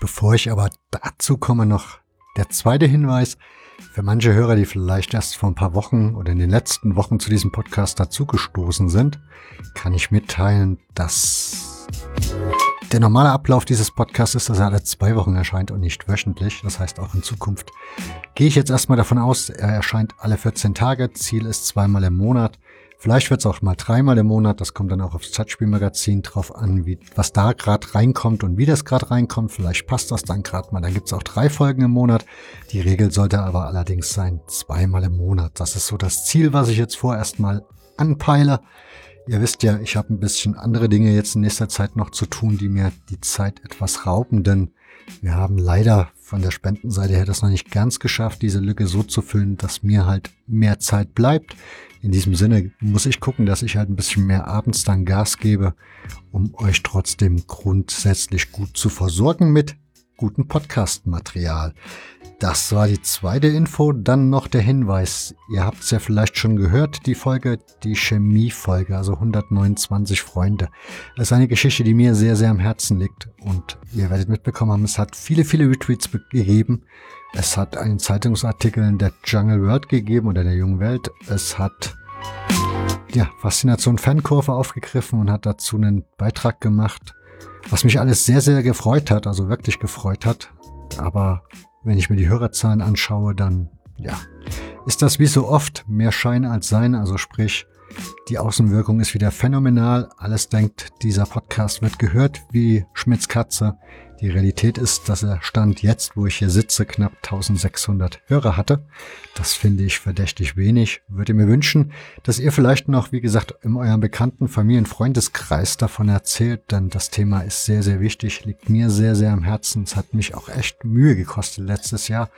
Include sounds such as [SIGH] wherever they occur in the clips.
Bevor ich aber dazu komme, noch der zweite Hinweis. Für manche Hörer, die vielleicht erst vor ein paar Wochen oder in den letzten Wochen zu diesem Podcast dazugestoßen sind, kann ich mitteilen, dass der normale Ablauf dieses Podcasts ist, dass er alle zwei Wochen erscheint und nicht wöchentlich. Das heißt, auch in Zukunft gehe ich jetzt erstmal davon aus, er erscheint alle 14 Tage. Ziel ist zweimal im Monat. Vielleicht wird es auch mal dreimal im Monat. Das kommt dann auch aufs Touchspielmagazin drauf an, wie, was da gerade reinkommt und wie das gerade reinkommt. Vielleicht passt das dann gerade mal. Dann gibt es auch drei Folgen im Monat. Die Regel sollte aber allerdings sein, zweimal im Monat. Das ist so das Ziel, was ich jetzt vorerst mal anpeile. Ihr wisst ja, ich habe ein bisschen andere Dinge jetzt in nächster Zeit noch zu tun, die mir die Zeit etwas rauben, denn wir haben leider von der Spendenseite her das noch nicht ganz geschafft, diese Lücke so zu füllen, dass mir halt mehr Zeit bleibt in diesem Sinne muss ich gucken, dass ich halt ein bisschen mehr abends dann Gas gebe, um euch trotzdem grundsätzlich gut zu versorgen mit gutem Podcast-Material. Das war die zweite Info. Dann noch der Hinweis. Ihr habt es ja vielleicht schon gehört, die Folge, die Chemie-Folge, also 129 Freunde. Das ist eine Geschichte, die mir sehr, sehr am Herzen liegt. Und ihr werdet mitbekommen haben, es hat viele, viele Retweets gegeben. Es hat einen Zeitungsartikel in der Jungle World gegeben oder der jungen Welt. Es hat ja, Faszination Fankurve aufgegriffen und hat dazu einen Beitrag gemacht, was mich alles sehr, sehr gefreut hat, also wirklich gefreut hat. Aber wenn ich mir die Hörerzahlen anschaue, dann ja, ist das wie so oft mehr Schein als Sein, also sprich, die Außenwirkung ist wieder phänomenal. Alles denkt, dieser Podcast wird gehört wie Schmitz Katze. Die Realität ist, dass er Stand jetzt, wo ich hier sitze, knapp 1600 Hörer hatte. Das finde ich verdächtig wenig. Würde mir wünschen, dass ihr vielleicht noch, wie gesagt, in eurem bekannten Familien-, Freundeskreis davon erzählt, denn das Thema ist sehr, sehr wichtig, liegt mir sehr, sehr am Herzen. Es hat mich auch echt Mühe gekostet letztes Jahr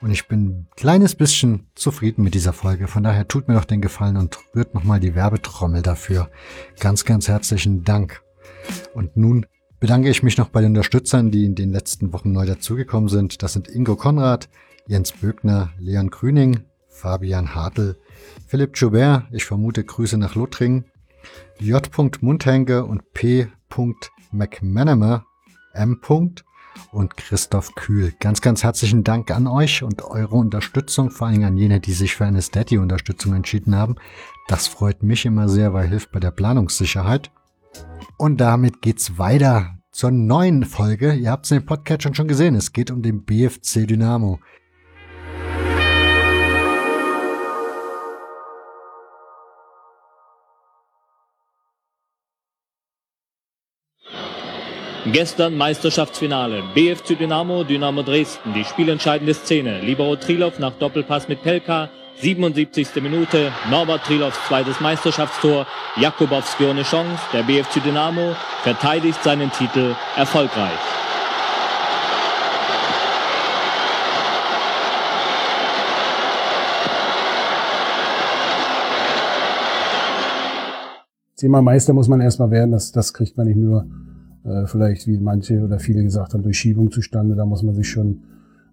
und ich bin ein kleines bisschen zufrieden mit dieser Folge. Von daher tut mir doch den Gefallen und rührt nochmal die Werbetrommel dafür. Ganz, ganz herzlichen Dank. Und nun bedanke ich mich noch bei den Unterstützern, die in den letzten Wochen neu dazugekommen sind. Das sind Ingo Konrad, Jens Bögner, Leon Grüning, Fabian Hartl, Philipp Joubert, ich vermute Grüße nach Lothringen, J. Mundhenke und P. McManamer, M. und Christoph Kühl. Ganz, ganz herzlichen Dank an euch und eure Unterstützung, vor allem an jene, die sich für eine Steady-Unterstützung entschieden haben. Das freut mich immer sehr, weil hilft bei der Planungssicherheit. Und damit geht's weiter zur neuen Folge. Ihr habt es in Podcast schon gesehen. Es geht um den BFC Dynamo. Gestern Meisterschaftsfinale. BFC Dynamo, Dynamo Dresden. Die spielentscheidende Szene. Libero Trilov nach Doppelpass mit Pelka. 77. Minute, Norbert Trilovs zweites Meisterschaftstor, Jakubowski ohne Chance, der BFC Dynamo verteidigt seinen Titel erfolgreich. Zehnmal Meister muss man erstmal werden, das, das kriegt man nicht nur äh, vielleicht, wie manche oder viele gesagt haben, durch Schiebung zustande, da muss man sich schon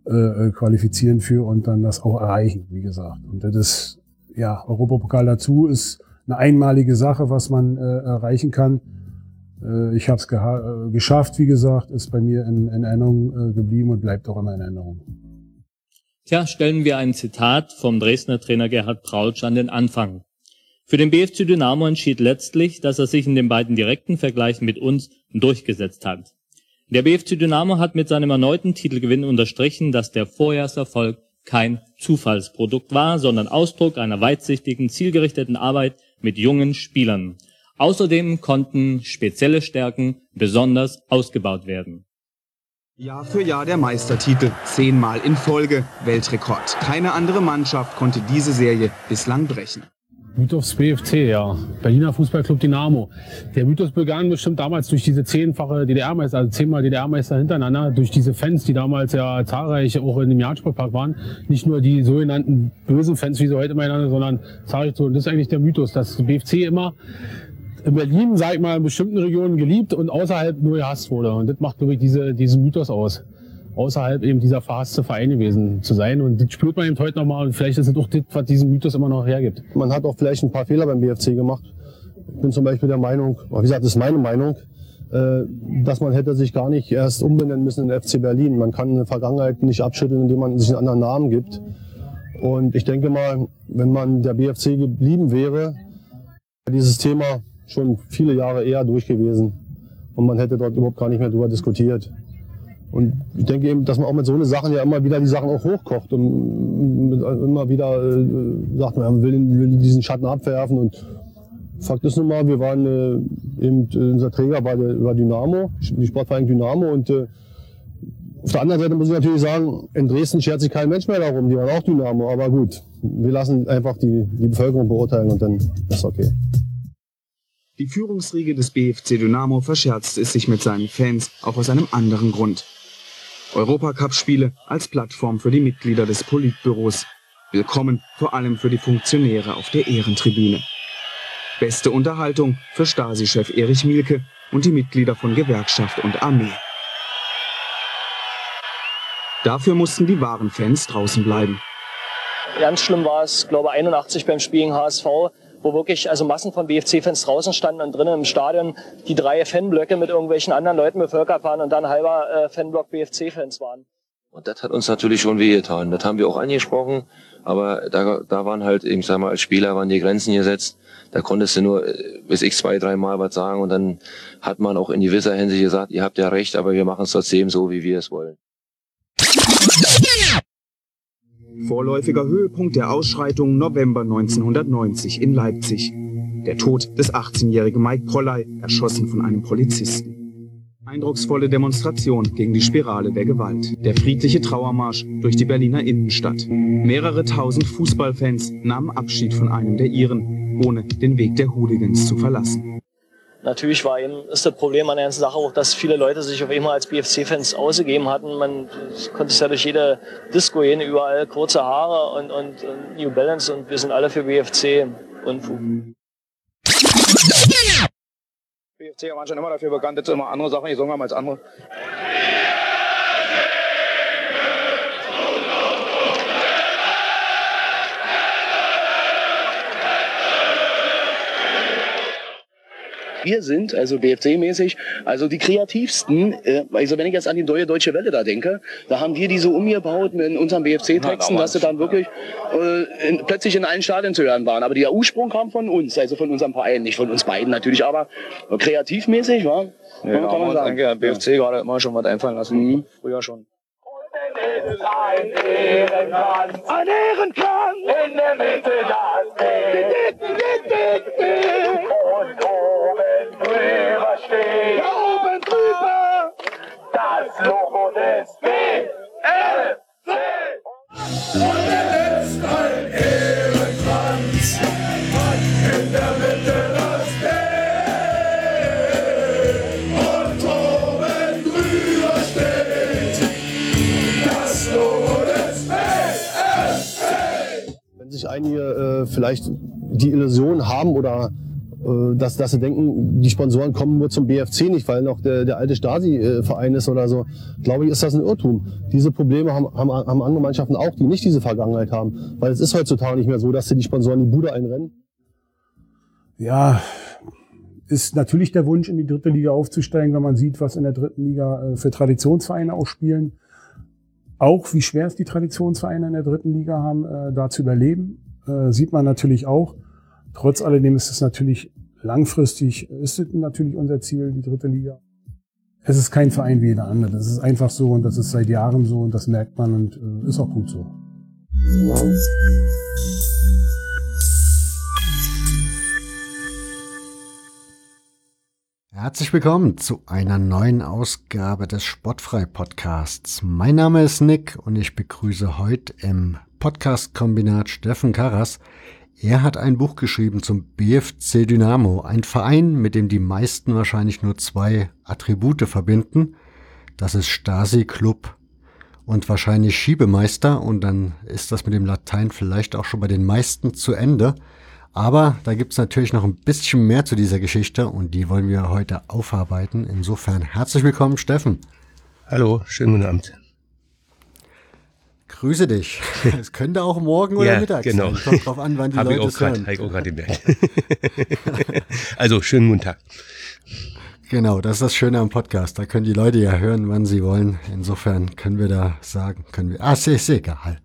äh, äh, qualifizieren für und dann das auch erreichen, wie gesagt. Und das ist, ja, Europapokal dazu ist eine einmalige Sache, was man äh, erreichen kann. Äh, ich habe es äh, geschafft, wie gesagt, ist bei mir in, in Erinnerung äh, geblieben und bleibt auch immer in Erinnerung. Tja, stellen wir ein Zitat vom Dresdner Trainer Gerhard Prautsch an den Anfang. Für den BFC Dynamo entschied letztlich, dass er sich in den beiden direkten Vergleichen mit uns durchgesetzt hat. Der BFC Dynamo hat mit seinem erneuten Titelgewinn unterstrichen, dass der Vorjahreserfolg kein Zufallsprodukt war, sondern Ausdruck einer weitsichtigen, zielgerichteten Arbeit mit jungen Spielern. Außerdem konnten spezielle Stärken besonders ausgebaut werden. Jahr für Jahr der Meistertitel, zehnmal in Folge, Weltrekord. Keine andere Mannschaft konnte diese Serie bislang brechen. Mythos BFC, ja. Berliner Fußballclub Dynamo. Der Mythos begann bestimmt damals durch diese zehnfache DDR-Meister, also zehnmal DDR-Meister hintereinander, durch diese Fans, die damals ja zahlreich auch in dem Jahressportpark waren. Nicht nur die sogenannten bösen Fans, wie sie heute meinen, sondern zahlreich so. Und das ist eigentlich der Mythos, dass BFC immer in Berlin, sag ich mal, in bestimmten Regionen geliebt und außerhalb nur gehasst wurde. Und das macht, glaube ich, diese, diesen Mythos aus. Außerhalb eben dieser verhasste Verein gewesen zu sein. Und das spürt man eben heute nochmal. Und vielleicht ist es auch das, was diesen Mythos immer noch hergibt. Man hat auch vielleicht ein paar Fehler beim BFC gemacht. Ich bin zum Beispiel der Meinung, wie gesagt, das ist meine Meinung, äh, dass man hätte sich gar nicht erst umbenennen müssen in FC Berlin. Man kann eine Vergangenheit nicht abschütteln, indem man sich einen anderen Namen gibt. Und ich denke mal, wenn man der BFC geblieben wäre, wäre dieses Thema schon viele Jahre eher durch gewesen. Und man hätte dort überhaupt gar nicht mehr drüber diskutiert. Und ich denke eben, dass man auch mit so eine Sachen ja immer wieder die Sachen auch hochkocht und immer wieder äh, sagt, man will, will diesen Schatten abwerfen. Und Fakt ist nun mal, wir waren äh, eben, äh, unser Träger war, der, war Dynamo, die Sportverein Dynamo und äh, auf der anderen Seite muss ich natürlich sagen, in Dresden schert sich kein Mensch mehr darum, die waren auch Dynamo, aber gut, wir lassen einfach die, die Bevölkerung beurteilen und dann ist okay. Die Führungsriege des BFC Dynamo verscherzt es sich mit seinen Fans auch aus einem anderen Grund. Europacup-Spiele als Plattform für die Mitglieder des Politbüros. Willkommen vor allem für die Funktionäre auf der Ehrentribüne. Beste Unterhaltung für Stasi-Chef Erich Mielke und die Mitglieder von Gewerkschaft und Armee. Dafür mussten die wahren Fans draußen bleiben. Ganz schlimm war es, glaube ich, 81 beim Spiel gegen HSV, wo wirklich also Massen von BFC-Fans draußen standen und drinnen im Stadion die drei Fanblöcke mit irgendwelchen anderen Leuten bevölkert waren und dann halber äh, Fanblock BFC-Fans waren. Und das hat uns natürlich schon wehgetan. Das haben wir auch angesprochen, aber da, da waren halt, ich sag mal, als Spieler waren die Grenzen gesetzt. Da konntest du nur äh, bis ich zwei, drei Mal was sagen und dann hat man auch in gewisser Hinsicht gesagt, ihr habt ja recht, aber wir machen es trotzdem so, wie wir es wollen. Vorläufiger Höhepunkt der Ausschreitungen November 1990 in Leipzig. Der Tod des 18-jährigen Mike Prolley, erschossen von einem Polizisten. Eindrucksvolle Demonstration gegen die Spirale der Gewalt. Der friedliche Trauermarsch durch die Berliner Innenstadt. Mehrere tausend Fußballfans nahmen Abschied von einem der ihren, ohne den Weg der Hooligans zu verlassen. Natürlich war eben, ist das Problem an der ganzen Sache auch, dass viele Leute sich auf einmal als BFC-Fans ausgegeben hatten. Man konnte es ja durch jede Disco gehen, überall kurze Haare und, und, und New Balance und wir sind alle für BFC. Unfug. BFC waren schon immer dafür bekannt, dass sie immer andere Sachen gesungen haben als andere. Wir sind, also BFC-mäßig, also die kreativsten. Äh, also wenn ich jetzt an die neue Deutsche Welle da denke, da haben wir die so umgebaut mit unseren BFC-Texten, dass sie dann wirklich äh, in, plötzlich in allen Stadien zu hören waren. Aber der Ursprung kam von uns, also von unserem Verein, nicht von uns beiden natürlich, aber kreativmäßig, war. Ja, kann man sagen. Denke, BFC ja. gerade immer schon was einfallen lassen. Mhm. Früher schon. Ein Ehrenkranz, ein Ehrenkranz, in der Mitte das Und oben drüber steht, oben drüber, das Logo des BFC. Und der ist ein Ehrenkranz, in der Mitte das Und oben drüber steht, das Logo des BFC. Wenn sich einige äh, vielleicht die Illusion haben oder dass, dass sie denken, die Sponsoren kommen nur zum BFC nicht, weil noch der, der alte Stasi-Verein ist oder so, glaube ich, ist das ein Irrtum. Diese Probleme haben, haben, haben andere Mannschaften auch, die nicht diese Vergangenheit haben. Weil es ist heutzutage nicht mehr so, dass sie die Sponsoren die Bude einrennen. Ja, ist natürlich der Wunsch, in die dritte Liga aufzusteigen, wenn man sieht, was in der dritten Liga äh, für Traditionsvereine auch spielen. Auch wie schwer es die Traditionsvereine in der dritten Liga haben, äh, da zu überleben, äh, sieht man natürlich auch. Trotz alledem ist es natürlich langfristig, ist es natürlich unser Ziel, die dritte Liga. Es ist kein Verein wie jeder andere. Das ist einfach so und das ist seit Jahren so und das merkt man und äh, ist auch gut so. Herzlich willkommen zu einer neuen Ausgabe des Sportfrei Podcasts. Mein Name ist Nick und ich begrüße heute im Podcast-Kombinat Steffen Karras. Er hat ein Buch geschrieben zum BFC Dynamo, ein Verein, mit dem die meisten wahrscheinlich nur zwei Attribute verbinden. Das ist Stasi-Club und wahrscheinlich Schiebemeister und dann ist das mit dem Latein vielleicht auch schon bei den meisten zu Ende. Aber da gibt's natürlich noch ein bisschen mehr zu dieser Geschichte und die wollen wir heute aufarbeiten. Insofern herzlich willkommen, Steffen. Hallo, schönen guten Abend. Grüße dich. [LAUGHS] Es könnte auch morgen oder ja, mittags genau. sein. Kommt drauf an, wann die Hab ich Leute auch es grad, hören. hab ich auch gerade gemerkt. [LAUGHS] also, schönen guten Tag. Genau, das ist das Schöne am Podcast. Da können die Leute ja hören, wann sie wollen. Insofern können wir da sagen, können wir. Ah, ist, ist egal.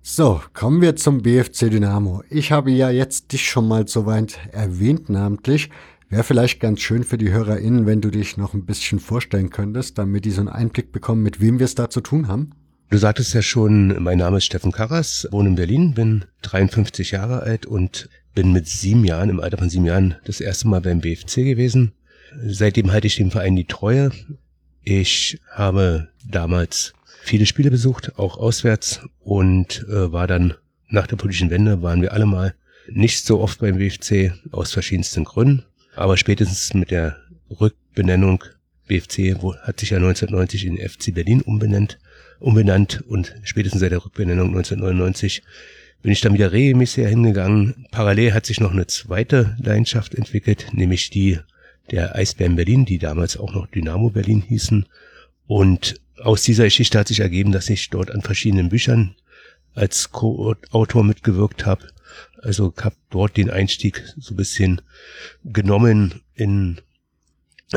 So, kommen wir zum BFC Dynamo. Ich habe ja jetzt dich schon mal soweit erwähnt, namentlich. Wäre vielleicht ganz schön für die HörerInnen, wenn du dich noch ein bisschen vorstellen könntest, damit die so einen Einblick bekommen, mit wem wir es da zu tun haben. Du sagtest ja schon, mein Name ist Steffen Karras, wohne in Berlin, bin 53 Jahre alt und bin mit sieben Jahren, im Alter von sieben Jahren, das erste Mal beim BFC gewesen. Seitdem halte ich dem Verein die Treue. Ich habe damals viele Spiele besucht, auch auswärts und äh, war dann nach der politischen Wende, waren wir alle mal nicht so oft beim BFC aus verschiedensten Gründen. Aber spätestens mit der Rückbenennung BFC hat sich ja 1990 in FC Berlin umbenannt, umbenannt und spätestens seit der Rückbenennung 1999 bin ich dann wieder regelmäßig hingegangen. Parallel hat sich noch eine zweite Leidenschaft entwickelt, nämlich die der Eisbären Berlin, die damals auch noch Dynamo Berlin hießen. Und aus dieser Geschichte hat sich ergeben, dass ich dort an verschiedenen Büchern als Co-Autor mitgewirkt habe. Also habe dort den Einstieg so ein bisschen genommen in,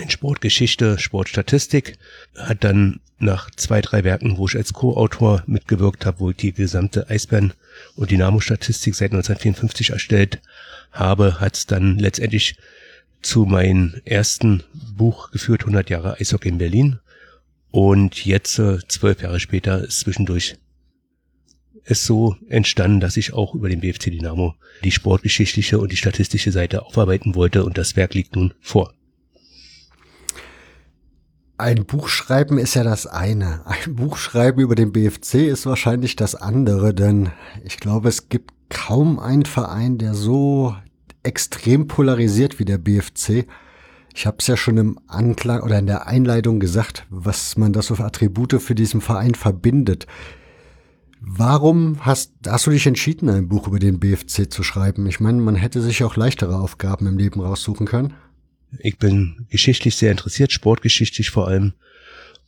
in Sportgeschichte, Sportstatistik. Hat dann nach zwei, drei Werken, wo ich als Co-Autor mitgewirkt habe, wo ich die gesamte Eisbären- und Dynamo-Statistik seit 1954 erstellt habe, hat es dann letztendlich zu meinem ersten Buch geführt, 100 Jahre Eishockey in Berlin. Und jetzt, äh, zwölf Jahre später, ist zwischendurch es so entstanden, dass ich auch über den BFC Dynamo die sportgeschichtliche und die statistische Seite aufarbeiten wollte und das Werk liegt nun vor. Ein Buch schreiben ist ja das eine. Ein Buch schreiben über den BFC ist wahrscheinlich das andere, denn ich glaube, es gibt kaum einen Verein, der so extrem polarisiert wie der BFC. Ich habe es ja schon im Anklang oder in der Einleitung gesagt, was man da so für Attribute für diesen Verein verbindet. Warum hast, hast du dich entschieden, ein Buch über den BFC zu schreiben? Ich meine, man hätte sich auch leichtere Aufgaben im Leben raussuchen können. Ich bin geschichtlich sehr interessiert, sportgeschichtlich vor allem.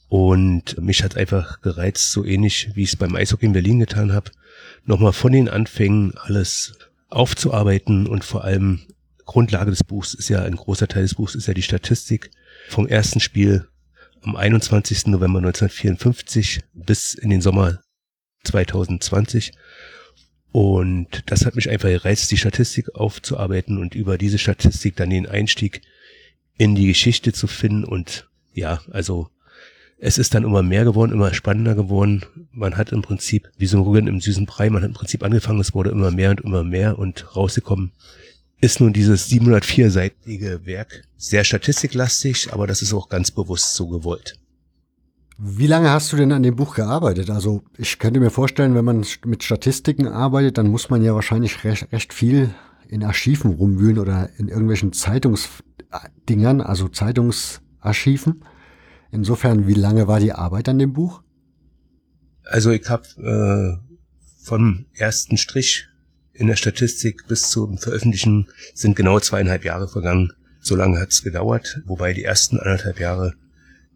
Und mich hat einfach gereizt, so ähnlich wie ich es beim Eishockey in Berlin getan habe, nochmal von den Anfängen alles aufzuarbeiten und vor allem Grundlage des Buchs ist ja, ein großer Teil des Buchs ist ja die Statistik vom ersten Spiel am 21. November 1954 bis in den Sommer 2020. Und das hat mich einfach gereizt, die Statistik aufzuarbeiten und über diese Statistik dann den Einstieg in die Geschichte zu finden. Und ja, also es ist dann immer mehr geworden, immer spannender geworden. Man hat im Prinzip, wie so ein Rügen im süßen Brei, man hat im Prinzip angefangen, es wurde immer mehr und immer mehr und rausgekommen ist nun dieses 704-seitige Werk sehr statistiklastig, aber das ist auch ganz bewusst so gewollt. Wie lange hast du denn an dem Buch gearbeitet? Also ich könnte mir vorstellen, wenn man mit Statistiken arbeitet, dann muss man ja wahrscheinlich recht, recht viel in Archiven rumwühlen oder in irgendwelchen Zeitungsdingern, also Zeitungsarchiven. Insofern, wie lange war die Arbeit an dem Buch? Also ich habe äh, vom ersten Strich in der Statistik bis zum Veröffentlichen sind genau zweieinhalb Jahre vergangen. So lange hat es gedauert, wobei die ersten anderthalb Jahre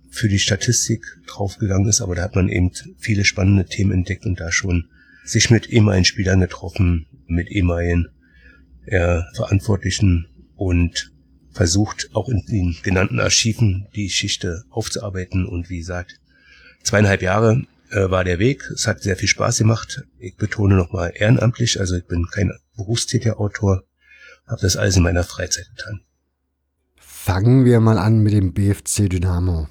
für die Statistik draufgegangen ist, aber da hat man eben viele spannende Themen entdeckt und da schon sich mit ehemaligen Spielern getroffen, mit ehemaligen äh, Verantwortlichen und versucht auch in den genannten Archiven die Geschichte aufzuarbeiten und wie gesagt, zweieinhalb Jahre äh, war der Weg. Es hat sehr viel Spaß gemacht. Ich betone nochmal ehrenamtlich, also ich bin kein berufstätiger Autor, habe das alles in meiner Freizeit getan. Fangen wir mal an mit dem BFC Dynamo.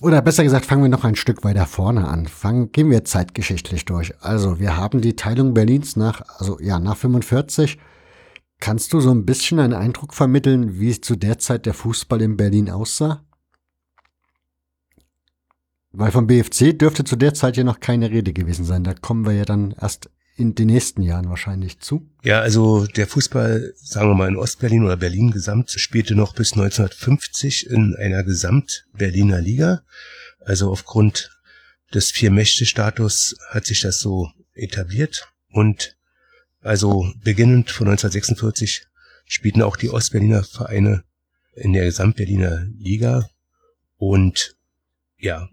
Oder besser gesagt, fangen wir noch ein Stück weiter vorne an. Fangen, gehen wir zeitgeschichtlich durch. Also, wir haben die Teilung Berlins nach, also ja, nach 45. Kannst du so ein bisschen einen Eindruck vermitteln, wie zu der Zeit der Fußball in Berlin aussah? Weil vom BFC dürfte zu der Zeit ja noch keine Rede gewesen sein. Da kommen wir ja dann erst in den nächsten Jahren wahrscheinlich zu. Ja, also der Fußball, sagen wir mal in Ostberlin oder Berlin gesamt, spielte noch bis 1950 in einer Gesamt-Berliner Liga. Also aufgrund des Vier-Mächte-Status hat sich das so etabliert. Und Also beginnend von 1946 spielten auch die Ostberliner Vereine in der Gesamtberliner Liga. Und ja,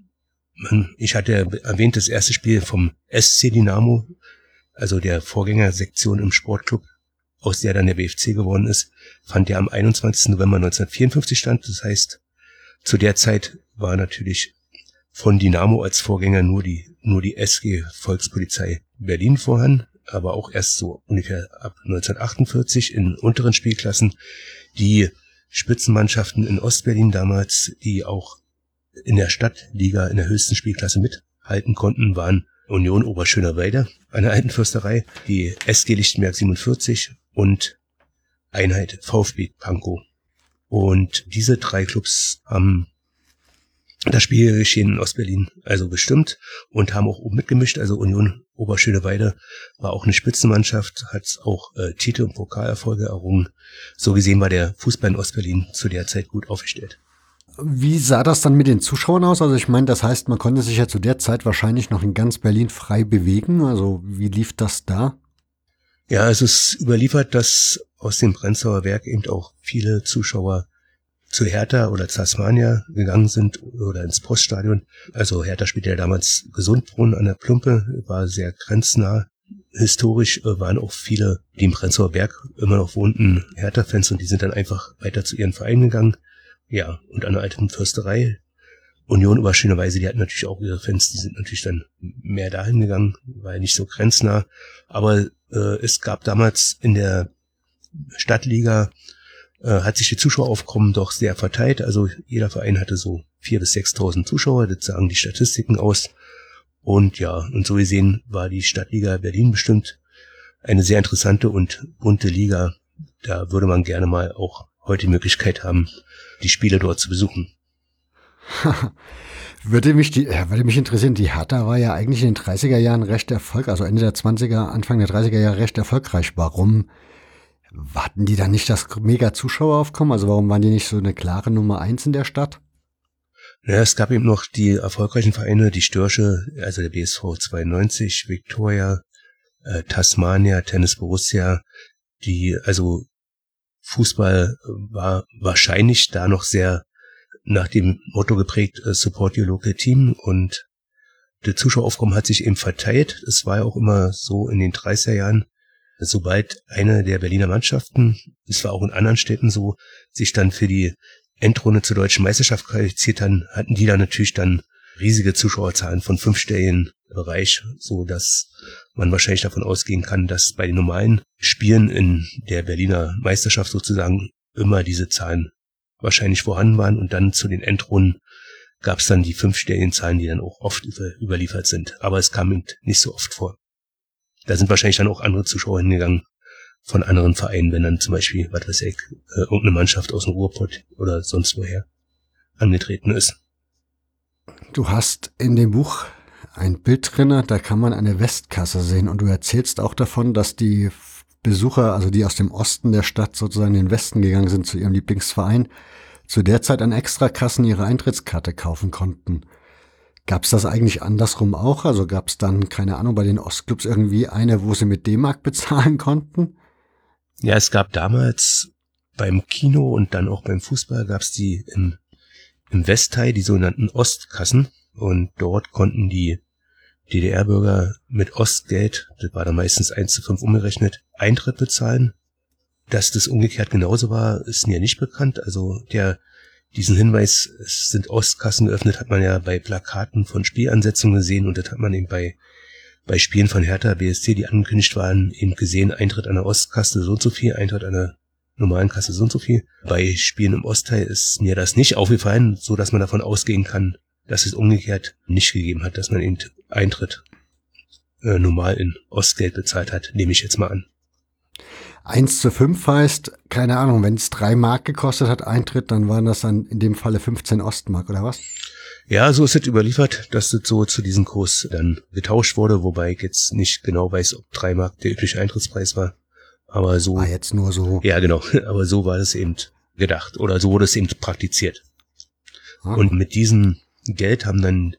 ich hatte erwähnt, das erste Spiel vom SC Dynamo, also der Vorgängersektion im Sportclub, aus der dann der BFC geworden ist, fand ja am 21. November 1954 statt. Das heißt, zu der Zeit war natürlich von Dynamo als Vorgänger nur die, nur die SG Volkspolizei Berlin vorhanden, aber auch erst so ungefähr ab 1948 in unteren Spielklassen. Die Spitzenmannschaften in Ostberlin damals, die auch in der Stadtliga in der höchsten Spielklasse mithalten konnten, waren Union Oberschönerweide der alten Fürsterei, die SG Lichtenberg 47 und Einheit VfB Pankow. Und diese drei Clubs haben das Spielgeschehen in Ostberlin also bestimmt und haben auch oben mitgemischt. Also Union Oberschöneweide war auch eine Spitzenmannschaft, hat auch äh, Titel und Pokalerfolge errungen. So gesehen war der Fußball in Ostberlin zu der Zeit gut aufgestellt. Wie sah das dann mit den Zuschauern aus? Also ich meine, das heißt, man konnte sich ja zu der Zeit wahrscheinlich noch in ganz Berlin frei bewegen. Also wie lief das da? Ja, es ist überliefert, dass aus dem Prenzlauer Werk eben auch viele Zuschauer zu Hertha oder Tasmania gegangen sind oder ins Poststadion. Also Hertha spielte ja damals Gesundbrunnen an der Plumpe, war sehr grenznah. Historisch äh, waren auch viele, die im Prenzlauer Berg immer noch wohnten, Hertha-Fans und die sind dann einfach weiter zu ihren Vereinen gegangen. Ja, und an der alten Fürsterei. Union überschönerweise, die hatten natürlich auch ihre Fans, die sind natürlich dann mehr dahin gegangen, war ja nicht so grenznah. Aber äh, es gab damals in der Stadtliga hat sich die Zuschaueraufkommen doch sehr verteilt. Also jeder Verein hatte so vier bis sechstausend Zuschauer, das sagen die Statistiken aus. Und ja, und so gesehen war die Stadtliga Berlin bestimmt eine sehr interessante und bunte Liga. Da würde man gerne mal auch heute die Möglichkeit haben, die Spiele dort zu besuchen. [LAUGHS] würde mich die, würde mich interessieren, die Hertha war ja eigentlich in den 30er Jahren recht erfolgreich, also Ende der 20er, Anfang der 30er Jahre recht erfolgreich. Warum hatten die da nicht das mega Zuschaueraufkommen? Also warum waren die nicht so eine klare Nummer eins in der Stadt? Ja, es gab eben noch die erfolgreichen Vereine, die Störche, also der BSV 92, Victoria, äh, Tasmania, Tennis Borussia, die, also Fußball war wahrscheinlich da noch sehr nach dem Motto geprägt, uh, support your local team und der Zuschaueraufkommen hat sich eben verteilt. Es war ja auch immer so in den 30er Jahren, sobald eine der Berliner Mannschaften, es war auch in anderen Städten so, sich dann für die Endrunde zur deutschen Meisterschaft qualifiziert haben, hatten die dann natürlich dann riesige Zuschauerzahlen von fünfstelligen Bereich, so dass man wahrscheinlich davon ausgehen kann, dass bei den normalen Spielen in der Berliner Meisterschaft sozusagen immer diese Zahlen wahrscheinlich vorhanden waren und dann zu den Endrunden gab es dann die fünfstelligen Zahlen, die dann auch oft überliefert sind. Aber es kam nicht so oft vor. Da sind wahrscheinlich dann auch andere Zuschauer hingegangen von anderen Vereinen, wenn dann zum Beispiel, was weiß ich, äh, irgendeine Mannschaft aus dem Ruhrpott oder sonst woher angetreten ist. Du hast in dem Buch ein Bild drinne, da kann man eine Westkasse sehen und du erzählst auch davon, dass die Besucher, also die aus dem Osten der Stadt sozusagen in den Westen gegangen sind zu ihrem Lieblingsverein, zu der Zeit an Extrakassen ihre Eintrittskarte kaufen konnten. Gab es das eigentlich andersrum auch? Also gab es dann, keine Ahnung, bei den Ostclubs irgendwie eine, wo sie mit D-Mark [LAUGHS] bezahlen konnten? Ja, es gab damals beim Kino und dann auch beim Fußball gab es die im, im Westteil, die sogenannten Ostkassen. Und dort konnten die DDR-Bürger mit Ostgeld, das war dann meistens 1 zu 5 umgerechnet, Eintritt bezahlen. Dass das umgekehrt genauso war, ist mir nicht bekannt. Also der diesen Hinweis, es sind Ostkassen geöffnet, hat man ja bei Plakaten von Spielansetzungen gesehen und das hat man eben bei, bei Spielen von Hertha BSC, die angekündigt waren, eben gesehen, Eintritt an der Ostkasse so und so viel, Eintritt an der normalen Kasse so und so viel. Bei Spielen im Ostteil ist mir das nicht aufgefallen, so dass man davon ausgehen kann, dass es umgekehrt nicht gegeben hat, dass man eben Eintritt äh, normal in Ostgeld bezahlt hat, nehme ich jetzt mal an. 1 zu 5 heißt, keine Ahnung, wenn es drei Mark gekostet hat, Eintritt, dann waren das dann in dem Falle 15 Ostmark, oder was? Ja, so ist es überliefert, dass das so zu diesem Kurs dann getauscht wurde, wobei ich jetzt nicht genau weiß, ob drei Mark der übliche Eintrittspreis war. Aber so. War jetzt nur so. Ja, genau. [LAUGHS] Aber so war das eben gedacht. Oder so wurde es eben praktiziert. Ah. Und mit diesem Geld haben dann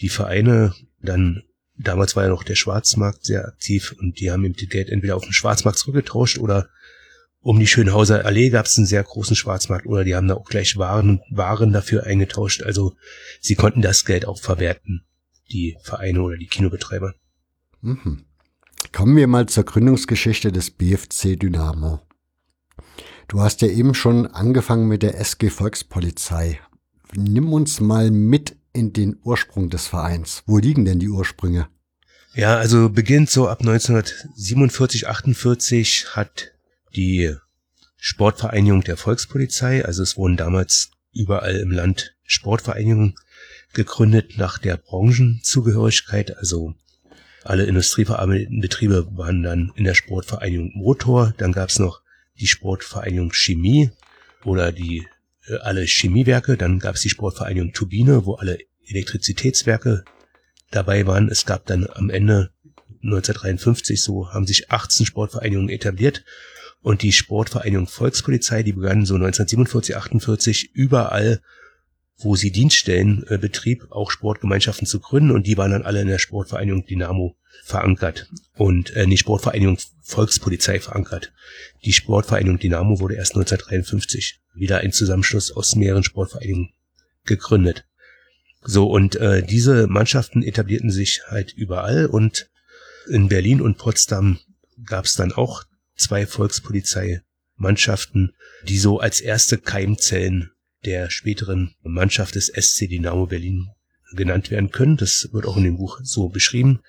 die Vereine dann damals war ja noch der Schwarzmarkt sehr aktiv und die haben eben die Geld entweder auf den Schwarzmarkt zurückgetauscht oder um die Schönhauser Allee gab es einen sehr großen Schwarzmarkt oder die haben da auch gleich Waren, Waren dafür eingetauscht. Also sie konnten das Geld auch verwerten, die Vereine oder die Kinobetreiber. Mhm. Kommen wir mal zur Gründungsgeschichte des BFC Dynamo. Du hast ja eben schon angefangen mit der SG Volkspolizei. Nimm uns mal mit in den Ursprung des Vereins. Wo liegen denn die Ursprünge? Ja, also beginnt so ab 1947, 48 hat die Sportvereinigung der Volkspolizei, also es wurden damals überall im Land Sportvereinigungen gegründet nach der Branchenzugehörigkeit, also alle industrieverarbeitenden Betriebe waren dann in der Sportvereinigung Motor, dann gab's noch die Sportvereinigung Chemie oder die alle Chemiewerke, dann gab's die Sportvereinigung Turbine, wo alle Elektrizitätswerke dabei waren. Es gab dann am Ende 1953 so haben sich 18 Sportvereinigungen etabliert. Und die Sportvereinigung Volkspolizei, die begann so 1947, 48 überall, wo sie Dienststellen äh, betrieb, auch Sportgemeinschaften zu gründen. Und die waren dann alle in der Sportvereinigung Dynamo verankert und äh, die Sportvereinigung Volkspolizei verankert. Die Sportvereinigung Dynamo wurde erst 1953 wieder ein Zusammenschluss aus mehreren Sportvereinigungen gegründet. So und äh, diese Mannschaften etablierten sich halt überall und in Berlin und Potsdam gab es dann auch zwei Volkspolizeimannschaften, die so als erste Keimzellen der späteren Mannschaft des SC Dynamo Berlin genannt werden können. Das wird auch in dem Buch so beschrieben.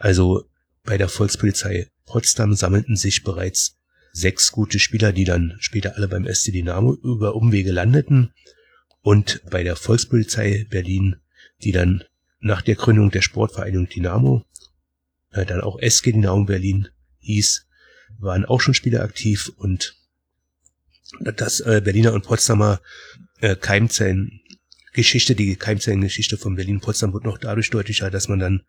Also bei der Volkspolizei Potsdam sammelten sich bereits sechs gute Spieler, die dann später alle beim SC Dynamo über Umwege landeten. Und bei der Volkspolizei Berlin, die dann nach der Gründung der Sportvereinigung Dynamo, äh, dann auch SG Dynamo Berlin hieß, waren auch schon Spieler aktiv und das äh, Berliner und Potsdamer äh, Keimzellengeschichte, die Keimzellengeschichte von Berlin-Potsdam wird noch dadurch deutlicher, dass man dann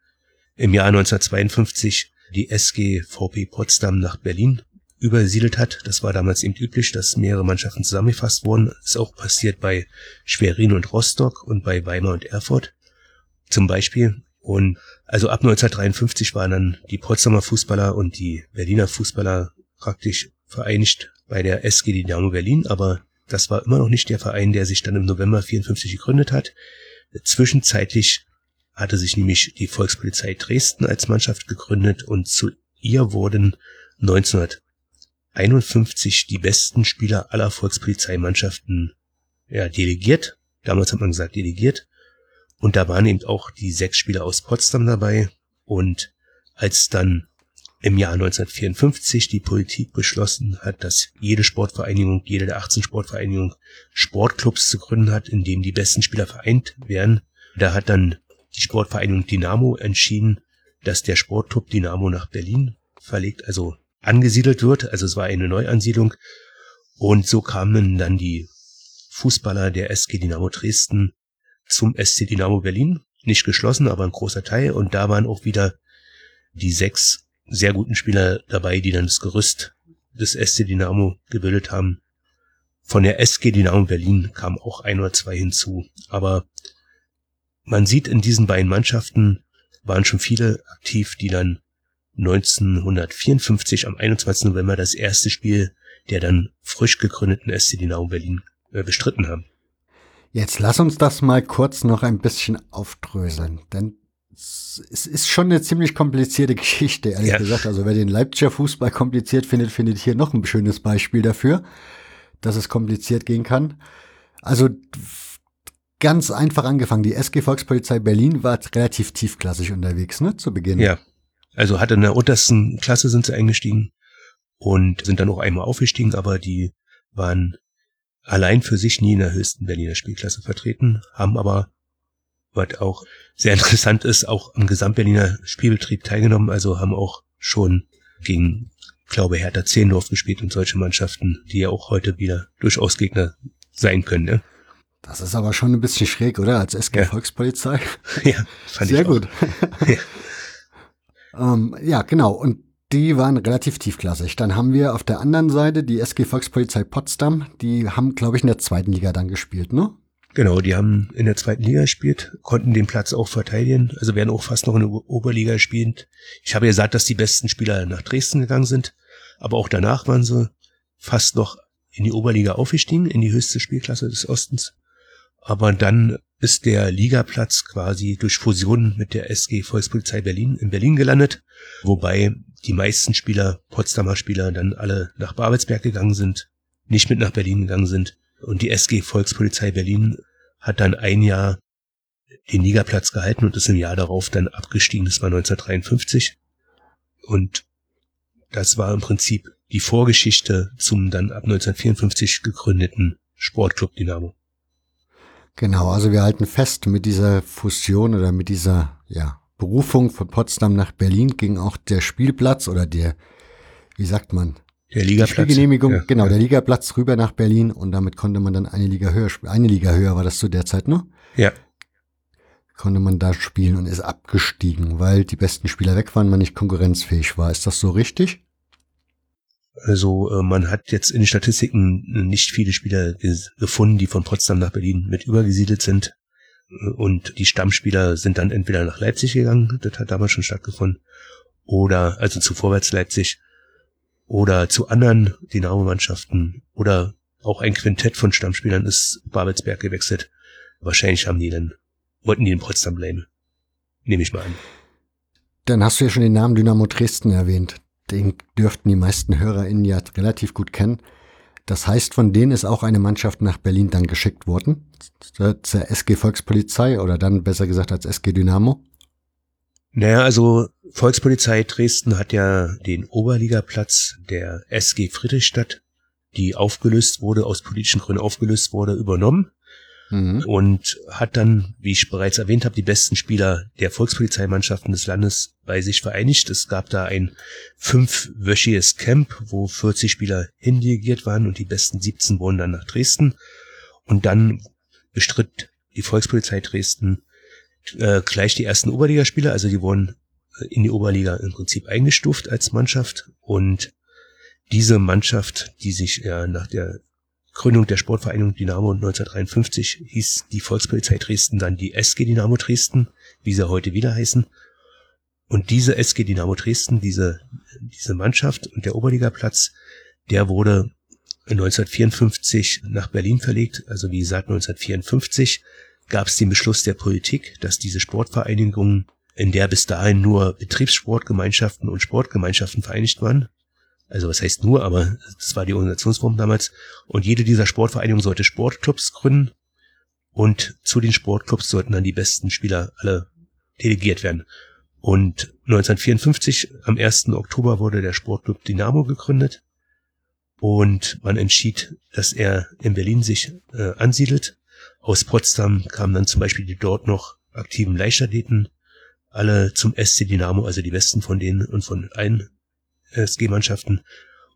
im Jahr 1952 die SG VP Potsdam nach Berlin übersiedelt hat. Das war damals eben üblich, dass mehrere Mannschaften zusammengefasst wurden. Ist auch passiert bei Schwerin und Rostock und bei Weimar und Erfurt zum Beispiel. Und also ab 1953 waren dann die Potsdamer Fußballer und die Berliner Fußballer praktisch vereinigt bei der SG Dynamo Berlin, aber das war immer noch nicht der Verein, der sich dann im November 54 gegründet hat. Zwischenzeitlich hatte sich nämlich die Volkspolizei Dresden als Mannschaft gegründet und zu ihr wurden 1951 die besten Spieler aller Volkspolizeimannschaften ja, delegiert. Damals hat man gesagt delegiert. Und da waren eben auch die sechs Spieler aus Potsdam dabei. Und als dann im Jahr 1954 die Politik beschlossen hat, dass jede Sportvereinigung, jede der 18 Sportvereinigungen Sportclubs zu gründen hat, in denen die besten Spieler vereint werden. Da hat dann die Sportvereinigung Dynamo entschieden, dass der Sportclub Dynamo nach Berlin verlegt, also angesiedelt wird. Also es war eine Neuansiedlung. Und so kamen dann die Fußballer der SG Dynamo Dresden zum SC Dynamo Berlin. Nicht geschlossen, aber ein großer Teil. Und da waren auch wieder die sechs sehr guten Spieler dabei, die dann das Gerüst des SC Dynamo gebildet haben. Von der SG Dynamo Berlin kam auch ein oder zwei hinzu. Aber man sieht in diesen beiden Mannschaften waren schon viele aktiv, die dann 1954 am 21. November das erste Spiel der dann frisch gegründeten SC Dynamo Berlin äh, bestritten haben. Jetzt lass uns das mal kurz noch ein bisschen aufdröseln, denn es ist schon eine ziemlich komplizierte [LAUGHS] Geschichte, ehrlich ja. gesagt. Also wer den Leipziger Fußball kompliziert findet, findet hier noch ein schönes Beispiel dafür, dass es kompliziert gehen kann. Also ganz einfach angefangen. Die SG Volkspolizei Berlin war relativ tiefklassig unterwegs, ne, zu Beginn. Ja. Also hatte in der untersten Klasse sind sie eingestiegen und sind dann auch einmal aufgestiegen, aber die waren allein für sich nie in der höchsten Berliner Spielklasse vertreten, haben aber, was auch sehr [LAUGHS] interessant ist, auch am Gesamtberliner Spielbetrieb teilgenommen, also haben auch schon gegen, glaube Hertha Zehendorf gespielt und solche Mannschaften, die ja auch heute wieder durchaus Gegner sein können. Ne? Das ist aber schon ein bisschen schräg, oder? Als SG ja. Volkspolizei. [LAUGHS] Ja, fand Sehr ich gut. [LAUGHS] ja. ähm, ja, genau. Und die waren relativ tiefklassig. Dann haben wir auf der anderen Seite die SG Volkspolizei Potsdam. Die haben, glaube ich, in der zweiten Liga dann gespielt, ne? Genau, die haben in der zweiten Liga gespielt, konnten den Platz auch verteidigen, also werden auch fast noch in der Oberliga gespielt. Ich habe ja gesagt, dass die besten Spieler nach Dresden gegangen sind, aber auch danach waren sie fast noch in die Oberliga aufgestiegen, in die höchste Spielklasse des Ostens. Aber dann ist der Ligaplatz quasi durch Fusion mit der SG Volkspolizei Berlin in Berlin gelandet, wobei die meisten Spieler, Potsdamer Spieler, dann alle nach Babelsberg gegangen sind, nicht mit nach Berlin gegangen sind. Und die SG Volkspolizei Berlin hat dann ein Jahr den Ligaplatz gehalten und ist im Jahr darauf dann abgestiegen. Das war 1953. Und das war im Prinzip die Vorgeschichte zum dann ab 1954 gegründeten Sportclub Dynamo. Genau, also wir halten fest, mit dieser Fusion oder mit dieser ja, Berufung von Potsdam nach Berlin ging auch der Spielplatz oder der, wie sagt man? Der Ligaplatz. Spielgenehmigung, Ja, genau, ja. der Ligaplatz rüber nach Berlin und damit konnte man dann eine Liga höher spielen. Eine Liga höher war das zu der Zeit noch? Ja. Konnte man da spielen und ist abgestiegen, weil die besten Spieler weg waren, man nicht konkurrenzfähig war. Ist das so richtig? Also äh, man hat jetzt in den Statistiken nicht viele Spieler gefunden, die von Potsdam nach Berlin mit übergesiedelt sind. Äh, Und die Stammspieler sind dann entweder nach Leipzig gegangen, das hat damals schon stattgefunden, oder also zu Vorwärts Leipzig, oder zu anderen Dynamo-Mannschaften, oder auch ein Quintett von Stammspielern ist Babelsberg gewechselt. Wahrscheinlich haben die dann, wollten die in Potsdam bleiben. Nehme ich mal an. Dann hast du ja schon den Namen Dynamo Dresden erwähnt. Den dürften die meisten HörerInnen ja relativ gut kennen. Das heißt, von denen ist auch eine Mannschaft nach Berlin dann geschickt worden. Zur zur SG Volkspolizei oder dann besser gesagt als SG Dynamo. Naja, also Volkspolizei Dresden hat ja den Oberligaplatz der SG Friedrichstadt, die aufgelöst wurde, aus politischen Gründen aufgelöst wurde, übernommen Mhm. und hat dann, wie ich bereits erwähnt habe, die besten Spieler der Volkspolizeimannschaften des Landes bei sich vereinigt. Es gab da ein fünfwöchiges Camp, wo 40 Spieler hindelegiert waren und die besten 17 wurden dann nach Dresden. Und dann bestritt die Volkspolizei Dresden äh, gleich die ersten Oberligaspieler, also die wurden äh, in die Oberliga im Prinzip eingestuft als Mannschaft und diese Mannschaft, die sich ja nach der Gründung der Sportvereinigung Dynamo 1953 hieß die Volkspolizei Dresden dann die SG Dynamo Dresden, wie sie heute wieder heißen. Und diese SG Dynamo Dresden, diese, diese Mannschaft und der Oberligaplatz, der wurde 1954 nach Berlin verlegt. Also wie gesagt, 1954 gab es den Beschluss der Politik, dass diese Sportvereinigung, in der bis dahin nur Betriebssportgemeinschaften und Sportgemeinschaften vereinigt waren, also was heißt nur, aber das war die Organisationsform damals, und jede dieser Sportvereinigungen sollte Sportclubs gründen und zu den Sportclubs sollten dann die besten Spieler alle delegiert werden. Und 1954, am 1. Oktober, wurde der Sportclub Dynamo gegründet und man entschied, dass er in Berlin sich äh, ansiedelt. Aus Potsdam kamen dann zum Beispiel die dort noch aktiven Leichtathleten, alle zum SC Dynamo, also die besten von denen und von allen SG-Mannschaften.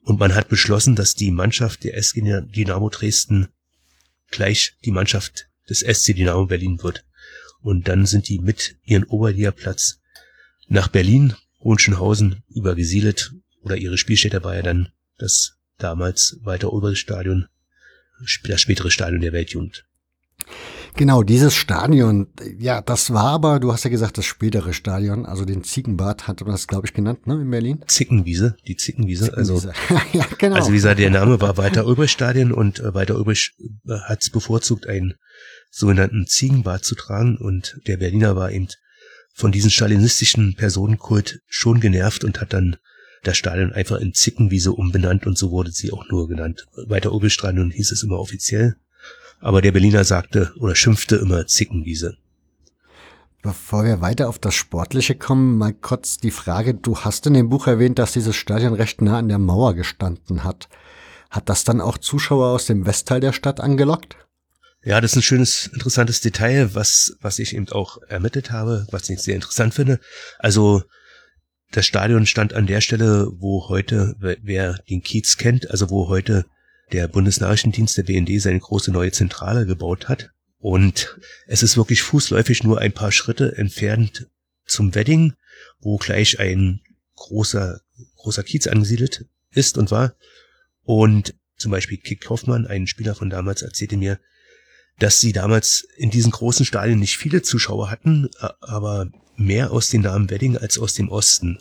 Und man hat beschlossen, dass die Mannschaft der SG Dynamo Dresden gleich die Mannschaft des SC Dynamo Berlin wird. Und dann sind die mit ihren Oberligaplatz nach Berlin, Hohenschönhausen übergesiedelt oder ihre Spielstätte war ja dann das damals weiter obere Stadion, das spätere Stadion der Weltjugend. Genau, dieses Stadion, ja, das war aber, du hast ja gesagt, das spätere Stadion, also den Ziegenbad hat man das, glaube ich, genannt, ne, in Berlin? Zickenwiese, die Zickenwiese. Also, [LAUGHS] ja, genau. also wie gesagt, der Name war Walter Ulbricht Stadion und äh, Walter Ulbricht hat es bevorzugt, einen sogenannten Ziegenbart zu tragen und der Berliner war eben von diesem stalinistischen Personenkult schon genervt und hat dann das Stadion einfach in Zickenwiese umbenannt und so wurde sie auch nur genannt. Ulbricht Stadion hieß es immer offiziell, aber der Berliner sagte oder schimpfte immer Zickenwiese. Bevor wir weiter auf das Sportliche kommen, mal kurz die Frage, du hast in dem Buch erwähnt, dass dieses Stadion recht nah an der Mauer gestanden hat. Hat das dann auch Zuschauer aus dem Westteil der Stadt angelockt? Ja, das ist ein schönes, interessantes Detail, was, was ich eben auch ermittelt habe, was ich sehr interessant finde. Also, das Stadion stand an der Stelle, wo heute, wer- wer den Kiez kennt, also wo heute der Bundesnachrichtendienst der BND seine große neue Zentrale gebaut hat. Und es ist wirklich fußläufig nur ein paar Schritte entfernt zum Wedding, wo gleich ein großer, großer Kiez angesiedelt ist und war. Und zum Beispiel Kick Hoffmann, ein Spieler von damals, erzählte mir, dass sie damals in diesen großen Stadien nicht viele Zuschauer hatten, aber mehr aus den Namen Wedding als aus dem Osten.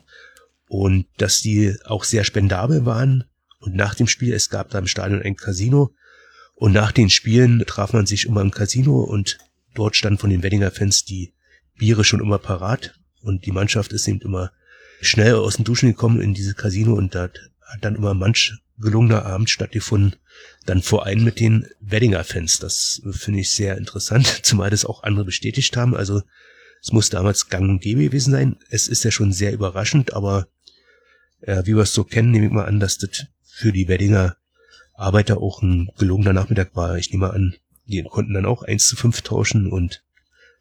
Und dass die auch sehr spendabel waren. Und nach dem Spiel, es gab da im Stadion ein Casino. Und nach den Spielen traf man sich immer im Casino und dort stand von den Weddinger Fans die Biere schon immer parat. Und die Mannschaft ist eben immer schnell aus dem Duschen gekommen in dieses Casino und da hat dann immer manch gelungener Abend stattgefunden, dann vor allem mit den Weddinger-Fans. Das finde ich sehr interessant, [LAUGHS] zumal das auch andere bestätigt haben. Also es muss damals gang und gäbe gewesen sein. Es ist ja schon sehr überraschend, aber äh, wie wir es so kennen, nehme ich mal an, dass das für die Weddinger Arbeiter auch ein gelungener Nachmittag war. Ich nehme an, die konnten dann auch eins zu fünf tauschen und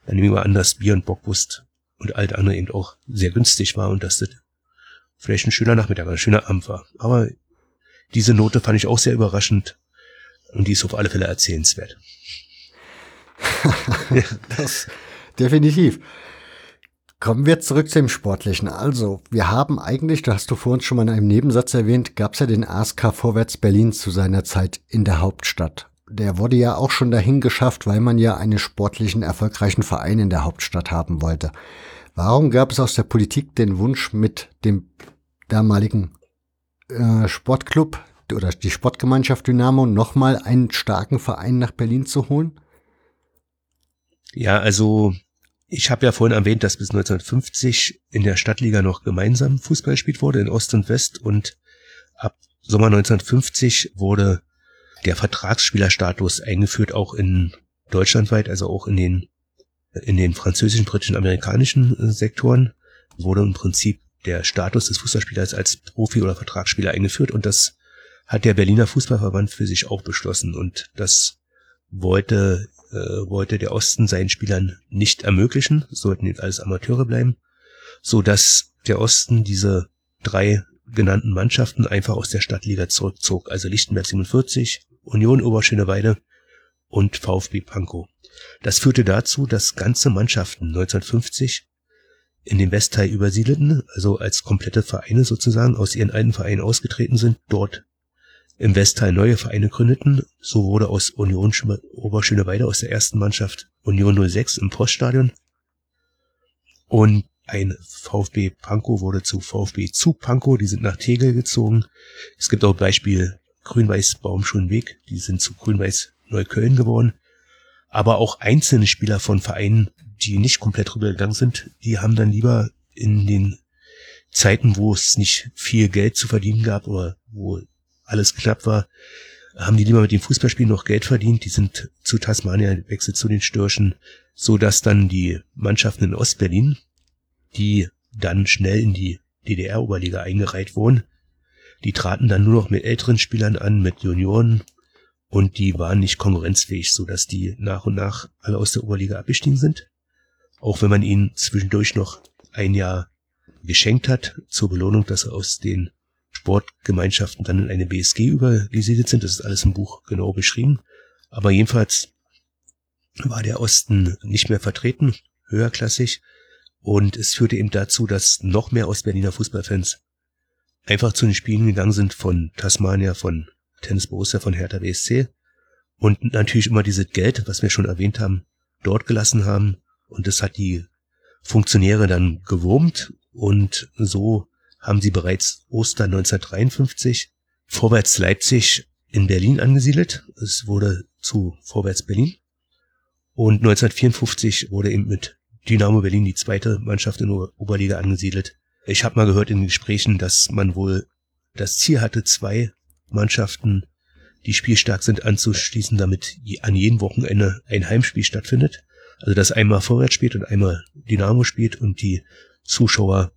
dann nehme ich mal an, dass Bier und Bockwurst und alt andere eben auch sehr günstig war und dass das vielleicht ein schöner Nachmittag, ein schöner Abend war. Aber diese Note fand ich auch sehr überraschend und die ist auf alle Fälle erzählenswert. [LAUGHS] [LAUGHS] das definitiv. Kommen wir zurück zum Sportlichen. Also, wir haben eigentlich, da hast du vorhin schon mal in einem Nebensatz erwähnt, gab es ja den ASK Vorwärts Berlin zu seiner Zeit in der Hauptstadt. Der wurde ja auch schon dahin geschafft, weil man ja einen sportlichen, erfolgreichen Verein in der Hauptstadt haben wollte. Warum gab es aus der Politik den Wunsch, mit dem damaligen äh, Sportclub oder die Sportgemeinschaft Dynamo nochmal einen starken Verein nach Berlin zu holen? Ja, also ich habe ja vorhin erwähnt, dass bis 1950 in der Stadtliga noch gemeinsam Fußball gespielt wurde in Ost und West und ab Sommer 1950 wurde der Vertragsspielerstatus eingeführt, auch in deutschlandweit, also auch in den in den französischen, britischen, amerikanischen äh, Sektoren wurde im Prinzip der Status des Fußballspielers als Profi oder Vertragsspieler eingeführt und das hat der Berliner Fußballverband für sich auch beschlossen und das wollte äh, wollte der Osten seinen Spielern nicht ermöglichen, sollten jetzt alles Amateure bleiben, so dass der Osten diese drei genannten Mannschaften einfach aus der Stadtliga zurückzog, also Lichtenberg 47, Union Oberschöneweide und VfB Pankow. Das führte dazu, dass ganze Mannschaften 1950 in den Westteil übersiedelten, also als komplette Vereine sozusagen aus ihren alten Vereinen ausgetreten sind, dort im Westteil neue Vereine gründeten. So wurde aus Union Oberschöneweide aus der ersten Mannschaft Union 06 im Poststadion und ein VfB Pankow wurde zu VfB zu Pankow, die sind nach Tegel gezogen. Es gibt auch Beispiel Grün-Weiß Baumschulenweg, die sind zu Grün-Weiß Neukölln geworden. Aber auch einzelne Spieler von Vereinen die nicht komplett rübergegangen sind, die haben dann lieber in den Zeiten, wo es nicht viel Geld zu verdienen gab oder wo alles knapp war, haben die lieber mit dem Fußballspielen noch Geld verdient. Die sind zu Tasmania wechselt zu den Störchen, so dass dann die Mannschaften in Ostberlin, die dann schnell in die DDR-Oberliga eingereiht wurden, die traten dann nur noch mit älteren Spielern an, mit Junioren und die waren nicht konkurrenzfähig, so dass die nach und nach alle aus der Oberliga abgestiegen sind auch wenn man ihn zwischendurch noch ein Jahr geschenkt hat zur Belohnung, dass er aus den Sportgemeinschaften dann in eine BSG übergesiedelt sind. Das ist alles im Buch genau beschrieben. Aber jedenfalls war der Osten nicht mehr vertreten, höherklassig. Und es führte eben dazu, dass noch mehr Ostberliner Fußballfans einfach zu den Spielen gegangen sind von Tasmania, von Tennis Borussia, von Hertha BSC. Und natürlich immer dieses Geld, was wir schon erwähnt haben, dort gelassen haben und das hat die Funktionäre dann gewurmt und so haben sie bereits Ostern 1953 Vorwärts Leipzig in Berlin angesiedelt. Es wurde zu Vorwärts Berlin. Und 1954 wurde eben mit Dynamo Berlin die zweite Mannschaft in der Oberliga angesiedelt. Ich habe mal gehört in den Gesprächen, dass man wohl das Ziel hatte, zwei Mannschaften, die spielstark sind, anzuschließen, damit an jedem Wochenende ein Heimspiel stattfindet. Also dass einmal Vorwärts spielt und einmal Dynamo spielt und die Zuschauer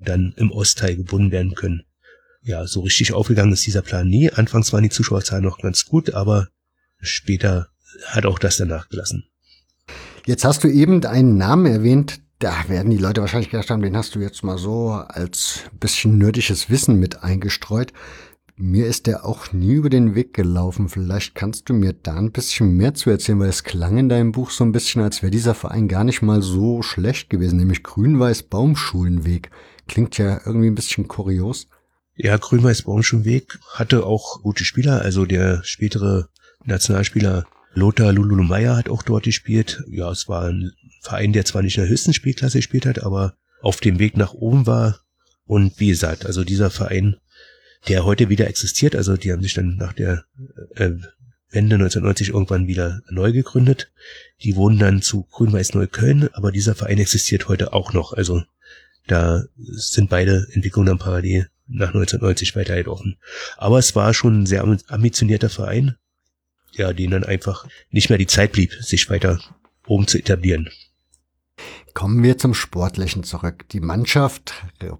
dann im Ostteil gebunden werden können. Ja, so richtig aufgegangen ist dieser Plan nie. Anfangs waren die Zuschauerzahlen noch ganz gut, aber später hat auch das danach gelassen. Jetzt hast du eben einen Namen erwähnt, da werden die Leute wahrscheinlich gedacht haben, den hast du jetzt mal so als bisschen nerdisches Wissen mit eingestreut. Mir ist der auch nie über den Weg gelaufen. Vielleicht kannst du mir da ein bisschen mehr zu erzählen, weil es klang in deinem Buch so ein bisschen, als wäre dieser Verein gar nicht mal so schlecht gewesen, nämlich Grün-Weiß Baumschulenweg. Klingt ja irgendwie ein bisschen kurios. Ja, Grün-Weiß Baumschulenweg hatte auch gute Spieler, also der spätere Nationalspieler Lothar Lulu Meyer hat auch dort gespielt. Ja, es war ein Verein, der zwar nicht in der höchsten Spielklasse gespielt hat, aber auf dem Weg nach oben war. Und wie gesagt, also dieser Verein, der heute wieder existiert, also die haben sich dann nach der äh, Wende 1990 irgendwann wieder neu gegründet. Die wurden dann zu Grün-Weiß Neukölln, aber dieser Verein existiert heute auch noch. Also da sind beide Entwicklungen dann parallel nach 1990 weitergelaufen. Aber es war schon ein sehr ambitionierter Verein, ja, denen dann einfach nicht mehr die Zeit blieb, sich weiter oben zu etablieren. Kommen wir zum Sportlichen zurück. Die Mannschaft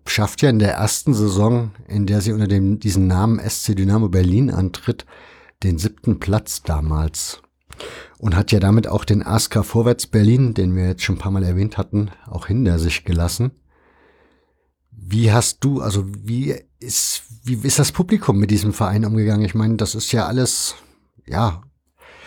schafft ja in der ersten Saison, in der sie unter dem, diesen Namen SC Dynamo Berlin antritt, den siebten Platz damals. Und hat ja damit auch den ASK Vorwärts Berlin, den wir jetzt schon ein paar Mal erwähnt hatten, auch hinter sich gelassen. Wie hast du, also wie ist, wie ist das Publikum mit diesem Verein umgegangen? Ich meine, das ist ja alles, ja,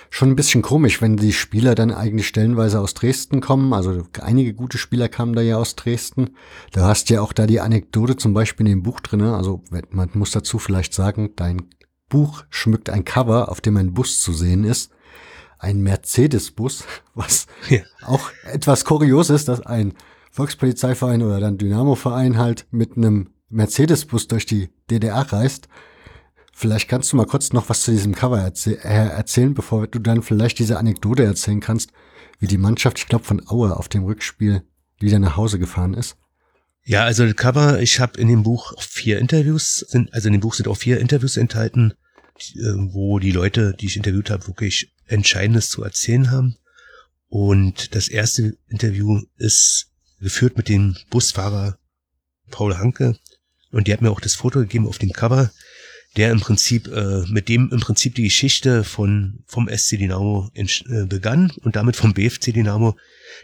schon ein bisschen komisch, wenn die Spieler dann eigentlich stellenweise aus Dresden kommen. Also einige gute Spieler kamen da ja aus Dresden. Du hast ja auch da die Anekdote zum Beispiel in dem Buch drinne. Also man muss dazu vielleicht sagen, dein Buch schmückt ein Cover, auf dem ein Bus zu sehen ist. Ein Mercedes-Bus, [LAUGHS] was ja. auch etwas kurios ist, dass ein Volkspolizeiverein oder dann Dynamo-Verein halt mit einem Mercedes-Bus durch die DDR reist. Vielleicht kannst du mal kurz noch was zu diesem Cover erzäh äh, erzählen, bevor du dann vielleicht diese Anekdote erzählen kannst, wie die Mannschaft, ich glaube von Aue auf dem Rückspiel wieder nach Hause gefahren ist. Ja, also das Cover, ich habe in dem Buch vier Interviews, sind, also in dem Buch sind auch vier Interviews enthalten, äh, wo die Leute, die ich interviewt habe, wirklich Entscheidendes zu erzählen haben. Und das erste Interview ist geführt mit dem Busfahrer Paul Hanke. Und die hat mir auch das Foto gegeben auf dem Cover, der im Prinzip, äh, mit dem im Prinzip die Geschichte von, vom SC Dynamo in, äh, begann und damit vom BFC Dynamo.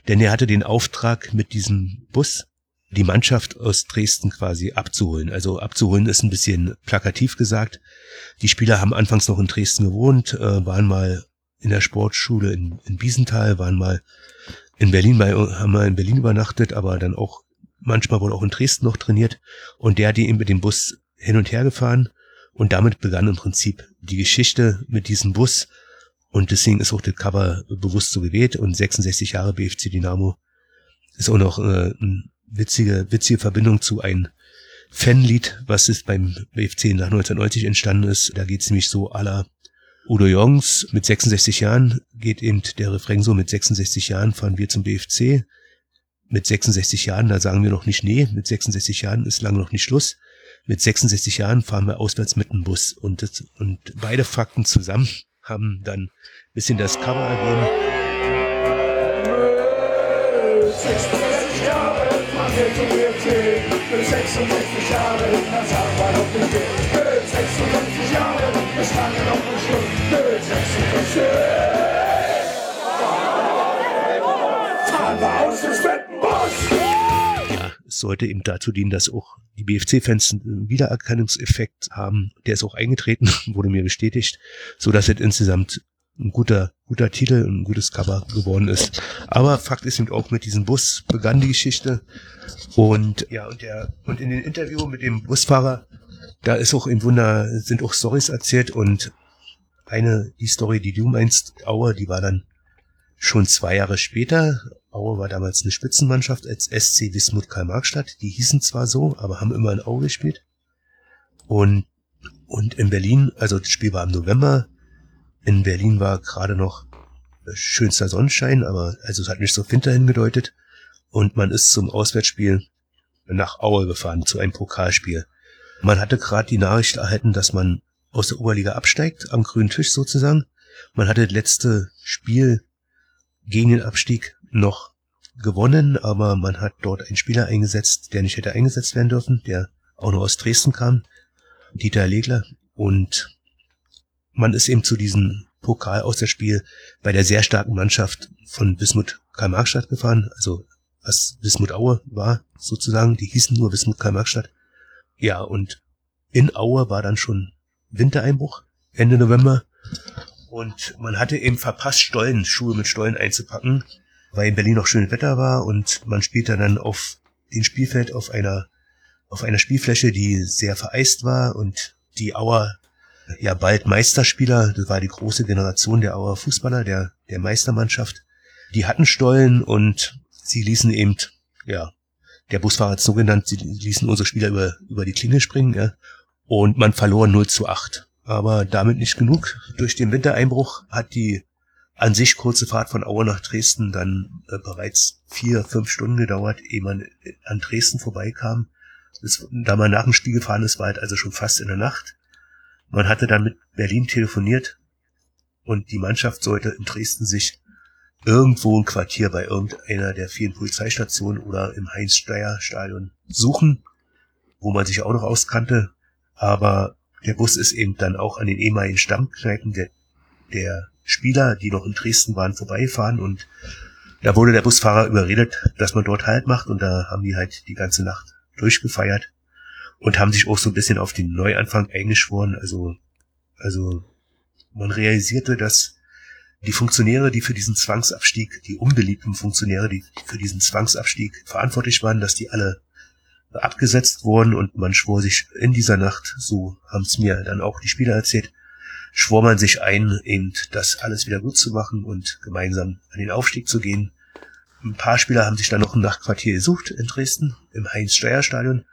Denn er hatte den Auftrag mit diesem Bus die Mannschaft aus Dresden quasi abzuholen. Also abzuholen ist ein bisschen plakativ gesagt. Die Spieler haben anfangs noch in Dresden gewohnt, äh, waren mal in der Sportschule in, in Biesenthal, waren mal in Berlin, bei, haben wir in Berlin übernachtet, aber dann auch manchmal wohl auch in Dresden noch trainiert. Und der hat ihn mit dem Bus hin und her gefahren. Und damit begann im Prinzip die Geschichte mit diesem Bus. Und deswegen ist auch das Cover bewusst so gewählt. Und 66 Jahre BFC Dynamo ist auch noch äh, eine witzige, witzige Verbindung zu einem Fanlied, was ist beim BFC nach 1990 entstanden ist. Da geht es nämlich so aller Udo Jongs mit 66 Jahren geht eben der Refrain so, mit 66 Jahren fahren wir zum BFC. Mit 66 Jahren, da sagen wir noch nicht nee, mit 66 Jahren ist lange noch nicht Schluss. Mit 66 Jahren fahren wir auswärts mit dem Bus. Und, das, und beide Fakten zusammen haben dann ein bisschen das Cover ergeben. 66 Jahre fahren wir zum BFC. 66 sollte eben dazu dienen, dass auch die BFC-Fans einen Wiedererkennungseffekt haben. Der ist auch eingetreten, [LAUGHS] wurde mir bestätigt, so dass es insgesamt ein guter, guter Titel, ein gutes Cover geworden ist. Aber Fakt ist eben auch mit diesem Bus begann die Geschichte. Und ja, und der, und in dem Interview mit dem Busfahrer, da ist auch im Wunder, sind auch Stories erzählt und eine, die Story, die du meinst, Aue, die war dann schon zwei Jahre später. Aue war damals eine Spitzenmannschaft als SC Wismut Karl-Marxstadt. Die hießen zwar so, aber haben immer in Aue gespielt. Und, und in Berlin, also das Spiel war im November. In Berlin war gerade noch schönster Sonnenschein, aber also es hat nicht so Winter hingedeutet. Und man ist zum Auswärtsspiel nach Aue gefahren, zu einem Pokalspiel. Man hatte gerade die Nachricht erhalten, dass man aus der Oberliga absteigt, am grünen Tisch sozusagen. Man hatte das letzte Spiel gegen den Abstieg noch gewonnen, aber man hat dort einen Spieler eingesetzt, der nicht hätte eingesetzt werden dürfen, der auch noch aus Dresden kam, Dieter Legler. Und man ist eben zu diesem Pokal aus der Spiel bei der sehr starken Mannschaft von Wismut Karl-Marxstadt gefahren, also was Wismut Aue war sozusagen, die hießen nur Wismut Karl-Marxstadt. Ja, und in Aue war dann schon Wintereinbruch, Ende November. Und man hatte eben verpasst, Stollen, Schuhe mit Stollen einzupacken, weil in Berlin noch schönes Wetter war und man spielte dann auf dem Spielfeld auf einer, auf einer Spielfläche, die sehr vereist war und die Auer ja bald Meisterspieler. Das war die große Generation der Auer Fußballer, der, der Meistermannschaft. Die hatten Stollen und sie ließen eben, ja, der Busfahrer hat so genannt, sie ließen unsere Spieler über, über die Klinge springen, ja, und man verlor 0 zu 8. Aber damit nicht genug. Durch den Wintereinbruch hat die an sich kurze Fahrt von Aue nach Dresden dann äh, bereits vier, fünf Stunden gedauert, ehe man an Dresden vorbeikam. Das, da man nach dem Spiel gefahren ist, war halt also schon fast in der Nacht. Man hatte dann mit Berlin telefoniert und die Mannschaft sollte in Dresden sich irgendwo ein Quartier bei irgendeiner der vielen Polizeistationen oder im Heinz-Steier-Stadion suchen, wo man sich auch noch auskannte. Aber der Bus ist eben dann auch an den ehemaligen Stammkneipen der, der Spieler, die noch in Dresden waren, vorbeifahren und da wurde der Busfahrer überredet, dass man dort Halt macht und da haben die halt die ganze Nacht durchgefeiert und haben sich auch so ein bisschen auf den Neuanfang eingeschworen. Also, also man realisierte, dass die Funktionäre, die für diesen Zwangsabstieg, die unbeliebten Funktionäre, die für diesen Zwangsabstieg verantwortlich waren, dass die alle abgesetzt wurden und man schwor sich in dieser Nacht, so haben es mir dann auch die Spieler erzählt, schwor man sich ein, eben das alles wieder gut zu machen und gemeinsam an den Aufstieg zu gehen. Ein paar Spieler haben sich dann noch ein Nachtquartier gesucht in Dresden, im Heinz-Steier-Stadion.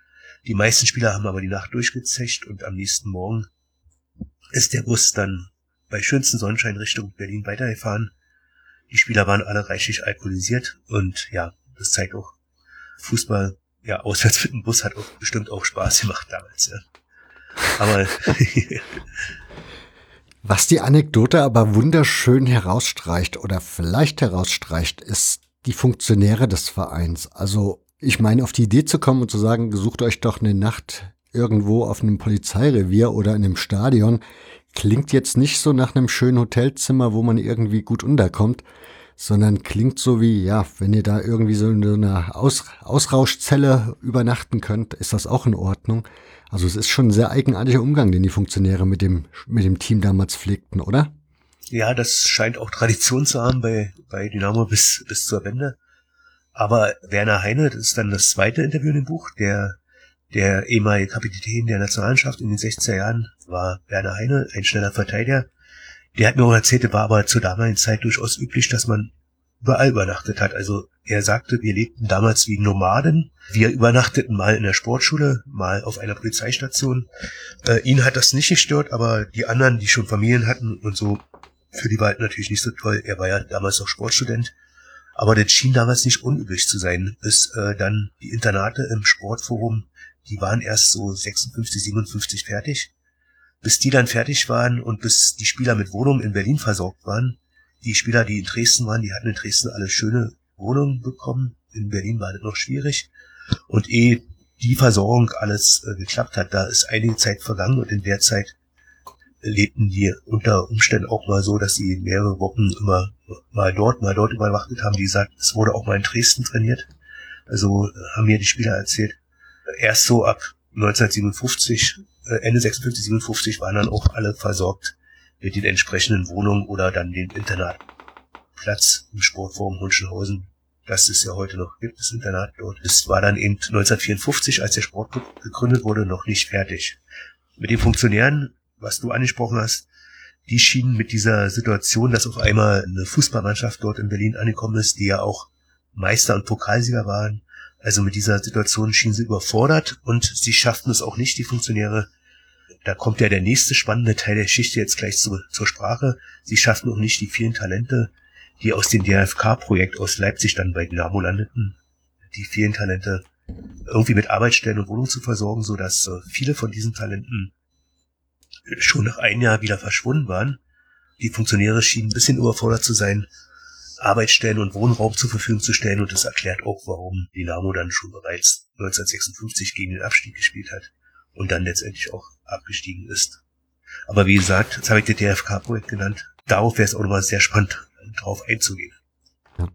Die meisten Spieler haben aber die Nacht durchgezecht und am nächsten Morgen ist der Bus dann bei schönsten Sonnenschein Richtung Berlin weitergefahren. Die Spieler waren alle reichlich alkoholisiert und ja, das zeigt auch, Fußball, ja, auswärts mit dem Bus hat auch bestimmt auch Spaß gemacht damals, ja. Aber [LAUGHS] [LAUGHS] Was die Anekdote aber wunderschön herausstreicht oder vielleicht herausstreicht, ist die Funktionäre des Vereins. Also ich meine, auf die Idee zu kommen und zu sagen, sucht euch doch eine Nacht irgendwo auf einem Polizeirevier oder in einem Stadion, klingt jetzt nicht so nach einem schönen Hotelzimmer, wo man irgendwie gut unterkommt, sondern klingt so wie, ja, wenn ihr da irgendwie so in so einer Aus Ausrauschzelle übernachten könnt, ist das auch in Ordnung. Also es ist schon ein sehr eigenartiger Umgang, den die Funktionäre mit dem, mit dem Team damals pflegten, oder? Ja, das scheint auch Tradition zu haben bei, bei Dynamo bis, bis zur Wende. Aber Werner Heine, das ist dann das zweite Interview in dem Buch, der, der ehemalige Kapitän der Nationalmannschaft in den 60er Jahren war Werner Heine, ein schneller Verteidiger. Der hat mir auch erzählt, war aber zur damaligen Zeit durchaus üblich, dass man überall übernachtet hat. Also er sagte, wir lebten damals wie Nomaden. Wir übernachteten mal in der Sportschule, mal auf einer Polizeistation. Äh, ihn hat das nicht gestört, aber die anderen, die schon Familien hatten und so, für die war halt natürlich nicht so toll. Er war ja damals noch Sportstudent. Aber das schien damals nicht unüblich zu sein, bis äh, dann die Internate im Sportforum, die waren erst so 56, 57 fertig. Bis die dann fertig waren und bis die Spieler mit Wohnungen in Berlin versorgt waren, die Spieler, die in Dresden waren, die hatten in Dresden alle schöne Wohnungen bekommen. In Berlin war das noch schwierig. Und eh die Versorgung alles äh, geklappt hat, da ist einige Zeit vergangen und in der Zeit lebten die unter Umständen auch mal so, dass sie mehrere Wochen immer mal dort, mal dort überwachtet haben. Wie gesagt, es wurde auch mal in Dresden trainiert. Also äh, haben mir die Spieler erzählt. Erst so ab 1957, äh, Ende 56, 57 waren dann auch alle versorgt mit den entsprechenden Wohnungen oder dann den Internatplatz im Sportforum Hunschenhausen, das es ja heute noch gibt, das Internat dort. Es war dann eben 1954, als der Sportclub gegründet wurde, noch nicht fertig. Mit den Funktionären, was du angesprochen hast, die schienen mit dieser Situation, dass auf einmal eine Fußballmannschaft dort in Berlin angekommen ist, die ja auch Meister und Pokalsieger waren. Also mit dieser Situation schienen sie überfordert und sie schafften es auch nicht, die Funktionäre, da kommt ja der nächste spannende Teil der Geschichte jetzt gleich zu, zur Sprache. Sie schafften auch nicht die vielen Talente, die aus dem DFK-Projekt aus Leipzig dann bei Dynamo landeten, die vielen Talente irgendwie mit Arbeitsstellen und Wohnungen zu versorgen, so dass äh, viele von diesen Talenten schon nach einem Jahr wieder verschwunden waren. Die Funktionäre schienen ein bisschen überfordert zu sein, Arbeitsstellen und Wohnraum zur Verfügung zu stellen und das erklärt auch, warum Dynamo dann schon bereits 1956 gegen den Abstieg gespielt hat und dann letztendlich auch abgestiegen ist. Aber wie gesagt, jetzt habe ich das DFK-Projekt genannt. Darauf wäre es auch nochmal sehr spannend, drauf einzugehen. Ja.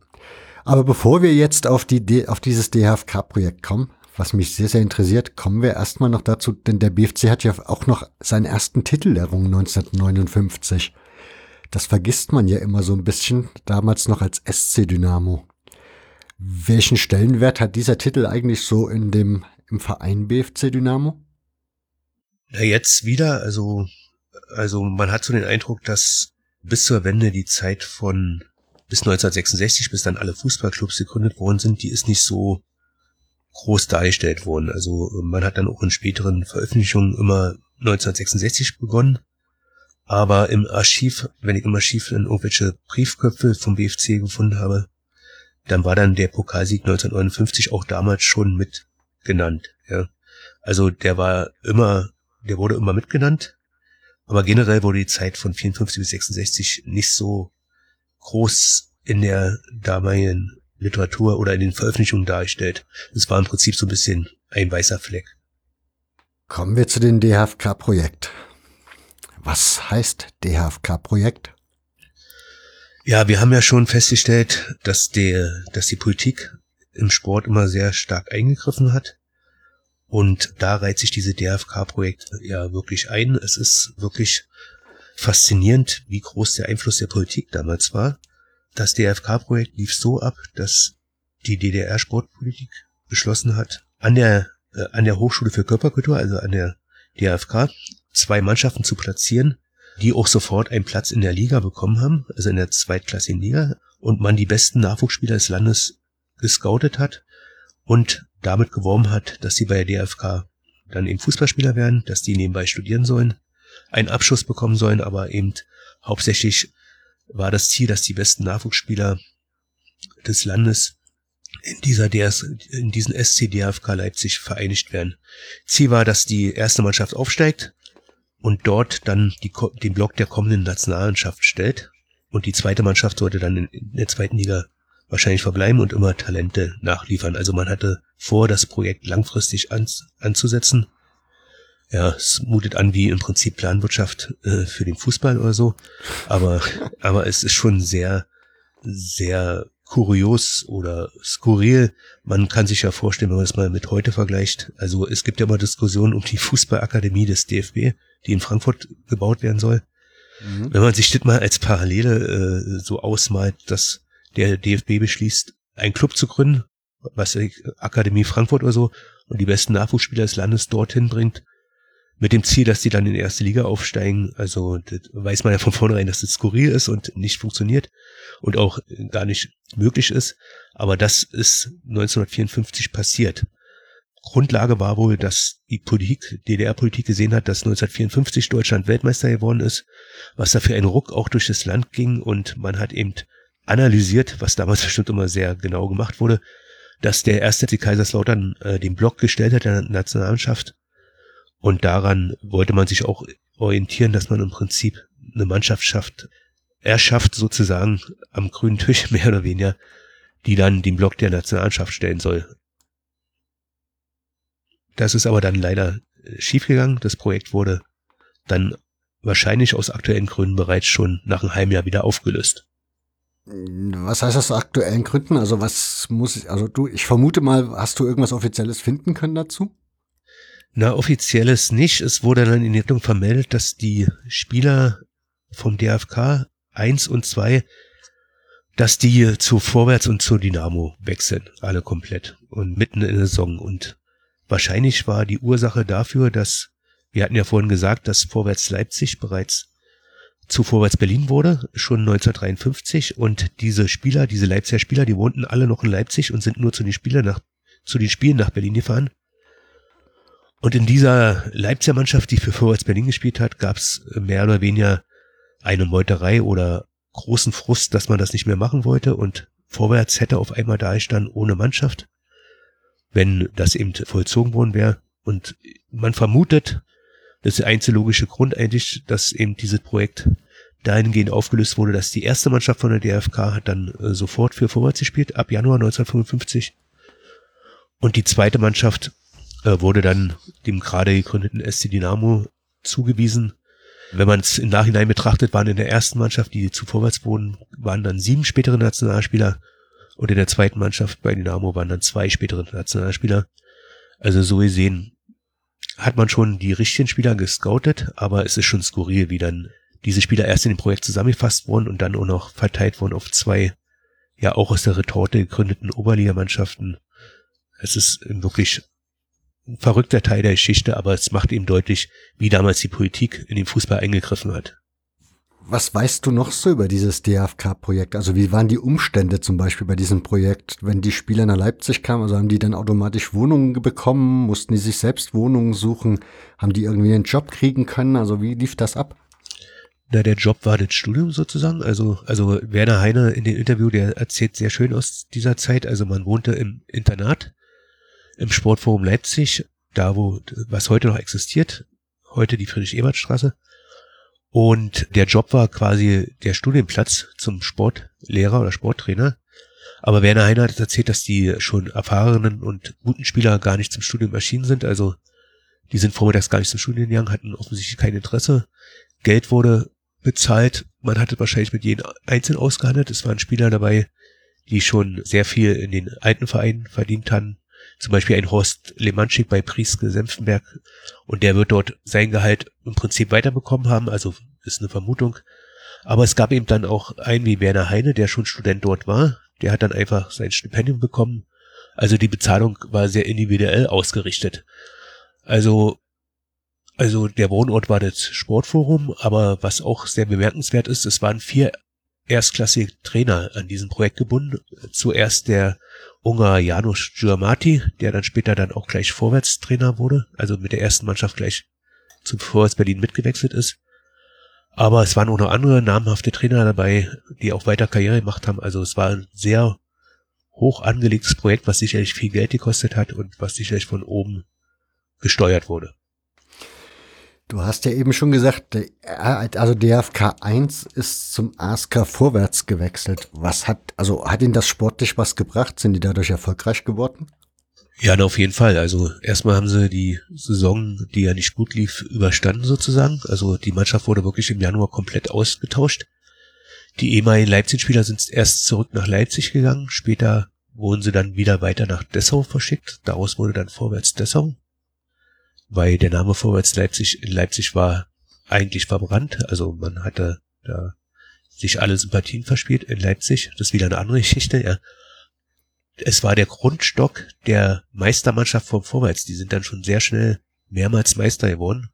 Aber bevor wir jetzt auf, die, auf dieses DFK-Projekt kommen, was mich sehr, sehr interessiert, kommen wir erstmal noch dazu, denn der BFC hat ja auch noch seinen ersten Titel errungen 1959. Das vergisst man ja immer so ein bisschen, damals noch als SC Dynamo. Welchen Stellenwert hat dieser Titel eigentlich so in dem, im Verein BFC Dynamo? Ja, jetzt wieder, also Also man hat so den Eindruck, dass bis zur Wende die Zeit von bis 1966, bis dann alle Fußballclubs gegründet worden sind, die ist nicht so groß dargestellt worden. Also man hat dann auch in späteren Veröffentlichungen immer 1966 begonnen. Aber im Archiv, wenn ich im Archiv dann irgendwelche Briefköpfe vom BFC gefunden habe, dann war dann der Pokalsieg 1959 auch damals schon mit genannt. Ja. Also der war immer, der wurde immer mitgenannt. Aber generell wurde die Zeit von 54 bis 66 nicht so groß in der damaligen Literatur oder in den Veröffentlichungen dargestellt. Es war im Prinzip so ein bisschen ein weißer Fleck. Kommen wir zu dem DHFK-Projekt. Was heißt DHFK-Projekt? Ja, wir haben ja schon festgestellt, dass der, dass die Politik im Sport immer sehr stark eingegriffen hat. Und da reiht sich diese DFK-Projekt ja wirklich ein. Es ist wirklich faszinierend, wie groß der Einfluss der Politik damals war. Das DFK-Projekt lief so ab, dass die DDR-Sportpolitik beschlossen hat, an der, äh, an der Hochschule für Körperkultur, also an der DFK, zwei Mannschaften zu platzieren, die auch sofort einen Platz in der Liga bekommen haben, also in der zweitklassigen Liga, und man die besten Nachwuchsspieler des Landes gescoutet hat und damit geworben hat, dass sie bei der DFK dann eben Fußballspieler werden, dass die nebenbei studieren sollen, einen Abschluss bekommen sollen, aber eben hauptsächlich war das Ziel, dass die besten Nachwuchsspieler des Landes in dieser DS, in diesen SC DFK Leipzig vereinigt werden. Ziel war, dass die erste Mannschaft aufsteigt und dort dann die, den Block der kommenden Nationalmannschaft stellt und die zweite Mannschaft sollte dann in, der zweiten Liga wahrscheinlich verbleiben und immer Talente nachliefern. Also man hatte vor, das Projekt langfristig an, anzusetzen. Ja, es mutet an wie im Prinzip Planwirtschaft äh, für den Fußball oder so. Aber, [LAUGHS] aber es ist schon sehr, sehr kurios oder skurril. Man kann sich ja vorstellen, wenn man es mal mit heute vergleicht. Also es gibt ja immer Diskussionen um die Fußballakademie des DFB, die in Frankfurt gebaut werden soll. Mhm. Wenn man sich das mal als Parallele äh, so ausmalt, dass der DFB beschließt, einen Club zu gründen, was Akademie Frankfurt oder so, und die besten Nachwuchsspieler des Landes dorthin bringt, mit dem Ziel, dass die dann in die erste Liga aufsteigen. Also das weiß man ja von vornherein, dass das skurril ist und nicht funktioniert und auch gar nicht möglich ist. Aber das ist 1954 passiert. Grundlage war wohl, dass die Politik, DDR-Politik gesehen hat, dass 1954 Deutschland Weltmeister geworden ist, was da für ein Ruck auch durch das Land ging und man hat eben analysiert, was damals [LAUGHS] bestimmt immer sehr genau gemacht wurde, dass der erste FC Kaiserslautern äh, den Block gestellt hat der Nationalmannschaft und daran wollte man sich auch orientieren, dass man im Prinzip eine Mannschaft schafft, erschafft sozusagen am grünen Tisch [LAUGHS] mehr oder weniger, die dann den Block der Nationalmannschaft stellen soll. Das ist aber dann leider äh, schiefgegangen. Das Projekt wurde dann wahrscheinlich aus aktuellen Gründen bereits schon nach einem halben Jahr wieder aufgelöst. Was heißt das aus aktuellen Gründen? Also was muss ich, also du, ich vermute mal, hast du irgendwas Offizielles finden können dazu? Na, offizielles nicht. Es wurde dann in die Richtung vermeldet, dass die Spieler vom DFK 1 und 2, dass die zu Vorwärts und zu Dynamo wechseln. Alle komplett. Und mitten in der Saison. Und wahrscheinlich war die Ursache dafür, dass, wir hatten ja vorhin gesagt, dass Vorwärts Leipzig bereits zu Vorwärts Berlin wurde, schon 1953. Und diese Spieler, diese Leipziger Spieler, die wohnten alle noch in Leipzig und sind nur zu den Spielern nach, zu den Spielen nach Berlin gefahren. Und in dieser Leipziger Mannschaft, die für Vorwärts Berlin gespielt hat, gab es mehr oder weniger eine Meuterei oder großen Frust, dass man das nicht mehr machen wollte und Vorwärts hätte auf einmal da gestanden ohne Mannschaft, wenn das eben vollzogen worden wäre. Und man vermutet, das ist der einzige logische Grund eigentlich, dass eben dieses Projekt dahingehend aufgelöst wurde, dass die erste Mannschaft von der DFK hat dann äh, sofort für Vorwärts gespielt, ab Januar 1955. Und die zweite Mannschaft äh, wurde dann dem gerade gegründeten SC Dynamo zugewiesen. Wenn man es im Nachhinein betrachtet, waren in der ersten Mannschaft, die zu Vorwärts wurden, waren dann sieben spätere Nationalspieler und in der zweiten Mannschaft bei Dynamo waren dann zwei spätere Nationalspieler. Also so gesehen hat man schon die richtigen Spieler gescoutet, aber es ist schon skurril, wie dann diese Spieler erst in dem Projekt zusammengefasst wurden und dann auch noch verteilt wurden auf zwei, ja auch aus der Retorte gegründeten Oberligamannschaften. Es ist wirklich verrückter Teil der Geschichte, aber es macht eben deutlich, wie damals die Politik in den Fußball eingegriffen hat. Was weißt du noch so über dieses DFK-Projekt? Also wie waren die Umstände zum Beispiel bei diesem Projekt, wenn die Spieler nach Leipzig kamen? Also haben die dann automatisch Wohnungen bekommen? Mussten die sich selbst Wohnungen suchen? Haben die irgendwie einen Job kriegen können? Also wie lief das ab? Na, der Job war das Studium sozusagen. Also, also Werner Heine in dem Interview, der erzählt sehr schön aus dieser Zeit. Also man wohnte im Internat, im Sportforum Leipzig, da wo, was heute noch existiert, heute die Friedrich-Ebert-Straße. Und der Job war quasi der Studienplatz zum Sportlehrer oder Sporttrainer. Aber Werner Heiner hat erzählt, dass die schon erfahrenen und guten Spieler gar nicht zum Studium erschienen sind. Also die sind vormittags gar nicht zum Studium gegangen, hatten offensichtlich kein Interesse. Geld wurde bezahlt. Man hatte wahrscheinlich mit jedem einzeln ausgehandelt. Es waren Spieler dabei, die schon sehr viel in den alten Vereinen verdient haben. Zum Beispiel ein Horst Lemanschik bei Prieske Senftenberg. Und der wird dort sein Gehalt im Prinzip weiterbekommen haben. Also ist eine Vermutung. Aber es gab eben dann auch einen wie Werner Heine, der schon Student dort war. Der hat dann einfach sein Stipendium bekommen. Also die Bezahlung war sehr individuell ausgerichtet. Also, also der Wohnort war das Sportforum, aber was auch sehr bemerkenswert ist, es waren vier erstklassige Trainer an diesem Projekt gebunden. Zuerst der Ungar Janusz Giamatti, der dann später dann auch gleich Vorwärtstrainer wurde, also mit der ersten Mannschaft gleich zum Vorwärts Berlin mitgewechselt ist. Aber es waren auch noch andere namhafte Trainer dabei, die auch weiter Karriere gemacht haben. Also es war ein sehr hoch angelegtes Projekt, was sicherlich viel Geld gekostet hat und was sicherlich von oben gesteuert wurde. Du hast ja eben schon gesagt, also DFK 1 ist zum ASK vorwärts gewechselt. Was hat, also hat Ihnen das sportlich was gebracht? Sind die dadurch erfolgreich geworden? Ja, na, auf jeden Fall. Also erstmal haben sie die Saison, die ja nicht gut lief, überstanden sozusagen. Also die Mannschaft wurde wirklich im Januar komplett ausgetauscht. Die ehemaligen Leipzig-Spieler sind erst zurück nach Leipzig gegangen. Später wurden sie dann wieder weiter nach Dessau verschickt. Daraus wurde dann vorwärts Dessau weil der Name Vorwärts Leipzig in Leipzig war eigentlich verbrannt. Also man hatte da sich alle Sympathien verspielt in Leipzig. Das ist wieder eine andere Geschichte. Ja. Es war der Grundstock der Meistermannschaft vom Vorwärts. Die sind dann schon sehr schnell mehrmals Meister geworden.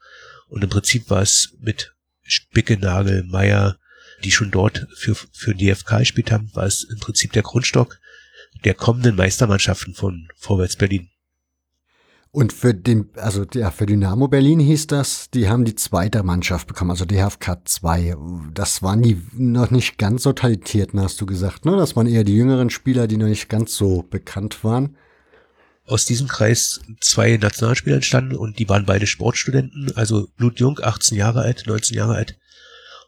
Und im Prinzip war es mit Spickenagel, Meier, die schon dort für, für DFK gespielt haben, war es im Prinzip der Grundstock der kommenden Meistermannschaften von Vorwärts Berlin. Und für den, also ja, für Dynamo Berlin hieß das, die haben die zweite Mannschaft bekommen, also DHFK 2. Das waren die noch nicht ganz so talentierten, hast du gesagt, ne? Das waren eher die jüngeren Spieler, die noch nicht ganz so bekannt waren. Aus diesem Kreis zwei Nationalspieler entstanden und die waren beide Sportstudenten, also Blut Jung, 18 Jahre alt, 19 Jahre alt.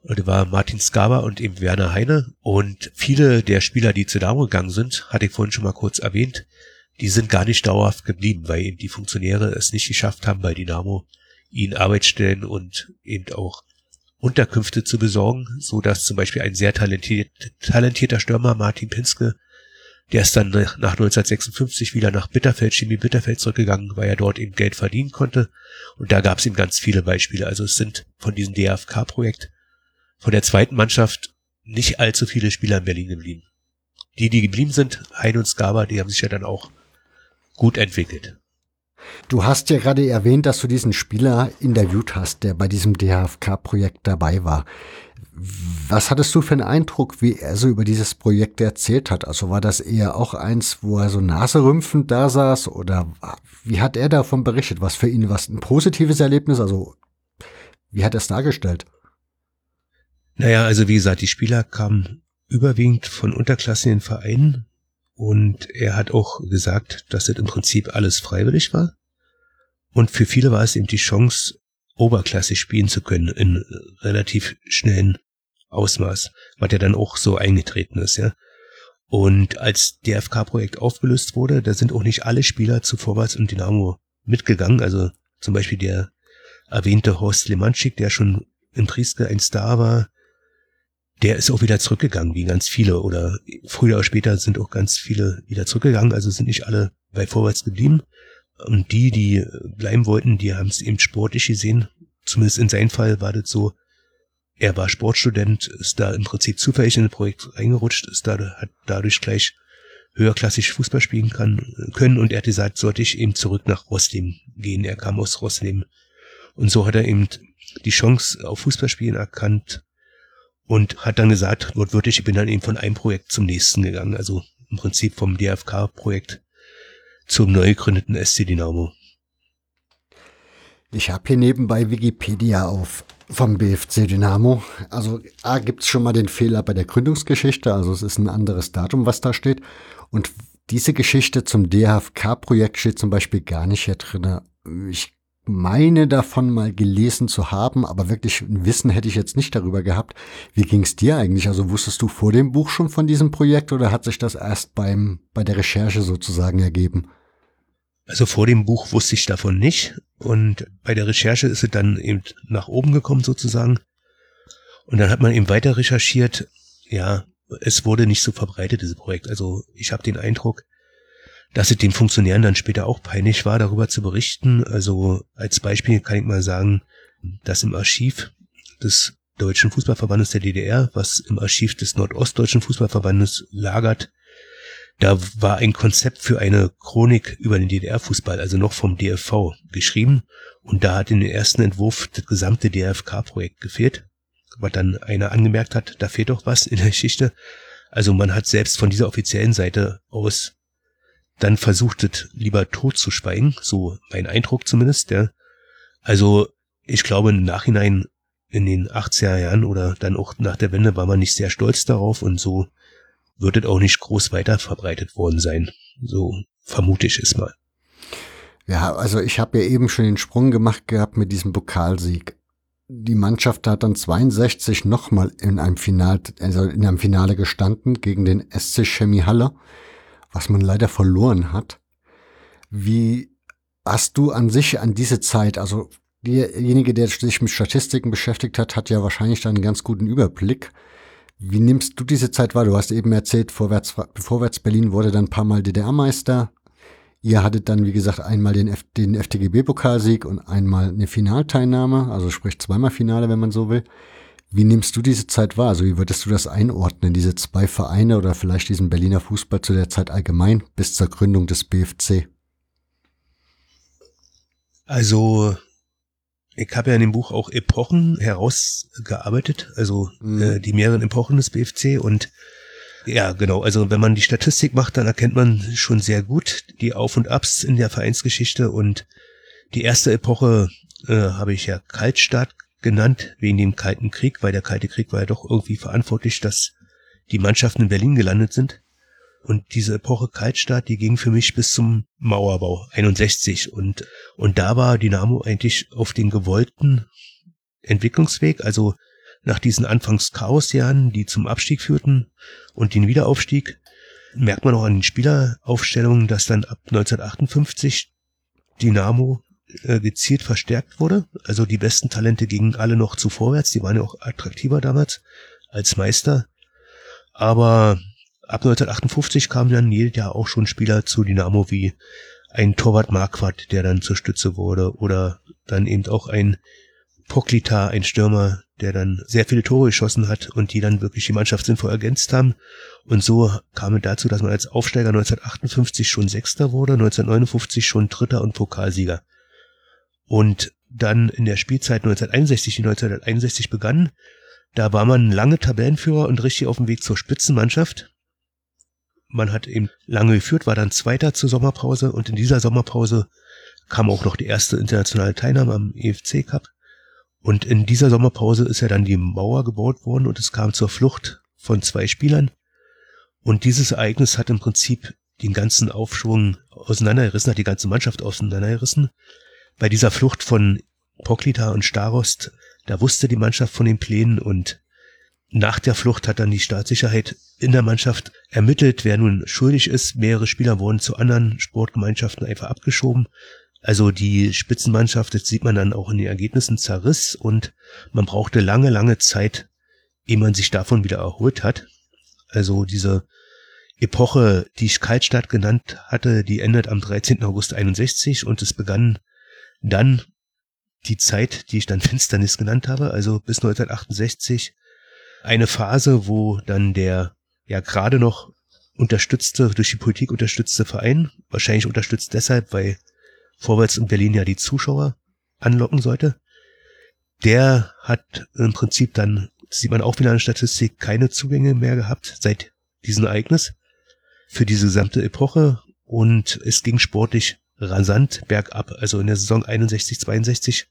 Und war Martin Skaba und eben Werner Heine. Und viele der Spieler, die zu Dynamo gegangen sind, hatte ich vorhin schon mal kurz erwähnt, die sind gar nicht dauerhaft geblieben, weil eben die Funktionäre es nicht geschafft haben, bei Dynamo ihnen Arbeitsstellen und eben auch Unterkünfte zu besorgen, so dass zum Beispiel ein sehr talentiert, talentierter Stürmer Martin Pinske, der ist dann nach 1956 wieder nach Bitterfeld, Chemie Bitterfeld zurückgegangen, weil er dort eben Geld verdienen konnte. Und da gab es ihm ganz viele Beispiele. Also es sind von diesem DFK-Projekt, von der zweiten Mannschaft nicht allzu viele Spieler in Berlin geblieben. Die, die geblieben sind, Hein und Skaba, die haben sich ja dann auch gut entwickelt. Du hast ja gerade erwähnt, dass du diesen Spieler interviewt hast, der bei diesem DHFK-Projekt dabei war. Was hattest du für einen Eindruck, wie er so über dieses Projekt erzählt hat? Also war das eher auch eins, wo er so naserümpfend da saß oder wie hat er davon berichtet? Was für ihn was ein positives Erlebnis? Also wie hat er es dargestellt? Naja, also wie gesagt, die Spieler kamen überwiegend von unterklassigen Vereinen und er hat auch gesagt, dass das im Prinzip alles freiwillig war. Und für viele war es eben die Chance, oberklassig spielen zu können in relativ schnellen Ausmaß, was ja dann auch so eingetreten ist, ja. Und als DFK-Projekt aufgelöst wurde, da sind auch nicht alle Spieler zu Vorwärts und Dynamo mitgegangen. Also zum Beispiel der erwähnte Horst Lemanschik, der schon in Prieske ein Star war, der ist auch wieder zurückgegangen, wie ganz viele. Oder früher oder später sind auch ganz viele wieder zurückgegangen, also sind nicht alle bei Vorwärts geblieben. Und die, die bleiben wollten, die haben es eben sportlich gesehen. Zumindest in seinem Fall war das so, er war Sportstudent, ist da im Prinzip zufällig in ein Projekt reingerutscht, ist da, hat dadurch gleich höherklassig Fußball spielen kann, können und er hat gesagt, sollte ich eben zurück nach Rosleben gehen. Er kam aus Rosleben. Und so hat er eben die Chance auf Fußballspielen erkannt und hat dann gesagt, wortwörtlich, ich bin dann eben von einem Projekt zum nächsten gegangen, also im Prinzip vom DFK-Projekt zum neu gegründeten SC Dynamo. Ich habe hier nebenbei Wikipedia auf vom BFC Dynamo. Also A gibt es schon mal den Fehler bei der Gründungsgeschichte, also es ist ein anderes Datum, was da steht. Und diese Geschichte zum DHFK-Projekt steht zum Beispiel gar nicht hier drin. Ich meine davon mal gelesen zu haben, aber wirklich ein Wissen hätte ich jetzt nicht darüber gehabt. Wie ging es dir eigentlich? Also wusstest du vor dem Buch schon von diesem Projekt oder hat sich das erst beim bei der Recherche sozusagen ergeben? Also vor dem Buch wusste ich davon nicht und bei der Recherche ist es dann eben nach oben gekommen sozusagen. Und dann hat man eben weiter recherchiert. Ja, es wurde nicht so verbreitet, dieses Projekt. Also ich habe den Eindruck, dass es den Funktionären dann später auch peinlich war, darüber zu berichten. Also als Beispiel kann ich mal sagen, dass im Archiv des Deutschen Fußballverbandes der DDR, was im Archiv des Nordostdeutschen Fußballverbandes lagert, da war ein Konzept für eine Chronik über den DDR-Fußball, also noch vom DFV, geschrieben. Und da hat in den ersten Entwurf das gesamte DFK-Projekt gefehlt. Was dann einer angemerkt hat, da fehlt doch was in der Geschichte. Also man hat selbst von dieser offiziellen Seite aus dann versucht es lieber tot zu schweigen, so mein Eindruck zumindest, ja. Also ich glaube im Nachhinein in den 80er Jahren oder dann auch nach der Wende war man nicht sehr stolz darauf und so wird es auch nicht groß weiter verbreitet worden sein. So vermute ich es mal. Ja, also ich habe ja eben schon den Sprung gemacht gehabt mit diesem Pokalsieg. Die Mannschaft hat dann 62 nochmal in einem Finale, also in einem Finale gestanden gegen den SC Chemie Halle, was man leider verloren hat. Wie hast du an sich an diese Zeit, also derjenige, der sich mit Statistiken beschäftigt hat, hat ja wahrscheinlich dann einen ganz guten Überblick. Wie nimmst du diese Zeit wahr? Du hast eben erzählt, Vorwärts, Vorwärts Berlin wurde dann ein paar Mal DDR-Meister. Ihr hattet dann, wie gesagt, einmal den, F den FTGB-Pokalsieg und einmal eine Finalteilnahme, also sprich zweimal Finale, wenn man so will. Wie nimmst du diese Zeit wahr? Also wie würdest du das einordnen, diese zwei Vereine oder vielleicht diesen Berliner Fußball zu der Zeit allgemein bis zur Gründung des BFC? Also ich habe ja in dem Buch auch Epochen herausgearbeitet, also mhm. äh, die mehreren Epochen des BFC und ja, genau. Also wenn man die Statistik macht, dann erkennt man schon sehr gut die Auf und Abs in der Vereinsgeschichte und die erste Epoche äh, habe ich ja Kaltstart genannt, wegen dem Kalten Krieg, weil der Kalte Krieg war ja doch irgendwie verantwortlich, dass die Mannschaften in Berlin gelandet sind. Und diese Epoche Kaltstart, die ging für mich bis zum Mauerbau 61 und und da war Dynamo eigentlich auf den gewollten Entwicklungsweg, also nach diesen Anfangs Chaosjahren, die zum Abstieg führten und den Wiederaufstieg, merkt man auch an den Spieleraufstellungen, dass dann ab 1958 Dynamo äh, gezielt verstärkt wurde. Also die besten Talente gingen alle noch zu vorwärts, die waren ja auch attraktiver damals als Meister. Aber ab 1958 kamen dann jedes Jahr auch schon Spieler zu Dynamo wie ein Torwart Marquardt, der dann zur Stütze wurde, oder dann eben auch ein Poklita, ein Stürmer, der dann sehr viele Tore geschossen hat und die dann wirklich die Mannschaft sinnvoll ergänzt haben. Und so kam es dazu, dass man als Aufsteiger 1958 schon Sechster wurde, 1959 schon Dritter und Pokalsieger. Und dann in der Spielzeit 1961, die 1961 begann, da war man lange Tabellenführer und richtig auf dem Weg zur Spitzenmannschaft. Man hat eben lange geführt, war dann Zweiter zur Sommerpause und in dieser Sommerpause kam auch noch die erste internationale Teilnahme am EFC Cup. Und in dieser Sommerpause ist ja dann die Mauer gebaut worden und es kam zur Flucht von zwei Spielern. Und dieses Ereignis hat im Prinzip den ganzen Aufschwung auseinandergerissen, hat die ganze Mannschaft auseinandergerissen. Bei dieser Flucht von Poklita und Starost, da wusste die Mannschaft von den Plänen und nach der Flucht hat dann die Staatssicherheit in der Mannschaft ermittelt, wer nun schuldig ist. Mehrere Spieler wurden zu anderen Sportgemeinschaften einfach abgeschoben. Also die Spitzenmannschaft, das sieht man dann auch in den Ergebnissen, zerriss und man brauchte lange, lange Zeit, ehe man sich davon wieder erholt hat. Also diese Epoche, die ich Kaltstadt genannt hatte, die endet am 13. August 61 und es begann dann die Zeit, die ich dann Finsternis genannt habe, also bis 1968 eine Phase, wo dann der ja gerade noch unterstützte, durch die Politik unterstützte Verein. Wahrscheinlich unterstützt deshalb, weil Vorwärts in Berlin ja die Zuschauer anlocken sollte. Der hat im Prinzip dann, sieht man auch wieder in der Statistik, keine Zugänge mehr gehabt seit diesem Ereignis für diese gesamte Epoche und es ging sportlich rasant bergab. Also in der Saison 61, 62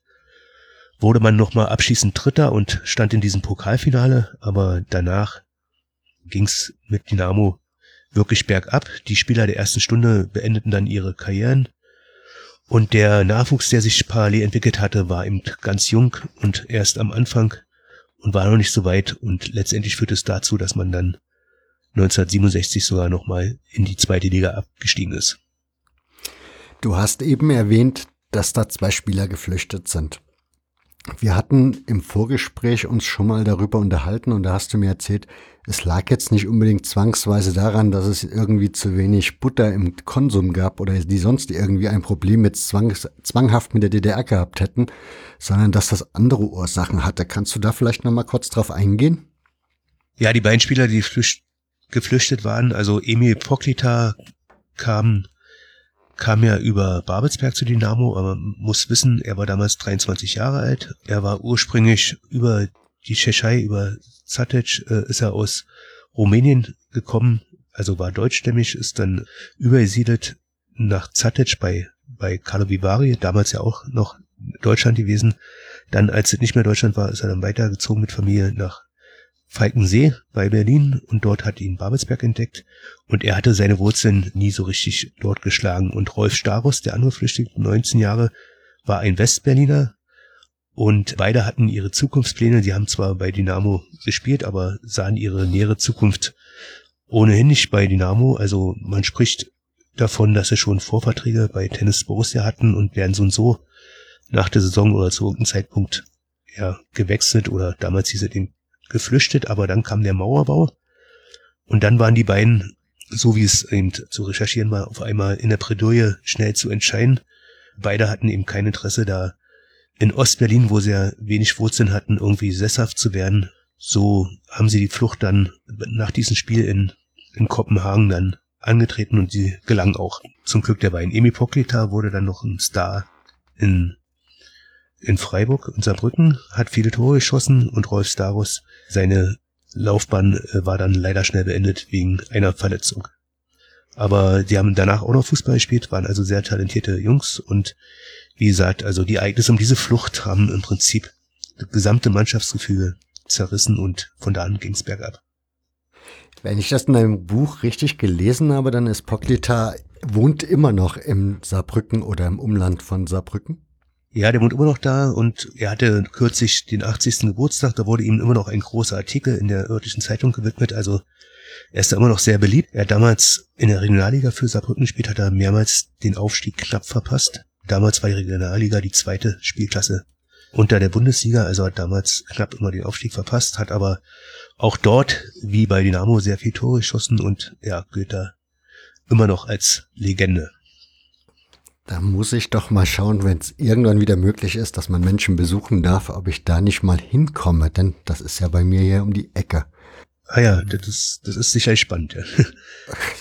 wurde man nochmal abschließend Dritter und stand in diesem Pokalfinale, aber danach ging's mit Dynamo wirklich bergab. Die Spieler der ersten Stunde beendeten dann ihre Karrieren. Und der Nachwuchs, der sich parallel entwickelt hatte, war eben ganz jung und erst am Anfang und war noch nicht so weit. Und letztendlich führte es dazu, dass man dann 1967 sogar nochmal in die zweite Liga abgestiegen ist. Du hast eben erwähnt, dass da zwei Spieler geflüchtet sind. Wir hatten im Vorgespräch uns schon mal darüber unterhalten und da hast du mir erzählt, es lag jetzt nicht unbedingt zwangsweise daran, dass es irgendwie zu wenig Butter im Konsum gab oder die sonst irgendwie ein Problem mit Zwangs zwanghaft mit der DDR gehabt hätten, sondern dass das andere Ursachen hatte. Kannst du da vielleicht noch mal kurz drauf eingehen? Ja, die beiden Spieler, die geflüchtet waren, also Emil Poklita kam kam ja über Babelsberg zu Dynamo, aber man muss wissen, er war damals 23 Jahre alt. Er war ursprünglich über die Tschechei, über Zatec, äh, ist er aus Rumänien gekommen, also war deutschstämmig, ist dann übergesiedelt nach Zatec bei, bei Carlo Vivari, damals ja auch noch Deutschland gewesen. Dann, als es nicht mehr Deutschland war, ist er dann weitergezogen mit Familie nach Falkensee bei Berlin und dort hat ihn Babelsberg entdeckt und er hatte seine Wurzeln nie so richtig dort geschlagen. Und Rolf Starus, der andere Flüchtling, 19 Jahre, war ein Westberliner und beide hatten ihre Zukunftspläne. Sie haben zwar bei Dynamo gespielt, aber sahen ihre nähere Zukunft ohnehin nicht bei Dynamo. Also man spricht davon, dass sie schon Vorverträge bei Tennis Borussia hatten und werden so und so nach der Saison oder zu irgendeinem Zeitpunkt ja, gewechselt oder damals hieß es den geflüchtet, aber dann kam der Mauerbau und dann waren die beiden, so wie es eben zu recherchieren war, auf einmal in der Bredouille schnell zu entscheiden. Beide hatten eben kein Interesse da in Ostberlin, wo sie ja wenig Wurzeln hatten, irgendwie sesshaft zu werden. So haben sie die Flucht dann nach diesem Spiel in, in Kopenhagen dann angetreten und sie gelang auch. Zum Glück der beiden. Emi Poklita wurde dann noch ein Star in in Freiburg und Saarbrücken, hat viele Tore geschossen und Rolf Starus, seine Laufbahn äh, war dann leider schnell beendet wegen einer Verletzung. Aber die haben danach auch noch Fußball gespielt, waren also sehr talentierte Jungs und wie gesagt, also die Ereignisse um diese Flucht haben im Prinzip das gesamte Mannschaftsgefüge zerrissen und von da an ging's bergab. Wenn ich das in deinem Buch richtig gelesen habe, dann ist Poklita wohnt immer noch im Saarbrücken oder im Umland von Saarbrücken. Ja, der wohnt immer noch da und er hatte kürzlich den 80. Geburtstag, da wurde ihm immer noch ein großer Artikel in der örtlichen Zeitung gewidmet, also er ist da immer noch sehr beliebt. Er hat damals in der Regionalliga für Saarbrücken gespielt, hat er mehrmals den Aufstieg knapp verpasst. Damals war die Regionalliga die zweite Spielklasse unter der Bundesliga, also hat damals knapp immer den Aufstieg verpasst, hat aber auch dort, wie bei Dynamo, sehr viel Tore geschossen und ja, gilt da immer noch als Legende. Da muss ich doch mal schauen, wenn es irgendwann wieder möglich ist, dass man Menschen besuchen darf, ob ich da nicht mal hinkomme, denn das ist ja bei mir hier um die Ecke. Ah ja, das ist, das ist sicherlich spannend. Ja,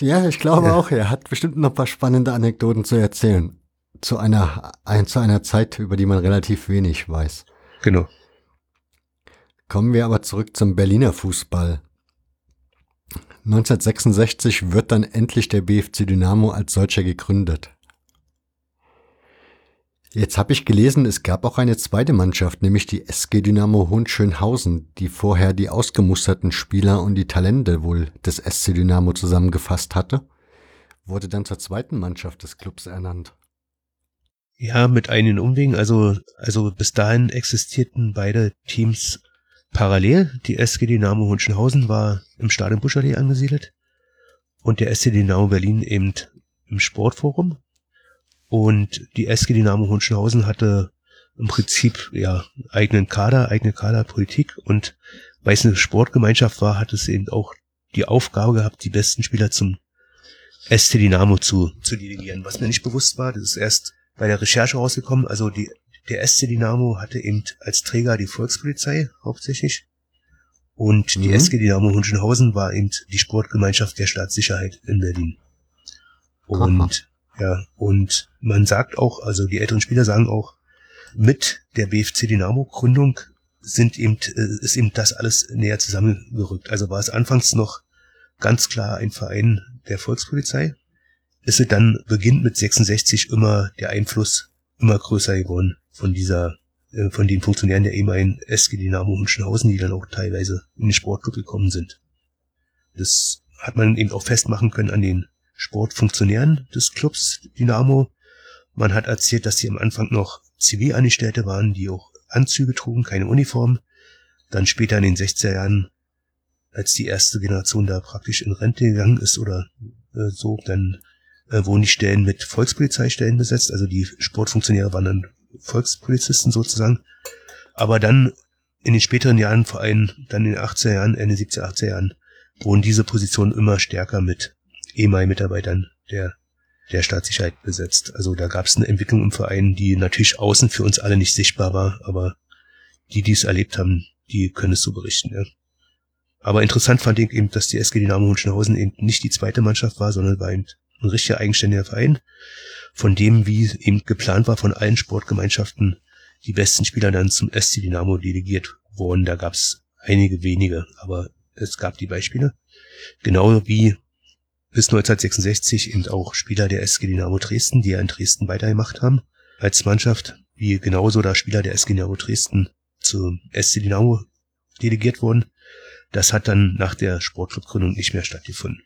[LAUGHS] ja ich glaube ja. auch, er hat bestimmt noch ein paar spannende Anekdoten zu erzählen. Zu einer, ein, zu einer Zeit, über die man relativ wenig weiß. Genau. Kommen wir aber zurück zum Berliner Fußball. 1966 wird dann endlich der BFC Dynamo als solcher gegründet. Jetzt habe ich gelesen, es gab auch eine zweite Mannschaft, nämlich die SG Dynamo Hohenschönhausen, die vorher die ausgemusterten Spieler und die Talente wohl des SC Dynamo zusammengefasst hatte, wurde dann zur zweiten Mannschaft des Clubs ernannt. Ja, mit einigen Umwegen. Also, also bis dahin existierten beide Teams parallel. Die SG Dynamo Hohenschönhausen war im Stadion Buschallee angesiedelt und der SC Dynamo Berlin eben im Sportforum. Und die SG Dynamo Hohenschönhausen hatte im Prinzip ja eigenen Kader, eigene Kaderpolitik und weil es eine Sportgemeinschaft war, hat es eben auch die Aufgabe gehabt, die besten Spieler zum SC Dynamo zu, zu delegieren. Was mir nicht bewusst war, das ist erst bei der Recherche rausgekommen. Also die, der SC Dynamo hatte eben als Träger die Volkspolizei hauptsächlich Und die Mhm. SG Dynamo Hunschenhausen war eben die Sportgemeinschaft der Staatssicherheit in Berlin. Und ja, und man sagt auch, also die älteren Spieler sagen auch, mit der BFC Dynamo Gründung sind eben, äh, ist eben das alles näher zusammengerückt. Also war es anfangs noch ganz klar ein Verein der Volkspolizei. Ist es dann beginnt mit 66 immer der Einfluss immer größer geworden von dieser, äh, von den Funktionären der ehemaligen SG Dynamo Hunschenhausen, die dann auch teilweise in den Sportclub gekommen sind. Das hat man eben auch festmachen können an den Sportfunktionären des Clubs Dynamo. Man hat erzählt, dass sie am Anfang noch Zivilangestellte waren, die auch Anzüge trugen, keine Uniform. Dann später in den 60er Jahren, als die erste Generation da praktisch in Rente gegangen ist oder äh, so, dann äh, wurden die Stellen mit Volkspolizeistellen besetzt. Also die Sportfunktionäre waren dann Volkspolizisten sozusagen. Aber dann in den späteren Jahren, vor allem dann in den 80er Jahren, Ende 70er, 80er Jahren, wurden diese Positionen immer stärker mit ehemaligen Mitarbeitern der, der Staatssicherheit besetzt. Also da gab es eine Entwicklung im Verein, die natürlich außen für uns alle nicht sichtbar war, aber die, die es erlebt haben, die können es so berichten. Ja. Aber interessant fand ich eben, dass die SG Dynamo Hunschenhausen eben nicht die zweite Mannschaft war, sondern war eben ein richtiger eigenständiger Verein, von dem, wie eben geplant war, von allen Sportgemeinschaften die besten Spieler dann zum SC Dynamo delegiert wurden. Da gab es einige wenige, aber es gab die Beispiele. Genau wie bis 1966 eben auch Spieler der SG Dynamo Dresden, die ja in Dresden weitergemacht haben als Mannschaft, wie genauso da Spieler der SG Dynamo Dresden zum SC Dynamo delegiert wurden. Das hat dann nach der Sportclubgründung nicht mehr stattgefunden.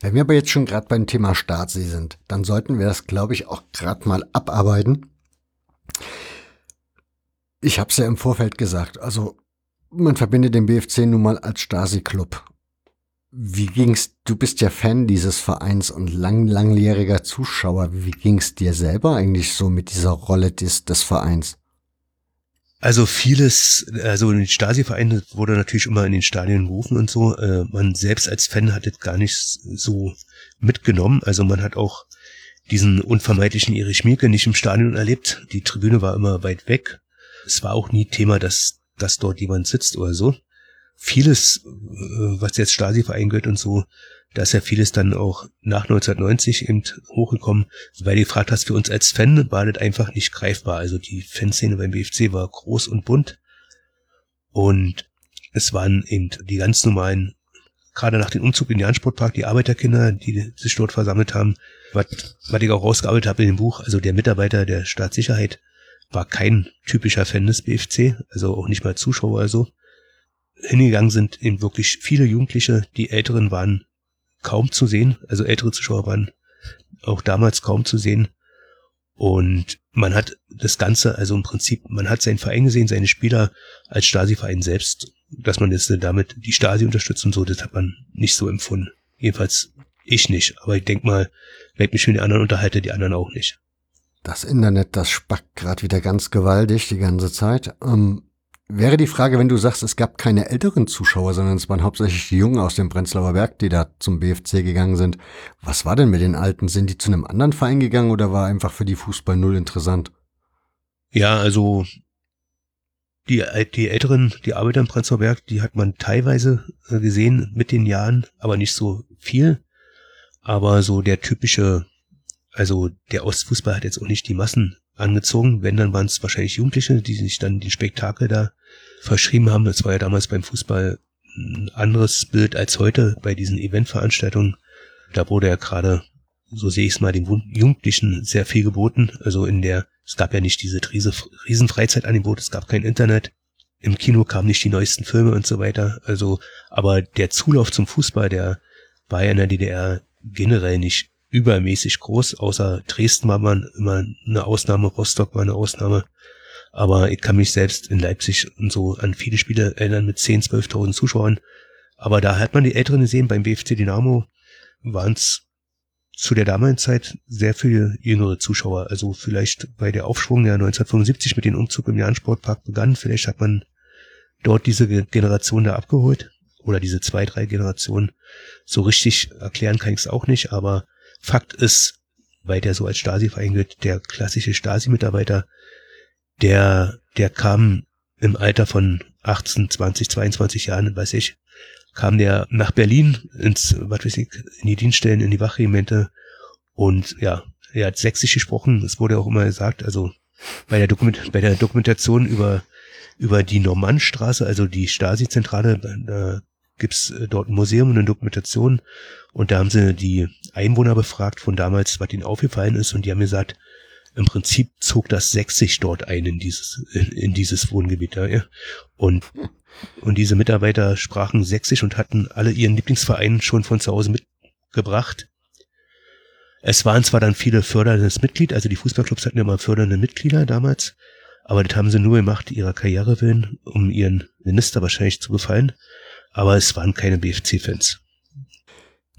Wenn wir aber jetzt schon gerade beim Thema Staatsee sind, dann sollten wir das, glaube ich, auch gerade mal abarbeiten. Ich habe es ja im Vorfeld gesagt, also man verbindet den BFC nun mal als Stasi-Club. Wie ging's? Du bist ja Fan dieses Vereins und lang, langjähriger Zuschauer. Wie ging's dir selber eigentlich so mit dieser Rolle des, des Vereins? Also vieles, also die Stasi-Vereine wurde natürlich immer in den Stadien gerufen und so. Äh, man selbst als Fan hat es gar nicht so mitgenommen. Also man hat auch diesen unvermeidlichen Erich Mielke nicht im Stadion erlebt. Die Tribüne war immer weit weg. Es war auch nie Thema, dass, dass dort jemand sitzt oder so. Vieles, äh, was jetzt Stasi-Verein gehört und so, da ist ja vieles dann auch nach 1990 eben hochgekommen, weil du gefragt hast, für uns als Fan war das einfach nicht greifbar. Also die Fanszene beim BFC war groß und bunt und es waren eben die ganz normalen, gerade nach dem Umzug in den Jahn-Sportpark, die Arbeiterkinder, die sich dort versammelt haben, was, was ich auch rausgearbeitet habe in dem Buch, also der Mitarbeiter der Staatssicherheit war kein typischer Fan des BFC, also auch nicht mal Zuschauer oder so. Hingegangen sind eben wirklich viele Jugendliche, die Älteren waren kaum zu sehen, also ältere Zuschauer waren auch damals kaum zu sehen. Und man hat das Ganze, also im Prinzip, man hat seinen Verein gesehen, seine Spieler als Stasi-Verein selbst, dass man jetzt damit die Stasi unterstützt und so, das hat man nicht so empfunden. Jedenfalls ich nicht. Aber ich denk mal, wenn ich mich mit den anderen unterhalte, die anderen auch nicht. Das Internet, das spackt gerade wieder ganz gewaltig die ganze Zeit. Ähm, wäre die Frage, wenn du sagst, es gab keine älteren Zuschauer, sondern es waren hauptsächlich die Jungen aus dem Prenzlauer Berg, die da zum BFC gegangen sind. Was war denn mit den Alten? Sind die zu einem anderen Verein gegangen oder war einfach für die Fußball null interessant? Ja, also die, die Älteren, die Arbeiter im Prenzlauer Berg, die hat man teilweise äh, gesehen mit den Jahren, aber nicht so viel. Aber so der typische, also der Ostfußball hat jetzt auch nicht die Massen angezogen. Wenn, dann waren es wahrscheinlich Jugendliche, die sich dann die Spektakel da verschrieben haben. Das war ja damals beim Fußball ein anderes Bild als heute bei diesen Eventveranstaltungen. Da wurde ja gerade, so sehe ich es mal, den Jugendlichen sehr viel geboten. Also in der, es gab ja nicht diese riese, riesen es gab kein Internet. Im Kino kamen nicht die neuesten Filme und so weiter. Also, aber der Zulauf zum Fußball, der war ja in der DDR generell nicht übermäßig groß, außer Dresden war man immer eine Ausnahme, Rostock war eine Ausnahme. Aber ich kann mich selbst in Leipzig und so an viele Spiele erinnern mit 10, 12.000 Zuschauern. Aber da hat man die Älteren gesehen, beim BFC Dynamo waren es zu der damaligen Zeit sehr viele jüngere Zuschauer. Also vielleicht bei der Aufschwung der 1975 mit dem Umzug im Jahn-Sportpark begann, vielleicht hat man dort diese Generation da abgeholt oder diese zwei, drei Generationen. So richtig erklären kann ich es auch nicht, aber Fakt ist, weil der so als Stasi-Verein gilt, der klassische Stasi-Mitarbeiter, der, der kam im Alter von 18, 20, 22 Jahren, weiß ich, kam der nach Berlin ins, was weiß ich, in die Dienststellen, in die Wachregimente und ja, er hat sächsisch gesprochen, es wurde auch immer gesagt, also bei der, Dokument, bei der Dokumentation über, über die Normannstraße, also die Stasi-Zentrale, da gibt's äh, dort ein Museum und eine Dokumentation und da haben sie die Einwohner befragt von damals, was ihnen aufgefallen ist und die haben gesagt, im Prinzip zog das Sächsisch dort ein in dieses, in dieses Wohngebiet da, ja. Und, und diese Mitarbeiter sprachen Sächsisch und hatten alle ihren Lieblingsverein schon von zu Hause mitgebracht. Es waren zwar dann viele förderndes Mitglied, also die Fußballclubs hatten ja mal fördernde Mitglieder damals, aber das haben sie nur gemacht, ihrer Karriere willen, um ihren Minister wahrscheinlich zu gefallen. Aber es waren keine BFC-Fans.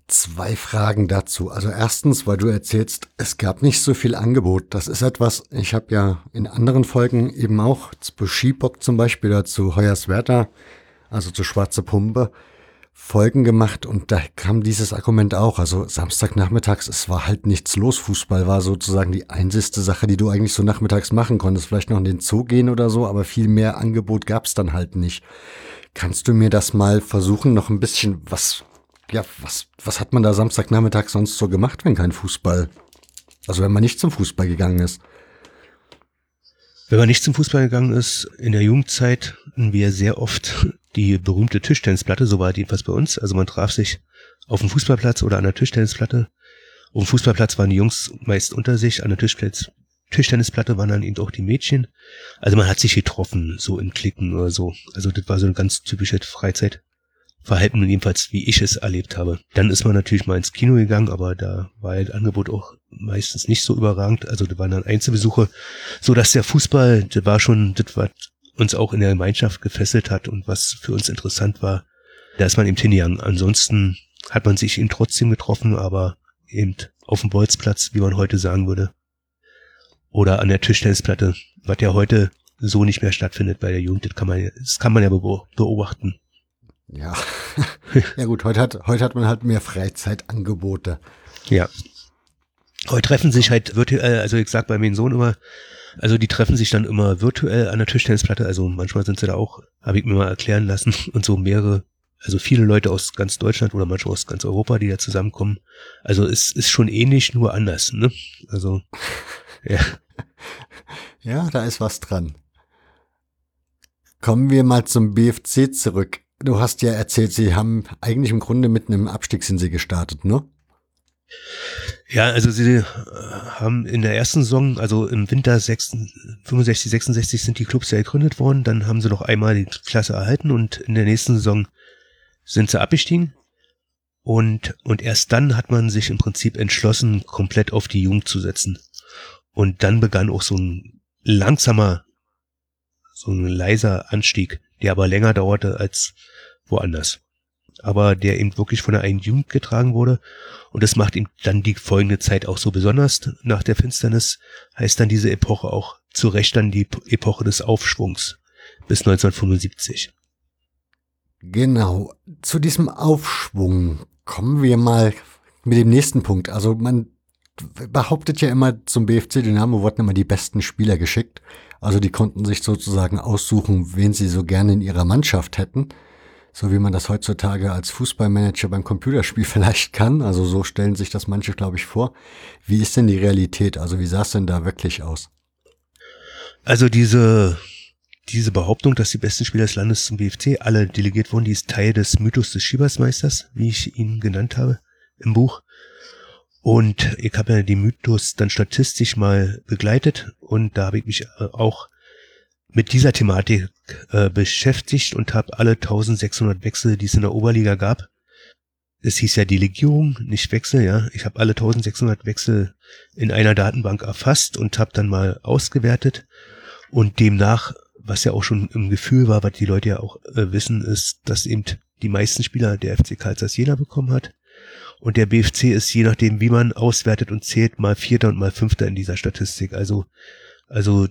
Zwei Fragen dazu. Also erstens, weil du erzählst, es gab nicht so viel Angebot. Das ist etwas, ich habe ja in anderen Folgen eben auch zu Skibock zum Beispiel oder zu Hoyerswerda, also zu Schwarze Pumpe, Folgen gemacht und da kam dieses Argument auch. Also Samstagnachmittags, es war halt nichts los. Fußball war sozusagen die einzigste Sache, die du eigentlich so nachmittags machen konntest. Vielleicht noch in den Zoo gehen oder so, aber viel mehr Angebot gab's dann halt nicht. Kannst du mir das mal versuchen, noch ein bisschen, was, ja, was, was hat man da Samstagnachmittag sonst so gemacht, wenn kein Fußball, also wenn man nicht zum Fußball gegangen ist? Wenn man nicht zum Fußball gegangen ist, in der Jugendzeit hatten wir sehr oft die berühmte Tischtennisplatte, so war es jedenfalls bei uns. Also man traf sich auf dem Fußballplatz oder an der Tischtennisplatte. Auf dem Fußballplatz waren die Jungs meist unter sich, an der Tischplatz, Tischtennisplatte waren dann eben auch die Mädchen. Also man hat sich getroffen, so in Klicken oder so. Also das war so eine ganz typische Freizeitverhalten, jedenfalls wie ich es erlebt habe. Dann ist man natürlich mal ins Kino gegangen, aber da war das Angebot auch meistens nicht so überragend. Also da waren dann Einzelbesuche, so dass der Fußball, das war schon das, was uns auch in der Gemeinschaft gefesselt hat und was für uns interessant war. Da ist man eben hingegangen. Ansonsten hat man sich eben trotzdem getroffen, aber eben auf dem Bolzplatz, wie man heute sagen würde. Oder an der Tischtennisplatte, was ja heute so nicht mehr stattfindet bei der Jugend. Das kann man, das kann man ja beobachten. Ja. [LAUGHS] ja gut, heute hat, heute hat man halt mehr Freizeitangebote. Ja. Heute treffen sich halt virtuell, also ich sag bei meinem Sohn immer, also die treffen sich dann immer virtuell an der Tischtennisplatte. Also manchmal sind sie da auch, habe ich mir mal erklären lassen, [LAUGHS] und so mehrere, also viele Leute aus ganz Deutschland oder manchmal aus ganz Europa, die da zusammenkommen. Also es ist schon ähnlich, nur anders. Ne? Also [LAUGHS] ja. Ja, da ist was dran. Kommen wir mal zum BFC zurück. Du hast ja erzählt, sie haben eigentlich im Grunde mit einem Abstieg sind sie gestartet, ne? Ja, also sie äh, haben in der ersten Saison, also im Winter 65, 66 sind die Clubs ja gegründet worden, dann haben sie noch einmal die Klasse erhalten und in der nächsten Saison sind sie abgestiegen. Und, und erst dann hat man sich im Prinzip entschlossen, komplett auf die Jugend zu setzen. Und dann begann auch so ein langsamer, so ein leiser Anstieg, der aber länger dauerte als woanders. Aber der eben wirklich von der einen Jugend getragen wurde. Und das macht ihm dann die folgende Zeit auch so besonders. Nach der Finsternis heißt dann diese Epoche auch zu Recht dann die Epoche des Aufschwungs bis 1975. Genau. Zu diesem Aufschwung kommen wir mal mit dem nächsten Punkt. Also man behauptet ja immer, zum BFC Dynamo wurden immer die besten Spieler geschickt. Also die konnten sich sozusagen aussuchen, wen sie so gerne in ihrer Mannschaft hätten. So wie man das heutzutage als Fußballmanager beim Computerspiel [LAUGHS] vielleicht kann. Also so stellen sich das manche, glaube ich, vor. Wie ist denn die Realität? Also wie sah es denn da wirklich aus? Also diese, diese Behauptung, dass die besten Spieler des Landes zum BFC alle delegiert wurden, die ist Teil des Mythos des Schiebersmeisters, wie ich ihn genannt habe im Buch. Und ich habe ja die Mythos dann statistisch mal begleitet und da habe ich mich äh, auch mit dieser Thematik äh, beschäftigt und habe alle 1600 Wechsel, die es in der Oberliga gab, es hieß ja Delegierung, nicht Wechsel, ja. Ich habe alle 1600 Wechsel in einer Datenbank erfasst und habe dann mal ausgewertet und demnach, was ja auch schon im Gefühl war, was die Leute ja auch äh, wissen, ist, dass eben die meisten Spieler der FC Karl Jena bekommen hat und der BFC ist je nachdem, wie man auswertet und zählt, mal Vierter und mal Fünfter in dieser Statistik. Also, also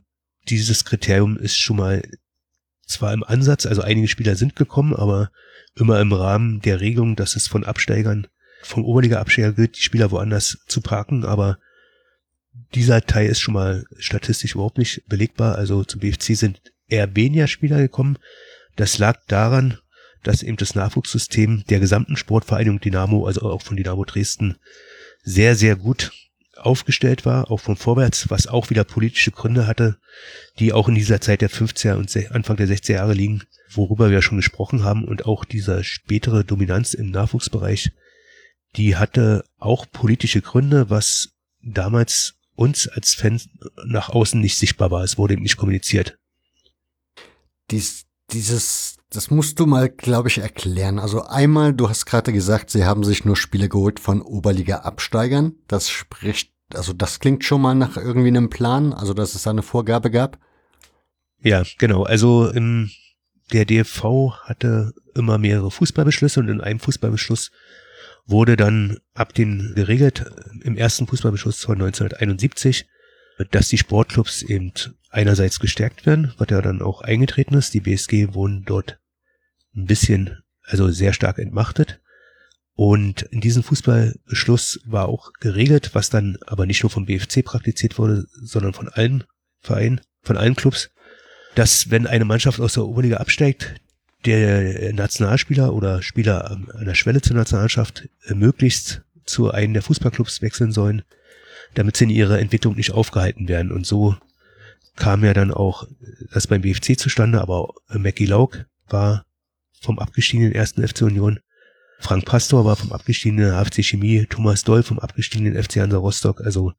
dieses Kriterium ist schon mal zwar im Ansatz, also einige Spieler sind gekommen, aber immer im Rahmen der Regelung, dass es von Absteigern, vom Oberliga-Absteiger gilt, die Spieler woanders zu parken, aber dieser Teil ist schon mal statistisch überhaupt nicht belegbar. Also zum BFC sind eher weniger Spieler gekommen. Das lag daran, dass eben das Nachwuchssystem der gesamten Sportvereinigung Dynamo, also auch von Dynamo Dresden, sehr, sehr gut aufgestellt war, auch vom Vorwärts, was auch wieder politische Gründe hatte, die auch in dieser Zeit der 50er und Anfang der 60er Jahre liegen, worüber wir schon gesprochen haben und auch dieser spätere Dominanz im Nachwuchsbereich, die hatte auch politische Gründe, was damals uns als Fans nach außen nicht sichtbar war. Es wurde eben nicht kommuniziert. Dies, dieses, das musst du mal, glaube ich, erklären. Also einmal, du hast gerade gesagt, sie haben sich nur Spiele geholt von Oberliga-Absteigern. Das spricht, also das klingt schon mal nach irgendwie einem Plan, also dass es da eine Vorgabe gab. Ja, genau. Also im, der DFV hatte immer mehrere Fußballbeschlüsse und in einem Fußballbeschluss wurde dann ab den geregelt, im ersten Fußballbeschluss von 1971, dass die Sportclubs eben einerseits gestärkt werden, was ja dann auch eingetreten ist. Die BSG wurden dort ein bisschen, also sehr stark entmachtet. Und in diesem Fußballbeschluss war auch geregelt, was dann aber nicht nur vom BFC praktiziert wurde, sondern von allen Vereinen, von allen Clubs, dass wenn eine Mannschaft aus der Oberliga absteigt, der Nationalspieler oder Spieler an der Schwelle zur Nationalschaft äh, möglichst zu einem der Fußballclubs wechseln sollen, damit sie in ihrer Entwicklung nicht aufgehalten werden. Und so kam ja dann auch das beim BFC zustande, aber Mackie Lauk war vom abgestiegenen ersten FC Union, Frank Pastor war vom abgestiegenen HFC Chemie, Thomas Doll vom abgestiegenen FC Hansa Rostock, also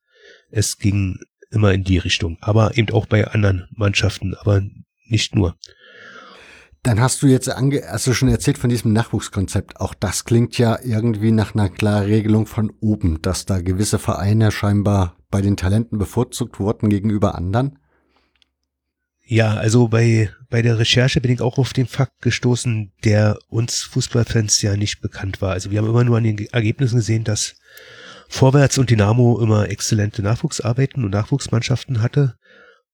es ging immer in die Richtung, aber eben auch bei anderen Mannschaften, aber nicht nur. Dann hast du jetzt ange also schon erzählt von diesem Nachwuchskonzept. Auch das klingt ja irgendwie nach einer klaren Regelung von oben, dass da gewisse Vereine scheinbar bei den Talenten bevorzugt wurden gegenüber anderen. Ja, also bei, bei der Recherche bin ich auch auf den Fakt gestoßen, der uns Fußballfans ja nicht bekannt war. Also wir haben immer nur an den Ergebnissen gesehen, dass Vorwärts und Dynamo immer exzellente Nachwuchsarbeiten und Nachwuchsmannschaften hatte.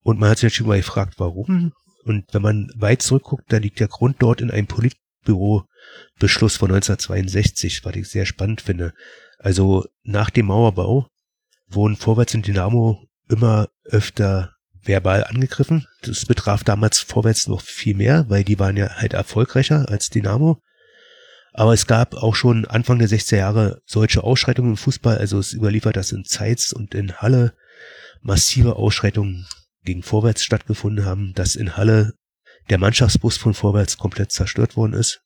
Und man hat sich natürlich mal gefragt, warum. Und wenn man weit zurückguckt, da liegt der Grund dort in einem Politbüro-Beschluss von 1962, was ich sehr spannend finde. Also nach dem Mauerbau wurden Vorwärts und Dynamo immer öfter verbal angegriffen. Das betraf damals Vorwärts noch viel mehr, weil die waren ja halt erfolgreicher als Dynamo. Aber es gab auch schon Anfang der 60er Jahre solche Ausschreitungen im Fußball. Also es überliefert, dass in Zeitz und in Halle massive Ausschreitungen gegen Vorwärts stattgefunden haben, dass in Halle der Mannschaftsbus von Vorwärts komplett zerstört worden ist.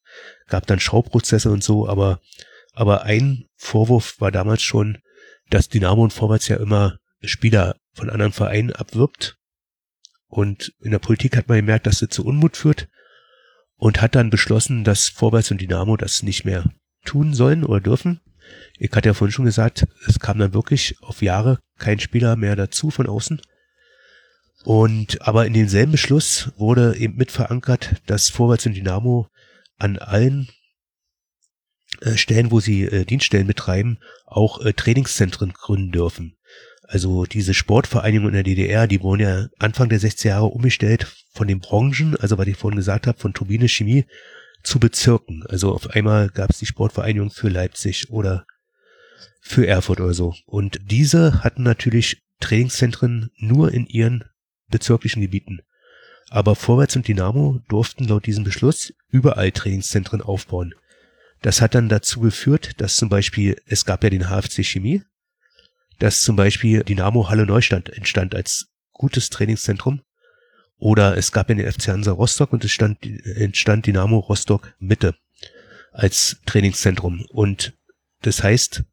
Gab dann Schauprozesse und so, aber, aber ein Vorwurf war damals schon, dass Dynamo und Vorwärts ja immer Spieler von anderen Vereinen abwirbt. Und in der Politik hat man gemerkt, dass das zu Unmut führt und hat dann beschlossen, dass Vorwärts und Dynamo das nicht mehr tun sollen oder dürfen. Ich hatte ja vorhin schon gesagt, es kam dann wirklich auf Jahre kein Spieler mehr dazu von außen. Und aber in demselben Beschluss wurde eben mit verankert, dass Vorwärts und Dynamo an allen äh, Stellen, wo sie äh, Dienststellen betreiben, auch äh, Trainingszentren gründen dürfen. Also diese Sportvereinigungen in der DDR, die wurden ja Anfang der 60er Jahre umgestellt von den Branchen, also was ich vorhin gesagt habe, von Turbine Chemie zu Bezirken. Also auf einmal gab es die Sportvereinigung für Leipzig oder für Erfurt oder so. Und diese hatten natürlich Trainingszentren nur in ihren bezirklichen Gebieten. Aber Vorwärts und Dynamo durften laut diesem Beschluss überall Trainingszentren aufbauen. Das hat dann dazu geführt, dass zum Beispiel, es gab ja den HFC Chemie, dass zum Beispiel Dynamo Halle Neustadt entstand als gutes Trainingszentrum. Oder es gab ja den FC Hansa Rostock und es stand, entstand Dynamo Rostock Mitte als Trainingszentrum. Und das heißt,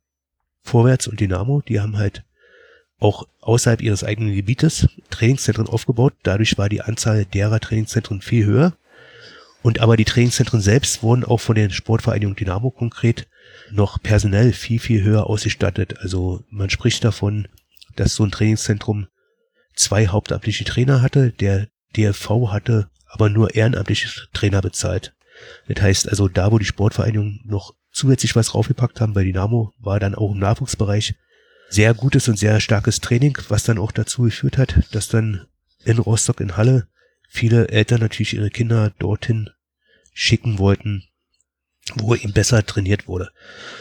Vorwärts und Dynamo, die haben halt auch außerhalb ihres eigenen Gebietes Trainingszentren aufgebaut. Dadurch war die Anzahl derer Trainingszentren viel höher. Und aber die Trainingszentren selbst wurden auch von der Sportvereinigung Dynamo konkret noch personell viel, viel höher ausgestattet. Also man spricht davon, dass so ein Trainingszentrum zwei hauptamtliche Trainer hatte. Der DFV hatte aber nur ehrenamtliche Trainer bezahlt. Das heißt also, da wo die Sportvereinigung noch zusätzlich was raufgepackt haben, bei Dynamo war dann auch im Nachwuchsbereich sehr gutes und sehr starkes Training, was dann auch dazu geführt hat, dass dann in Rostock in Halle viele Eltern natürlich ihre Kinder dorthin schicken wollten, wo eben besser trainiert wurde.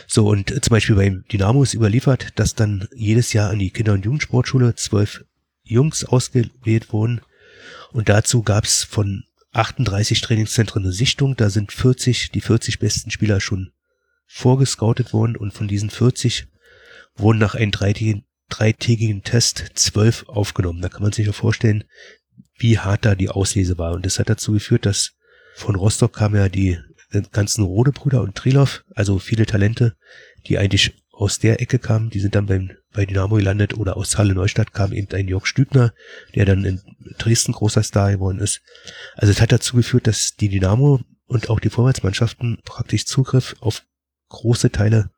So, und zum Beispiel beim Dynamo ist überliefert, dass dann jedes Jahr an die Kinder- und Jugendsportschule zwölf Jungs ausgewählt wurden. Und dazu gab es von 38 Trainingszentren eine Sichtung. Da sind 40, die 40 besten Spieler schon vorgescoutet worden und von diesen 40 wurden nach einem dreitägigen, dreitägigen Test zwölf aufgenommen. Da kann man sich ja vorstellen, wie hart da die Auslese war. Und das hat dazu geführt, dass von Rostock kamen ja die ganzen Rodebrüder und Trilov, also viele Talente, die eigentlich aus der Ecke kamen, die sind dann beim, bei Dynamo gelandet oder aus Halle Neustadt kam eben ein Jörg Stübner, der dann in Dresden großer Star geworden ist. Also es hat dazu geführt, dass die Dynamo und auch die Vorwärtsmannschaften praktisch Zugriff auf große Teile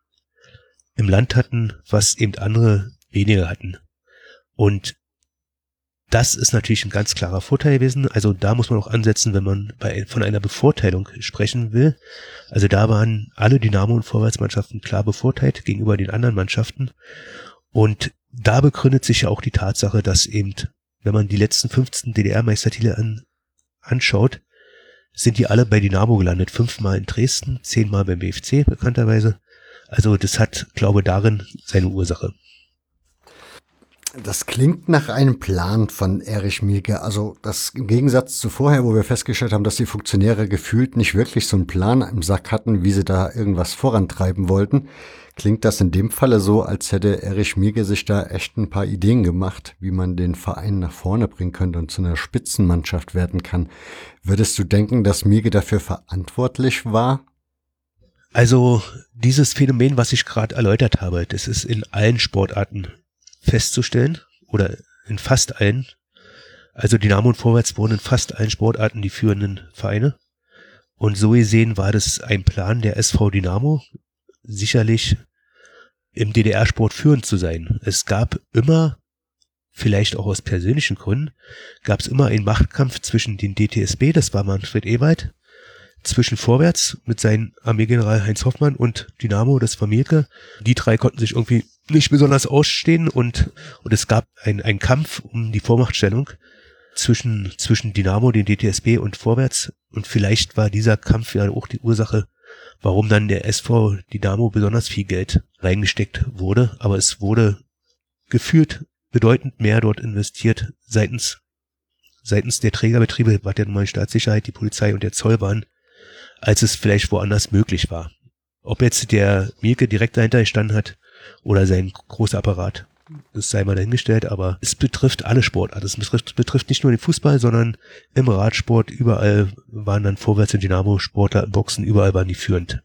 im Land hatten, was eben andere weniger hatten. Und das ist natürlich ein ganz klarer Vorteil gewesen. Also da muss man auch ansetzen, wenn man bei, von einer Bevorteilung sprechen will. Also da waren alle Dynamo- und Vorwärtsmannschaften klar bevorteilt gegenüber den anderen Mannschaften. Und da begründet sich ja auch die Tatsache, dass eben, wenn man die letzten 15 DDR-Meistertitel an, anschaut, sind die alle bei Dynamo gelandet. Fünfmal in Dresden, zehnmal beim BFC bekannterweise. Also das hat, glaube darin seine Ursache. Das klingt nach einem Plan von Erich Mielke. Also das im Gegensatz zu vorher, wo wir festgestellt haben, dass die Funktionäre gefühlt nicht wirklich so einen Plan im Sack hatten, wie sie da irgendwas vorantreiben wollten, klingt das in dem Falle so, als hätte Erich Mielke sich da echt ein paar Ideen gemacht, wie man den Verein nach vorne bringen könnte und zu einer Spitzenmannschaft werden kann. Würdest du denken, dass Mielke dafür verantwortlich war? Also dieses Phänomen, was ich gerade erläutert habe, das ist in allen Sportarten festzustellen oder in fast allen. Also Dynamo und Vorwärts wurden in fast allen Sportarten die führenden Vereine. Und so gesehen war das ein Plan der SV Dynamo, sicherlich im DDR-Sport führend zu sein. Es gab immer, vielleicht auch aus persönlichen Gründen, gab es immer einen Machtkampf zwischen den DTSB, das war Manfred Ewald, zwischen Vorwärts mit seinem Armeegeneral Heinz Hoffmann und Dynamo, das war Mielke. Die drei konnten sich irgendwie nicht besonders ausstehen und, und es gab ein, Kampf um die Vormachtstellung zwischen, zwischen Dynamo, den DTSB und Vorwärts. Und vielleicht war dieser Kampf ja auch die Ursache, warum dann der SV Dynamo besonders viel Geld reingesteckt wurde. Aber es wurde gefühlt bedeutend mehr dort investiert seitens, seitens der Trägerbetriebe, was ja nun mal Staatssicherheit, die Polizei und der Zoll waren, als es vielleicht woanders möglich war. Ob jetzt der Mielke direkt dahinter gestanden hat, oder sein großer Apparat. Das sei mal dahingestellt, aber es betrifft alle Sportarten. Es betrifft, betrifft nicht nur den Fußball, sondern im Radsport überall waren dann Vorwärts und Dynamo Sportler im Boxen, überall waren die führend.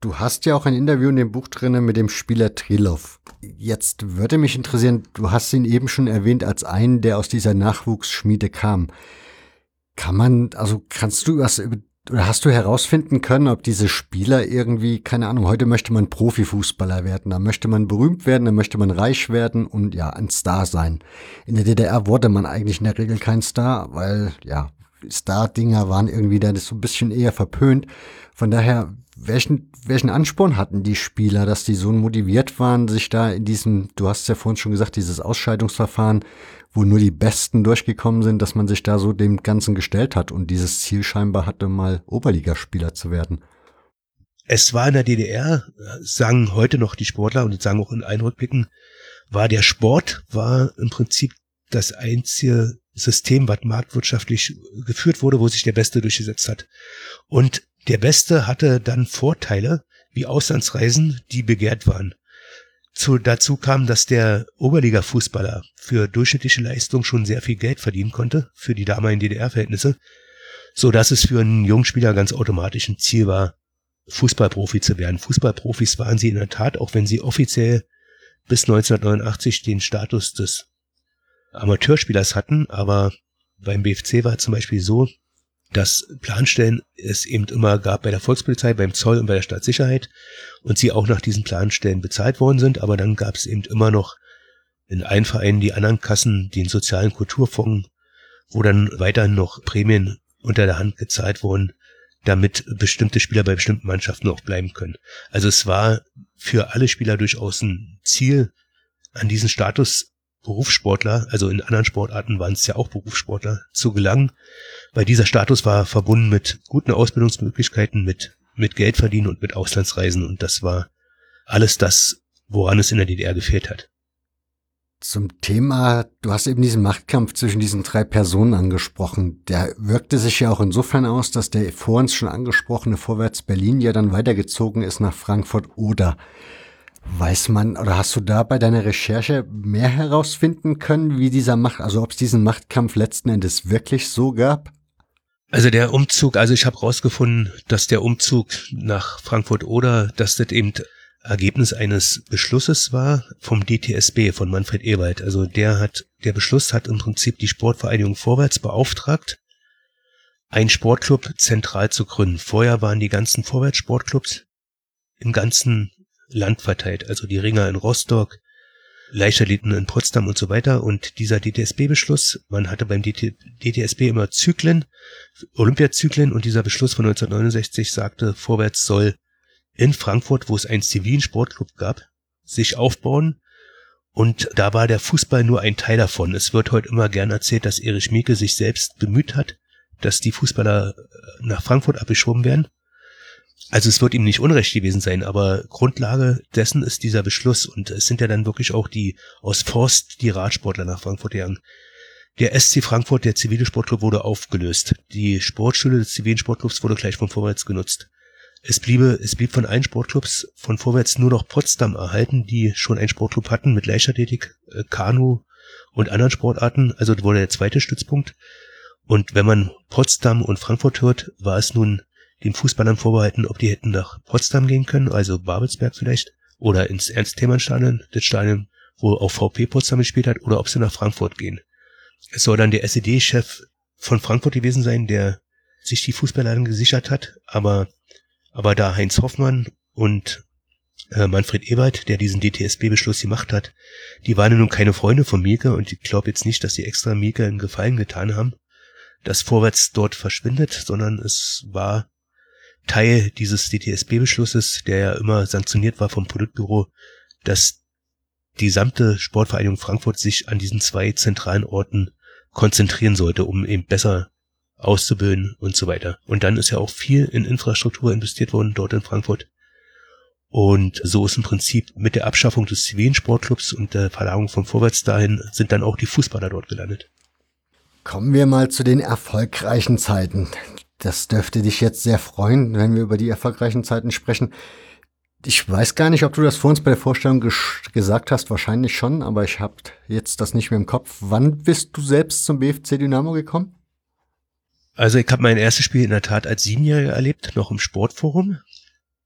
Du hast ja auch ein Interview in dem Buch drinne mit dem Spieler Trilov. Jetzt würde mich interessieren, du hast ihn eben schon erwähnt als einen, der aus dieser Nachwuchsschmiede kam. Kann man, also kannst du was über oder hast du herausfinden können, ob diese Spieler irgendwie, keine Ahnung, heute möchte man Profifußballer werden, da möchte man berühmt werden, da möchte man reich werden und ja, ein Star sein. In der DDR wurde man eigentlich in der Regel kein Star, weil ja, Star-Dinger waren irgendwie da so ein bisschen eher verpönt. Von daher, welchen, welchen Ansporn hatten die Spieler, dass die so motiviert waren, sich da in diesem, du hast ja vorhin schon gesagt, dieses Ausscheidungsverfahren wo nur die Besten durchgekommen sind, dass man sich da so dem Ganzen gestellt hat und dieses Ziel scheinbar hatte, mal Oberligaspieler zu werden. Es war in der DDR, sagen heute noch die Sportler und sagen auch in Einrückblicken, war der Sport, war im Prinzip das einzige System, was marktwirtschaftlich geführt wurde, wo sich der Beste durchgesetzt hat. Und der Beste hatte dann Vorteile wie Auslandsreisen, die begehrt waren. Zu, dazu kam, dass der Oberliga-Fußballer für durchschnittliche Leistung schon sehr viel Geld verdienen konnte, für die damaligen DDR-Verhältnisse, so dass es für einen Jungspieler ganz automatisch ein Ziel war, Fußballprofi zu werden. Fußballprofis waren sie in der Tat, auch wenn sie offiziell bis 1989 den Status des Amateurspielers hatten, aber beim BFC war zum Beispiel so, dass Planstellen es eben immer gab bei der Volkspolizei, beim Zoll und bei der Staatssicherheit und sie auch nach diesen Planstellen bezahlt worden sind, aber dann gab es eben immer noch in allen Vereinen die anderen Kassen, den sozialen Kulturfonds, wo dann weiterhin noch Prämien unter der Hand gezahlt wurden, damit bestimmte Spieler bei bestimmten Mannschaften auch bleiben können. Also es war für alle Spieler durchaus ein Ziel, an diesen Status Berufssportler, also in anderen Sportarten waren es ja auch Berufssportler, zu gelangen weil dieser Status war verbunden mit guten Ausbildungsmöglichkeiten, mit, mit Geld verdienen und mit Auslandsreisen und das war alles das, woran es in der DDR gefehlt hat. Zum Thema, du hast eben diesen Machtkampf zwischen diesen drei Personen angesprochen. Der wirkte sich ja auch insofern aus, dass der vor uns schon angesprochene Vorwärts Berlin ja dann weitergezogen ist nach Frankfurt oder Weiß man oder hast du da bei deiner Recherche mehr herausfinden können, wie dieser Macht, also ob es diesen Machtkampf letzten Endes wirklich so gab? Also der Umzug, also ich habe rausgefunden, dass der Umzug nach Frankfurt oder, dass das eben Ergebnis eines Beschlusses war vom DTSB, von Manfred Ewald. Also der hat, der Beschluss hat im Prinzip die Sportvereinigung Vorwärts beauftragt, einen Sportclub zentral zu gründen. Vorher waren die ganzen Vorwärtssportclubs im ganzen Land verteilt, also die Ringer in Rostock, Leichtathleten in Potsdam und so weiter. Und dieser DTSB-Beschluss, man hatte beim DT, DTSB immer Zyklen, Olympiazyklen und dieser Beschluss von 1969 sagte, Vorwärts soll in Frankfurt, wo es einen zivilen Sportclub gab, sich aufbauen. Und da war der Fußball nur ein Teil davon. Es wird heute immer gern erzählt, dass Erich Mieke sich selbst bemüht hat, dass die Fußballer nach Frankfurt abgeschoben werden. Also es wird ihm nicht unrecht gewesen sein, aber Grundlage dessen ist dieser Beschluss und es sind ja dann wirklich auch die aus Forst die Radsportler nach Frankfurt gegangen. Der SC Frankfurt, der zivile Sportclub, wurde aufgelöst. Die Sportschule des zivilen Sportclubs wurde gleich von Vorwärts genutzt. Es bliebe, es blieb von allen Sportclubs von vorwärts nur noch Potsdam erhalten, die schon einen Sportclub hatten mit Leichtathletik, äh, Kanu und anderen Sportarten. Also wurde der zweite Stützpunkt. Und wenn man Potsdam und Frankfurt hört, war es nun den Fußballern vorbehalten, ob die hätten nach Potsdam gehen können, also Babelsberg vielleicht, oder ins Ernst-Thälmann-Stadion, das Stadion, wo auch VP Potsdam gespielt hat, oder ob sie nach Frankfurt gehen. Es soll dann der SED-Chef von Frankfurt gewesen sein, der sich die Fußballer gesichert hat, aber aber da Heinz Hoffmann und äh, Manfred Ebert, der diesen DTSB-Beschluss gemacht hat, die waren nun keine Freunde von Mieke und ich glaube jetzt nicht, dass sie extra Mieke einen Gefallen getan haben, dass Vorwärts dort verschwindet, sondern es war Teil dieses DTSB-Beschlusses, der ja immer sanktioniert war vom Politbüro, dass die gesamte Sportvereinigung Frankfurt sich an diesen zwei zentralen Orten konzentrieren sollte, um eben besser auszubilden und so weiter. Und dann ist ja auch viel in Infrastruktur investiert worden dort in Frankfurt. Und so ist im Prinzip mit der Abschaffung des zivilen Sportclubs und der Verlagerung von Vorwärts dahin sind dann auch die Fußballer dort gelandet. Kommen wir mal zu den erfolgreichen Zeiten. Das dürfte dich jetzt sehr freuen, wenn wir über die erfolgreichen Zeiten sprechen. Ich weiß gar nicht, ob du das vor uns bei der Vorstellung gesagt hast, wahrscheinlich schon, aber ich habe jetzt das nicht mehr im Kopf. Wann bist du selbst zum BFC Dynamo gekommen? Also ich habe mein erstes Spiel in der Tat als Siebenjähriger erlebt, noch im Sportforum.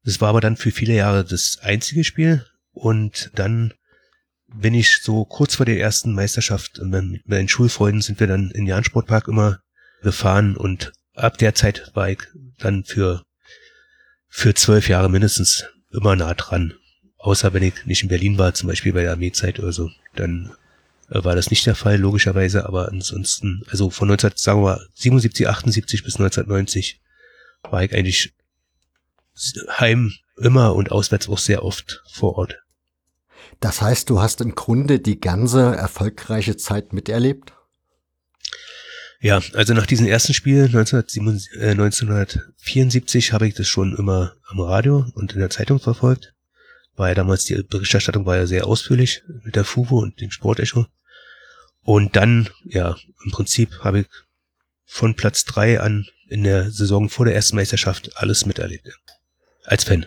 Das war aber dann für viele Jahre das einzige Spiel. Und dann bin ich so kurz vor der ersten Meisterschaft mit meinen Schulfreunden sind wir dann in den Jahn-Sportpark immer gefahren und ab der Zeit war ich dann für, für zwölf Jahre mindestens immer nah dran. Außer wenn ich nicht in Berlin war, zum Beispiel bei der Armeezeit oder so, dann äh, war das nicht der Fall, logischerweise, aber ansonsten, also von 19, sagen wir 77, 78 bis 1990 war ich eigentlich heim immer und auswärts auch sehr oft vor Ort. Das heißt, du hast im Grunde die ganze erfolgreiche Zeit miterlebt? Ja, also nach diesem ersten Spiel 1974 äh, habe ich das schon immer am Radio und in der Zeitung verfolgt. War ja damals die Berichterstattung war ja sehr ausführlich mit der FUVO und dem Sportecho. Und dann, ja, im Prinzip habe ich von Platz drei an in der Saison vor der ersten Meisterschaft alles miterlebt. Als Fan.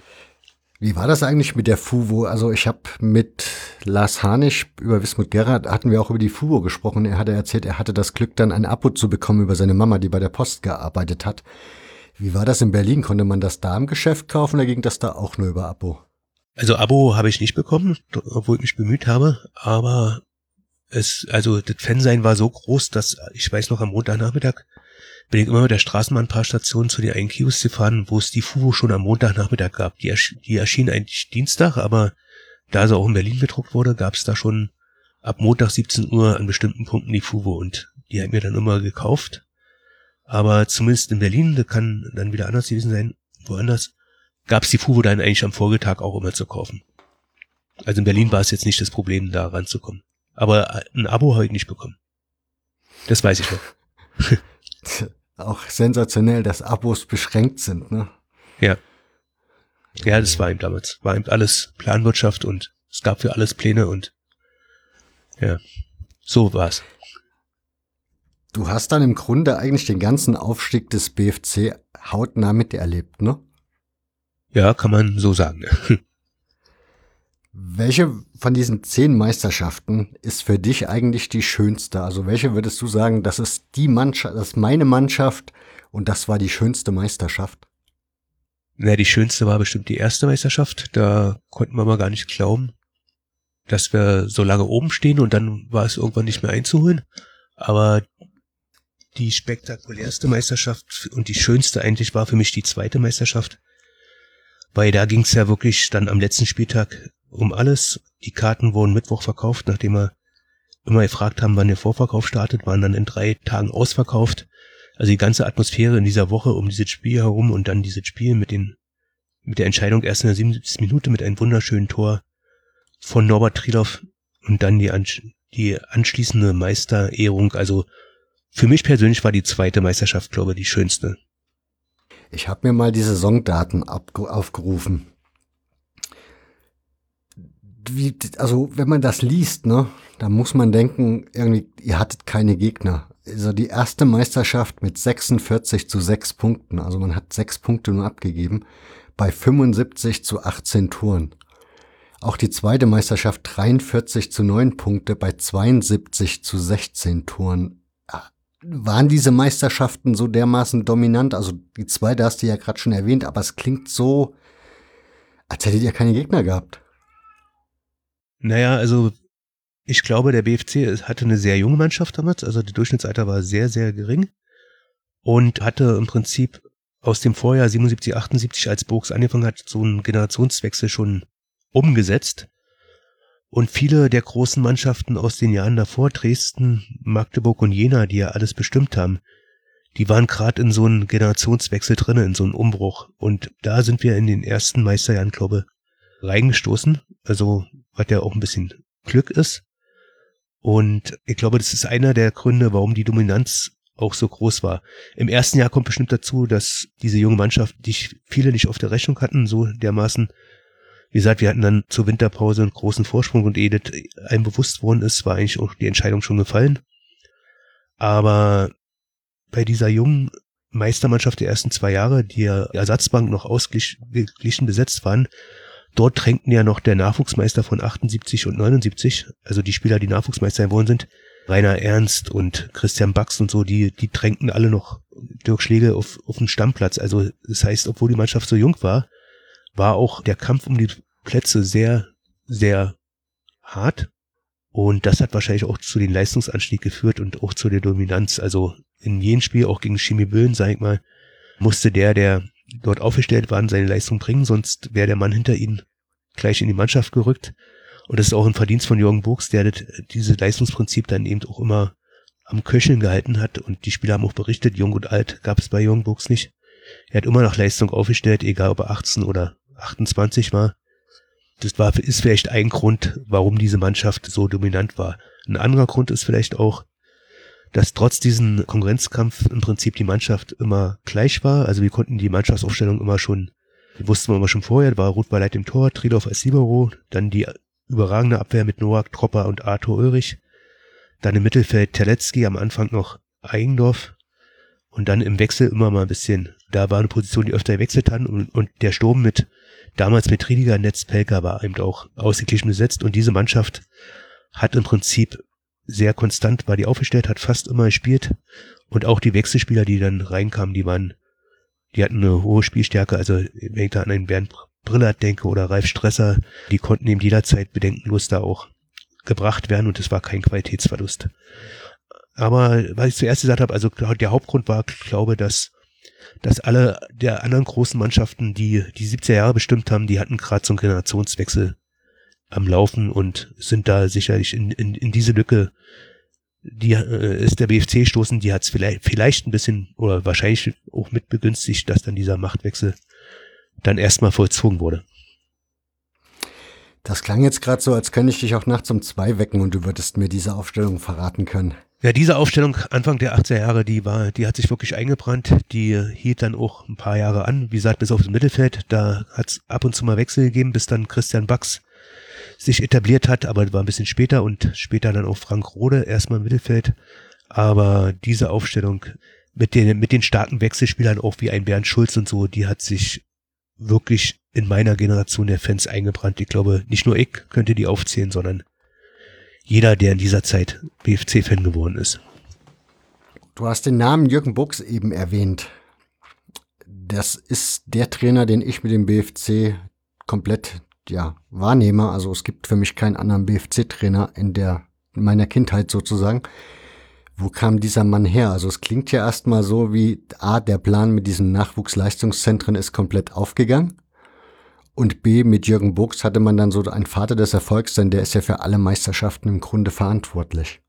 Wie war das eigentlich mit der FUVO? Also ich habe mit Lars Hanisch über Wismut Gerhard hatten wir auch über die FUVO gesprochen. Er hatte erzählt, er hatte das Glück, dann ein Abo zu bekommen über seine Mama, die bei der Post gearbeitet hat. Wie war das in Berlin? Konnte man das da im Geschäft kaufen oder ging das da auch nur über Abo? Also Abo habe ich nicht bekommen, obwohl ich mich bemüht habe, aber es, also das Fansein war so groß, dass ich weiß noch am Montagnachmittag bin ich immer mit der Straßenbahn ein paar Stationen zu den einen Kios gefahren, wo es die FUVO schon am Montagnachmittag gab. Die, erschien, die erschien eigentlich Dienstag, aber da sie auch in Berlin gedruckt wurde, gab es da schon ab Montag 17 Uhr an bestimmten Punkten die FUVO und die hat mir dann immer gekauft. Aber zumindest in Berlin, das kann dann wieder anders gewesen sein, woanders, gab es die FUVO dann eigentlich am Folgetag auch immer zu kaufen. Also in Berlin war es jetzt nicht das Problem, da ranzukommen. Aber ein Abo habe ich nicht bekommen. Das weiß ich noch. [LAUGHS] [LAUGHS] Auch sensationell, dass Abos beschränkt sind, ne? Ja. Ja, das war eben damals. War eben alles Planwirtschaft und es gab für alles Pläne und Ja, so war's. Du hast dann im Grunde eigentlich den ganzen Aufstieg des BFC hautnah miterlebt, ne? Ja, kann man so sagen. [LAUGHS] Welche von diesen zehn Meisterschaften ist für dich eigentlich die schönste? Also welche würdest du sagen, das ist die Mannschaft, das ist meine Mannschaft und das war die schönste Meisterschaft? Na, die schönste war bestimmt die erste Meisterschaft. Da konnten wir mal gar nicht glauben, dass wir so lange oben stehen und dann war es irgendwann nicht mehr einzuholen. Aber die spektakulärste Meisterschaft und die schönste eigentlich war für mich die zweite Meisterschaft. Weil da ging es ja wirklich dann am letzten Spieltag um alles. Die Karten wurden Mittwoch verkauft, nachdem wir immer gefragt haben, wann der Vorverkauf startet, waren dann in drei Tagen ausverkauft. Also die ganze Atmosphäre in dieser Woche um dieses Spiel herum und dann dieses Spiel mit den mit der Entscheidung erst in der 77. Minute mit einem wunderschönen Tor von Norbert Trilov und dann die, die anschließende Meisterehrung. Also für mich persönlich war die zweite Meisterschaft, glaube ich, die schönste. Ich habe mir mal die Saisondaten aufgerufen. Wie, also wenn man das liest, ne, dann muss man denken, irgendwie, ihr hattet keine Gegner. Also die erste Meisterschaft mit 46 zu 6 Punkten, also man hat 6 Punkte nur abgegeben, bei 75 zu 18 Toren. Auch die zweite Meisterschaft 43 zu 9 Punkte bei 72 zu 16 Toren waren diese Meisterschaften so dermaßen dominant? Also die zweite hast du ja gerade schon erwähnt, aber es klingt so, als hättet ihr keine Gegner gehabt. Naja, also ich glaube, der BFC hatte eine sehr junge Mannschaft damals, also die Durchschnittsalter war sehr, sehr gering und hatte im Prinzip aus dem Vorjahr 77, 78, als Burgs angefangen hat, so einen Generationswechsel schon umgesetzt. Und viele der großen Mannschaften aus den Jahren davor, Dresden, Magdeburg und Jena, die ja alles bestimmt haben, die waren gerade in so einem Generationswechsel drin, in so einem Umbruch. Und da sind wir in den ersten Meisterjahren, glaube reingestoßen. Also, was ja auch ein bisschen Glück ist. Und ich glaube, das ist einer der Gründe, warum die Dominanz auch so groß war. Im ersten Jahr kommt bestimmt dazu, dass diese junge Mannschaft, die viele nicht auf der Rechnung hatten, so dermaßen wie gesagt, wir hatten dann zur Winterpause einen großen Vorsprung und das einem bewusst worden ist, war eigentlich auch die Entscheidung schon gefallen. Aber bei dieser jungen Meistermannschaft der ersten zwei Jahre, die ja Ersatzbank noch ausgeglichen besetzt waren, dort tränkten ja noch der Nachwuchsmeister von 78 und 79, also die Spieler, die Nachwuchsmeister geworden sind, Rainer Ernst und Christian Bax und so, die, die tränkten alle noch Dirk Schläge auf, auf den Stammplatz. Also das heißt, obwohl die Mannschaft so jung war, war auch der Kampf um die Plätze sehr, sehr hart. Und das hat wahrscheinlich auch zu den Leistungsanstieg geführt und auch zu der Dominanz. Also in jedem Spiel, auch gegen Chemie Böen, sag ich mal, musste der, der dort aufgestellt war, seine Leistung bringen, sonst wäre der Mann hinter ihm gleich in die Mannschaft gerückt. Und das ist auch ein Verdienst von Jürgen Burgs, der das, dieses Leistungsprinzip dann eben auch immer am Köcheln gehalten hat. Und die Spieler haben auch berichtet, jung und alt gab es bei Jürgen Burgs nicht. Er hat immer nach Leistung aufgestellt, egal ob er 18 oder 28 war. Das war, ist vielleicht ein Grund, warum diese Mannschaft so dominant war. Ein anderer Grund ist vielleicht auch, dass trotz diesen Konkurrenzkampf im Prinzip die Mannschaft immer gleich war. Also wir konnten die Mannschaftsaufstellung immer schon, wussten wir immer schon vorher, war Ruth Leit im Tor, Tridorf als Libero, dann die überragende Abwehr mit Noak Tropper und Arthur Ulrich, dann im Mittelfeld Terletzky, am Anfang noch Eigendorf. Und dann im Wechsel immer mal ein bisschen, da war eine Position, die öfter gewechselt haben und, und der Sturm mit damals mit Riediger Netzpelker war eben auch ausgeglichen besetzt. Und diese Mannschaft hat im Prinzip sehr konstant war die aufgestellt, hat fast immer gespielt und auch die Wechselspieler, die dann reinkamen, die waren, die hatten eine hohe Spielstärke, also wenn ich da an einen Bernd Brillert denke oder Ralf Stresser, die konnten eben jederzeit bedenkenlos da auch gebracht werden und es war kein Qualitätsverlust. Aber was ich zuerst gesagt habe, also der Hauptgrund war, glaube, dass dass alle der anderen großen Mannschaften, die die 70er Jahre bestimmt haben, die hatten gerade so einen Generationswechsel am Laufen und sind da sicherlich in, in, in diese Lücke, die äh, ist der BFC stoßen, die hat es vielleicht, vielleicht ein bisschen oder wahrscheinlich auch mit begünstigt, dass dann dieser Machtwechsel dann erstmal vollzogen wurde. Das klang jetzt gerade so, als könnte ich dich auch nachts um zwei wecken und du würdest mir diese Aufstellung verraten können. Ja, diese Aufstellung Anfang der 80er Jahre, die war, die hat sich wirklich eingebrannt. Die hielt dann auch ein paar Jahre an. Wie gesagt, bis auf das Mittelfeld. Da hat es ab und zu mal Wechsel gegeben, bis dann Christian Bax sich etabliert hat, aber war ein bisschen später und später dann auch Frank Rode erstmal im Mittelfeld. Aber diese Aufstellung mit den, mit den starken Wechselspielern, auch wie ein Bernd Schulz und so, die hat sich wirklich in meiner Generation der Fans eingebrannt. Ich glaube, nicht nur ich könnte die aufzählen, sondern jeder, der in dieser Zeit BFC-Fan geworden ist. Du hast den Namen Jürgen Buchs eben erwähnt. Das ist der Trainer, den ich mit dem BFC komplett ja, wahrnehme. Also es gibt für mich keinen anderen BFC-Trainer in der in meiner Kindheit sozusagen. Wo kam dieser Mann her? Also es klingt ja erstmal so wie A, der Plan mit diesen Nachwuchsleistungszentren ist komplett aufgegangen. Und B, mit Jürgen Buchs hatte man dann so einen Vater des Erfolgs, denn der ist ja für alle Meisterschaften im Grunde verantwortlich.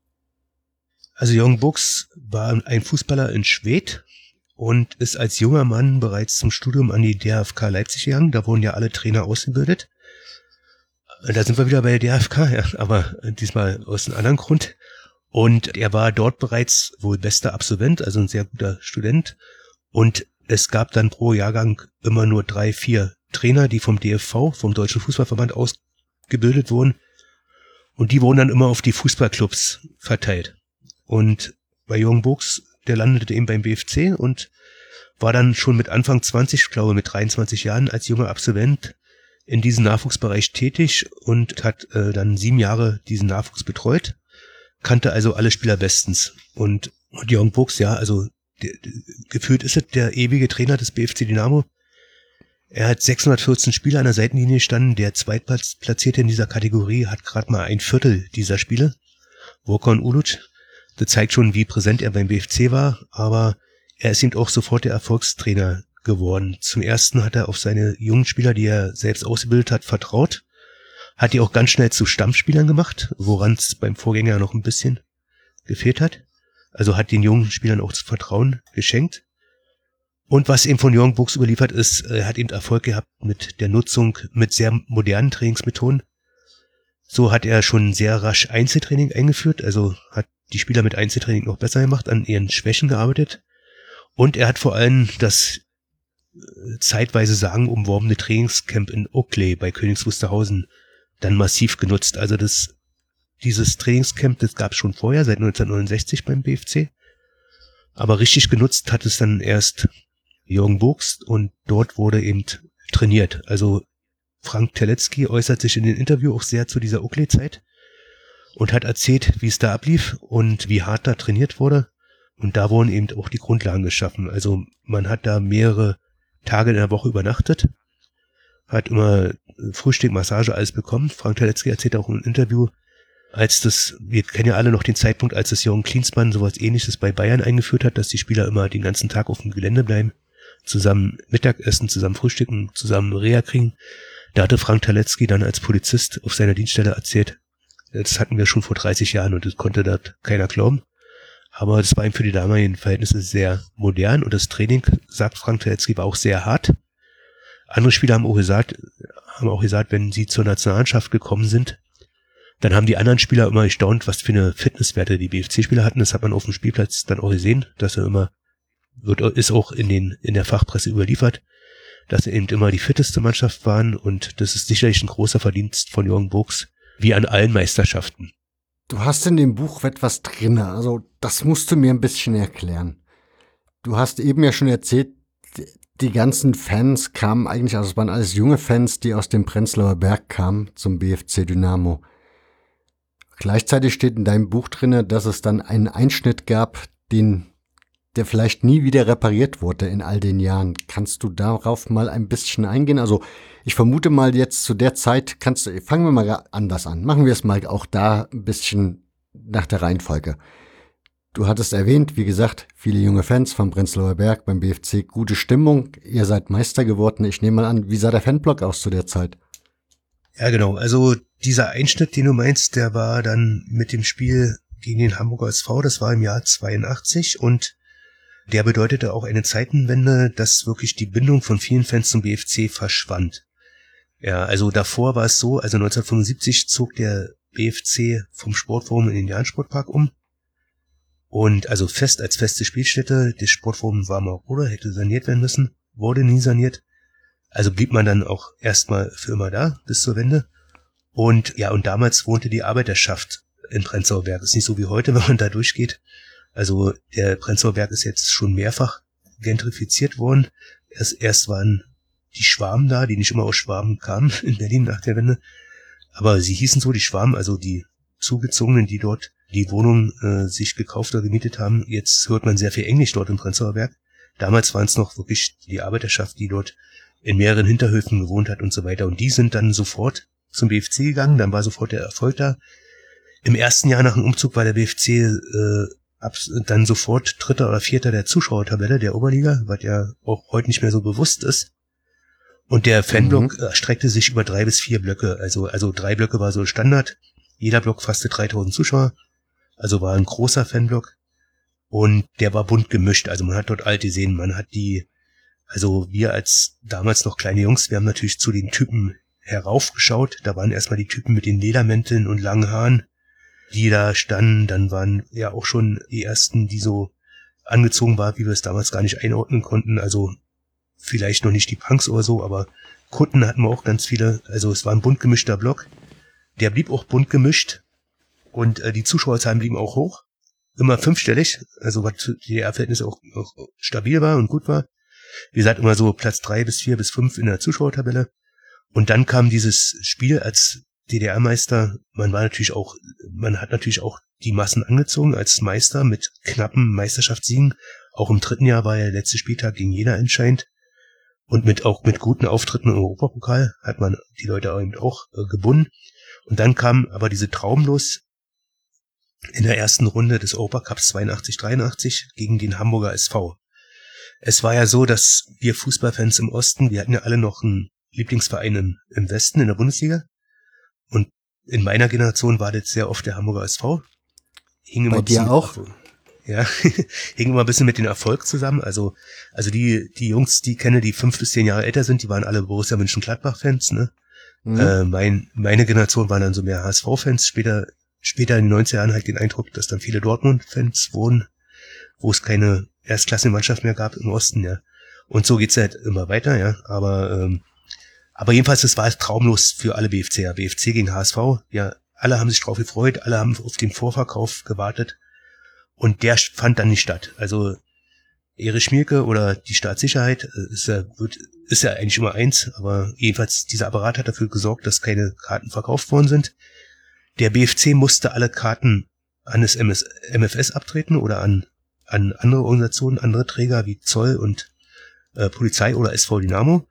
Also Jürgen Buchs war ein Fußballer in Schwedt und ist als junger Mann bereits zum Studium an die DFK Leipzig gegangen. Da wurden ja alle Trainer ausgebildet. Da sind wir wieder bei der DFK, ja, aber diesmal aus einem anderen Grund. Und er war dort bereits wohl bester Absolvent, also ein sehr guter Student. Und es gab dann pro Jahrgang immer nur drei, vier Trainer, die vom DFV, vom Deutschen Fußballverband ausgebildet wurden. Und die wurden dann immer auf die Fußballclubs verteilt. Und bei Jürgen Buchs, der landete eben beim BFC und war dann schon mit Anfang 20, ich glaube mit 23 Jahren als junger Absolvent in diesem Nachwuchsbereich tätig und hat äh, dann sieben Jahre diesen Nachwuchs betreut kannte also alle Spieler bestens. Und, und Jürgen Buchs, ja, also der, der, gefühlt ist es der ewige Trainer des BFC Dynamo. Er hat 614 Spiele an der Seitenlinie gestanden. Der Zweitplatzierte in dieser Kategorie hat gerade mal ein Viertel dieser Spiele. Wokon Uluc. Das zeigt schon, wie präsent er beim BFC war, aber er ist eben auch sofort der Erfolgstrainer geworden. Zum ersten hat er auf seine jungen Spieler, die er selbst ausgebildet hat, vertraut hat die auch ganz schnell zu Stammspielern gemacht, woran es beim Vorgänger noch ein bisschen gefehlt hat. Also hat den jungen Spielern auch Vertrauen geschenkt. Und was eben von Jürgen Buchs überliefert ist, er hat eben Erfolg gehabt mit der Nutzung mit sehr modernen Trainingsmethoden. So hat er schon sehr rasch Einzeltraining eingeführt, also hat die Spieler mit Einzeltraining noch besser gemacht, an ihren Schwächen gearbeitet. Und er hat vor allem das äh, zeitweise sagen umworbene Trainingscamp in Oakley bei Königs Wusterhausen dann massiv genutzt. Also das, dieses Trainingscamp, das gab es schon vorher, seit 1969 beim BFC. Aber richtig genutzt hat es dann erst Jürgen Buchs und dort wurde eben trainiert. Also Frank Teletzky äußert sich in dem Interview auch sehr zu dieser Oakley-Zeit und hat erzählt, wie es da ablief und wie hart da trainiert wurde. Und da wurden eben auch die Grundlagen geschaffen. Also man hat da mehrere Tage in der Woche übernachtet hat immer Frühstück, Massage, alles bekommen. Frank Teletzky erzählt auch im Interview, als das, wir kennen ja alle noch den Zeitpunkt, als das Jürgen Klinsmann sowas ähnliches bei Bayern eingeführt hat, dass die Spieler immer den ganzen Tag auf dem Gelände bleiben, zusammen Mittagessen, zusammen frühstücken, zusammen Reha kriegen. Da hatte Frank Teletzky dann als Polizist auf seiner Dienststelle erzählt, das hatten wir schon vor 30 Jahren und das konnte dort keiner glauben. Aber das war ihm für die damaligen Verhältnisse sehr modern und das Training, sagt Frank Teletzky, war auch sehr hart. Andere Spieler haben auch gesagt, haben auch gesagt, wenn sie zur Nationalmannschaft gekommen sind, dann haben die anderen Spieler immer gestaunt, was für eine Fitnesswerte die BFC-Spieler hatten. Das hat man auf dem Spielplatz dann auch gesehen, dass er immer, wird, ist auch in den, in der Fachpresse überliefert, dass er eben immer die fitteste Mannschaft waren und das ist sicherlich ein großer Verdienst von Jürgen Buchs, wie an allen Meisterschaften. Du hast in dem Buch etwas drin, also das musst du mir ein bisschen erklären. Du hast eben ja schon erzählt, die ganzen Fans kamen eigentlich, also es waren alles junge Fans, die aus dem Prenzlauer Berg kamen zum BFC Dynamo. Gleichzeitig steht in deinem Buch drinne, dass es dann einen Einschnitt gab, den, der vielleicht nie wieder repariert wurde in all den Jahren. Kannst du darauf mal ein bisschen eingehen? Also ich vermute mal jetzt zu der Zeit, kannst du, fangen wir mal anders an. Machen wir es mal auch da ein bisschen nach der Reihenfolge. Du hattest erwähnt, wie gesagt, viele junge Fans vom Prenzlauer Berg beim BFC, gute Stimmung. Ihr seid Meister geworden. Ich nehme mal an, wie sah der Fanblock aus zu der Zeit? Ja, genau. Also dieser Einschnitt, den du meinst, der war dann mit dem Spiel gegen den Hamburger SV, das war im Jahr 82 und der bedeutete auch eine Zeitenwende, dass wirklich die Bindung von vielen Fans zum BFC verschwand. Ja, also davor war es so, also 1975 zog der BFC vom Sportforum in den Jahn-Sportpark um und also fest als feste Spielstätte. Das Sportforum war mal oder hätte saniert werden müssen, wurde nie saniert. Also blieb man dann auch erstmal für immer da bis zur Wende. Und ja, und damals wohnte die Arbeiterschaft in Prenzlauer Berg. Ist nicht so wie heute, [LAUGHS] wenn man da durchgeht. Also der Prenzlauer Berg ist jetzt schon mehrfach gentrifiziert worden. Erst, erst waren die Schwaben da, die nicht immer aus Schwaben kamen [LAUGHS] in Berlin nach der Wende. Aber sie hießen so, die Schwaben, also die Zugezogenen, die dort die Wohnung äh, sich gekauft oder gemietet haben. Jetzt hört man sehr viel Englisch dort im Prenzlauer Berg. Damals waren es noch wirklich die Arbeiterschaft, die dort in mehreren Hinterhöfen gewohnt hat und so weiter. Und die sind dann sofort zum BFC gegangen, dann war sofort der Erfolg da. Im ersten Jahr nach dem Umzug war der BFC äh, ab, dann sofort Dritter oder Vierter der Zuschauertabelle der Oberliga, was ja auch heute nicht mehr so bewusst ist. Und der Fanblock mhm. streckte sich über drei bis vier Blöcke. Also, also drei Blöcke war so Standard. Jeder Block fasste 3000 Zuschauer. Also war ein großer Fanblock. Und der war bunt gemischt. Also man hat dort alte Seen, man hat die, also wir als damals noch kleine Jungs, wir haben natürlich zu den Typen heraufgeschaut. Da waren erstmal die Typen mit den Ledermänteln und langen Haaren, die da standen. Dann waren ja auch schon die ersten, die so angezogen waren, wie wir es damals gar nicht einordnen konnten. Also vielleicht noch nicht die Punks oder so, aber Kunden hatten wir auch ganz viele. Also es war ein bunt gemischter Block. Der blieb auch bunt gemischt und äh, die Zuschauerzahlen blieben auch hoch. Immer fünfstellig, also was die DDR-Verhältnisse auch, auch stabil war und gut war. Wie gesagt, immer so Platz drei bis vier bis fünf in der Zuschauertabelle. Und dann kam dieses Spiel als DDR-Meister. Man war natürlich auch, man hat natürlich auch die Massen angezogen als Meister mit knappen Meisterschaftssiegen. Auch im dritten Jahr war ja der letzte Spieltag gegen Jena entscheidend. Und mit auch mit guten Auftritten im Europapokal hat man die Leute eben auch äh, gebunden. Und dann kam aber diese traumlos in der ersten Runde des Europacups 82-83 gegen den Hamburger SV. Es war ja so, dass wir Fußballfans im Osten, wir hatten ja alle noch einen Lieblingsverein im Westen in der Bundesliga. Und in meiner Generation war das sehr oft der Hamburger SV. Hing Bei dir auch? Ja, [LAUGHS] hing immer ein bisschen mit dem Erfolg zusammen. Also, also die, die Jungs, die kenne, die fünf bis zehn Jahre älter sind, die waren alle Borussia Mönchengladbach-Fans, ne? Mhm. Äh, mein, meine Generation waren dann so mehr HSV-Fans. Später, später in den 90er Jahren halt den Eindruck, dass dann viele Dortmund-Fans wurden, wo es keine Erstklasse-Mannschaft mehr gab im Osten, ja. Und so geht's halt immer weiter, ja. Aber, ähm, aber jedenfalls, es war traumlos für alle BFCer. BFC gegen HSV, ja, alle haben sich drauf gefreut, alle haben auf den Vorverkauf gewartet. Und der fand dann nicht statt. Also Erich Schmierke oder die Staatssicherheit äh, ist ja, wird, ist ja eigentlich immer eins, aber jedenfalls dieser Apparat hat dafür gesorgt, dass keine Karten verkauft worden sind. Der BFC musste alle Karten an das MS, MFS abtreten oder an, an andere Organisationen, andere Träger wie Zoll und äh, Polizei oder SV Dynamo.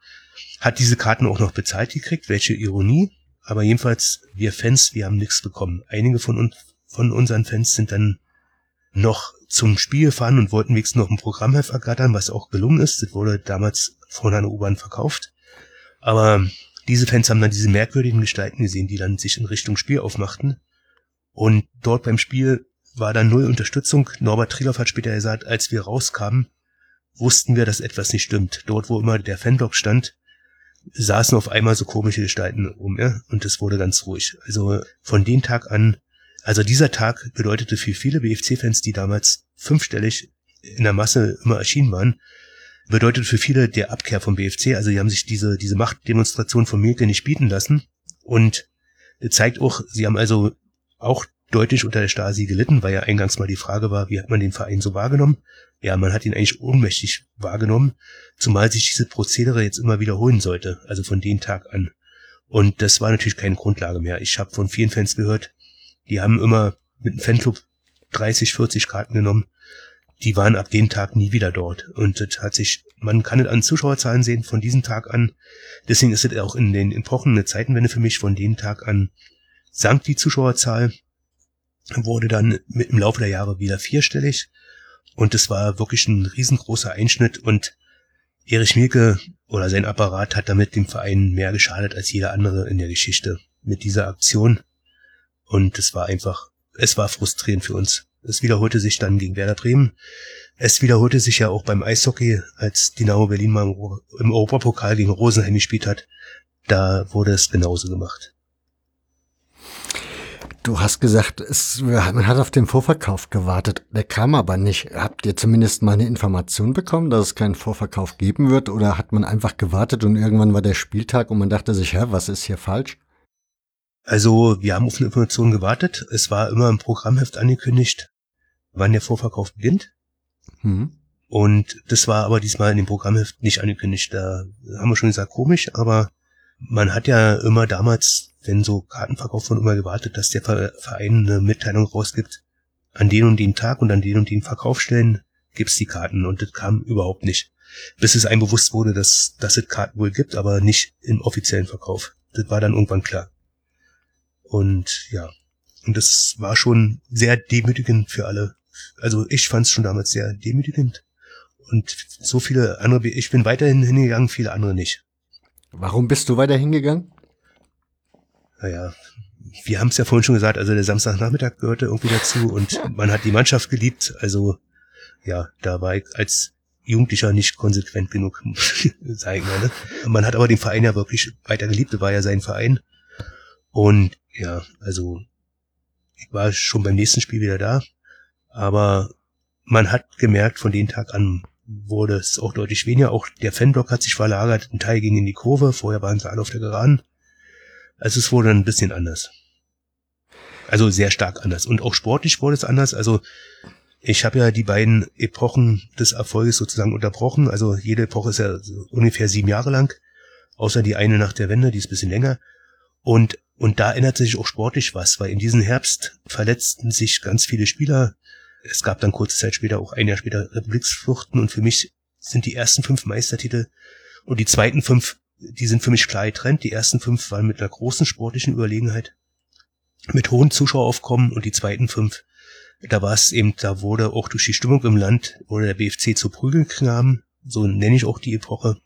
Hat diese Karten auch noch bezahlt gekriegt, welche Ironie. Aber jedenfalls, wir Fans, wir haben nichts bekommen. Einige von uns, von unseren Fans sind dann noch zum Spiel fahren und wollten wenigstens noch ein Programmheft ergattern, was auch gelungen ist. Das wurde damals von einer U-Bahn verkauft. Aber diese Fans haben dann diese merkwürdigen Gestalten gesehen, die dann sich in Richtung Spiel aufmachten. Und dort beim Spiel war dann null Unterstützung. Norbert Trilov hat später gesagt, als wir rauskamen, wussten wir, dass etwas nicht stimmt. Dort, wo immer der Fanblock stand, saßen auf einmal so komische Gestalten um, ja, und es wurde ganz ruhig. Also von dem Tag an also dieser Tag bedeutete für viele BFC-Fans, die damals fünfstellig in der Masse immer erschienen waren, bedeutet für viele der Abkehr vom BFC. Also sie haben sich diese, diese Machtdemonstration von Mielke nicht bieten lassen. Und zeigt auch, sie haben also auch deutlich unter der Stasi gelitten, weil ja eingangs mal die Frage war, wie hat man den Verein so wahrgenommen? Ja, man hat ihn eigentlich ohnmächtig wahrgenommen, zumal sich diese Prozedere jetzt immer wiederholen sollte, also von dem Tag an. Und das war natürlich keine Grundlage mehr. Ich habe von vielen Fans gehört, die haben immer mit dem Fanclub 30, 40 Karten genommen. Die waren ab dem Tag nie wieder dort. Und das hat sich, man kann es an Zuschauerzahlen sehen von diesem Tag an. Deswegen ist es auch in den Epochen eine Zeitenwende für mich. Von dem Tag an sank die Zuschauerzahl, wurde dann mit im Laufe der Jahre wieder vierstellig. Und es war wirklich ein riesengroßer Einschnitt und Erich Mielke oder sein Apparat hat damit dem Verein mehr geschadet als jeder andere in der Geschichte mit dieser Aktion. Und es war einfach, es war frustrierend für uns. Es wiederholte sich dann gegen Werder Bremen. Es wiederholte sich ja auch beim Eishockey, als Dynamo Berlin mal im Europapokal gegen Rosenheim gespielt hat. Da wurde es genauso gemacht. Du hast gesagt, es, man hat auf den Vorverkauf gewartet. Der kam aber nicht. Habt ihr zumindest mal eine Information bekommen, dass es keinen Vorverkauf geben wird? Oder hat man einfach gewartet und irgendwann war der Spieltag und man dachte sich, hä, was ist hier falsch? Also wir haben auf eine Information gewartet. Es war immer im Programmheft angekündigt, wann der Vorverkauf beginnt. Hm. Und das war aber diesmal in dem Programmheft nicht angekündigt. Da haben wir schon gesagt, komisch, aber man hat ja immer damals, wenn so Kartenverkauf von immer gewartet, dass der Verein eine Mitteilung rausgibt, an den und den Tag und an den und den Verkaufsstellen gibt's die Karten und das kam überhaupt nicht. Bis es einem bewusst wurde, dass, dass es Karten wohl gibt, aber nicht im offiziellen Verkauf. Das war dann irgendwann klar. Und ja, und das war schon sehr demütigend für alle. Also ich fand es schon damals sehr demütigend. Und so viele andere, ich bin weiterhin hingegangen, viele andere nicht. Warum bist du weiter hingegangen? Naja, wir haben es ja vorhin schon gesagt, also der Samstagnachmittag gehörte irgendwie dazu und [LAUGHS] man hat die Mannschaft geliebt. Also ja, da war ich als Jugendlicher nicht konsequent genug, [LAUGHS] sag ich mal. Ne? Man hat aber den Verein ja wirklich weiter geliebt, war ja sein Verein. Und ja, also ich war schon beim nächsten Spiel wieder da, aber man hat gemerkt, von dem Tag an wurde es auch deutlich weniger. Auch der Fanblock hat sich verlagert, ein Teil ging in die Kurve, vorher waren sie alle auf der Geraden. Also es wurde ein bisschen anders. Also sehr stark anders. Und auch sportlich wurde es anders. Also ich habe ja die beiden Epochen des Erfolges sozusagen unterbrochen. Also jede Epoche ist ja ungefähr sieben Jahre lang, außer die eine nach der Wende, die ist ein bisschen länger. Und, und da ändert sich auch sportlich was, weil in diesem Herbst verletzten sich ganz viele Spieler. Es gab dann kurze Zeit später auch ein Jahr später Republiksfluchten und für mich sind die ersten fünf Meistertitel und die zweiten fünf, die sind für mich klar getrennt. Die ersten fünf waren mit einer großen sportlichen Überlegenheit, mit hohen Zuschaueraufkommen und die zweiten fünf, da war es eben, da wurde auch durch die Stimmung im Land, wurde der BFC zu Prügelknaben, so nenne ich auch die Epoche,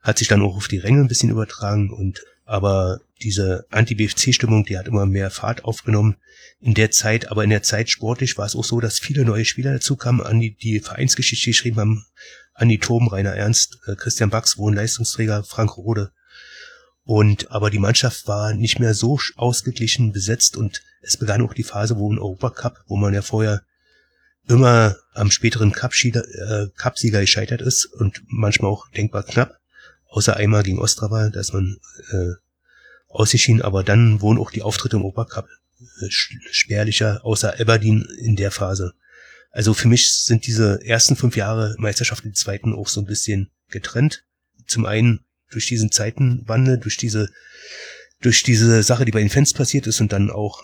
hat sich dann auch auf die Ränge ein bisschen übertragen und aber diese Anti-BFC-Stimmung, die hat immer mehr Fahrt aufgenommen. In der Zeit, aber in der Zeit sportlich war es auch so, dass viele neue Spieler dazu kamen, an die, die Vereinsgeschichte geschrieben haben. Andi Tom, Rainer Ernst, äh, Christian Bax, Wohnleistungsträger, Frank Rode. Und, aber die Mannschaft war nicht mehr so ausgeglichen besetzt und es begann auch die Phase, wo ein Europacup, wo man ja vorher immer am späteren Cup-Sieger äh, Cup gescheitert ist und manchmal auch denkbar knapp, außer einmal gegen Ostrava, da ist man äh, ausgeschieden, aber dann wurden auch die Auftritte im Obercup äh, spärlicher, außer Aberdeen in der Phase. Also für mich sind diese ersten fünf Jahre Meisterschaft die zweiten auch so ein bisschen getrennt. Zum einen durch diesen Zeitenwandel, durch diese, durch diese Sache, die bei den Fans passiert ist und dann auch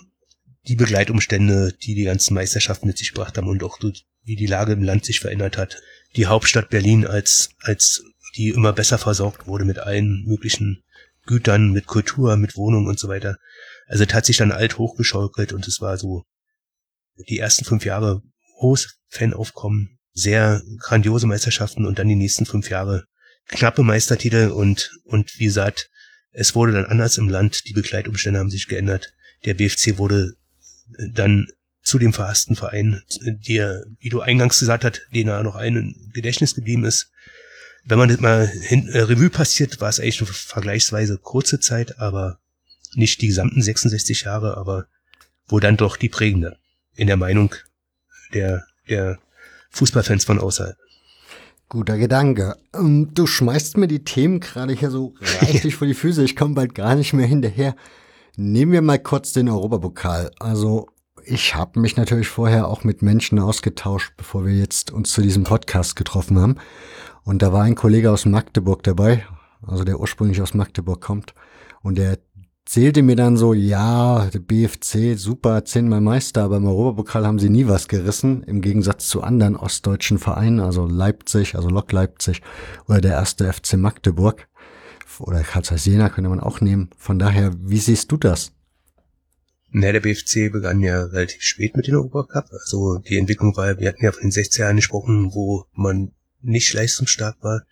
die Begleitumstände, die die ganzen Meisterschaften mit sich gebracht haben und auch wie die Lage im Land sich verändert hat. Die Hauptstadt Berlin als, als die immer besser versorgt wurde mit allen möglichen Gütern, mit Kultur, mit Wohnungen und so weiter. Also es hat sich dann alt hochgeschaukelt und es war so die ersten fünf Jahre hohes Fanaufkommen, sehr grandiose Meisterschaften und dann die nächsten fünf Jahre knappe Meistertitel und, und wie gesagt, es wurde dann anders im Land, die Begleitumstände haben sich geändert. Der BFC wurde dann zu dem verhassten Verein, der, wie du eingangs gesagt hast, den er noch ein Gedächtnis geblieben ist, wenn man das mal hin, äh, Revue passiert, war es eigentlich eine vergleichsweise kurze Zeit, aber nicht die gesamten 66 Jahre, aber wo dann doch die prägende in der Meinung der, der Fußballfans von außerhalb. Guter Gedanke. Ähm, du schmeißt mir die Themen gerade hier so [LAUGHS] reichlich vor die Füße. Ich komme bald gar nicht mehr hinterher. Nehmen wir mal kurz den Europapokal. Also ich habe mich natürlich vorher auch mit Menschen ausgetauscht, bevor wir jetzt uns zu diesem Podcast getroffen haben. Und da war ein Kollege aus Magdeburg dabei, also der ursprünglich aus Magdeburg kommt. Und der zählte mir dann so, ja, der BFC, super, zehnmal Meister, aber im Europapokal haben sie nie was gerissen, im Gegensatz zu anderen ostdeutschen Vereinen, also Leipzig, also Lok Leipzig oder der erste FC Magdeburg oder Karlsruhe Jena könnte man auch nehmen. Von daher, wie siehst du das? Na, der BFC begann ja relativ spät mit dem Europacup. Also die Entwicklung war, wir hatten ja von den 60 Jahren gesprochen, wo man nicht leistungsstark war.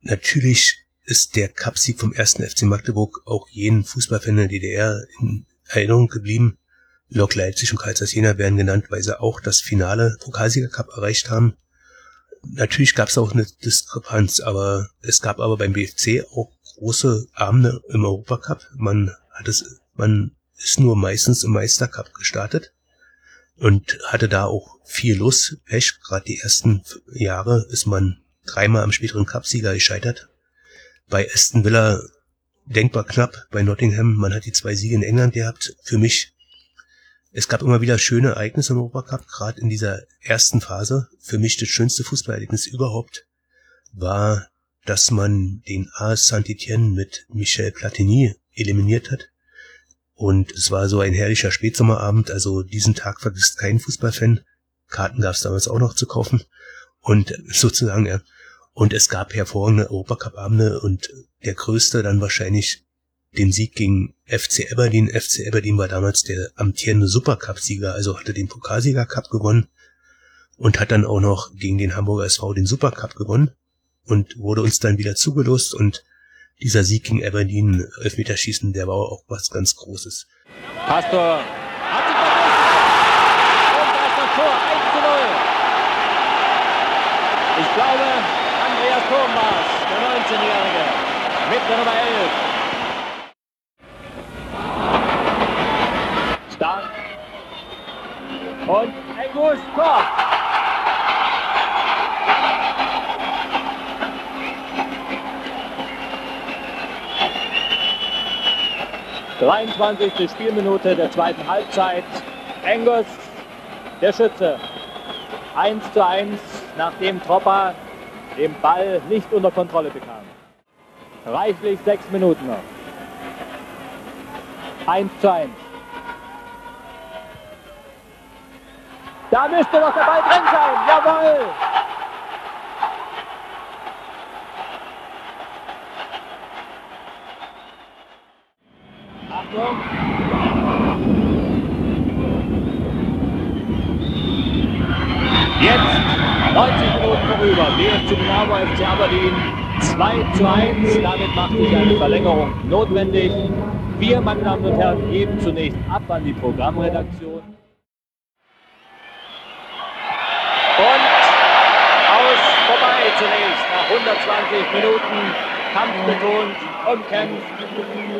Natürlich ist der Cupsieg vom ersten FC Magdeburg auch jenen Fußballfan der DDR in Erinnerung geblieben. Lok Leipzig und Karlsruhe Jena werden genannt, weil sie auch das Finale Pokalsieger Cup erreicht haben. Natürlich gab es auch eine Diskrepanz, aber es gab aber beim BFC auch große Abende im Europacup. Man hat es, man ist nur meistens im Meistercup gestartet und hatte da auch viel Lust. Pech, gerade die ersten Jahre ist man dreimal am späteren Cupsieger gescheitert. Bei Aston Villa denkbar knapp bei Nottingham. Man hat die zwei Siege in England gehabt. Für mich, es gab immer wieder schöne Ereignisse im Europacup, gerade in dieser ersten Phase. Für mich das schönste Fußballerlebnis überhaupt war, dass man den AS Saint-Étienne mit Michel Platini eliminiert hat. Und es war so ein herrlicher Spätsommerabend, also diesen Tag vergisst kein Fußballfan. Karten gab es damals auch noch zu kaufen. Und sozusagen, ja. Und es gab hervorragende Europacup-Abende und der größte dann wahrscheinlich den Sieg gegen FC Aberdeen. FC Aberdeen war damals der amtierende Supercup-Sieger, also hatte den Pokalsieger-Cup gewonnen und hat dann auch noch gegen den Hamburger SV den Supercup gewonnen und wurde uns dann wieder zugelost und dieser Sieg gegen Aberdeen, Elfmeterschießen, der war auch was ganz Großes. Pastor hat verwusst. Und da ist das Tor 1 zu 0. Ich glaube, Andreas es, der 19-Jährige, mit der Nummer 11. Stark. Und Engus, Tor. 23. Spielminute der zweiten Halbzeit. Engels, der Schütze. 1 zu 1, nachdem Tropper den Ball nicht unter Kontrolle bekam. Reichlich sechs Minuten noch. 1 zu 1. Da müsste doch der Ball drin sein. Jawohl! Jetzt 90 Minuten vorüber. BFC Dynamo FC Aberdeen 2 zu 1. Damit macht sich eine Verlängerung notwendig. Wir, meine Damen und Herren, geben zunächst ab an die Programmredaktion. Und aus vorbei zunächst nach 120 Minuten kampfbetont, umkämpft.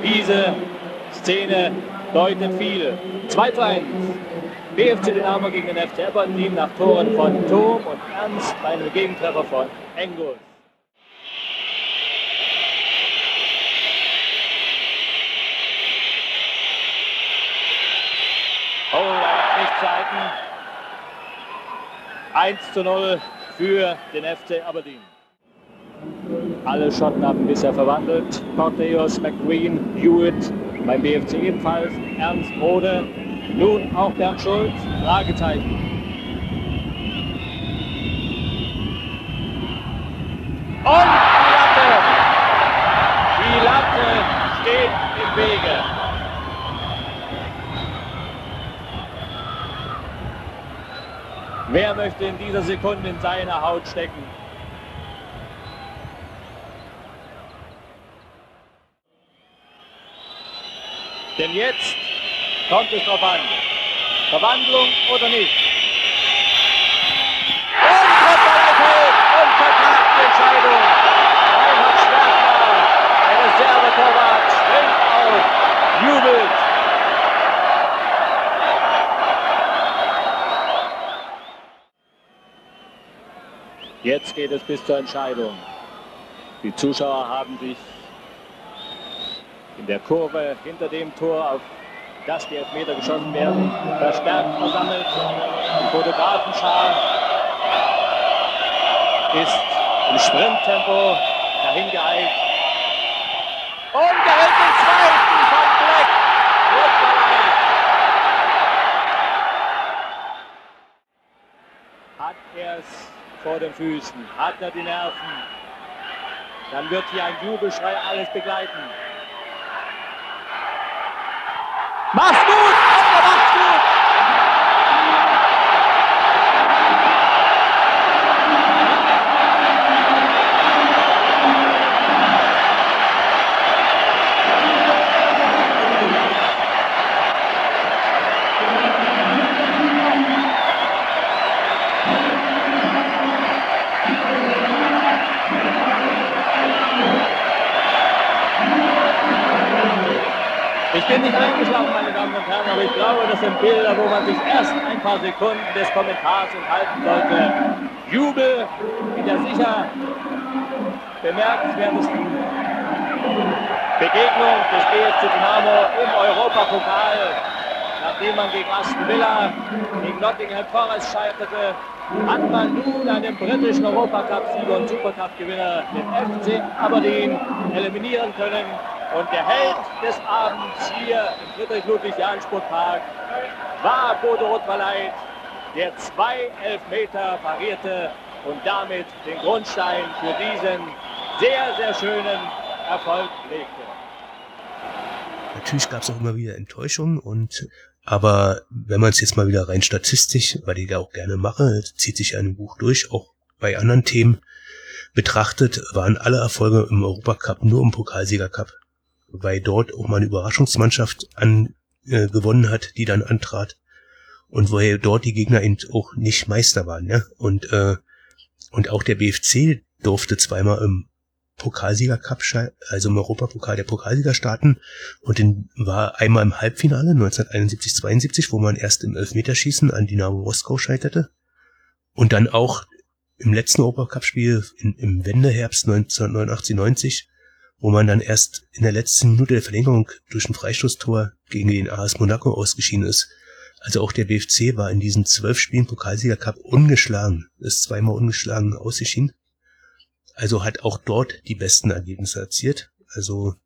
Diese Szene deutet viel. 2 zu 1. BFC Dynamo gegen den FC Aberdeen nach Toren von Thom und Ernst bei einem Gegentreffer von Engels. Oh, da gab nicht zu halten. 1 zu 0 für den FC Aberdeen. Alle Schotten haben bisher verwandelt. Corteos, McQueen, Hewitt, beim BFC ebenfalls. Ernst Rode, nun auch Bernd Schulz, Fragezeichen. Und die Latte! Die Latte steht im Wege. Wer möchte in dieser Sekunde in seiner Haut stecken? Denn jetzt kommt es drauf an. Verwandlung oder nicht. Und und vertagt die Entscheidung. Reinhard Schwertner, der Reservetorwart, springt auf, jubelt. Jetzt geht es bis zur Entscheidung. Die Zuschauer haben sich in der Kurve hinter dem Tor, auf das die Elfmeter geschossen werden, verstärkt versammelt. Die Fotografenschar ist im Sprinttempo dahin geeilt. Und er hält den zweiten von Black. Hat er es vor den Füßen? Hat er die Nerven? Dann wird hier ein Jubelschrei alles begleiten. Basta! Paar Sekunden des Kommentars enthalten sollte. Jubel in der sicher bemerkenswertesten Begegnung des BFC Dynamo im Europapokal. Nachdem man gegen Aston Villa, gegen Nottingham Forest scheiterte, hat man nun einen britischen Europacup-Sieger und Supercup-Gewinner, den FC Aberdeen, eliminieren können. Und der Held des Abends hier im Friedrich-Ludwig-Jahn-Sportpark war Bodo Rottwaleit, der zwei Elfmeter parierte und damit den Grundstein für diesen sehr, sehr schönen Erfolg legte. Natürlich gab es auch immer wieder Enttäuschungen und aber wenn man es jetzt mal wieder rein statistisch, weil ich da auch gerne mache, zieht sich ein Buch durch, auch bei anderen Themen betrachtet, waren alle Erfolge im Europacup nur im Pokalsiegercup, weil dort auch mal eine Überraschungsmannschaft an, äh, gewonnen hat, die dann antrat. Und woher dort die Gegner eben auch nicht Meister waren, ja und äh, und auch der BFC durfte zweimal im Pokalsieger Cup, also im Europapokal der Pokalsieger starten. Und den war einmal im Halbfinale 1971-72, wo man erst im Elfmeterschießen an Dynamo Moskau scheiterte. Und dann auch im letzten Europacup-Spiel im Wendeherbst 1989-90, wo man dann erst in der letzten Minute der Verlängerung durch ein Freistoßtor gegen den AS Monaco ausgeschieden ist. Also auch der BFC war in diesen zwölf Spielen Pokalsieger Cup ungeschlagen, ist zweimal ungeschlagen ausgeschieden also hat auch dort die besten Ergebnisse erzielt. Also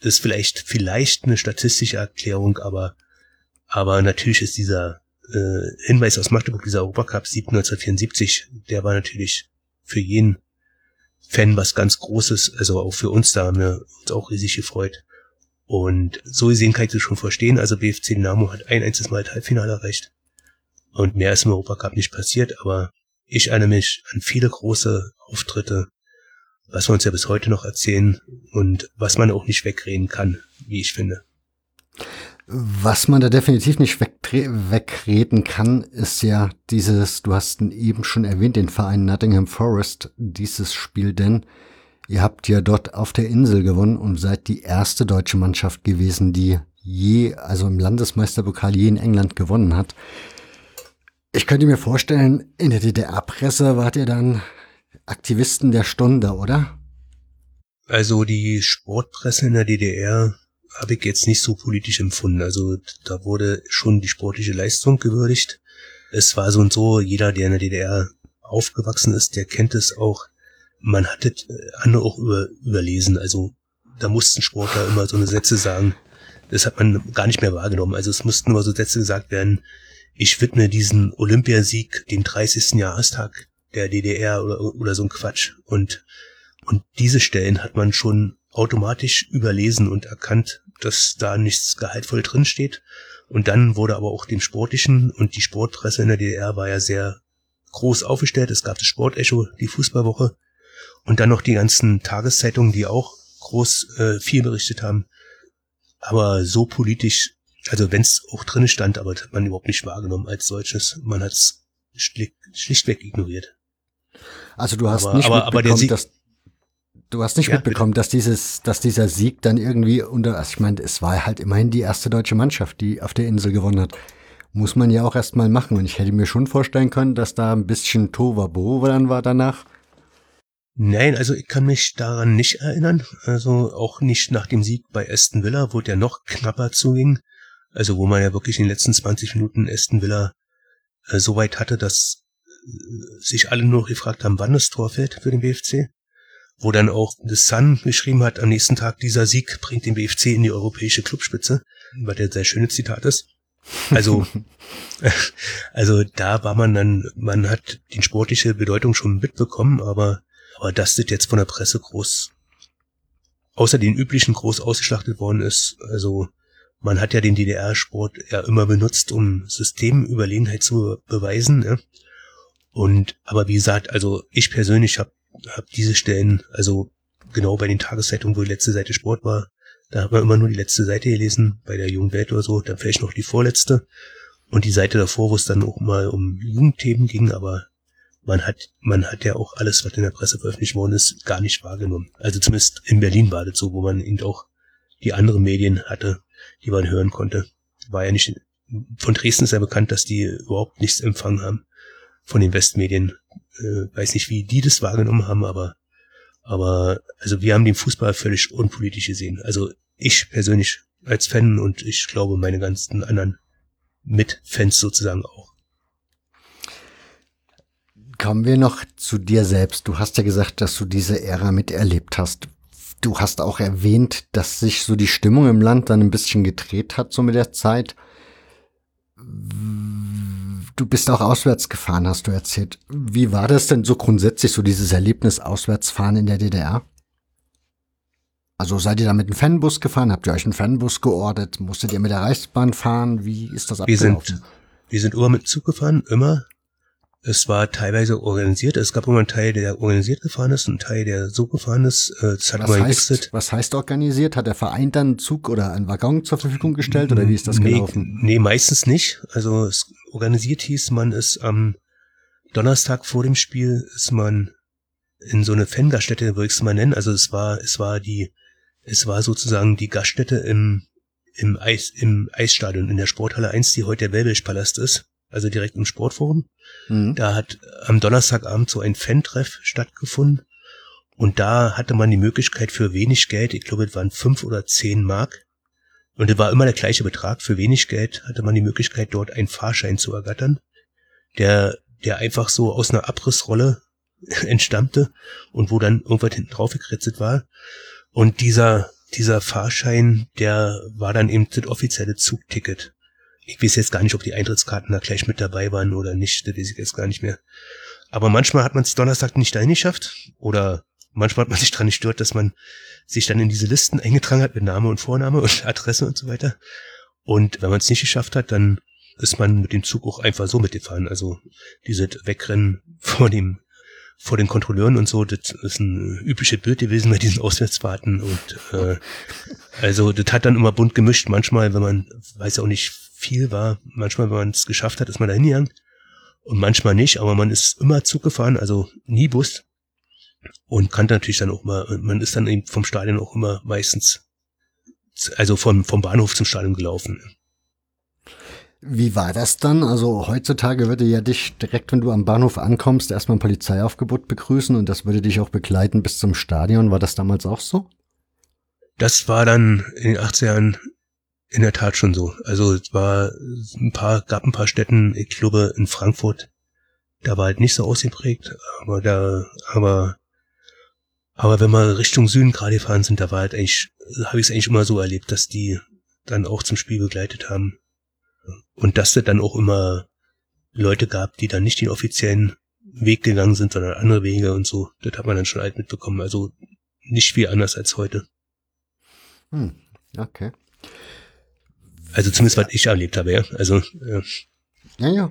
das ist vielleicht vielleicht eine statistische Erklärung, aber aber natürlich ist dieser äh, Hinweis aus Magdeburg, dieser Europacup 1974, der war natürlich für jeden Fan was ganz Großes, also auch für uns, da haben wir uns auch riesig gefreut. Und so gesehen kann ich das schon verstehen. Also BFC Dynamo hat ein einziges Mal Halbfinale erreicht. Und mehr ist im Europacup nicht passiert, aber ich erinnere mich an viele große Auftritte was wir uns ja bis heute noch erzählen und was man auch nicht wegreden kann, wie ich finde. Was man da definitiv nicht wegreden kann, ist ja dieses, du hast eben schon erwähnt, den Verein Nottingham Forest, dieses Spiel, denn ihr habt ja dort auf der Insel gewonnen und seid die erste deutsche Mannschaft gewesen, die je, also im Landesmeisterpokal je in England gewonnen hat. Ich könnte mir vorstellen, in der DDR-Presse wart ihr dann Aktivisten der Stunde, oder? Also die Sportpresse in der DDR habe ich jetzt nicht so politisch empfunden. Also da wurde schon die sportliche Leistung gewürdigt. Es war so und so, jeder, der in der DDR aufgewachsen ist, der kennt es auch. Man hatte andere auch über, überlesen. Also da mussten Sportler immer so eine Sätze sagen. Das hat man gar nicht mehr wahrgenommen. Also es mussten immer so Sätze gesagt werden. Ich widme diesen Olympiasieg dem 30. Jahrestag der DDR oder, oder so ein Quatsch. Und, und diese Stellen hat man schon automatisch überlesen und erkannt, dass da nichts gehaltvoll drin steht. Und dann wurde aber auch dem Sportlichen und die Sportpresse in der DDR war ja sehr groß aufgestellt. Es gab das Sportecho, die Fußballwoche und dann noch die ganzen Tageszeitungen, die auch groß äh, viel berichtet haben. Aber so politisch, also wenn es auch drin stand, aber hat man überhaupt nicht wahrgenommen als solches. Man hat es schlicht, schlichtweg ignoriert. Also du hast aber, nicht aber, mitbekommen, aber dass du hast nicht ja, mitbekommen, bitte. dass dieses, dass dieser Sieg dann irgendwie unter, also ich meine, es war halt immerhin die erste deutsche Mannschaft, die auf der Insel gewonnen hat. Muss man ja auch erstmal machen. Und ich hätte mir schon vorstellen können, dass da ein bisschen Tovabo dann war danach. Nein, also ich kann mich daran nicht erinnern. Also auch nicht nach dem Sieg bei Aston Villa, wo der noch knapper zuging. Also wo man ja wirklich in den letzten 20 Minuten Aston Villa äh, so weit hatte, dass sich alle nur gefragt haben, wann das Tor fällt für den BFC. Wo dann auch The Sun geschrieben hat, am nächsten Tag, dieser Sieg bringt den BFC in die europäische Clubspitze, weil der sehr schöne Zitat ist. Also, [LAUGHS] also da war man dann, man hat die sportliche Bedeutung schon mitbekommen, aber, aber dass das jetzt von der Presse groß, außer den üblichen groß ausgeschlachtet worden ist, also man hat ja den DDR-Sport ja immer benutzt, um Systemüberlegenheit zu beweisen. Ne? Und aber wie gesagt, also ich persönlich habe hab diese Stellen, also genau bei den Tageszeitungen, wo die letzte Seite Sport war, da hat man immer nur die letzte Seite gelesen, bei der Jungen Welt oder so, dann vielleicht noch die vorletzte. Und die Seite davor, wo es dann auch mal um Jugendthemen ging, aber man hat, man hat ja auch alles, was in der Presse veröffentlicht worden ist, gar nicht wahrgenommen. Also zumindest in Berlin war das so, wo man eben auch die anderen Medien hatte, die man hören konnte. War ja nicht, von Dresden ist ja bekannt, dass die überhaupt nichts empfangen haben von den Westmedien. Äh, weiß nicht, wie die das wahrgenommen haben, aber, Aber also wir haben den Fußball völlig unpolitisch gesehen. Also ich persönlich als Fan und ich glaube meine ganzen anderen Mitfans sozusagen auch. Kommen wir noch zu dir selbst. Du hast ja gesagt, dass du diese Ära miterlebt hast. Du hast auch erwähnt, dass sich so die Stimmung im Land dann ein bisschen gedreht hat, so mit der Zeit. Du bist auch auswärts gefahren, hast du erzählt. Wie war das denn so grundsätzlich, so dieses Erlebnis Auswärtsfahren in der DDR? Also seid ihr da mit einem Fanbus gefahren? Habt ihr euch einen Fanbus geordert? Musstet ihr mit der Reichsbahn fahren? Wie ist das Wir abgelaufen? sind, wir sind immer mit Zug gefahren, immer. Es war teilweise organisiert. Es gab immer einen Teil, der organisiert gefahren ist, und einen Teil, der so gefahren ist. Äh, Das hat was, heißt, was heißt organisiert? Hat der Verein dann einen Zug oder einen Waggon zur Verfügung gestellt oder wie ist das nee, gelaufen? Nee, meistens nicht. Also es organisiert hieß, man ist am Donnerstag vor dem Spiel ist man in so eine Fangaststätte, würde ich es mal nennen. Also es war, es war die, es war sozusagen die Gaststätte im, im Eis, im Eisstadion in der Sporthalle 1, die heute der Wellwelschpalast ist. Also direkt im Sportforum. Mhm. Da hat am Donnerstagabend so ein Fan-Treff stattgefunden. Und da hatte man die Möglichkeit für wenig Geld, ich glaube, es waren fünf oder zehn Mark. Und es war immer der gleiche Betrag. Für wenig Geld hatte man die Möglichkeit, dort einen Fahrschein zu ergattern, der, der einfach so aus einer Abrissrolle [LAUGHS] entstammte und wo dann irgendwas hinten drauf gekritzelt war. Und dieser, dieser Fahrschein, der war dann eben das offizielle Zugticket. Ich weiß jetzt gar nicht, ob die Eintrittskarten da gleich mit dabei waren oder nicht, das weiß ich jetzt gar nicht mehr. Aber manchmal hat man es Donnerstag nicht dahin geschafft oder manchmal hat man sich daran gestört, dass man sich dann in diese Listen eingetragen hat mit Name und Vorname und [LAUGHS] Adresse und so weiter. Und wenn man es nicht geschafft hat, dann ist man mit dem Zug auch einfach so mitgefahren. Also diese Wegrennen [LAUGHS] vor dem vor den Kontrolleuren und so, das ist ein übliches Bild gewesen bei diesen Auswärtsfahrten und äh, also das hat dann immer bunt gemischt. Manchmal, wenn man, weiß auch nicht viel war, manchmal, wenn man es geschafft hat, ist man da hingegangen und manchmal nicht, aber man ist immer Zug gefahren, also nie Bus und kann natürlich dann auch mal, man ist dann eben vom Stadion auch immer meistens, also vom, vom Bahnhof zum Stadion gelaufen. Wie war das dann? Also heutzutage würde ja dich direkt, wenn du am Bahnhof ankommst, erstmal ein Polizeiaufgebot begrüßen und das würde dich auch begleiten bis zum Stadion. War das damals auch so? Das war dann in den 80er Jahren in der Tat schon so. Also es war ein paar, gab ein paar Städten, ich glaube in Frankfurt, da war halt nicht so ausgeprägt, aber da, aber, aber wenn wir Richtung Süden gerade gefahren sind, da war halt eigentlich, habe ich es eigentlich immer so erlebt, dass die dann auch zum Spiel begleitet haben. Und dass es dann auch immer Leute gab, die dann nicht den offiziellen Weg gegangen sind, sondern andere Wege und so. Das hat man dann schon alt mitbekommen. Also nicht viel anders als heute. Hm, okay. Also zumindest was ich erlebt habe, ja. Also ja. Ja.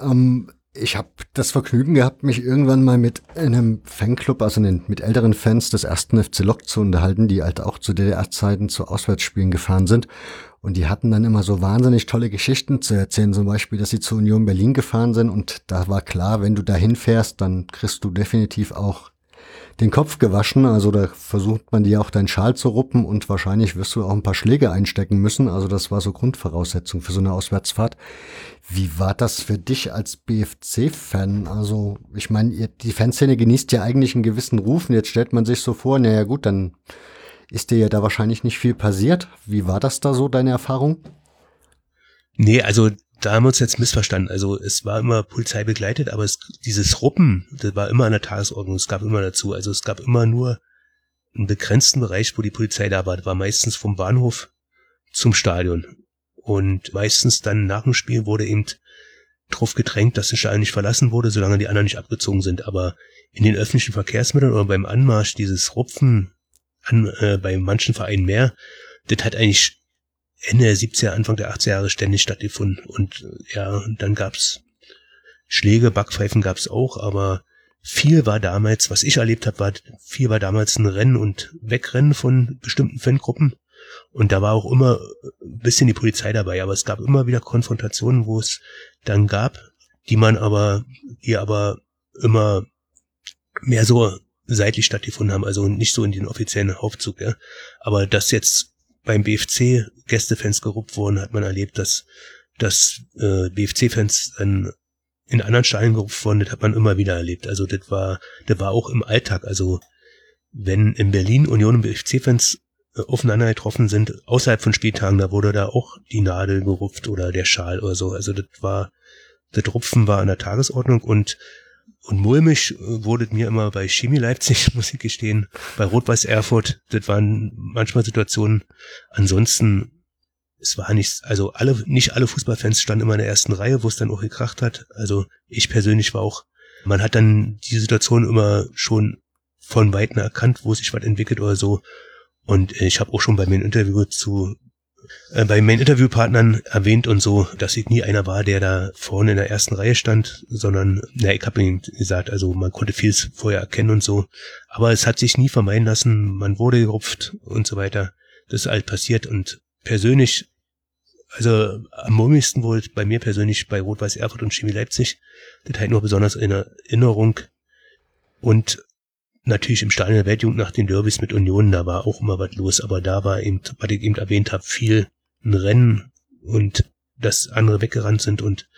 Ähm, ich habe das Vergnügen gehabt, mich irgendwann mal mit einem Fanclub, also mit älteren Fans des ersten FC Lok zu unterhalten, die halt auch zu DDR-Zeiten zu Auswärtsspielen gefahren sind. Und die hatten dann immer so wahnsinnig tolle Geschichten zu erzählen, zum Beispiel, dass sie zur Union Berlin gefahren sind und da war klar, wenn du da hinfährst, dann kriegst du definitiv auch den Kopf gewaschen. Also da versucht man dir auch deinen Schal zu ruppen und wahrscheinlich wirst du auch ein paar Schläge einstecken müssen. Also das war so Grundvoraussetzung für so eine Auswärtsfahrt. Wie war das für dich als BFC-Fan? Also ich meine, die Fanszene genießt ja eigentlich einen gewissen Ruf und jetzt stellt man sich so vor, naja gut, dann ist dir ja da wahrscheinlich nicht viel passiert. Wie war das da so, deine Erfahrung? Nee, also da haben wir uns jetzt missverstanden. Also es war immer Polizei begleitet, aber es, dieses Ruppen, das war immer an der Tagesordnung. Es gab immer dazu. Also es gab immer nur einen begrenzten Bereich, wo die Polizei da war. Das war meistens vom Bahnhof zum Stadion. Und meistens dann nach dem Spiel wurde eben drauf gedrängt, dass das Stadion nicht verlassen wurde, solange die anderen nicht abgezogen sind. Aber in den öffentlichen Verkehrsmitteln oder beim Anmarsch dieses Rupfen an, äh, bei manchen Vereinen mehr, das hat eigentlich Ende der 70er, Anfang der 80er Jahre ständig stattgefunden. Und ja, dann gab's Schläge, Backpfeifen gab's auch, aber viel war damals, was ich erlebt habe, war viel war damals ein Rennen und Wegrennen von bestimmten Fangruppen. Und da war auch immer ein bisschen die Polizei dabei, aber es gab immer wieder Konfrontationen, wo es dann gab, die man aber, die aber immer mehr so seitlich stattgefunden haben, also nicht so in den offiziellen Hauptzug, ja. Aber dass jetzt beim BFC Gästefans geruppt wurden, hat man erlebt, dass, dass äh, BFC-Fans dann in anderen Stadien gerupft wurden, das hat man immer wieder erlebt. Also das war, das war auch im Alltag. Also wenn in Berlin Union und BFC-Fans äh, aufeinander getroffen sind, außerhalb von Spieltagen, da wurde da auch die Nadel gerupft oder der Schal oder so. Also das war, das Rupfen war an der Tagesordnung und und mulmig äh, wurde mir immer bei Chemie Leipzig, [LAUGHS] muss ich gestehen, bei Rot-Weiß Erfurt, das waren manchmal Situationen. Ansonsten, es war nichts, also alle, nicht alle Fußballfans standen immer in der ersten Reihe, wo es dann auch gekracht hat. Also ich persönlich war auch, man hat dann die Situation immer schon von Weitem erkannt, wo sich was entwickelt oder so. Und ich habe auch schon bei meinem Interview zu äh, bei meinen Interviewpartnern erwähnt und so, dass ich nie einer war, der da vorne in der ersten Reihe stand, sondern, na, ich habe ihnen gesagt, also man konnte vieles vorher erkennen und so. Aber es hat sich nie vermeiden lassen, man wurde gerupft und so weiter. Das ist halt passiert und persönlich, also am mummigsten wohl bei mir persönlich bei Rot-Weiß Erfurt und Chemie Leipzig, das halt nur besonders in Erinnerung und natürlich im Stadion der Weltjugend nach den Derbys mit Union, da war auch immer was los, aber da war eben, was ich eben erwähnt habe, viel ein Rennen und dass andere weggerannt sind und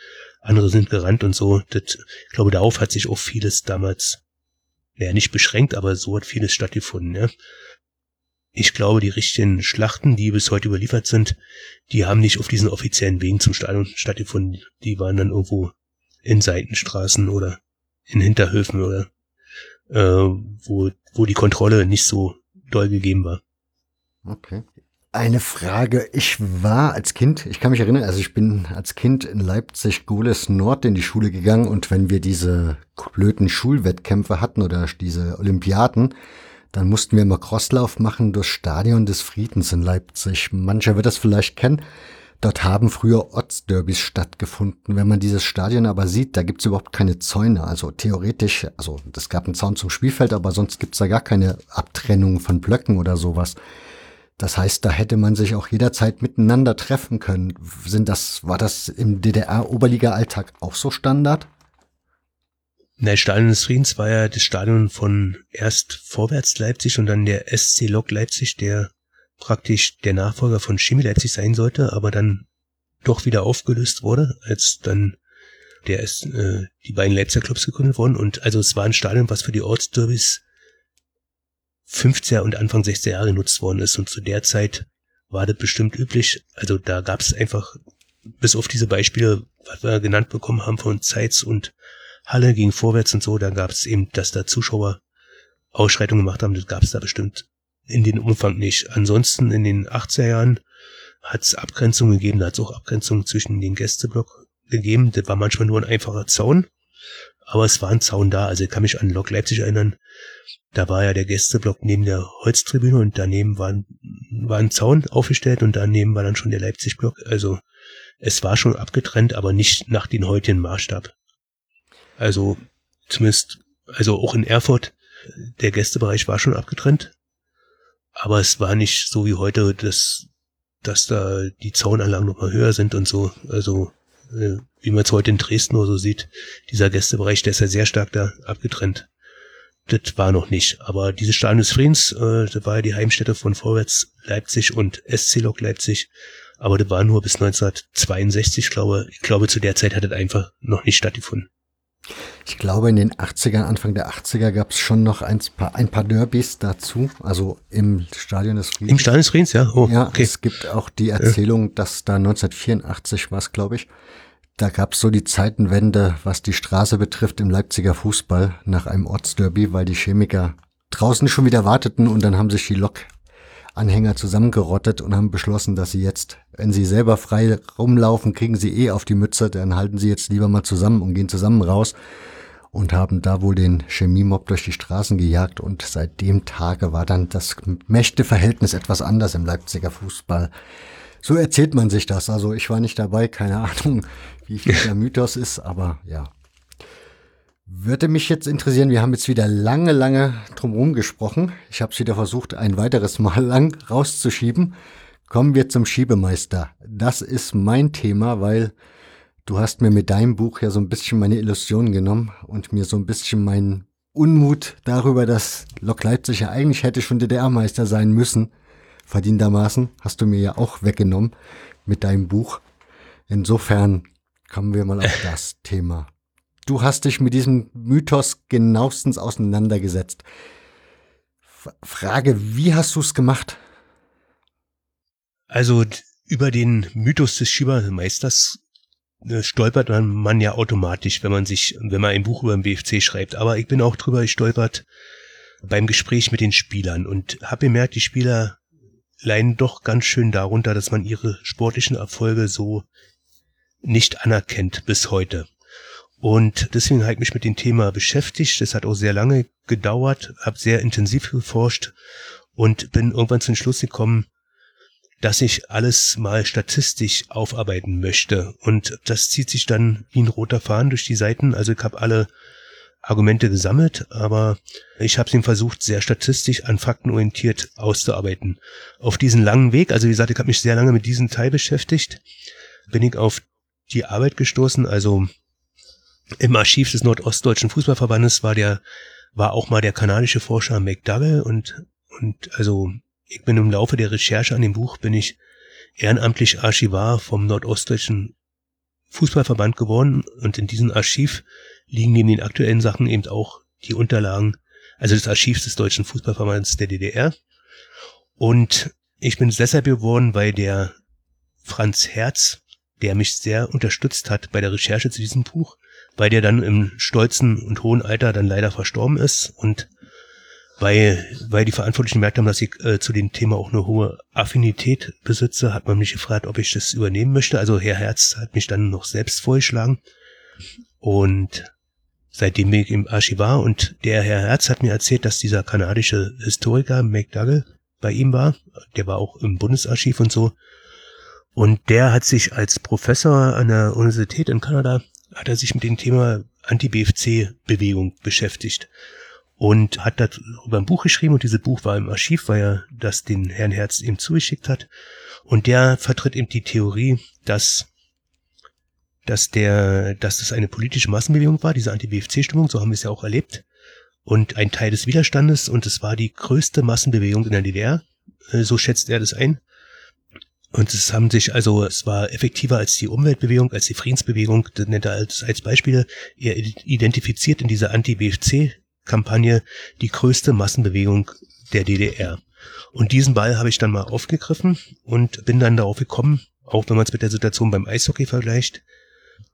andere sind gerannt und so. Das, ich glaube, darauf hat sich auch vieles damals, ja nicht beschränkt, aber so hat vieles stattgefunden. Ja. Ich glaube, die richtigen Schlachten, die bis heute überliefert sind, die haben nicht auf diesen offiziellen Wegen zum Stadion stattgefunden. Die waren dann irgendwo in Seitenstraßen oder in Hinterhöfen oder äh, wo, wo die Kontrolle nicht so doll gegeben war. Okay. Eine Frage. Ich war als Kind, ich kann mich erinnern, also ich bin als Kind in Leipzig Goles Nord in die Schule gegangen und wenn wir diese blöden Schulwettkämpfe hatten oder diese Olympiaden, dann mussten wir immer Crosslauf machen durchs Stadion des Friedens in Leipzig. Mancher wird das vielleicht kennen. Dort haben früher Ortsderbys stattgefunden. Wenn man dieses Stadion aber sieht, da gibt's überhaupt keine Zäune. Also theoretisch, also es gab einen Zaun zum Spielfeld, aber sonst gibt's da gar keine Abtrennung von Blöcken oder sowas. Das heißt, da hätte man sich auch jederzeit miteinander treffen können. Sind das, war das im DDR-Oberliga-Alltag auch so Standard? Na, Stadion des Friedens war ja das Stadion von erst Vorwärts Leipzig und dann der SC Lok Leipzig, der praktisch der Nachfolger von Chemie Leipzig sein sollte, aber dann doch wieder aufgelöst wurde, als dann der ist, äh, die beiden Leipziger Clubs gegründet wurden. Und also es war ein Stadion, was für die Ortsderbys 50er und Anfang 60er Jahre genutzt worden ist. Und zu der Zeit war das bestimmt üblich. Also da gab es einfach, bis auf diese Beispiele, was wir genannt bekommen haben von Zeitz und Halle gegen Vorwärts und so, da gab es eben, dass da Zuschauer Ausschreitungen gemacht haben, das gab es da bestimmt in den Umfang nicht. Ansonsten in den 80er Jahren hat es Abgrenzungen gegeben, da hat es auch Abgrenzungen zwischen den Gästeblock gegeben. Das war manchmal nur ein einfacher Zaun, aber es war ein Zaun da. Also ich kann mich an Lok Leipzig erinnern. Da war ja der Gästeblock neben der Holztribüne und daneben war, war ein Zaun aufgestellt und daneben war dann schon der Leipzig-Block. Also es war schon abgetrennt, aber nicht nach den heutigen Maßstab. Also zumindest, also auch in Erfurt, der Gästebereich war schon abgetrennt. Aber es war nicht so wie heute, dass, dass da die Zaunanlagen nochmal höher sind und so. Also, äh, wie man es heute in Dresden oder so sieht, dieser Gästebereich, der ist ja sehr stark da abgetrennt. Das war noch nicht. Aber dieses Stadion des Friedens, äh, das war ja die Heimstätte von Vorwärts Leipzig und SC Lok Leipzig. Aber das war nur bis 1962, glaube ich. glaube, zu der Zeit hat das einfach noch nicht stattgefunden. Ich glaube, in den 80ern, Anfang der 80er gab es schon noch ein paar, ein paar Derbys dazu, also im Stadion des Friedens. Im Stadion des Friedens, ja. Oh, ja, okay. es gibt auch die Erzählung, dass da 1984 war es, glaube ich, da gab es so die Zeitenwende, was die Straße betrifft im Leipziger Fußball nach einem Ortsderby, weil die Chemiker draußen schon wieder warteten und dann haben sich die Lok Anhänger zusammengerottet und haben beschlossen, dass sie jetzt, wenn sie selber frei rumlaufen, kriegen sie eh auf die Mütze, dann halten sie jetzt lieber mal zusammen und gehen zusammen raus und haben da wohl den Chemiemob durch die Straßen gejagt und seit dem Tage war dann das Mächteverhältnis etwas anders im Leipziger Fußball. So erzählt man sich das. Also ich war nicht dabei, keine [LAUGHS] Ahnung, wie viel der Mythos ist, aber ja. Würde mich jetzt interessieren, wir haben jetzt wieder lange, lange drumherum gesprochen. Ich habe es wieder versucht, ein weiteres Mal [LAUGHS] lang rauszuschieben. Kommen wir zum Schiebemeister. Das ist mein Thema, weil du hast mir mit deinem Buch ja so ein bisschen meine Illusionen genommen und mir so ein bisschen meinen Unmut darüber, dass Lok Leipzig ja eigentlich hätte schon DDR-Meister sein müssen, verdientermaßen, hast du mir ja auch weggenommen mit deinem Buch. Insofern kommen wir mal auf [LAUGHS] das Thema du hast dich mit diesem Mythos genauestens auseinandergesetzt. Frage, wie hast du es gemacht? Also über den Mythos des Schiebermeisters äh, stolpert man ja automatisch, wenn man sich, wenn man ein Buch über den BFC schreibt. Aber ich bin auch drüber gestolpert beim Gespräch mit den Spielern und habe gemerkt, die Spieler leiden doch ganz schön darunter, dass man ihre sportlichen Erfolge so nicht anerkennt bis heute. Und deswegen habe ich mich mit dem Thema beschäftigt. Das hat auch sehr lange gedauert, habe sehr intensiv geforscht und bin irgendwann zum Schluss gekommen, dass ich alles mal statistisch aufarbeiten möchte. Und das zieht sich dann wie ein roter Faden durch die Seiten. Also ich habe alle Argumente gesammelt, aber ich habe es versucht, sehr statistisch an Fakten orientiert auszuarbeiten. Auf diesen langen Weg, also wie gesagt, ich habe mich sehr lange mit diesem Teil beschäftigt, bin ich auf die Arbeit gestoßen. Also im Archiv des Nordostdeutschen Fußballverbandes war der, war auch mal der kanadische Forscher McDougall und, und also ich bin im Laufe der Recherche an dem Buch bin ich ehrenamtlich Archivar vom Nordostdeutschen Fußballverband geworden und in diesem Archiv liegen neben den aktuellen Sachen eben auch die Unterlagen, also des Archivs des Deutschen Fußballverbands der DDR. Und ich bin es deshalb geworden, weil der Franz Herz, der mich sehr unterstützt hat bei der Recherche zu diesem Buch, weil der dann im stolzen und hohen Alter dann leider verstorben ist und weil, weil die Verantwortlichen gemerkt haben, dass ich äh, zu dem Thema auch eine hohe Affinität besitze, hat man mich gefragt, ob ich das übernehmen möchte. Also Herr Herz hat mich dann noch selbst vorgeschlagen. Und seitdem bin ich im Archivar und der Herr Herz hat mir erzählt, dass dieser kanadische Historiker McDougall bei ihm war. Der war auch im Bundesarchiv und so. Und der hat sich als Professor an der Universität in Kanada, hat er sich mit dem Thema Anti-BFC-Bewegung beschäftigt und hat darüber ein Buch geschrieben und dieses Buch war im Archiv, weil er das den Herrn Herz ihm zugeschickt hat. Und der vertritt eben die Theorie, dass dass der, dass das eine politische Massenbewegung war, diese Anti-BFC-Stimmung, so haben wir es ja auch erlebt, und ein Teil des Widerstandes, und es war die größte Massenbewegung in der DDR, äh, so schätzt er das ein. Und es haben sich, also es war effektiver als die Umweltbewegung, als die Friedensbewegung, das nennt er als, als Beispiele. Er identifiziert in dieser Anti-BFC Kampagne die größte Massenbewegung der DDR. Und diesen Ball habe ich dann mal aufgegriffen und bin dann darauf gekommen, auch wenn man es mit der Situation beim Eishockey vergleicht,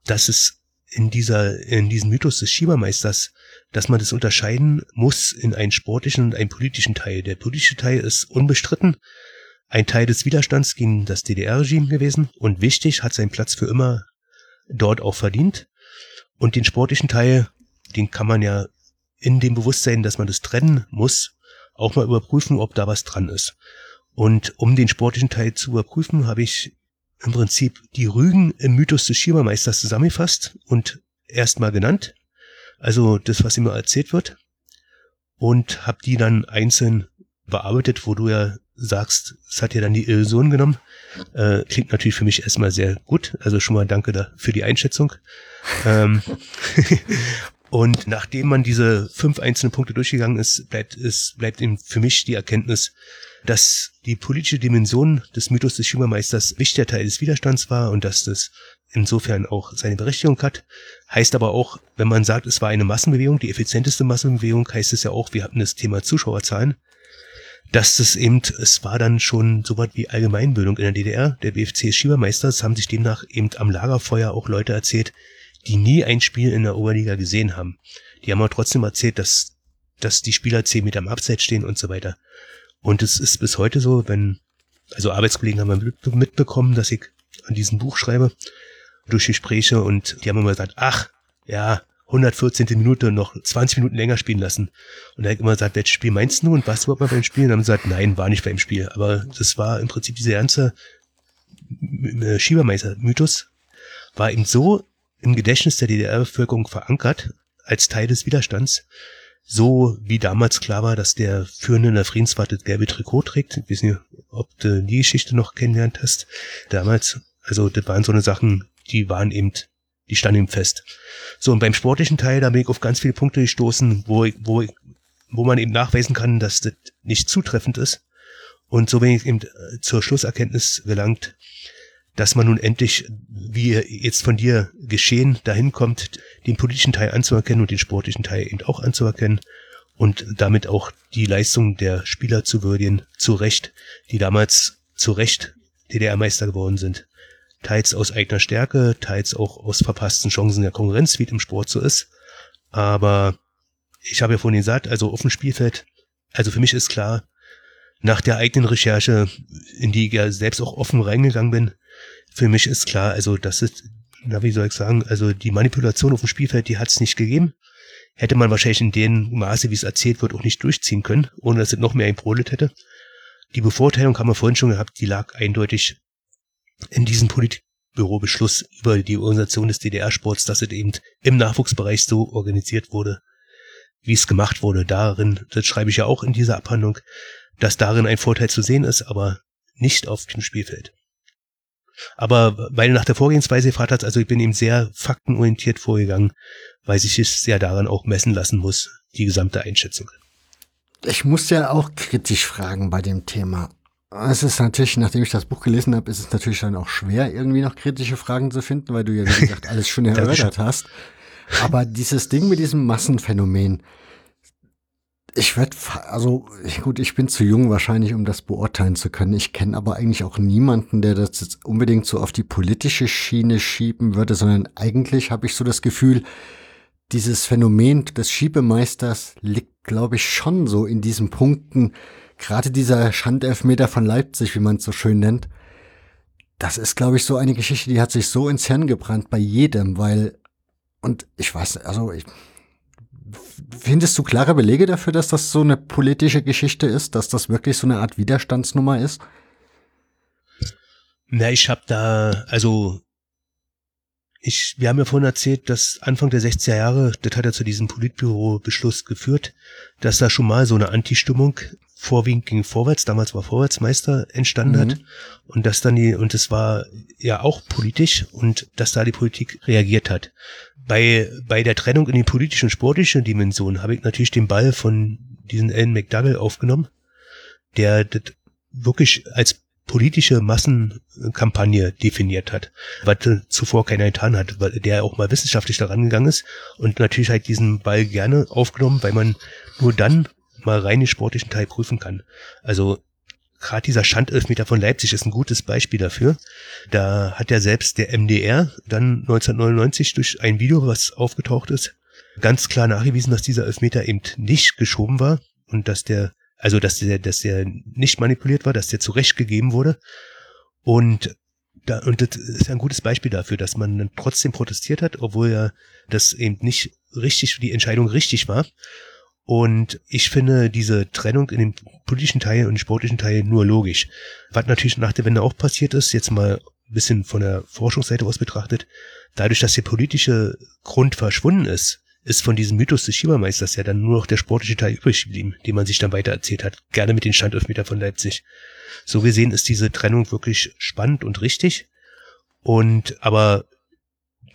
dass es in dieser, in diesem Mythos des Schiebermeisters, dass man das unterscheiden muss in einen sportlichen und einen politischen Teil. Der politische Teil ist unbestritten ein Teil des Widerstands gegen das DDR-Regime gewesen und wichtig, hat seinen Platz für immer dort auch verdient. Und den sportlichen Teil, den kann man ja in dem Bewusstsein, dass man das trennen muss, auch mal überprüfen, ob da was dran ist. Und um den sportlichen Teil zu überprüfen, habe ich im Prinzip die Rügen im Mythos des Schiebermeisters zusammengefasst und erstmal genannt. Also das, was immer erzählt wird. Und habe die dann einzeln bearbeitet, wo du ja sagst, es hat ja dann die Illusion genommen. Äh, klingt natürlich für mich erstmal sehr gut. Also schon mal danke da für die Einschätzung. ähm, [LAUGHS] Und nachdem man diese fünf einzelnen Punkte durchgegangen ist, bleibt, ist, bleibt eben für mich die Erkenntnis, dass die politische Dimension des Mythos des Schülermeisters wichtiger Teil des Widerstands war und dass das insofern auch seine Berechtigung hat. Heißt aber auch, wenn man sagt, es war eine Massenbewegung, die effizienteste Massenbewegung, heißt es ja auch, wir hatten das Thema Zuschauerzahlen, dass das eben, es war dann schon so was wie Allgemeinbildung in der DDR. Der BFC ist Schiebermeister, es haben sich demnach eben am Lagerfeuer auch Leute erzählt, die nie ein Spiel in der Oberliga gesehen haben. Die haben aber trotzdem erzählt, dass, dass die Spieler zehn Meter am Abseits stehen und so weiter. Und es ist bis heute so, wenn, also Arbeitskollegen haben mitbekommen, dass ich an diesem Buch schreibe, durch Gespräche und die haben immer gesagt, ach, ja, 114. Minute noch 20 Minuten länger spielen lassen. Und habe ich immer gesagt, welches Spiel meinst du und warst du überhaupt mal beim Spiel? Und dann haben sie gesagt, nein, war nicht beim Spiel. Aber das war im Prinzip diese ganze Schiebermeister-Mythos war eben so im Gedächtnis der DDR-Bevölkerung verankert, als Teil des Widerstands, so wie damals klar war, dass der Führende in der Friedensfahrt das gelbe Trikot trägt. Ich weiß nicht, ob du die Geschichte noch kennengelernt hast. Damals, also das waren so eine Sachen, die waren eben, die standen eben fest. So, und beim sportlichen Teil, da bin ich auf ganz viele Punkte gestoßen, wo, wo, wo man eben nachweisen kann, dass das nicht zutreffend ist. Und so bin ich eben zur Schlusserkenntnis gelangt, dass man nun endlich, wie jetzt von dir geschehen, dahin kommt, den politischen Teil anzuerkennen und den sportlichen Teil eben auch anzuerkennen und damit auch die Leistung der Spieler zu würdigen, zu Recht, die damals zu Recht DDR-Meister geworden sind. Teils aus eigener Stärke, teils auch aus verpassten Chancen der Konkurrenz, wie es im Sport so ist. Aber ich habe ja vorhin gesagt, also auf dem Spielfeld, also für mich ist klar, nach der eigenen Recherche, in die ich ja selbst auch offen reingegangen bin, für mich ist klar, also das ist, na wie soll ich sagen, also die Manipulation auf dem Spielfeld, die hat es nicht gegeben. Hätte man wahrscheinlich in dem Maße, wie es erzählt wird, auch nicht durchziehen können, ohne dass es noch mehr Prolet hätte. Die Bevorteilung haben wir vorhin schon gehabt, die lag eindeutig in diesem Politbürobeschluss über die Organisation des DDR-Sports, dass es eben im Nachwuchsbereich so organisiert wurde, wie es gemacht wurde. Darin, das schreibe ich ja auch in dieser Abhandlung, dass darin ein Vorteil zu sehen ist, aber nicht auf dem Spielfeld. Aber weil nach der Vorgehensweise gefragt hat, also ich bin eben sehr faktenorientiert vorgegangen, weil sich es sehr daran auch messen lassen muss, die gesamte Einschätzung. Ich muss ja auch kritisch fragen bei dem Thema. Es ist natürlich, nachdem ich das Buch gelesen habe, ist es natürlich dann auch schwer, irgendwie noch kritische Fragen zu finden, weil du ja, wie [LAUGHS] gesagt, alles schon erörtert hast. Aber dieses Ding mit diesem Massenphänomen, ich würde, also gut, ich bin zu jung wahrscheinlich, um das beurteilen zu können. Ich kenne aber eigentlich auch niemanden, der das jetzt unbedingt so auf die politische Schiene schieben würde, sondern eigentlich habe ich so das Gefühl, dieses Phänomen des Schiebemeisters liegt, glaube ich, schon so in diesen Punkten. Gerade dieser Schandelfmeter von Leipzig, wie man es so schön nennt. Das ist, glaube ich, so eine Geschichte, die hat sich so ins Hirn gebrannt bei jedem, weil, und ich weiß, also ich, Findest du klare Belege dafür, dass das so eine politische Geschichte ist, dass das wirklich so eine Art Widerstandsnummer ist? Na, ich habe da, also ich, wir haben ja vorhin erzählt, dass Anfang der 60er Jahre, das hat ja zu diesem Politbüro-Beschluss geführt, dass da schon mal so eine Anti-Stimmung vorwiegend gegen Vorwärts, damals war Vorwärtsmeister, entstanden mhm. hat. Und dass dann die, und es war ja auch politisch und dass da die Politik reagiert hat. Bei, bei der Trennung in die politische und sportliche Dimension habe ich natürlich den Ball von diesen Alan McDougall aufgenommen, der das wirklich als politische Massenkampagne definiert hat, was zuvor keiner getan hat, weil der auch mal wissenschaftlich daran gegangen ist und natürlich halt diesen Ball gerne aufgenommen, weil man nur dann mal rein den sportlichen Teil prüfen kann. Also gerade dieser Schandelfmeter von Leipzig ist ein gutes Beispiel dafür. Da hat ja selbst der MDR dann 1999 durch ein Video, was aufgetaucht ist, ganz klar nachgewiesen, dass dieser Elfmeter eben nicht geschoben war und dass der, also dass der, dass der nicht manipuliert war, dass der zurechtgegeben wurde. Und da, und das ist ein gutes Beispiel dafür, dass man dann trotzdem protestiert hat, obwohl ja das eben nicht richtig, die Entscheidung richtig war. Und ich finde diese Trennung in dem politischen Teil und dem sportlichen Teil nur logisch. Was natürlich nach der Wende auch passiert ist, jetzt mal ein bisschen von der Forschungsseite aus betrachtet, dadurch, dass der politische Grund verschwunden ist, ist von diesem Mythos des Schiebermeisters ja dann nur noch der sportliche Teil übrig geblieben, den man sich dann weiter erzählt hat, gerne mit den Standelfmeter von Leipzig. So gesehen ist diese Trennung wirklich spannend und richtig. Und aber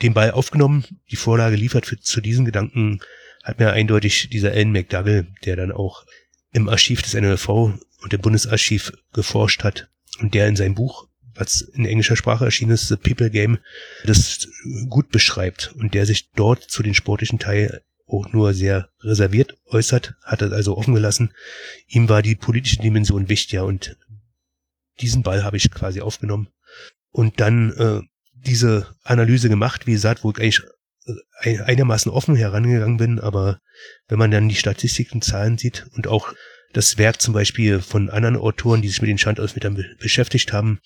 den Ball aufgenommen, die Vorlage liefert für, zu diesen Gedanken hat mir eindeutig dieser Alan McDougall, der dann auch im Archiv des NLV und im Bundesarchiv geforscht hat und der in seinem Buch, was in englischer Sprache erschienen ist, The People Game, das gut beschreibt und der sich dort zu den sportlichen Teil auch nur sehr reserviert äußert, hat er also offen gelassen. Ihm war die politische Dimension wichtiger und diesen Ball habe ich quasi aufgenommen und dann äh, diese Analyse gemacht, wie gesagt, wo ich eigentlich einigermaßen offen herangegangen bin, aber wenn man dann die Statistiken, Zahlen sieht und auch das Werk zum Beispiel von anderen Autoren, die sich mit den Schandausmietern be beschäftigt haben,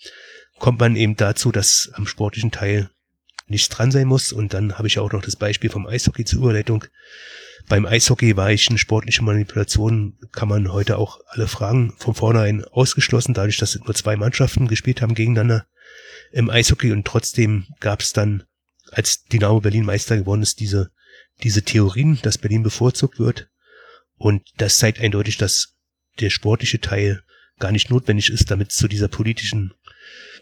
kommt man eben dazu, dass am sportlichen Teil nichts dran sein muss. Und dann habe ich auch noch das Beispiel vom Eishockey zur Überleitung. Beim Eishockey war ich eine sportliche Manipulation, kann man heute auch alle Fragen von vornherein ausgeschlossen, dadurch, dass nur zwei Mannschaften gespielt haben gegeneinander im Eishockey und trotzdem gab es dann als Dynamo Berlin Meister geworden ist, diese, diese Theorien, dass Berlin bevorzugt wird. Und das zeigt eindeutig, dass der sportliche Teil gar nicht notwendig ist, damit es zu dieser politischen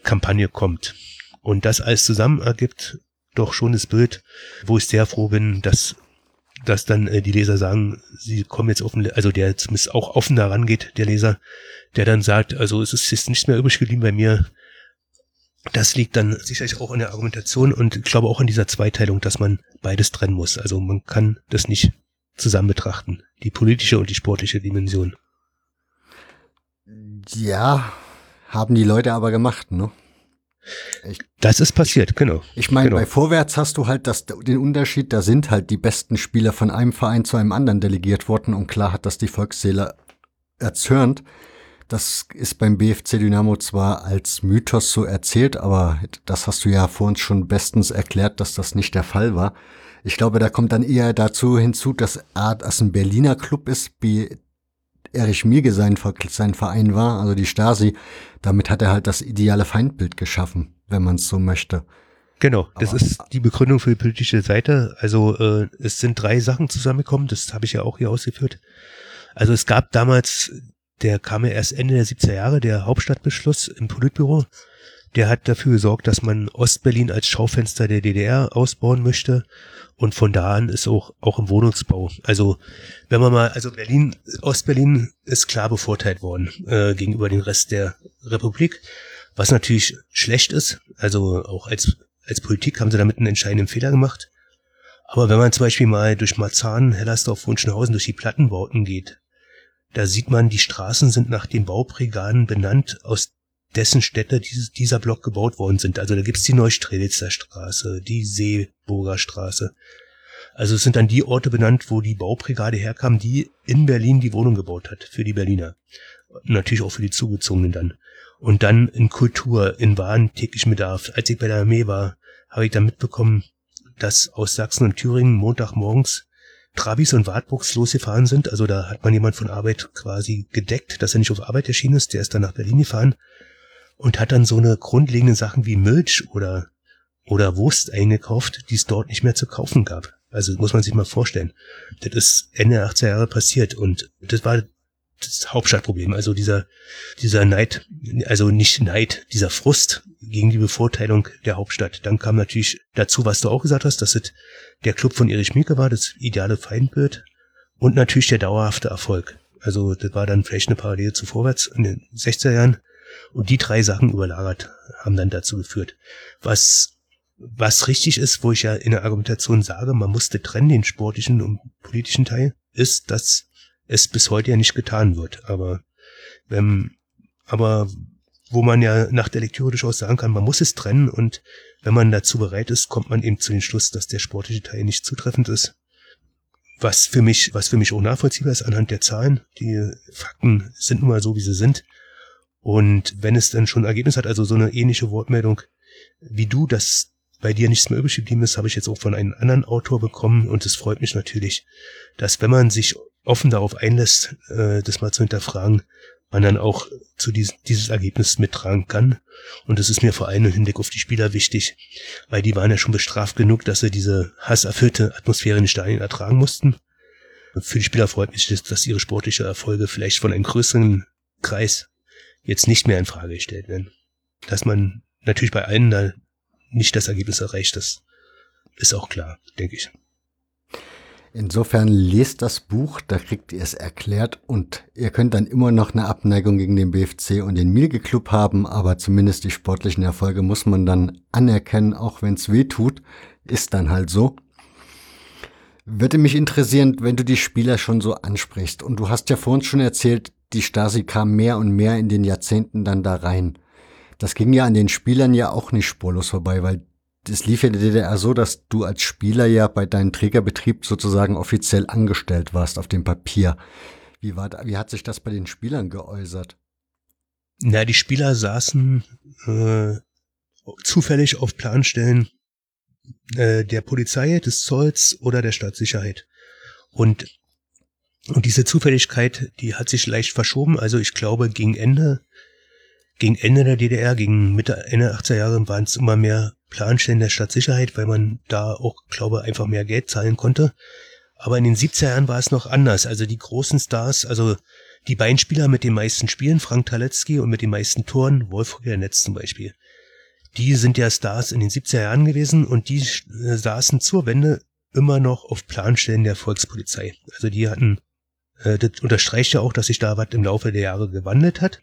Kampagne kommt. Und das alles zusammen ergibt doch schon das Bild, wo ich sehr froh bin, dass, dass dann äh, die Leser sagen, sie kommen jetzt offen, also der zumindest auch offen daran geht, der Leser, der dann sagt, also es ist jetzt nichts mehr übrig geblieben bei mir, das liegt dann sicherlich auch in der Argumentation und ich glaube auch in dieser Zweiteilung, dass man beides trennen muss. Also man kann das nicht zusammen betrachten. die politische und die sportliche Dimension. Ja, haben die Leute aber gemacht, ne? Ich, das ist passiert, genau. Ich meine, genau. bei Vorwärts hast du halt das, den Unterschied, da sind halt die besten Spieler von einem Verein zu einem anderen delegiert worden und klar hat das die Volksseele erzürnt. Das ist beim BFC Dynamo zwar als Mythos so erzählt, aber das hast du ja vor uns schon bestens erklärt, dass das nicht der Fall war. Ich glaube, da kommt dann eher dazu hinzu, dass A, das ein Berliner Club ist, B, Erich Miege sein, sein Verein war, also die Stasi. Damit hat er halt das ideale Feindbild geschaffen, wenn man es so möchte. Genau, das Aber, ist die Begründung für die politische Seite. Also äh, es sind drei Sachen zusammengekommen, das habe ich ja auch hier ausgeführt. Also es gab damals, der kam ja erst Ende der 70er Jahre, der Hauptstadtbeschluss im Politbüro. Der hat dafür gesorgt, dass man Ostberlin als Schaufenster der DDR ausbauen möchte und von da an ist auch, auch im Wohnungsbau. Also, wenn man mal, also Berlin, Ostberlin ist klar bevorteilt worden, äh, gegenüber dem Rest der Republik. Was natürlich schlecht ist. Also, auch als, als Politik haben sie damit einen entscheidenden Fehler gemacht. Aber wenn man zum Beispiel mal durch Marzahn, Hellersdorf, Wunschenhausen durch die Plattenbauten geht, da sieht man, die Straßen sind nach den Baubrigaden benannt, aus dessen Städte dieses, dieser Block gebaut worden sind. Also da gibt's die Neustrelitzer Straße, die Seeburger Straße. Also es sind dann die Orte benannt, wo die Baubrigade herkam, die in Berlin die Wohnung gebaut hat für die Berliner. Natürlich auch für die Zugezogenen dann. Und dann in Kultur, in Waren, täglichen Bedarf. Als ich bei der Armee war, habe ich dann mitbekommen, dass aus Sachsen und Thüringen Montagmorgens Trabis und Wartburgs losgefahren sind. Also da hat man jemand von Arbeit quasi gedeckt, dass er nicht auf Arbeit erschienen ist. Der ist dann nach Berlin gefahren und hat dann so eine grundlegende Sachen wie Milch oder, oder Wurst eingekauft, die es dort nicht mehr zu kaufen gab. Also muss man sich mal vorstellen. Das ist Ende der 80er Jahre passiert und das war das Hauptstadtproblem. Also dieser, dieser Neid, also nicht Neid, dieser Frust gegen die Bevorteilung der Hauptstadt. Dann kam natürlich dazu, was du auch gesagt hast, dass es der Club von Erich Mielke war, das ideale Feindbild und natürlich der dauerhafte Erfolg. Also das war dann vielleicht eine Parallele zu Vorwärts in den 60er Jahren. Und die drei Sachen überlagert haben dann dazu geführt. Was, was richtig ist, wo ich ja in der Argumentation sage, man musste trennen den sportlichen und politischen Teil, ist, dass es bis heute ja nicht getan wird. Aber wenn, aber wo man ja nach der Lektüre durchaus sagen kann, man muss es trennen und wenn man dazu bereit ist, kommt man eben zu dem Schluss, dass der sportliche Teil nicht zutreffend ist. Was für mich, was für mich auch nachvollziehbar ist anhand der Zahlen. Die Fakten sind nun mal so, wie sie sind. Und wenn es dann schon ein Ergebnis hat, also so eine ähnliche Wortmeldung wie du, dass bei dir nichts mehr übrig geblieben ist, habe ich jetzt auch von einem anderen Autor bekommen und es freut mich natürlich, dass wenn man sich offen darauf einlässt, äh, das mal zu hinterfragen, man dann auch zu diesem dieses Ergebnis mittragen kann. Und das ist mir vor allem im Hinblick auf die Spieler wichtig, weil die waren ja schon bestraft genug, dass sie diese hasserfüllte Atmosphäre in den Stadien ertragen mussten. Für die Spieler freut mich, dass ihre sportliche Erfolge vielleicht von einem größeren Kreis jetzt nicht mehr in Frage gestellt werden. Dass man natürlich bei allen da nicht das Ergebnis erreicht, das ist auch klar, denke ich. Insofern lest das Buch, da kriegt ihr es erklärt und ihr könnt dann immer noch eine Abneigung gegen den BFC und den Milge Club haben, aber zumindest die sportlichen Erfolge muss man dann anerkennen, auch wenn es weh tut, ist dann halt so. Würde mich interessieren, wenn du die Spieler schon so ansprichst und du hast ja vor uns schon erzählt, die Stasi kam mehr und mehr in den Jahrzehnten dann da rein. Das ging ja an den Spielern ja auch nicht spurlos vorbei, weil es lief ja in der DDR so, dass du als Spieler ja bei deinem Trägerbetrieb sozusagen offiziell angestellt warst auf dem Papier. Wie, war da, wie hat sich das bei den Spielern geäußert? Na, die Spieler saßen äh, zufällig auf Planstellen äh, der Polizei, des Zolls oder der Staatssicherheit. Und und diese Zufälligkeit, die hat sich leicht verschoben. Also ich glaube, gegen Ende, gegen Ende der DDR, gegen Mitte, Ende 80er Jahre waren es immer mehr Planstellen der Stadtsicherheit, weil man da auch, glaube einfach mehr Geld zahlen konnte. Aber in den 70er Jahren war es noch anders. Also die großen Stars, also die beiden Spieler mit den meisten Spielen, Frank Taletzky und mit den meisten Toren, Wolfgang Netz zum Beispiel. Die sind ja Stars in den 70er Jahren gewesen und die äh, saßen zur Wende immer noch auf Planstellen der Volkspolizei. Also die hatten äh, das unterstreicht ja auch, dass sich da was im Laufe der Jahre gewandelt hat.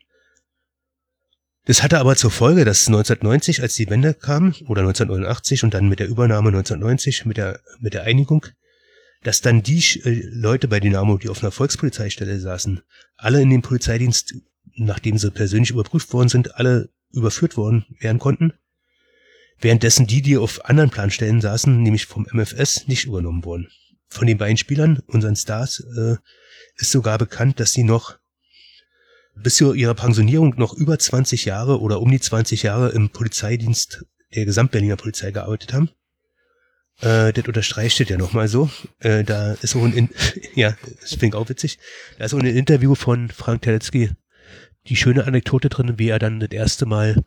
Das hatte aber zur Folge, dass 1990, als die Wende kam, oder 1989 und dann mit der Übernahme 1990, mit der, mit der Einigung, dass dann die äh, Leute bei Dynamo, die auf einer Volkspolizeistelle saßen, alle in den Polizeidienst, nachdem sie persönlich überprüft worden sind, alle überführt worden werden konnten. Währenddessen die, die auf anderen Planstellen saßen, nämlich vom MFS, nicht übernommen wurden. Von den beiden Spielern, unseren Stars, äh, ist sogar bekannt, dass sie noch bis zu ihrer Pensionierung noch über 20 Jahre oder um die 20 Jahre im Polizeidienst der Gesamtberliner Polizei gearbeitet haben. Äh, das unterstreicht das ja nochmal so. Äh, da ist so ein, In [LAUGHS] ja, das ich auch witzig. Da ist so ein Interview von Frank Teletzky, die schöne Anekdote drin, wie er dann das erste Mal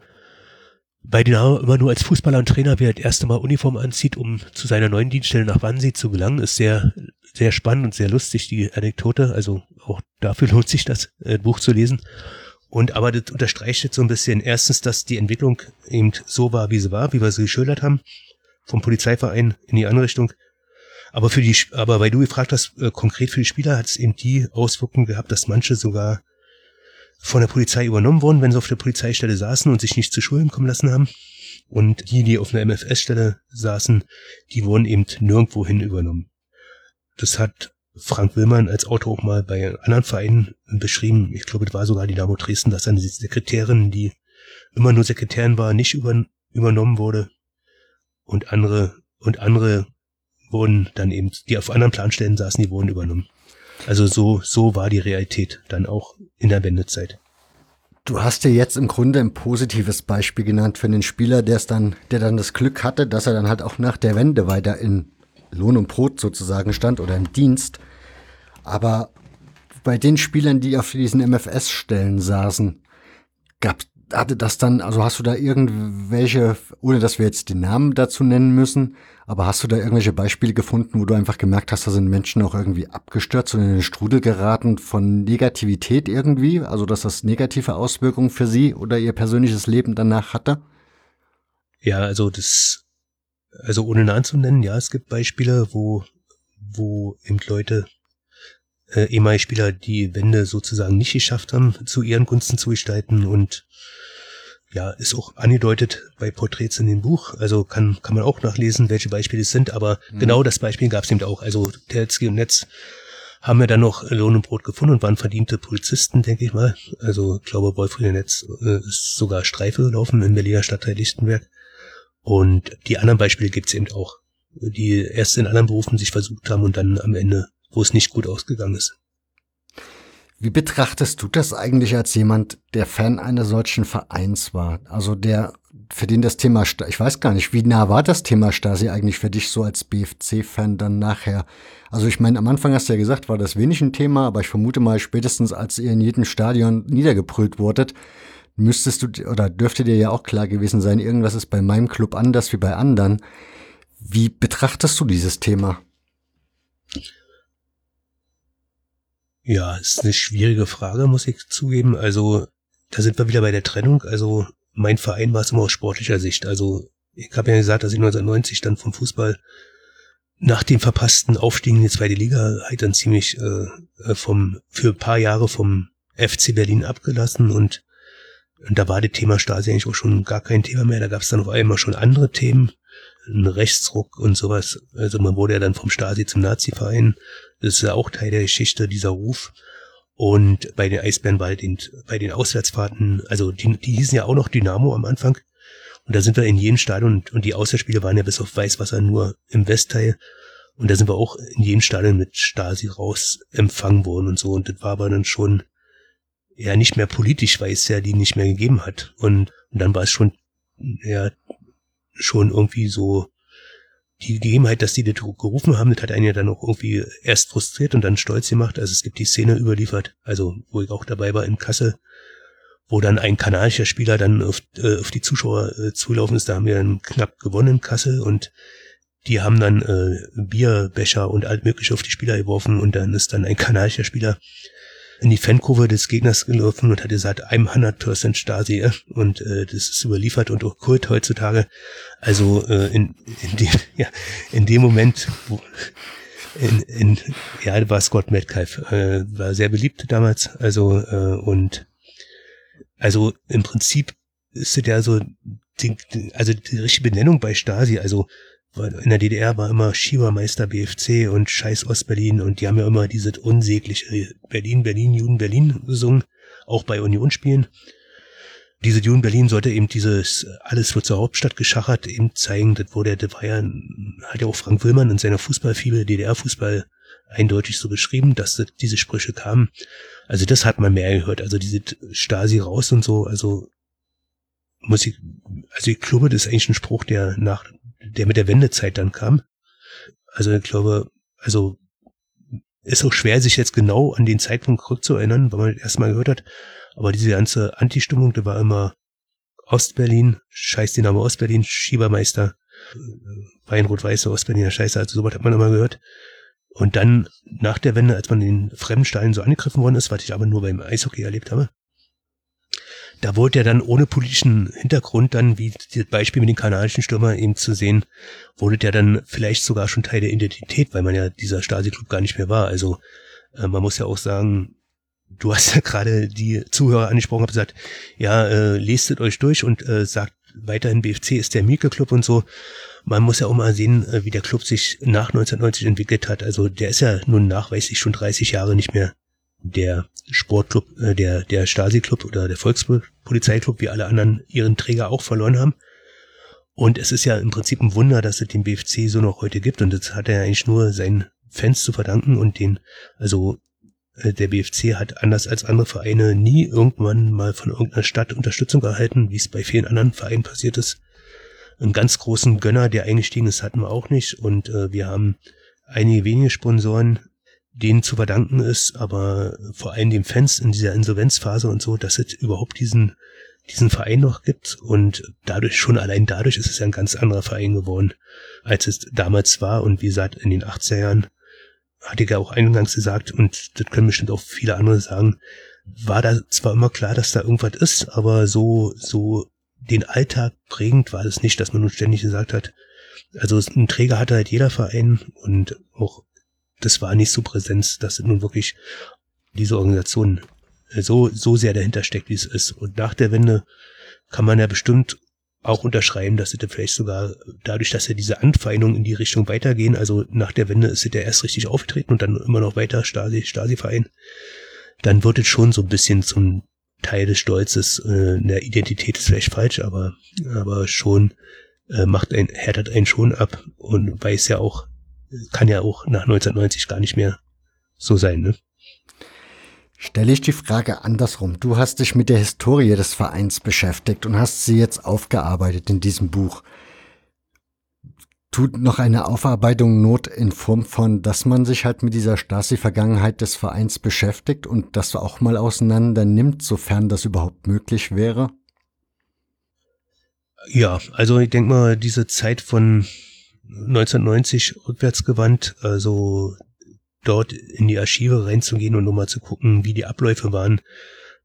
bei Dynamo immer nur als Fußballer und Trainer, wie er das erste Mal Uniform anzieht, um zu seiner neuen Dienststelle nach Wannsee zu gelangen, ist sehr, sehr spannend und sehr lustig, die Anekdote. Also auch dafür [LAUGHS] lohnt sich das äh, Buch zu lesen. Und aber das unterstreicht jetzt so ein bisschen erstens, dass die Entwicklung eben so war, wie sie war, wie wir sie geschildert haben, vom Polizeiverein in die andere Richtung. Aber für die, aber weil du gefragt hast, äh, konkret für die Spieler hat es eben die Auswirkungen gehabt, dass manche sogar von der Polizei übernommen wurden, wenn sie auf der Polizeistelle saßen und sich nicht zu Schulen kommen lassen haben. Und die, die auf einer MFS-Stelle saßen, die wurden eben nirgendwohin übernommen. Das hat Frank Willmann als Autor auch mal bei anderen Vereinen beschrieben. Ich glaube, es war sogar die Damo Dresden, dass eine Sekretärin, die immer nur Sekretärin war, nicht über, übernommen wurde. Und andere, und andere wurden dann eben, die auf anderen Planstellen saßen, die wurden übernommen. Also so, so war die Realität dann auch in der Wendezeit. Du hast dir jetzt im Grunde ein positives Beispiel genannt für den Spieler, der es dann, der dann das Glück hatte, dass er dann halt auch nach der Wende weiter in Lohn und Brot sozusagen stand oder im Dienst. Aber bei den Spielern, die auf diesen MFS-Stellen saßen, gab, hatte das dann, also hast du da irgendwelche, ohne dass wir jetzt die Namen dazu nennen müssen, aber hast du da irgendwelche Beispiele gefunden, wo du einfach gemerkt hast, da sind Menschen auch irgendwie abgestürzt und in den Strudel geraten von Negativität irgendwie? Also, dass das negative Auswirkungen für sie oder ihr persönliches Leben danach hatte? Ja, also das, also ohne Namen zu nennen, ja, es gibt Beispiele, wo, wo eben Leute, äh, ehemalige Spieler die Wende sozusagen nicht geschafft haben, zu ihren Gunsten zu gestalten und ja, ist auch angedeutet bei Porträts in dem Buch. Also kann, kann man auch nachlesen, welche Beispiele es sind, aber mhm. genau das Beispiel gab es eben auch. Also Telzki und Netz haben wir dann noch Lohn und Brot gefunden und waren verdiente Polizisten, denke ich mal. Also ich glaube, Wolfried Netz äh, ist sogar Streife gelaufen in Berliner Stadtteil Lichtenberg. Und die anderen Beispiele gibt's eben auch, die erst in anderen Berufen sich versucht haben und dann am Ende, wo es nicht gut ausgegangen ist. Wie betrachtest du das eigentlich als jemand, der Fan eines solchen Vereins war? Also der, für den das Thema, ich weiß gar nicht, wie nah war das Thema Stasi eigentlich für dich so als BFC-Fan dann nachher? Also ich meine, am Anfang hast du ja gesagt, war das wenig ein Thema, aber ich vermute mal, spätestens als ihr in jedem Stadion niedergebrüllt wurdet, müsstest du, oder dürfte dir ja auch klar gewesen sein, irgendwas ist bei meinem Club anders wie bei anderen. Wie betrachtest du dieses Thema? Ja, ist eine schwierige Frage, muss ich zugeben. Also, da sind wir wieder bei der Trennung. Also, mein Verein war es immer aus sportlicher Sicht. Also, ich habe ja gesagt, dass ich 1990 dann vom Fußball nach dem verpassten Aufstieg in die zweite Liga halt dann ziemlich äh, äh vom für ein paar Jahre vom FC Berlin abgelassen und, und da war das Thema Stasi eigentlich auch schon gar kein Thema mehr. Da gab es dann auf einmal schon andere Themen, ein Rechtsruck und sowas. Also man wurde ja dann vom Stasi zum Nazi-Verein das ist ja auch Teil der Geschichte, dieser Ruf. Und bei den Eisbärenwald, bei den Auswärtsfahrten, also die, die hießen ja auch noch Dynamo am Anfang. Und da sind wir in jedem Stadion und, und die Auswärtsspiele waren ja bis auf Weißwasser nur im Westteil. Und da sind wir auch in jedem Stadion mit Stasi raus empfangen worden und so. Und das war aber dann schon ja nicht mehr politisch, weil es ja die nicht mehr gegeben hat. Und, und dann war es schon, ja, schon irgendwie so die Gegebenheit, dass die das gerufen haben, das hat einen ja dann auch irgendwie erst frustriert und dann stolz gemacht. Also es gibt die Szene überliefert, also wo ich auch dabei war in Kassel, wo dann ein kanadischer Spieler dann auf, äh, auf die Zuschauer äh, zulaufen ist. Da haben wir dann knapp gewonnen in Kassel und die haben dann äh, Bierbecher und alt auf die Spieler geworfen und dann ist dann ein kanadischer Spieler in die Fankurve des Gegners gelaufen und hat gesagt, I'm 100% Stasi und äh, das ist überliefert und auch Kult heutzutage. Also äh, in, in, dem, [LAUGHS] ja, in dem Moment, wo, in, in, ja, war Scott Metcalf, äh, war sehr beliebt damals, also äh, und also im Prinzip ist es ja so, die, also die richtige Benennung bei Stasi, also weil in der DDR war immer Schiebermeister BFC und Scheiß Ostberlin und die haben ja immer dieses unsägliche Berlin, Berlin, Juden, Berlin gesungen, auch bei Unionsspielen. Diese Juden Berlin sollte eben dieses alles wird zur Hauptstadt geschachert eben zeigen, das wurde, das war ja, hat ja auch Frank Willmann in seiner Fußballfibel, DDR-Fußball eindeutig so beschrieben, dass das, diese Sprüche kamen. Also das hat man mehr gehört, also diese Stasi raus und so, also muss ich, also ich glaube, das ist eigentlich ein Spruch, der nach der mit der Wendezeit dann kam. Also ich glaube, also ist auch schwer, sich jetzt genau an den Zeitpunkt zurückzuerinnern, weil man erstmal gehört hat. Aber diese ganze Anti-Stimmung, da war immer Ostberlin, scheiß den Name Ostberlin, Schiebermeister, Weinrot-Weiße, Ostberliner Scheiße, also sowas hat man immer gehört. Und dann nach der Wende, als man den Fremdensteilen so angegriffen worden ist, was ich aber nur beim Eishockey erlebt habe, da wurde ja dann ohne politischen Hintergrund dann, wie das Beispiel mit den kanadischen Stürmer eben zu sehen, wurde der dann vielleicht sogar schon Teil der Identität, weil man ja dieser Stasi-Club gar nicht mehr war. Also äh, man muss ja auch sagen, du hast ja gerade die Zuhörer angesprochen, hab gesagt, ja, äh, lestet euch durch und äh, sagt weiterhin BFC ist der Mieke-Club und so. Man muss ja auch mal sehen, äh, wie der Club sich nach 1990 entwickelt hat. Also der ist ja nun nachweislich schon 30 Jahre nicht mehr der Sportclub, äh, der, der Stasi-Club oder der Volkspolizeiclub, wie alle anderen ihren Träger auch verloren haben. Und es ist ja im Prinzip ein Wunder, dass es den BFC so noch heute gibt. Und das hat er eigentlich nur seinen Fans zu verdanken und den, also äh, der BFC hat anders als andere Vereine nie irgendwann mal von irgendeiner Stadt Unterstützung erhalten, wie es bei vielen anderen Vereinen passiert ist. Einen ganz großen Gönner, der eingestiegen ist, hatten wir auch nicht. Und äh, wir haben einige wenige Sponsoren, denen zu verdanken ist, aber vor allem den Fans in dieser Insolvenzphase und so, dass es überhaupt diesen, diesen Verein noch gibt. Und dadurch, schon allein dadurch ist es ja ein ganz anderer Verein geworden, als es damals war. Und wie gesagt, in den 80er Jahren, hatte ich ja auch eingangs gesagt und das können bestimmt auch viele andere sagen, war da zwar immer klar, dass da irgendwas ist, aber so, so den Alltag prägend war es nicht, dass man nun ständig gesagt hat, also ein Träger hatte halt jeder Verein und auch das war nicht so präsent, dass nun wirklich diese Organisation äh, so, so sehr dahinter steckt, wie es ist. Und nach der Wende kann man ja bestimmt auch unterschreiben, dass es vielleicht sogar dadurch, dass ja diese Anfeindungen in die Richtung weitergehen, also nach der Wende ist es ja erst richtig aufgetreten und dann immer noch weiter Stasi, Stasi-Verein, dann wird es schon so ein bisschen zum Teil des Stolzes, äh, der Identität ist vielleicht falsch, aber, aber schon äh, macht ein, härtet einen schon ab und weiß ja auch, kann ja auch nach 1990 gar nicht mehr so sein, ne? Stelle ich die Frage andersrum. Du hast dich mit der Historie des Vereins beschäftigt und hast sie jetzt aufgearbeitet in diesem Buch. Tut noch eine Aufarbeitung Not in Form von, dass man sich halt mit dieser Stasi-Vergangenheit des Vereins beschäftigt und das auch mal auseinander nimmt, sofern das überhaupt möglich wäre? Ja, also ich denke mal, diese Zeit von 1990 rückwärts gewandt, also dort in die Archive reinzugehen und nochmal zu gucken, wie die Abläufe waren.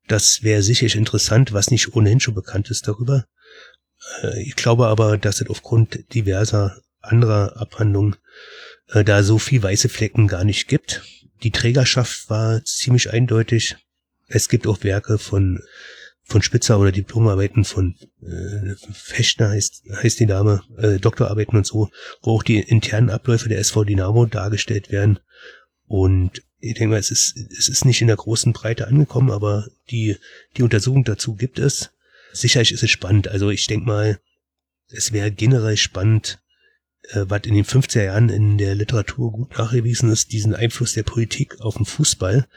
Das wäre sicherlich interessant, was nicht ohnehin schon bekannt ist darüber. Äh, ich glaube aber, dass es aufgrund diverser anderer Abhandlungen äh, da so viel weiße Flecken gar nicht gibt. Die Trägerschaft war ziemlich eindeutig. Es gibt auch Werke von von Spitzer oder Diplomarbeiten von äh, Fechtner heißt, heißt die Dame, äh, Doktorarbeiten und so, wo auch die internen Abläufe der SV Dynamo dargestellt werden. Und ich denke mal, es ist, es ist nicht in der großen Breite angekommen, aber die, die Untersuchung dazu gibt es. Sicherlich ist es spannend. Also ich denke mal, es wäre generell spannend, äh, was in den 50er Jahren in der Literatur gut nachgewiesen ist, diesen Einfluss der Politik auf den Fußball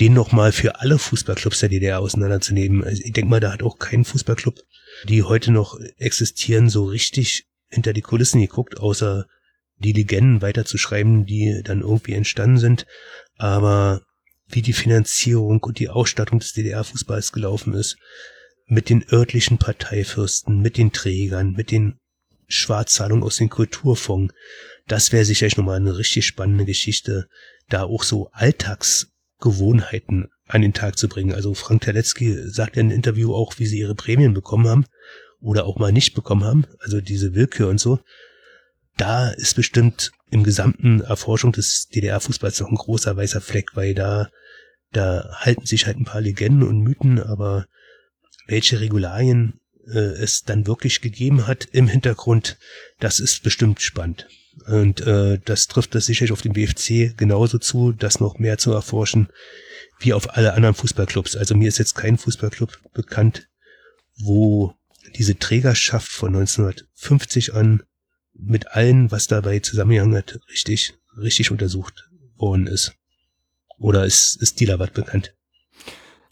den nochmal für alle Fußballclubs der DDR auseinanderzunehmen. Also ich denke mal, da hat auch kein Fußballclub, die heute noch existieren, so richtig hinter die Kulissen geguckt, außer die Legenden weiterzuschreiben, die dann irgendwie entstanden sind. Aber wie die Finanzierung und die Ausstattung des DDR-Fußballs gelaufen ist, mit den örtlichen Parteifürsten, mit den Trägern, mit den Schwarzzahlungen aus den Kulturfonds, das wäre sicherlich nochmal eine richtig spannende Geschichte, da auch so Alltags Gewohnheiten an den Tag zu bringen. Also Frank Terletzky sagt ja in einem Interview auch, wie sie ihre Prämien bekommen haben oder auch mal nicht bekommen haben, also diese Willkür und so. Da ist bestimmt im gesamten Erforschung des DDR-Fußballs noch ein großer weißer Fleck, weil da, da halten sich halt ein paar Legenden und Mythen, aber welche Regularien äh, es dann wirklich gegeben hat im Hintergrund, das ist bestimmt spannend. Und äh, das trifft das sicherlich auf den BFC genauso zu, das noch mehr zu erforschen, wie auf alle anderen Fußballclubs. Also mir ist jetzt kein Fußballclub bekannt, wo diese Trägerschaft von 1950 an mit allen, was dabei zusammengehangen hat, richtig, richtig untersucht worden ist. Oder ist, ist Dilabat bekannt?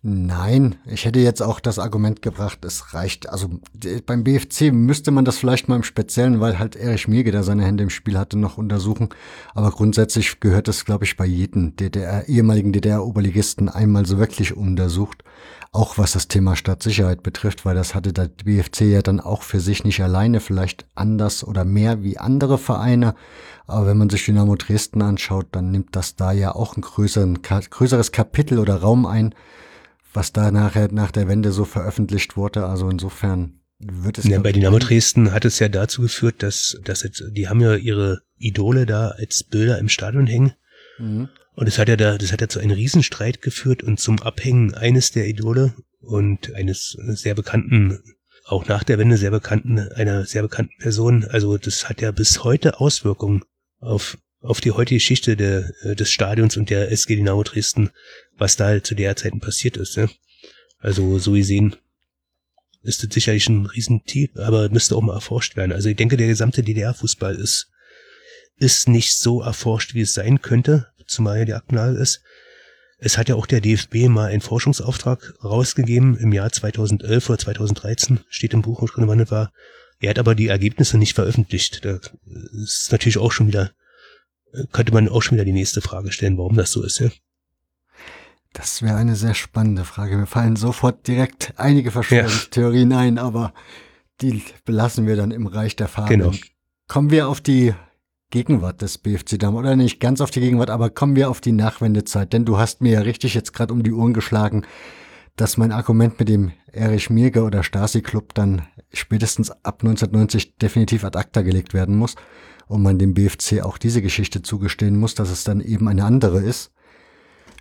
Nein, ich hätte jetzt auch das Argument gebracht, es reicht. Also beim BFC müsste man das vielleicht mal im Speziellen, weil halt Erich Mirge da seine Hände im Spiel hatte, noch untersuchen. Aber grundsätzlich gehört das, glaube ich, bei jedem DDR, ehemaligen DDR-Oberligisten einmal so wirklich untersucht. Auch was das Thema Stadtsicherheit betrifft, weil das hatte der BFC ja dann auch für sich nicht alleine, vielleicht anders oder mehr wie andere Vereine. Aber wenn man sich Dynamo Dresden anschaut, dann nimmt das da ja auch ein größeres Kapitel oder Raum ein was da nachher nach der Wende so veröffentlicht wurde. Also insofern wird es. Ja, bei Dynamo Dresden hat es ja dazu geführt, dass, dass jetzt, die haben ja ihre Idole da als Bilder im Stadion hängen. Mhm. Und es hat ja da, das hat ja zu einem Riesenstreit geführt und zum Abhängen eines der Idole und eines sehr bekannten, auch nach der Wende sehr bekannten, einer sehr bekannten Person. Also das hat ja bis heute Auswirkungen auf auf die heutige Geschichte der, äh, des Stadions und der SG Dynamo Dresden, was da halt zu der Zeit passiert ist. Ne? Also so gesehen ist das sicherlich ein Riesentief, aber müsste auch mal erforscht werden. Also ich denke, der gesamte DDR-Fußball ist, ist nicht so erforscht, wie es sein könnte, zumal er die aktuell ist. Es hat ja auch der DFB mal einen Forschungsauftrag rausgegeben im Jahr 2011 oder 2013, steht im Buch, drin, wann es war. Er hat aber die Ergebnisse nicht veröffentlicht. Da ist natürlich auch schon wieder könnte man auch schon wieder die nächste Frage stellen, warum das so ist. Ja? Das wäre eine sehr spannende Frage. Mir fallen sofort direkt einige Verschwörungstheorien ja. ein, aber die belassen wir dann im Reich der Farben. Genau. Kommen wir auf die Gegenwart des BFC Damm oder nicht ganz auf die Gegenwart, aber kommen wir auf die Nachwendezeit, denn du hast mir ja richtig jetzt gerade um die Ohren geschlagen, dass mein Argument mit dem Erich Mirge oder Stasi Club dann spätestens ab 1990 definitiv ad acta gelegt werden muss und man dem BFC auch diese Geschichte zugestehen muss, dass es dann eben eine andere ist.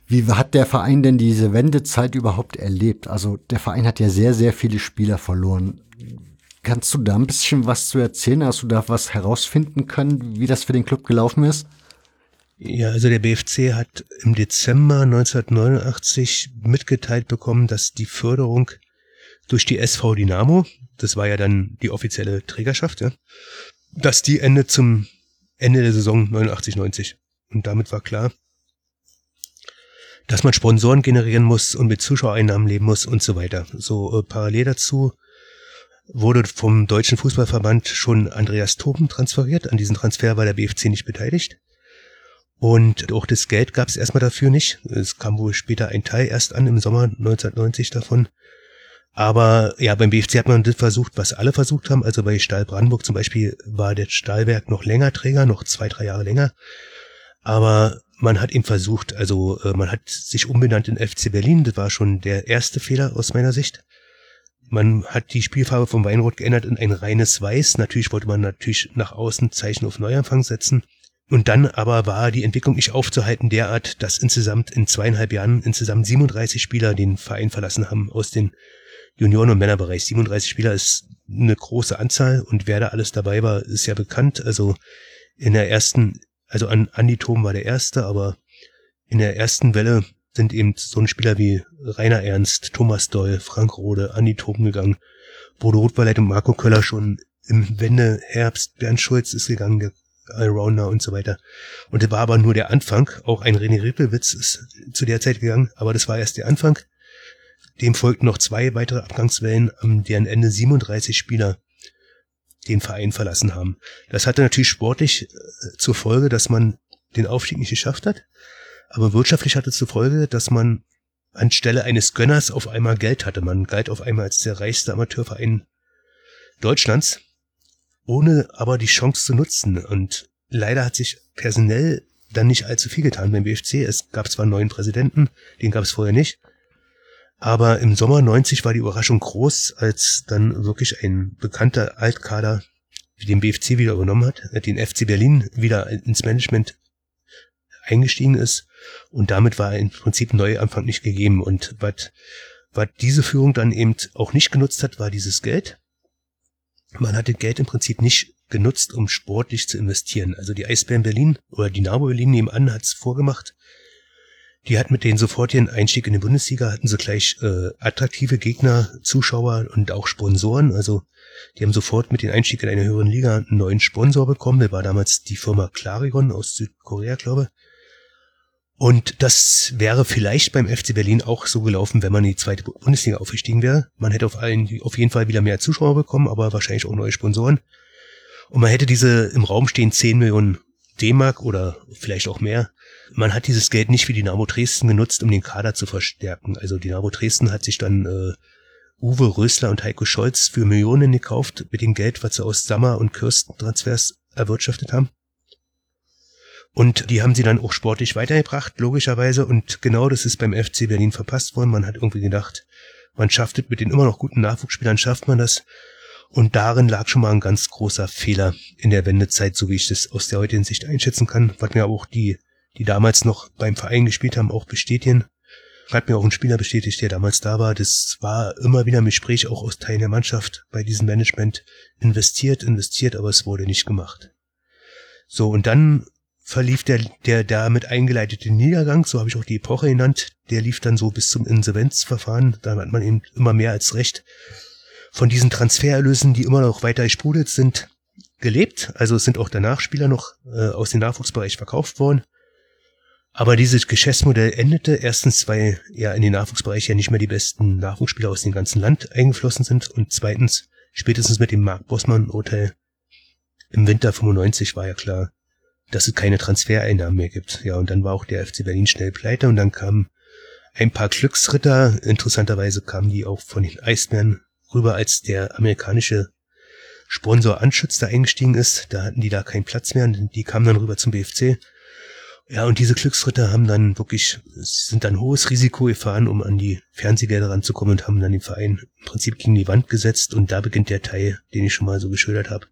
Wie hat der Verein denn diese Wendezeit überhaupt erlebt? Also der Verein hat ja sehr, sehr viele Spieler verloren. Kannst du da ein bisschen was zu erzählen? Hast du da was herausfinden können, wie das für den Club gelaufen ist? Ja, also der BFC hat im Dezember 1989 mitgeteilt bekommen, dass die Förderung durch die SV Dynamo, das war ja dann die offizielle Trägerschaft, ja, dass die endet zum Ende der Saison 89, 90. Und damit war klar, dass man Sponsoren generieren muss und mit Zuschauereinnahmen leben muss und so weiter. So äh, parallel dazu wurde vom Deutschen Fußballverband schon Andreas Toben transferiert. An diesem Transfer war der BFC nicht beteiligt. Und auch das Geld gab es erstmal dafür nicht. Es kam wohl später ein Teil erst an im Sommer 1990 davon. Aber ja, beim BFC hat man das versucht, was alle versucht haben. Also bei Stahl Brandenburg zum Beispiel war der Stahlwerk noch länger Träger, noch zwei, drei Jahre länger. Aber man hat eben versucht, also äh, man hat sich umbenannt in FC Berlin. Das war schon der erste Fehler aus meiner Sicht. Man hat die Spielfarbe vom Weinrot geändert in ein reines Weiß. Natürlich wollte man natürlich nach außen Zeichen auf Neuanfang setzen. Und dann aber war die Entwicklung nicht aufzuhalten derart, dass insgesamt in zweieinhalb Jahren insgesamt 37 Spieler den Verein verlassen haben aus den Junioren- und Männerbereich. 37 Spieler ist eine große Anzahl und wer da alles dabei war, ist ja bekannt. Also in der ersten, also an Andi Thom war der erste, aber in der ersten Welle sind eben so ein Spieler wie Rainer Ernst, Thomas Doll, Frank Rode, Andi Thom gegangen, Bodo Rotweiler und Marco Köller schon im Wende Herbst, Bernd Schulz ist gegangen, der Allrounder und so weiter. Und das war aber nur der Anfang. Auch ein René Rippelwitz ist zu der Zeit gegangen, aber das war erst der Anfang. Dem folgten noch zwei weitere Abgangswellen, an deren Ende 37 Spieler den Verein verlassen haben. Das hatte natürlich sportlich äh, zur Folge, dass man den Aufstieg nicht geschafft hat, aber wirtschaftlich hatte es zur Folge, dass man anstelle eines Gönners auf einmal Geld hatte. Man galt auf einmal als der reichste Amateurverein Deutschlands, ohne aber die Chance zu nutzen. Und leider hat sich personell dann nicht allzu viel getan beim BFC. Es gab zwar einen neuen Präsidenten, den gab es vorher nicht, aber im Sommer 90 war die Überraschung groß, als dann wirklich ein bekannter Altkader den BFC wieder übernommen hat, den FC Berlin wieder ins Management eingestiegen ist und damit war im Prinzip Neuanfang nicht gegeben und was was diese Führung dann eben auch nicht genutzt hat, war dieses Geld. man hatte Geld im Prinzip nicht genutzt, um sportlich zu investieren. Also die Eisbären Berlin oder Dynamo Berlin nebenan hat's vorgemacht. Die hatten mit den sofortigen Einstieg in die Bundesliga, hatten sie gleich äh, attraktive Gegner, Zuschauer und auch Sponsoren. Also die haben sofort mit dem Einstieg in eine höhere Liga einen neuen Sponsor bekommen. Der war damals die Firma Clarion aus Südkorea, glaube und das wäre vielleicht beim FC Berlin auch so gelaufen, wenn man in die zweite Bundesliga aufgestiegen wäre. Man hätte auf, allen, auf jeden Fall wieder mehr Zuschauer bekommen, aber wahrscheinlich auch neue Sponsoren. Und man hätte diese im Raum stehen 10 Millionen D-Mark oder vielleicht auch mehr. Man hat dieses Geld nicht wie Dynamo Dresden genutzt, um den Kader zu verstärken. Also Dynamo Dresden hat sich dann äh, Uwe Rösler und Heiko Scholz für Millionen gekauft mit dem Geld, was sie aus Sammer und Kirsten-Transfers erwirtschaftet haben. Und die haben sie dann auch sportlich weitergebracht, logischerweise. Und genau das ist beim FC Berlin verpasst worden. Man hat irgendwie gedacht, man schafft es mit den immer noch guten Nachwuchsspielern, schafft man das. Und darin lag schon mal ein ganz großer Fehler in der Wendezeit, so wie ich das aus der heutigen Sicht einschätzen kann, was mir auch die, die damals noch beim Verein gespielt haben, auch bestätigen. Hat mir auch ein Spieler bestätigt, der damals da war. Das war immer wieder im Gespräch, auch aus Teilen der Mannschaft bei diesem Management. Investiert, investiert, aber es wurde nicht gemacht. So, und dann verlief der, der damit eingeleitete Niedergang, so habe ich auch die Epoche genannt, der lief dann so bis zum Insolvenzverfahren. Da hat man eben immer mehr als Recht von diesen Transfererlösen, die immer noch weiter gesprudelt sind, gelebt. Also es sind auch danach Spieler noch äh, aus dem Nachwuchsbereich verkauft worden. Aber dieses Geschäftsmodell endete erstens, weil ja in den Nachwuchsbereich ja nicht mehr die besten Nachwuchsspieler aus dem ganzen Land eingeflossen sind und zweitens, spätestens mit dem Mark Bossmann-Urteil im Winter 95 war ja klar, dass es keine Transfereinnahmen mehr gibt. Ja, und dann war auch der FC Berlin schnell pleite und dann kamen ein paar Glücksritter. Interessanterweise kamen die auch von den Eisbären rüber, als der amerikanische Sponsor Anschütz da eingestiegen ist. Da hatten die da keinen Platz mehr und die kamen dann rüber zum BFC. Ja, und diese Glücksritter haben dann wirklich, sind dann hohes Risiko gefahren, um an die Fernsehgelder ranzukommen und haben dann den Verein im Prinzip gegen die Wand gesetzt und da beginnt der Teil, den ich schon mal so geschildert habe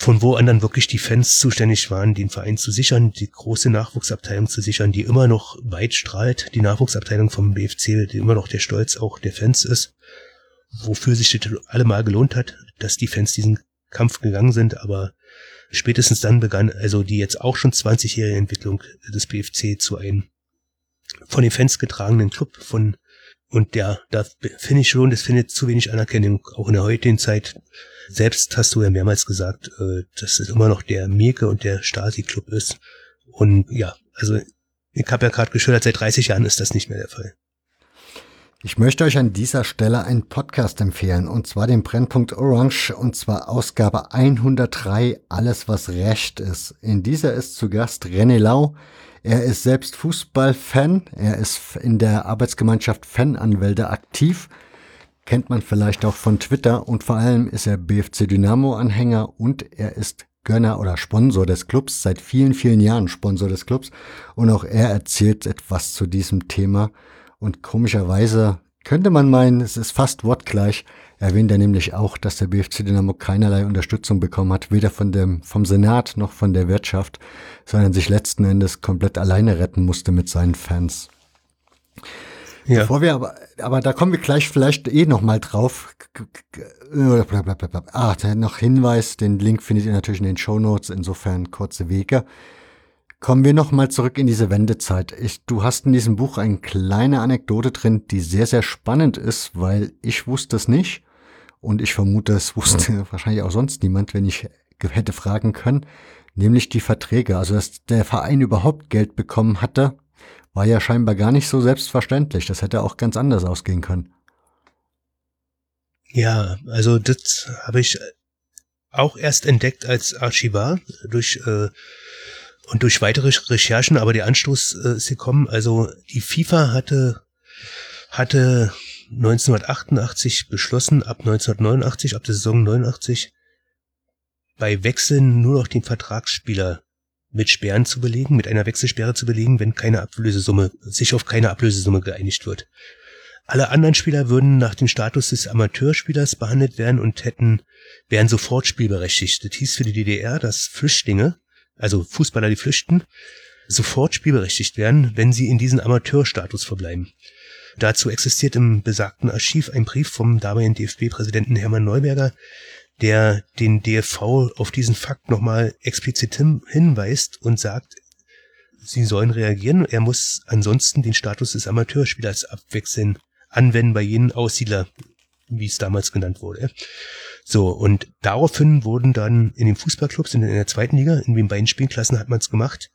von wo an dann wirklich die Fans zuständig waren, den Verein zu sichern, die große Nachwuchsabteilung zu sichern, die immer noch weit strahlt, die Nachwuchsabteilung vom BFC, die immer noch der Stolz auch der Fans ist, wofür sich das allemal gelohnt hat, dass die Fans diesen Kampf gegangen sind, aber spätestens dann begann also die jetzt auch schon 20-jährige Entwicklung des BFC zu einem von den Fans getragenen Club von und ja, da finde ich schon, das findet zu wenig Anerkennung, auch in der heutigen Zeit. Selbst hast du ja mehrmals gesagt, äh, dass es immer noch der Mirke und der Stasi-Club ist. Und ja, also ich habe ja gerade geschildert, seit 30 Jahren ist das nicht mehr der Fall. Ich möchte euch an dieser Stelle einen Podcast empfehlen, und zwar den Brennpunkt Orange, und zwar Ausgabe 103, Alles was Recht ist. In dieser ist zu Gast René Lau, er ist selbst Fußballfan. Er ist in der Arbeitsgemeinschaft Fananwälte aktiv. Kennt man vielleicht auch von Twitter. Und vor allem ist er BFC Dynamo-Anhänger und er ist Gönner oder Sponsor des Clubs, seit vielen, vielen Jahren Sponsor des Clubs. Und auch er erzählt etwas zu diesem Thema. Und komischerweise könnte man meinen, es ist fast wortgleich, erwähnt er nämlich auch, dass der BFC Dynamo keinerlei Unterstützung bekommen hat, weder von dem, vom Senat noch von der Wirtschaft, sondern sich letzten Endes komplett alleine retten musste mit seinen Fans. Ja. Bevor wir aber, aber da kommen wir gleich vielleicht eh noch mal drauf. Ah, noch Hinweis, den Link findet ihr natürlich in den Show Notes, insofern kurze Wege. Kommen wir noch mal zurück in diese Wendezeit. Ich, du hast in diesem Buch eine kleine Anekdote drin, die sehr, sehr spannend ist, weil ich wusste es nicht. Und ich vermute, es wusste [LAUGHS] wahrscheinlich auch sonst niemand, wenn ich hätte fragen können. Nämlich die Verträge. Also, dass der Verein überhaupt Geld bekommen hatte, war ja scheinbar gar nicht so selbstverständlich. Das hätte auch ganz anders ausgehen können. Ja, also das habe ich auch erst entdeckt als Archivar durch äh, und durch weitere Recherchen, aber der Anstoß äh, ist gekommen. Also die FIFA hatte hatte 1988 beschlossen, ab 1989, ab der Saison 89, bei Wechseln nur noch den Vertragsspieler mit Sperren zu belegen, mit einer Wechselsperre zu belegen, wenn keine Ablösesumme, sich auf keine Ablösesumme geeinigt wird. Alle anderen Spieler würden nach dem Status des Amateurspielers behandelt werden und hätten, wären sofort spielberechtigt. Das hieß für die DDR, dass Flüchtlinge, also Fußballer, die flüchten, sofort spielberechtigt werden, wenn sie in diesen Amateurstatus verbleiben. Dazu existiert im besagten Archiv ein Brief vom damaligen DFB-Präsidenten Hermann Neuberger, der den DFV auf diesen Fakt nochmal explizit hin hinweist und sagt, sie sollen reagieren. Er muss ansonsten den Status des Amateurspielers abwechseln, anwenden bei jenen Aussiedler, wie es damals genannt wurde. So, und daraufhin wurden dann in den Fußballclubs in der zweiten Liga, in den beiden Spielklassen hat man es gemacht,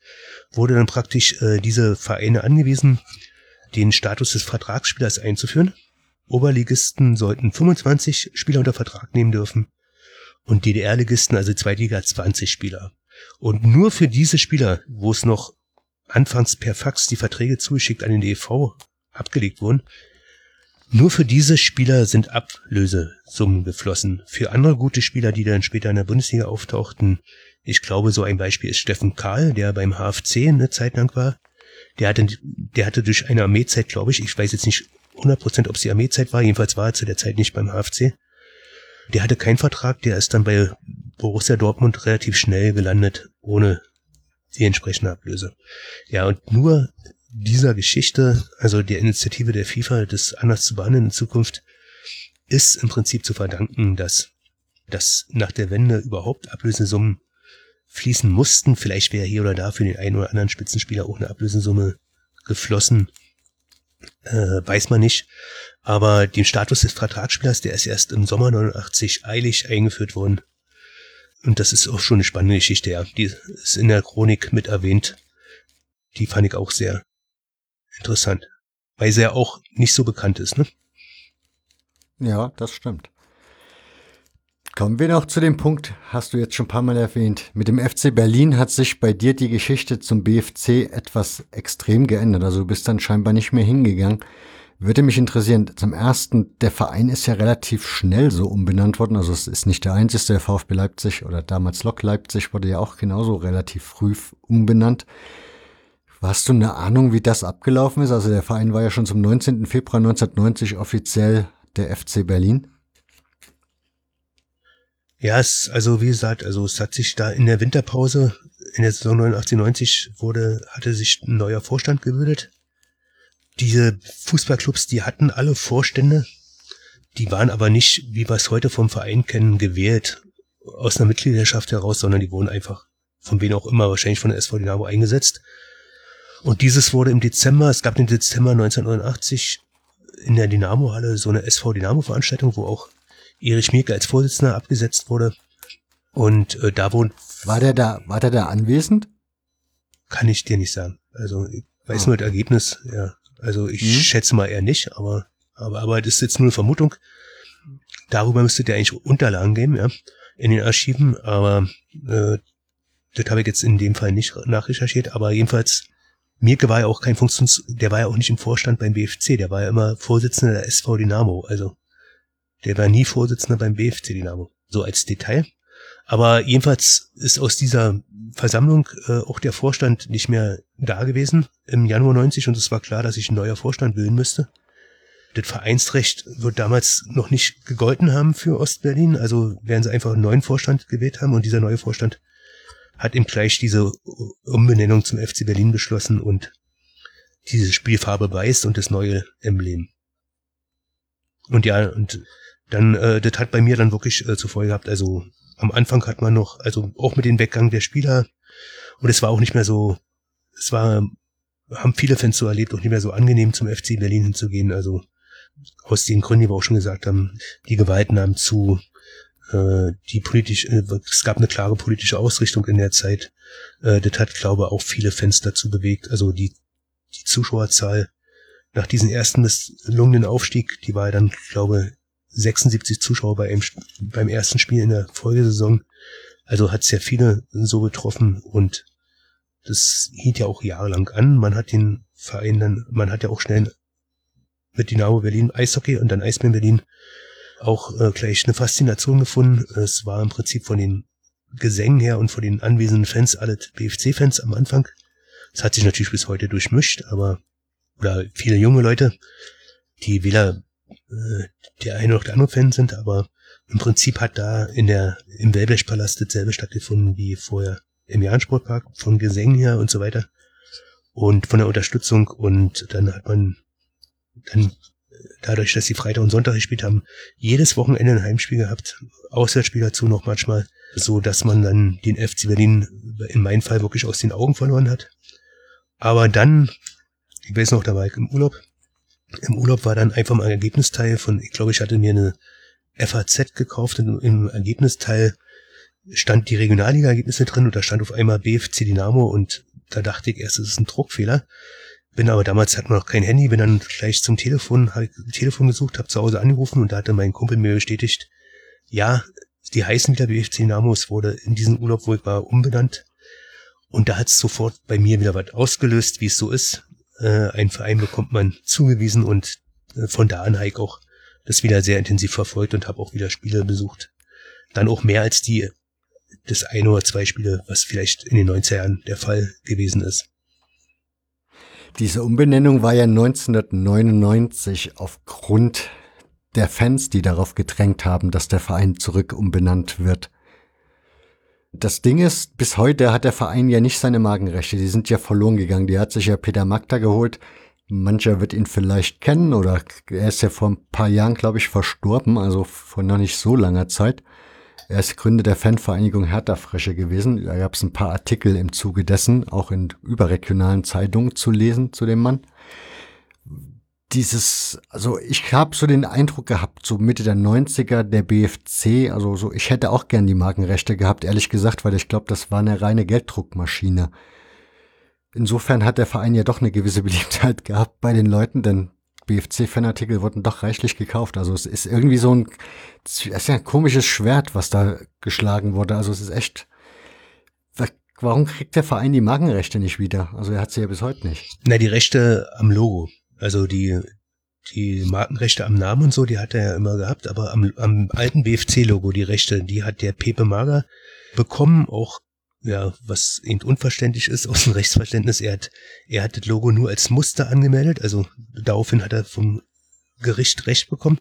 wurde dann praktisch äh, diese Vereine angewiesen, den Status des Vertragsspielers einzuführen. Oberligisten sollten 25 Spieler unter Vertrag nehmen dürfen und DDR-Ligisten, also Zweitliga, 20 Spieler. Und nur für diese Spieler, wo es noch anfangs per Fax die Verträge zugeschickt an den DEV abgelegt wurden, nur für diese Spieler sind Ablösesummen geflossen. Für andere gute Spieler, die dann später in der Bundesliga auftauchten, ich glaube, so ein Beispiel ist Steffen Kahl, der beim HFC eine Zeit lang war. Der hatte, der hatte durch eine Armeezeit, glaube ich, ich weiß jetzt nicht 100%, ob es die Armeezeit war, jedenfalls war er zu der Zeit nicht beim HFC. Der hatte keinen Vertrag, der ist dann bei Borussia Dortmund relativ schnell gelandet, ohne die entsprechende Ablöse. Ja, und nur dieser Geschichte, also der Initiative der FIFA, das anders zu behandeln in Zukunft, ist im Prinzip zu verdanken, dass, dass nach der Wende überhaupt Ablösesummen fließen mussten. Vielleicht wäre hier oder da für den einen oder anderen Spitzenspieler auch eine Ablösesumme geflossen. Äh, weiß man nicht. Aber den Status des Vertragsspielers, der ist erst im Sommer 89 eilig eingeführt worden. Und das ist auch schon eine spannende Geschichte, ja. Die ist in der Chronik mit erwähnt. Die fand ich auch sehr interessant. Weil sie ja auch nicht so bekannt ist, ne? Ja, das stimmt. Kommen wir noch zu dem Punkt, hast du jetzt schon ein paar Mal erwähnt. Mit dem FC Berlin hat sich bei dir die Geschichte zum BFC etwas extrem geändert. Also du bist dann scheinbar nicht mehr hingegangen. Würde mich interessieren, zum ersten, der Verein ist ja relativ schnell so umbenannt worden. Also es ist nicht der einzige, der VfB Leipzig oder damals Lok Leipzig wurde ja auch genauso relativ früh umbenannt. Hast du eine Ahnung, wie das abgelaufen ist? Also der Verein war ja schon zum 19. Februar 1990 offiziell der FC Berlin. Ja, es, also wie gesagt, also es hat sich da in der Winterpause, in der Saison 89, 90 wurde, hatte sich ein neuer Vorstand gebildet. Diese Fußballclubs, die hatten alle Vorstände, die waren aber nicht, wie wir es heute vom Verein kennen, gewählt aus einer Mitgliedschaft heraus, sondern die wurden einfach von wem auch immer, wahrscheinlich von der SV Dynamo eingesetzt. Und dieses wurde im Dezember, es gab im Dezember 1989 in der Dynamo-Halle so eine SV Dynamo-Veranstaltung, wo auch Erich Mielke als Vorsitzender abgesetzt wurde. Und äh, da wohnt. War der da, war der da anwesend? Kann ich dir nicht sagen. Also ich weiß oh. nur das Ergebnis, ja. Also ich hm. schätze mal eher nicht, aber, aber, aber das ist jetzt nur eine Vermutung. Darüber müsstet ihr eigentlich Unterlagen geben, ja, in den Archiven, aber äh, das habe ich jetzt in dem Fall nicht nachrecherchiert, aber jedenfalls Mirke war ja auch kein Funktions, der war ja auch nicht im Vorstand beim BFC, der war ja immer Vorsitzender der SV Dynamo, also der war nie Vorsitzender beim BFC Dynamo. So als Detail. Aber jedenfalls ist aus dieser Versammlung äh, auch der Vorstand nicht mehr da gewesen im Januar 90 und es war klar, dass ich ein neuer Vorstand wählen müsste. Das Vereinsrecht wird damals noch nicht gegolten haben für Ostberlin, also werden sie einfach einen neuen Vorstand gewählt haben und dieser neue Vorstand hat ihm gleich diese Umbenennung zum FC Berlin beschlossen und diese Spielfarbe weiß und das neue Emblem. Und ja, und dann, äh, das hat bei mir dann wirklich äh, zur gehabt, also am Anfang hat man noch, also auch mit dem Weggang der Spieler, und es war auch nicht mehr so, es war, haben viele Fans so erlebt, auch nicht mehr so angenehm zum FC Berlin hinzugehen, also aus den Gründen, die wir auch schon gesagt haben, die Gewalt nahm zu, äh, die politisch, äh, es gab eine klare politische Ausrichtung in der Zeit, äh, das hat, glaube ich, auch viele Fans dazu bewegt, also die, die Zuschauerzahl nach diesem ersten misslungenen Aufstieg, die war dann, glaube ich, 76 Zuschauer bei einem, beim ersten Spiel in der Folgesaison. Also hat sehr viele so betroffen und das hielt ja auch jahrelang an. Man hat den Verein dann, man hat ja auch schnell mit Dynamo Berlin Eishockey und dann Eisbären Berlin auch äh, gleich eine Faszination gefunden. Es war im Prinzip von den Gesängen her und von den anwesenden Fans alle BFC-Fans am Anfang. Das hat sich natürlich bis heute durchmischt, aber oder viele junge Leute, die weder äh, der eine oder andere Fan sind, aber im Prinzip hat da in der, im Wellblechpalast dasselbe stattgefunden wie vorher im Jahrensportpark, von Gesängen her und so weiter. und von der Unterstützung und dann hat man dann dadurch, dass die Freitag und Sonntag gespielt haben, jedes Wochenende ein Heimspiel gehabt, Auswärtsspiel dazu noch manchmal, so dass man dann den FC Berlin in meinem Fall wirklich aus den Augen verloren hat. Aber dann, ich weiß noch, da war ich im Urlaub. Im Urlaub war dann einfach mal ein Ergebnisteil von, ich glaube, ich hatte mir eine FAZ gekauft und im Ergebnisteil stand die Regionalliga-Ergebnisse drin und da stand auf einmal BFC Dynamo und da dachte ich erst, es ist ein Druckfehler. Bin aber damals hatten wir noch kein Handy, bin dann gleich zum Telefon, habe Telefon gesucht, habe zu Hause angerufen und da hatte mein Kumpel mir bestätigt, ja, die heißen wieder BFC Dynamo, es wurde in diesem Urlaub, wo ich war, umbenannt. Und da hat es sofort bei mir wieder was ausgelöst, wie es so ist. Äh, ein Verein bekommt man zugewiesen und äh, von da an habe ich auch das wieder sehr intensiv verfolgt und habe auch wieder Spiele besucht. Dann auch mehr als die das eine oder zwei Spiele, was vielleicht in den 90er Jahren der Fall gewesen ist. Diese Umbenennung war ja 1999 aufgrund der Fans, die darauf gedrängt haben, dass der Verein zurück umbenannt wird. Das Ding ist, bis heute hat der Verein ja nicht seine Magenrechte, die sind ja verloren gegangen. Die hat sich ja Peter Magda geholt. Mancher wird ihn vielleicht kennen oder er ist ja vor ein paar Jahren, glaube ich, verstorben, also vor noch nicht so langer Zeit. Er ist Gründer der Fanvereinigung Hertha Frische gewesen. Da gab es ein paar Artikel im Zuge dessen, auch in überregionalen Zeitungen zu lesen zu dem Mann. Dieses, also ich habe so den Eindruck gehabt, so Mitte der 90er, der BFC, also so, ich hätte auch gern die Markenrechte gehabt, ehrlich gesagt, weil ich glaube, das war eine reine Gelddruckmaschine. Insofern hat der Verein ja doch eine gewisse Beliebtheit gehabt bei den Leuten, denn BFC-Fanartikel wurden doch reichlich gekauft. Also es ist irgendwie so ein, es ist ja ein komisches Schwert, was da geschlagen wurde. Also es ist echt, warum kriegt der Verein die Markenrechte nicht wieder? Also er hat sie ja bis heute nicht. Na, die Rechte am Logo. Also die, die Markenrechte am Namen und so, die hat er ja immer gehabt, aber am, am alten BFC-Logo, die Rechte, die hat der Pepe Mager bekommen, auch ja, was eben unverständlich ist aus dem Rechtsverständnis, er hat, er hat das Logo nur als Muster angemeldet, also daraufhin hat er vom Gericht Recht bekommen.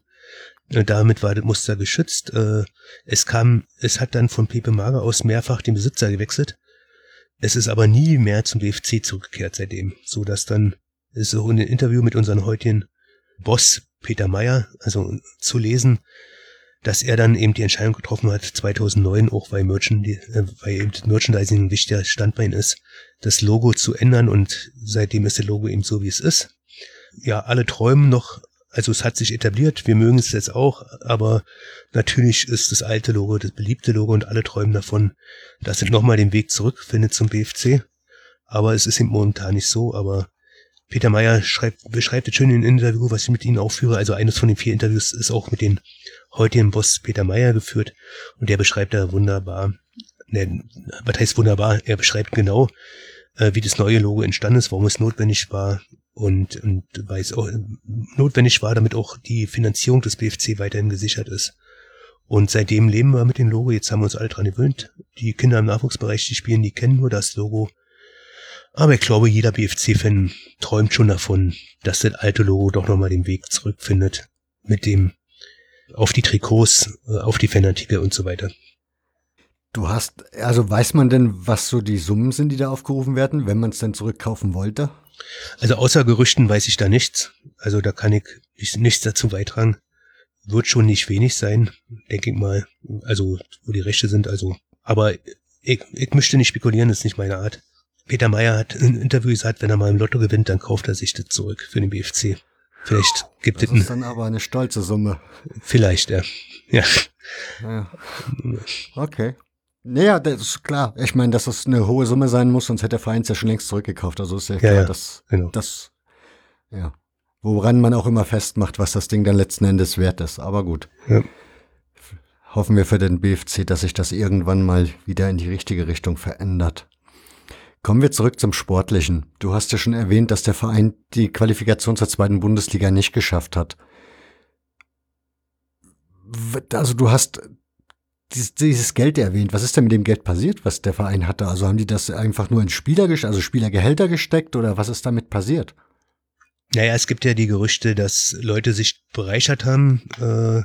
Damit war das Muster geschützt. Äh, es kam, es hat dann von Pepe Mager aus mehrfach den Besitzer gewechselt. Es ist aber nie mehr zum BFC zurückgekehrt seitdem, so dass dann so in dem Interview mit unserem heutigen Boss Peter Meyer, also zu lesen, dass er dann eben die Entscheidung getroffen hat, 2009, auch weil, Merchand, äh, weil eben Merchandising ein wichtiger Standbein ist, das Logo zu ändern und seitdem ist das Logo eben so, wie es ist. Ja, alle träumen noch, also es hat sich etabliert, wir mögen es jetzt auch, aber natürlich ist das alte Logo das beliebte Logo und alle träumen davon, dass es nochmal den Weg zurückfindet zum BFC. Aber es ist eben momentan nicht so, aber Peter Meyer schreibt, beschreibt es schön in einem Interview, was ich mit Ihnen auch führe. Also eines von den vier Interviews ist auch mit den heutigen Boss Peter Meyer geführt. Und der beschreibt da wunderbar, ne, was heißt wunderbar? Er beschreibt genau, äh, wie das neue Logo entstanden ist, warum es notwendig war und, und weil es auch notwendig war, damit auch die Finanzierung des BFC weiterhin gesichert ist. Und seitdem leben wir mit dem Logo. Jetzt haben wir uns alle dran gewöhnt. Die Kinder im Nachwuchsbereich, die spielen, die kennen nur das Logo. Aber ich glaube, jeder BFC-Fan träumt schon davon, dass das alte Logo doch nochmal den Weg zurückfindet. Mit dem auf die Trikots, äh, auf die Fanartikel und so weiter. Du hast, also weiß man denn, was so die Summen sind, die da aufgerufen werden, wenn man es denn zurückkaufen wollte? Also außer Gerüchten weiß ich da nichts. Also da kann ich nichts dazu beitragen. Wird schon nicht wenig sein, denke ich mal. Also, wo die Rechte sind, also. Aber ich, ich möchte nicht spekulieren, das ist nicht meine Art. Peter Meyer hat in einem Interview gesagt, wenn er mal im Lotto gewinnt, dann kauft er sich das zurück für den BFC. Vielleicht gibt das es ist dann aber eine stolze Summe. Vielleicht, ja. Ja. ja. Okay. Naja, das ist klar. Ich meine, dass das eine hohe Summe sein muss, sonst hätte der Verein es ja schon längst zurückgekauft. Also ist ja klar, Ja, ja, dass genau. das, ja, woran man auch immer festmacht, was das Ding dann letzten Endes wert ist. Aber gut. Ja. Hoffen wir für den BFC, dass sich das irgendwann mal wieder in die richtige Richtung verändert. Kommen wir zurück zum Sportlichen. Du hast ja schon erwähnt, dass der Verein die Qualifikation zur zweiten Bundesliga nicht geschafft hat. Also du hast dieses, Geld erwähnt. Was ist denn mit dem Geld passiert, was der Verein hatte? Also haben die das einfach nur in Spieler, also Spielergehälter gesteckt oder was ist damit passiert? Naja, es gibt ja die Gerüchte, dass Leute sich bereichert haben. Äh,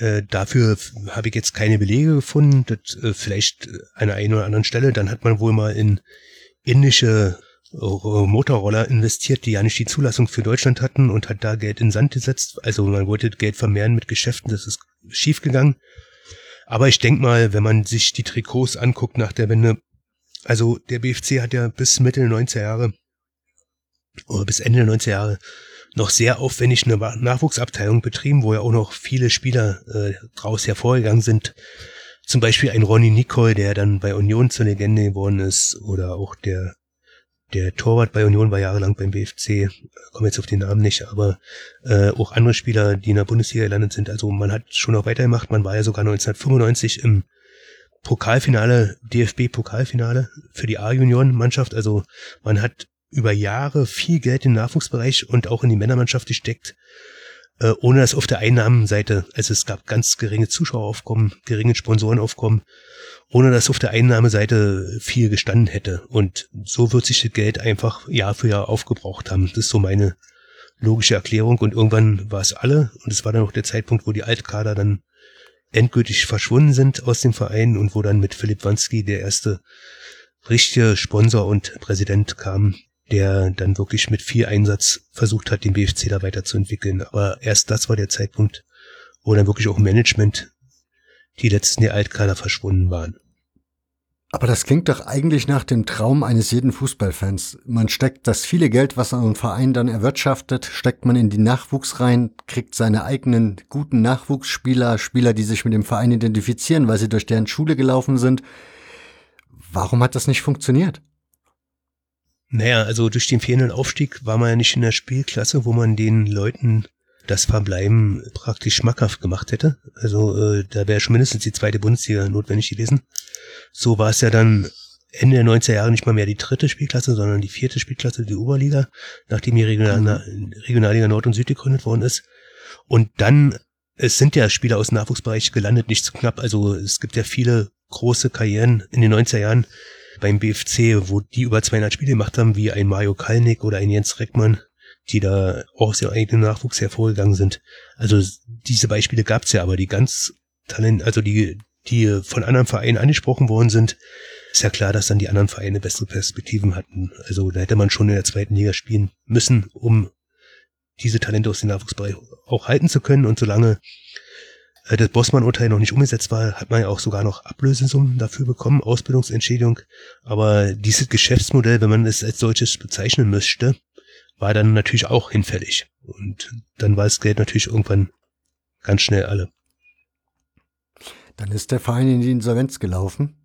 äh, dafür habe ich jetzt keine Belege gefunden. Das, äh, vielleicht an der einen oder anderen Stelle. Dann hat man wohl mal in indische Motorroller investiert, die ja nicht die Zulassung für Deutschland hatten und hat da Geld in Sand gesetzt. Also man wollte Geld vermehren mit Geschäften, das ist schiefgegangen. Aber ich denke mal, wenn man sich die Trikots anguckt nach der Wende, also der BFC hat ja bis Mitte der 90er Jahre oder bis Ende der 90er Jahre noch sehr aufwendig eine Nachwuchsabteilung betrieben, wo ja auch noch viele Spieler äh, draus hervorgegangen sind. Zum Beispiel ein Ronny Nicole, der dann bei Union zur Legende geworden ist, oder auch der der Torwart bei Union war jahrelang beim BFC, komme jetzt auf den Namen nicht, aber äh, auch andere Spieler, die in der Bundesliga gelandet sind. Also man hat schon noch weitergemacht. Man war ja sogar 1995 im Pokalfinale, DFB-Pokalfinale für die A-Junioren-Mannschaft. Also man hat über Jahre viel Geld in den Nachwuchsbereich und auch in die Männermannschaft gesteckt, äh, ohne dass auf der Einnahmenseite, also es gab ganz geringe Zuschaueraufkommen, geringe Sponsorenaufkommen, ohne dass auf der Einnahmeseite viel gestanden hätte. Und so wird sich das Geld einfach Jahr für Jahr aufgebraucht haben. Das ist so meine logische Erklärung. Und irgendwann war es alle. Und es war dann auch der Zeitpunkt, wo die Altkader dann endgültig verschwunden sind aus dem Verein und wo dann mit Philipp Wanski der erste richtige Sponsor und Präsident kam, der dann wirklich mit viel Einsatz versucht hat, den BFC da weiterzuentwickeln. Aber erst das war der Zeitpunkt, wo dann wirklich auch Management die letzten der Altkader verschwunden waren. Aber das klingt doch eigentlich nach dem Traum eines jeden Fußballfans. Man steckt das viele Geld, was ein Verein dann erwirtschaftet, steckt man in die Nachwuchs rein, kriegt seine eigenen guten Nachwuchsspieler, Spieler, die sich mit dem Verein identifizieren, weil sie durch deren Schule gelaufen sind. Warum hat das nicht funktioniert? Naja, also durch den fehlenden Aufstieg war man ja nicht in der Spielklasse, wo man den Leuten das Verbleiben praktisch schmackhaft gemacht hätte. Also äh, da wäre schon mindestens die zweite Bundesliga notwendig gewesen. So war es ja dann Ende der 90er Jahre nicht mal mehr die dritte Spielklasse, sondern die vierte Spielklasse, die Oberliga, nachdem die Regional Regionalliga Nord und Süd gegründet worden ist. Und dann, es sind ja Spieler aus dem Nachwuchsbereich gelandet, nicht zu knapp. Also es gibt ja viele große Karrieren in den 90er Jahren, beim BFC, wo die über 200 Spiele gemacht haben, wie ein Mario Kalnick oder ein Jens Reckmann, die da auch aus ihrem eigenen Nachwuchs hervorgegangen sind. Also diese Beispiele gab's ja, aber die ganz Talent, also die, die von anderen Vereinen angesprochen worden sind, ist ja klar, dass dann die anderen Vereine bessere Perspektiven hatten. Also da hätte man schon in der zweiten Liga spielen müssen, um diese Talente aus dem Nachwuchsbereich auch halten zu können. Und solange das Bossmann-Urteil noch nicht umgesetzt war, hat man ja auch sogar noch Ablösesummen dafür bekommen, Ausbildungsentschädigung. Aber dieses Geschäftsmodell, wenn man es als solches bezeichnen möchte, war dann natürlich auch hinfällig. Und dann war das Geld natürlich irgendwann ganz schnell alle. Dann ist der Verein in die Insolvenz gelaufen.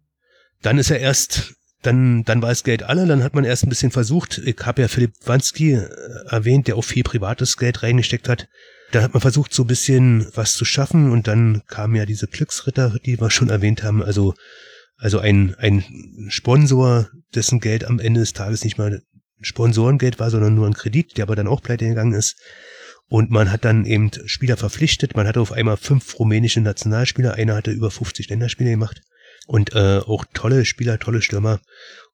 Dann ist er erst, dann, dann war das Geld alle, dann hat man erst ein bisschen versucht, ich habe ja Philipp Wanski äh, erwähnt, der auch viel privates Geld reingesteckt hat, da hat man versucht, so ein bisschen was zu schaffen und dann kamen ja diese Glücksritter, die wir schon erwähnt haben, also, also ein, ein Sponsor, dessen Geld am Ende des Tages nicht mal Sponsorengeld war, sondern nur ein Kredit, der aber dann auch pleite gegangen ist. Und man hat dann eben Spieler verpflichtet. Man hatte auf einmal fünf rumänische Nationalspieler. Einer hatte über 50 Länderspiele gemacht. Und äh, auch tolle Spieler, tolle Stürmer.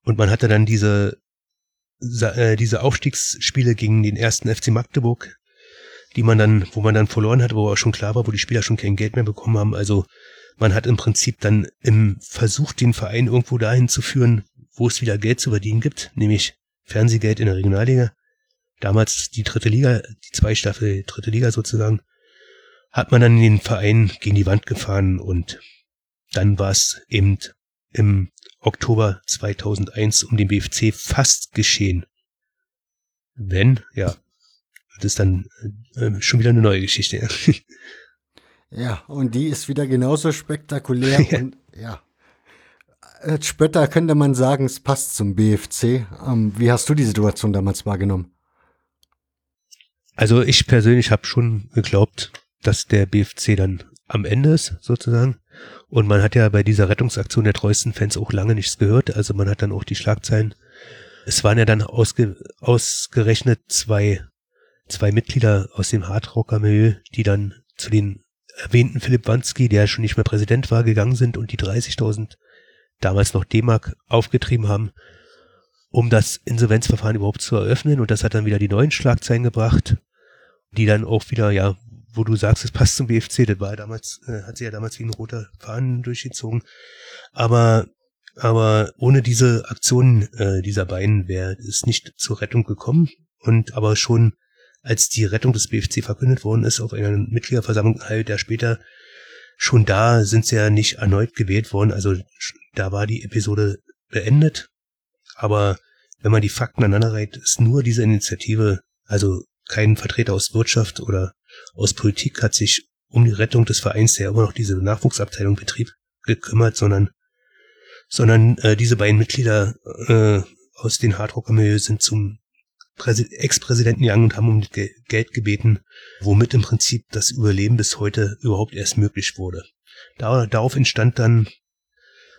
Und man hatte dann diese, äh, diese Aufstiegsspiele gegen den ersten FC Magdeburg die man dann, wo man dann verloren hat, wo auch schon klar war, wo die Spieler schon kein Geld mehr bekommen haben. Also man hat im Prinzip dann im Versuch, den Verein irgendwo dahin zu führen, wo es wieder Geld zu verdienen gibt, nämlich Fernsehgeld in der Regionalliga. Damals die dritte Liga, die zwei Staffel dritte Liga sozusagen, hat man dann den Verein gegen die Wand gefahren und dann war es eben im Oktober 2001 um den BFC fast geschehen. Wenn, ja, das ist dann äh, schon wieder eine neue Geschichte. [LAUGHS] ja, und die ist wieder genauso spektakulär [LAUGHS] ja. und ja. Als Spötter könnte man sagen, es passt zum BFC. Ähm, wie hast du die Situation damals wahrgenommen? Also ich persönlich habe schon geglaubt, dass der BFC dann am Ende ist, sozusagen. Und man hat ja bei dieser Rettungsaktion der treuesten Fans auch lange nichts gehört. Also man hat dann auch die Schlagzeilen. Es waren ja dann ausge, ausgerechnet zwei zwei Mitglieder aus dem Hardrocker-Milieu, die dann zu den erwähnten Philipp Wanski, der schon nicht mehr Präsident war, gegangen sind und die 30.000 damals noch D-Mark aufgetrieben haben, um das Insolvenzverfahren überhaupt zu eröffnen. Und das hat dann wieder die neuen Schlagzeilen gebracht, die dann auch wieder, ja, wo du sagst, es passt zum BFC, das war damals, äh, hat sie ja damals wie ein roter Faden durchgezogen. Aber Aber ohne diese Aktion äh, dieser beiden wäre es nicht zur Rettung gekommen. Und aber schon als die Rettung des BFC verkündet worden ist auf einer Mitgliederversammlung halbes Jahr später, schon da sind sie ja nicht erneut gewählt worden. Also da war die Episode beendet. Aber wenn man die Fakten aneinander reiht, ist nur diese Initiative, also kein Vertreter aus Wirtschaft oder aus Politik hat sich um die Rettung des Vereins, der immer noch diese Nachwuchsabteilung betrieb, gekümmert, sondern sondern äh, diese beiden Mitglieder äh, aus den Hardrocker-Milieu sind zum Ex-Präsidenten gegangen und haben um Ge Geld gebeten, womit im Prinzip das Überleben bis heute überhaupt erst möglich wurde. Da, darauf entstand dann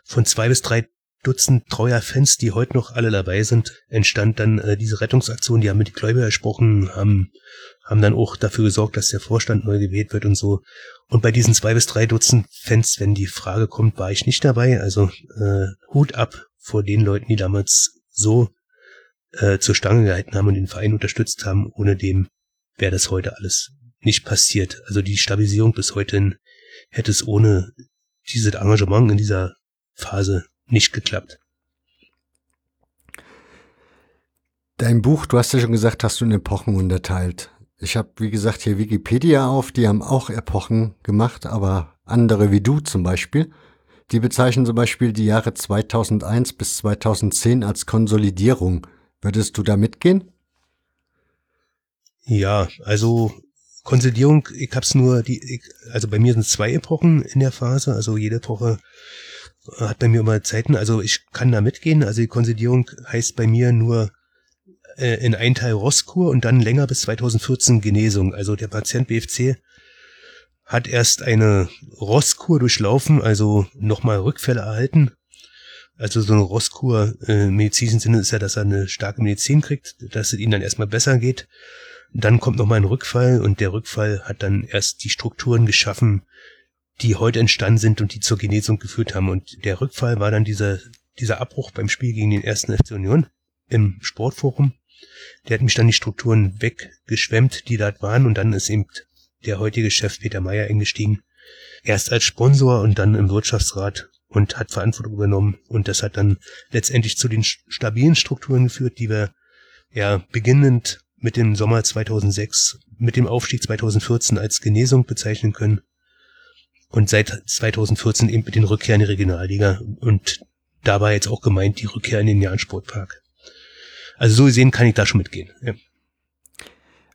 von zwei bis drei Dutzend treuer Fans, die heute noch alle dabei sind, entstand dann äh, diese Rettungsaktion. Die haben mit den Gläubiger gesprochen, haben, haben dann auch dafür gesorgt, dass der Vorstand neu gewählt wird und so. Und bei diesen zwei bis drei Dutzend Fans, wenn die Frage kommt, war ich nicht dabei. Also äh, Hut ab vor den Leuten, die damals so äh, zur Stange gehalten haben und den Verein unterstützt haben. Ohne dem wäre das heute alles nicht passiert. Also die Stabilisierung bis heute hätte es ohne dieses Engagement in dieser Phase nicht geklappt. Dein Buch, du hast ja schon gesagt, hast du in Epochen unterteilt. Ich habe, wie gesagt, hier Wikipedia auf, die haben auch Epochen gemacht, aber andere wie du zum Beispiel. Die bezeichnen zum Beispiel die Jahre 2001 bis 2010 als Konsolidierung. Würdest du da mitgehen? Ja, also Konsolidierung, ich hab's nur die, ich, also bei mir sind zwei Epochen in der Phase, also jede Epoche hat bei mir immer Zeiten, also ich kann da mitgehen. Also die Konsolidierung heißt bei mir nur äh, in einen Teil Rosskur und dann länger bis 2014 Genesung. Also der Patient BFC hat erst eine Rosskur durchlaufen, also nochmal Rückfälle erhalten. Also so eine Rosskur äh, im medizinischen Sinne ist ja, dass er eine starke Medizin kriegt, dass es ihm dann erstmal besser geht. Dann kommt nochmal ein Rückfall und der Rückfall hat dann erst die Strukturen geschaffen, die heute entstanden sind und die zur Genesung geführt haben. Und der Rückfall war dann dieser, dieser Abbruch beim Spiel gegen den ersten FC Union im Sportforum. Der hat mich dann die Strukturen weggeschwemmt, die dort waren, und dann ist eben der heutige Chef Peter Meyer eingestiegen. Erst als Sponsor und dann im Wirtschaftsrat und hat Verantwortung übernommen. Und das hat dann letztendlich zu den stabilen Strukturen geführt, die wir ja beginnend mit dem Sommer 2006, mit dem Aufstieg 2014 als Genesung bezeichnen können und seit 2014 eben mit den Rückkehr in die Regionalliga und da war jetzt auch gemeint die Rückkehr in den Jahn-Sportpark. Also so gesehen kann ich da schon mitgehen. Ja.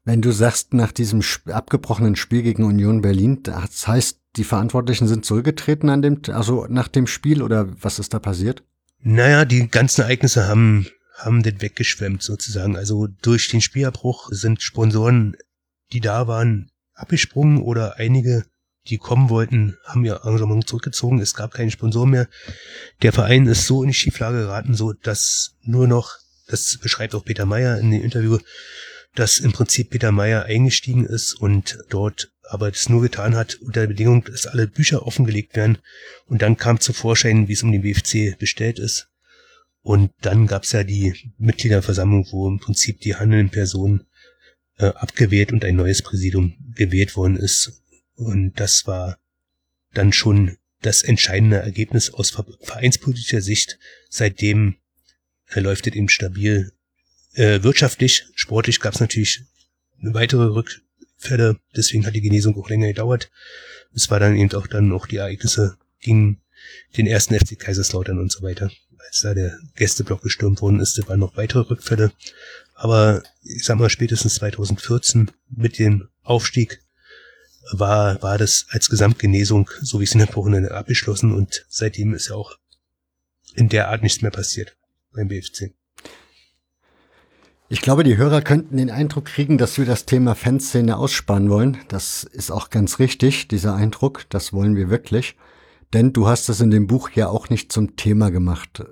Wenn du sagst, nach diesem abgebrochenen Spiel gegen Union Berlin, das heißt, die Verantwortlichen sind zurückgetreten an dem, also nach dem Spiel oder was ist da passiert? Naja, die ganzen Ereignisse haben, haben den weggeschwemmt sozusagen. Also durch den Spielabbruch sind Sponsoren, die da waren, abgesprungen oder einige die kommen wollten, haben ihr Engagement zurückgezogen. Es gab keinen Sponsor mehr. Der Verein ist so in die Schieflage geraten, so dass nur noch, das beschreibt auch Peter Meyer in dem Interview, dass im Prinzip Peter Meyer eingestiegen ist und dort aber das nur getan hat unter der Bedingung, dass alle Bücher offengelegt werden. Und dann kam zu Vorschein, wie es um den BFC bestellt ist. Und dann gab es ja die Mitgliederversammlung, wo im Prinzip die handelnden Personen äh, abgewählt und ein neues Präsidium gewählt worden ist. Und das war dann schon das entscheidende Ergebnis aus vereinspolitischer Sicht. Seitdem läuft es eben stabil. Äh, wirtschaftlich, sportlich gab es natürlich weitere Rückfälle, deswegen hat die Genesung auch länger gedauert. Es war dann eben auch dann auch die Ereignisse gegen den ersten FC Kaiserslautern und so weiter. Als da der Gästeblock gestürmt worden ist, waren noch weitere Rückfälle. Aber ich sag mal, spätestens 2014 mit dem Aufstieg war, war das als Gesamtgenesung, so wie es in der Wochenende abgeschlossen und seitdem ist ja auch in der Art nichts mehr passiert beim BFC. Ich glaube, die Hörer könnten den Eindruck kriegen, dass wir das Thema Fanszene aussparen wollen. Das ist auch ganz richtig, dieser Eindruck. Das wollen wir wirklich. Denn du hast das in dem Buch ja auch nicht zum Thema gemacht.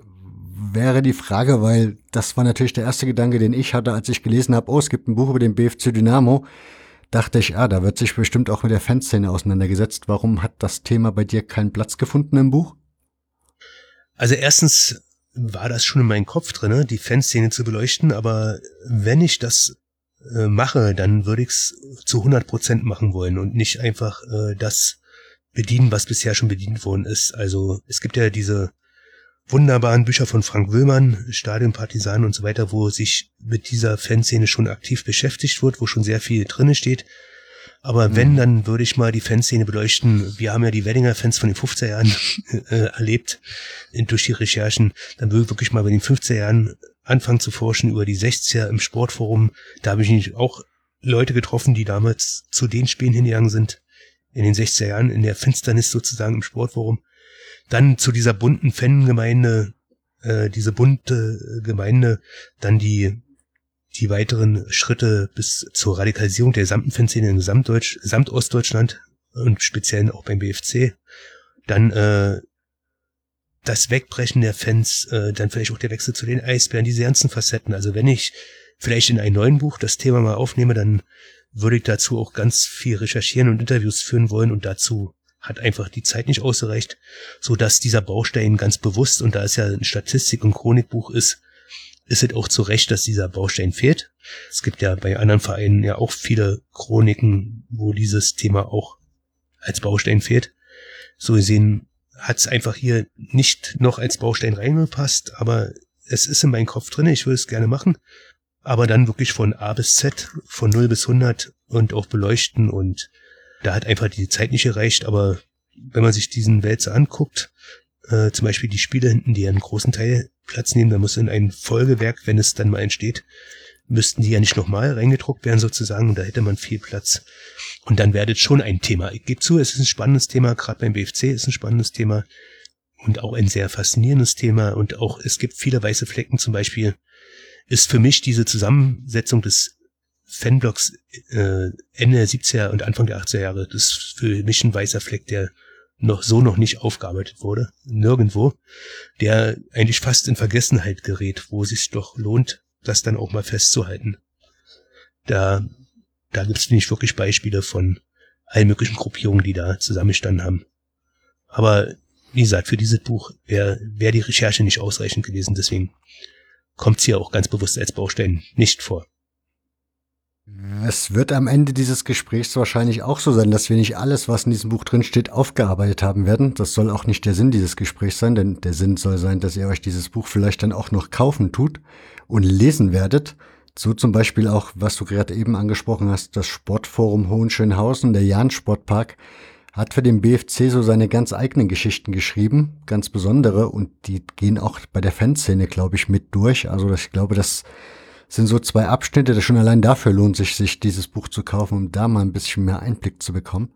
Wäre die Frage, weil das war natürlich der erste Gedanke, den ich hatte, als ich gelesen habe, oh, es gibt ein Buch über den BFC Dynamo dachte ich, ah, da wird sich bestimmt auch mit der Fanszene auseinandergesetzt. Warum hat das Thema bei dir keinen Platz gefunden im Buch? Also erstens war das schon in meinem Kopf drin, ne, die Fanszene zu beleuchten, aber wenn ich das äh, mache, dann würde ich es zu 100 Prozent machen wollen und nicht einfach äh, das bedienen, was bisher schon bedient worden ist. Also es gibt ja diese wunderbaren Bücher von Frank Wöhlmann, Stadionpartisanen und so weiter, wo sich mit dieser Fanszene schon aktiv beschäftigt wird, wo schon sehr viel drinne steht. Aber mhm. wenn, dann würde ich mal die Fanszene beleuchten. Wir haben ja die Weddinger-Fans von den 50er Jahren [LAUGHS] äh, erlebt durch die Recherchen. Dann würde ich wirklich mal bei den 50er Jahren anfangen zu forschen über die 60er im Sportforum. Da habe ich auch Leute getroffen, die damals zu den Spielen hingegangen sind. In den 60er Jahren, in der Finsternis sozusagen im Sportforum. Dann zu dieser bunten Fangemeinde, äh, diese bunte Gemeinde, dann die die weiteren Schritte bis zur Radikalisierung der gesamten Fanszene in Gesamtdeutsch, Gesamtostdeutschland und speziell auch beim BFC. Dann äh, das Wegbrechen der Fans, äh, dann vielleicht auch der Wechsel zu den Eisbären, diese ganzen Facetten. Also wenn ich vielleicht in einem neuen Buch das Thema mal aufnehme, dann würde ich dazu auch ganz viel recherchieren und Interviews führen wollen und dazu hat einfach die Zeit nicht ausgereicht, so dass dieser Baustein ganz bewusst und da es ja ein Statistik- und Chronikbuch ist, ist es auch zu Recht, dass dieser Baustein fehlt. Es gibt ja bei anderen Vereinen ja auch viele Chroniken, wo dieses Thema auch als Baustein fehlt. So gesehen hat es einfach hier nicht noch als Baustein reingepasst, aber es ist in meinem Kopf drin, ich würde es gerne machen. Aber dann wirklich von A bis Z, von 0 bis 100 und auch beleuchten und da hat einfach die Zeit nicht gereicht, aber wenn man sich diesen Wälzer anguckt, äh, zum Beispiel die Spiele hinten, die einen großen Teil Platz nehmen, da muss in ein Folgewerk, wenn es dann mal entsteht, müssten die ja nicht nochmal reingedruckt werden sozusagen, da hätte man viel Platz. Und dann werdet schon ein Thema. Ich gebe zu, es ist ein spannendes Thema, gerade beim BFC ist ein spannendes Thema und auch ein sehr faszinierendes Thema und auch es gibt viele weiße Flecken, zum Beispiel ist für mich diese Zusammensetzung des Fanblocks äh, Ende der 70er und Anfang der 80er Jahre, das ist für mich ein weißer Fleck, der noch so noch nicht aufgearbeitet wurde, nirgendwo, der eigentlich fast in Vergessenheit gerät, wo es sich doch lohnt, das dann auch mal festzuhalten. Da, da gibt es nicht wirklich Beispiele von allen möglichen Gruppierungen, die da zusammengestanden haben. Aber wie gesagt, für dieses Buch wäre wär die Recherche nicht ausreichend gewesen, deswegen kommt es hier auch ganz bewusst als Baustein nicht vor. Es wird am Ende dieses Gesprächs wahrscheinlich auch so sein, dass wir nicht alles, was in diesem Buch drin steht, aufgearbeitet haben werden. Das soll auch nicht der Sinn dieses Gesprächs sein, denn der Sinn soll sein, dass ihr euch dieses Buch vielleicht dann auch noch kaufen tut und lesen werdet. So zum Beispiel auch, was du gerade eben angesprochen hast, das Sportforum Hohenschönhausen, der Jahn Sportpark, hat für den BFC so seine ganz eigenen Geschichten geschrieben, ganz besondere, und die gehen auch bei der Fanszene, glaube ich, mit durch. Also ich glaube, dass sind so zwei Abschnitte, das schon allein dafür lohnt sich, sich dieses Buch zu kaufen, um da mal ein bisschen mehr Einblick zu bekommen.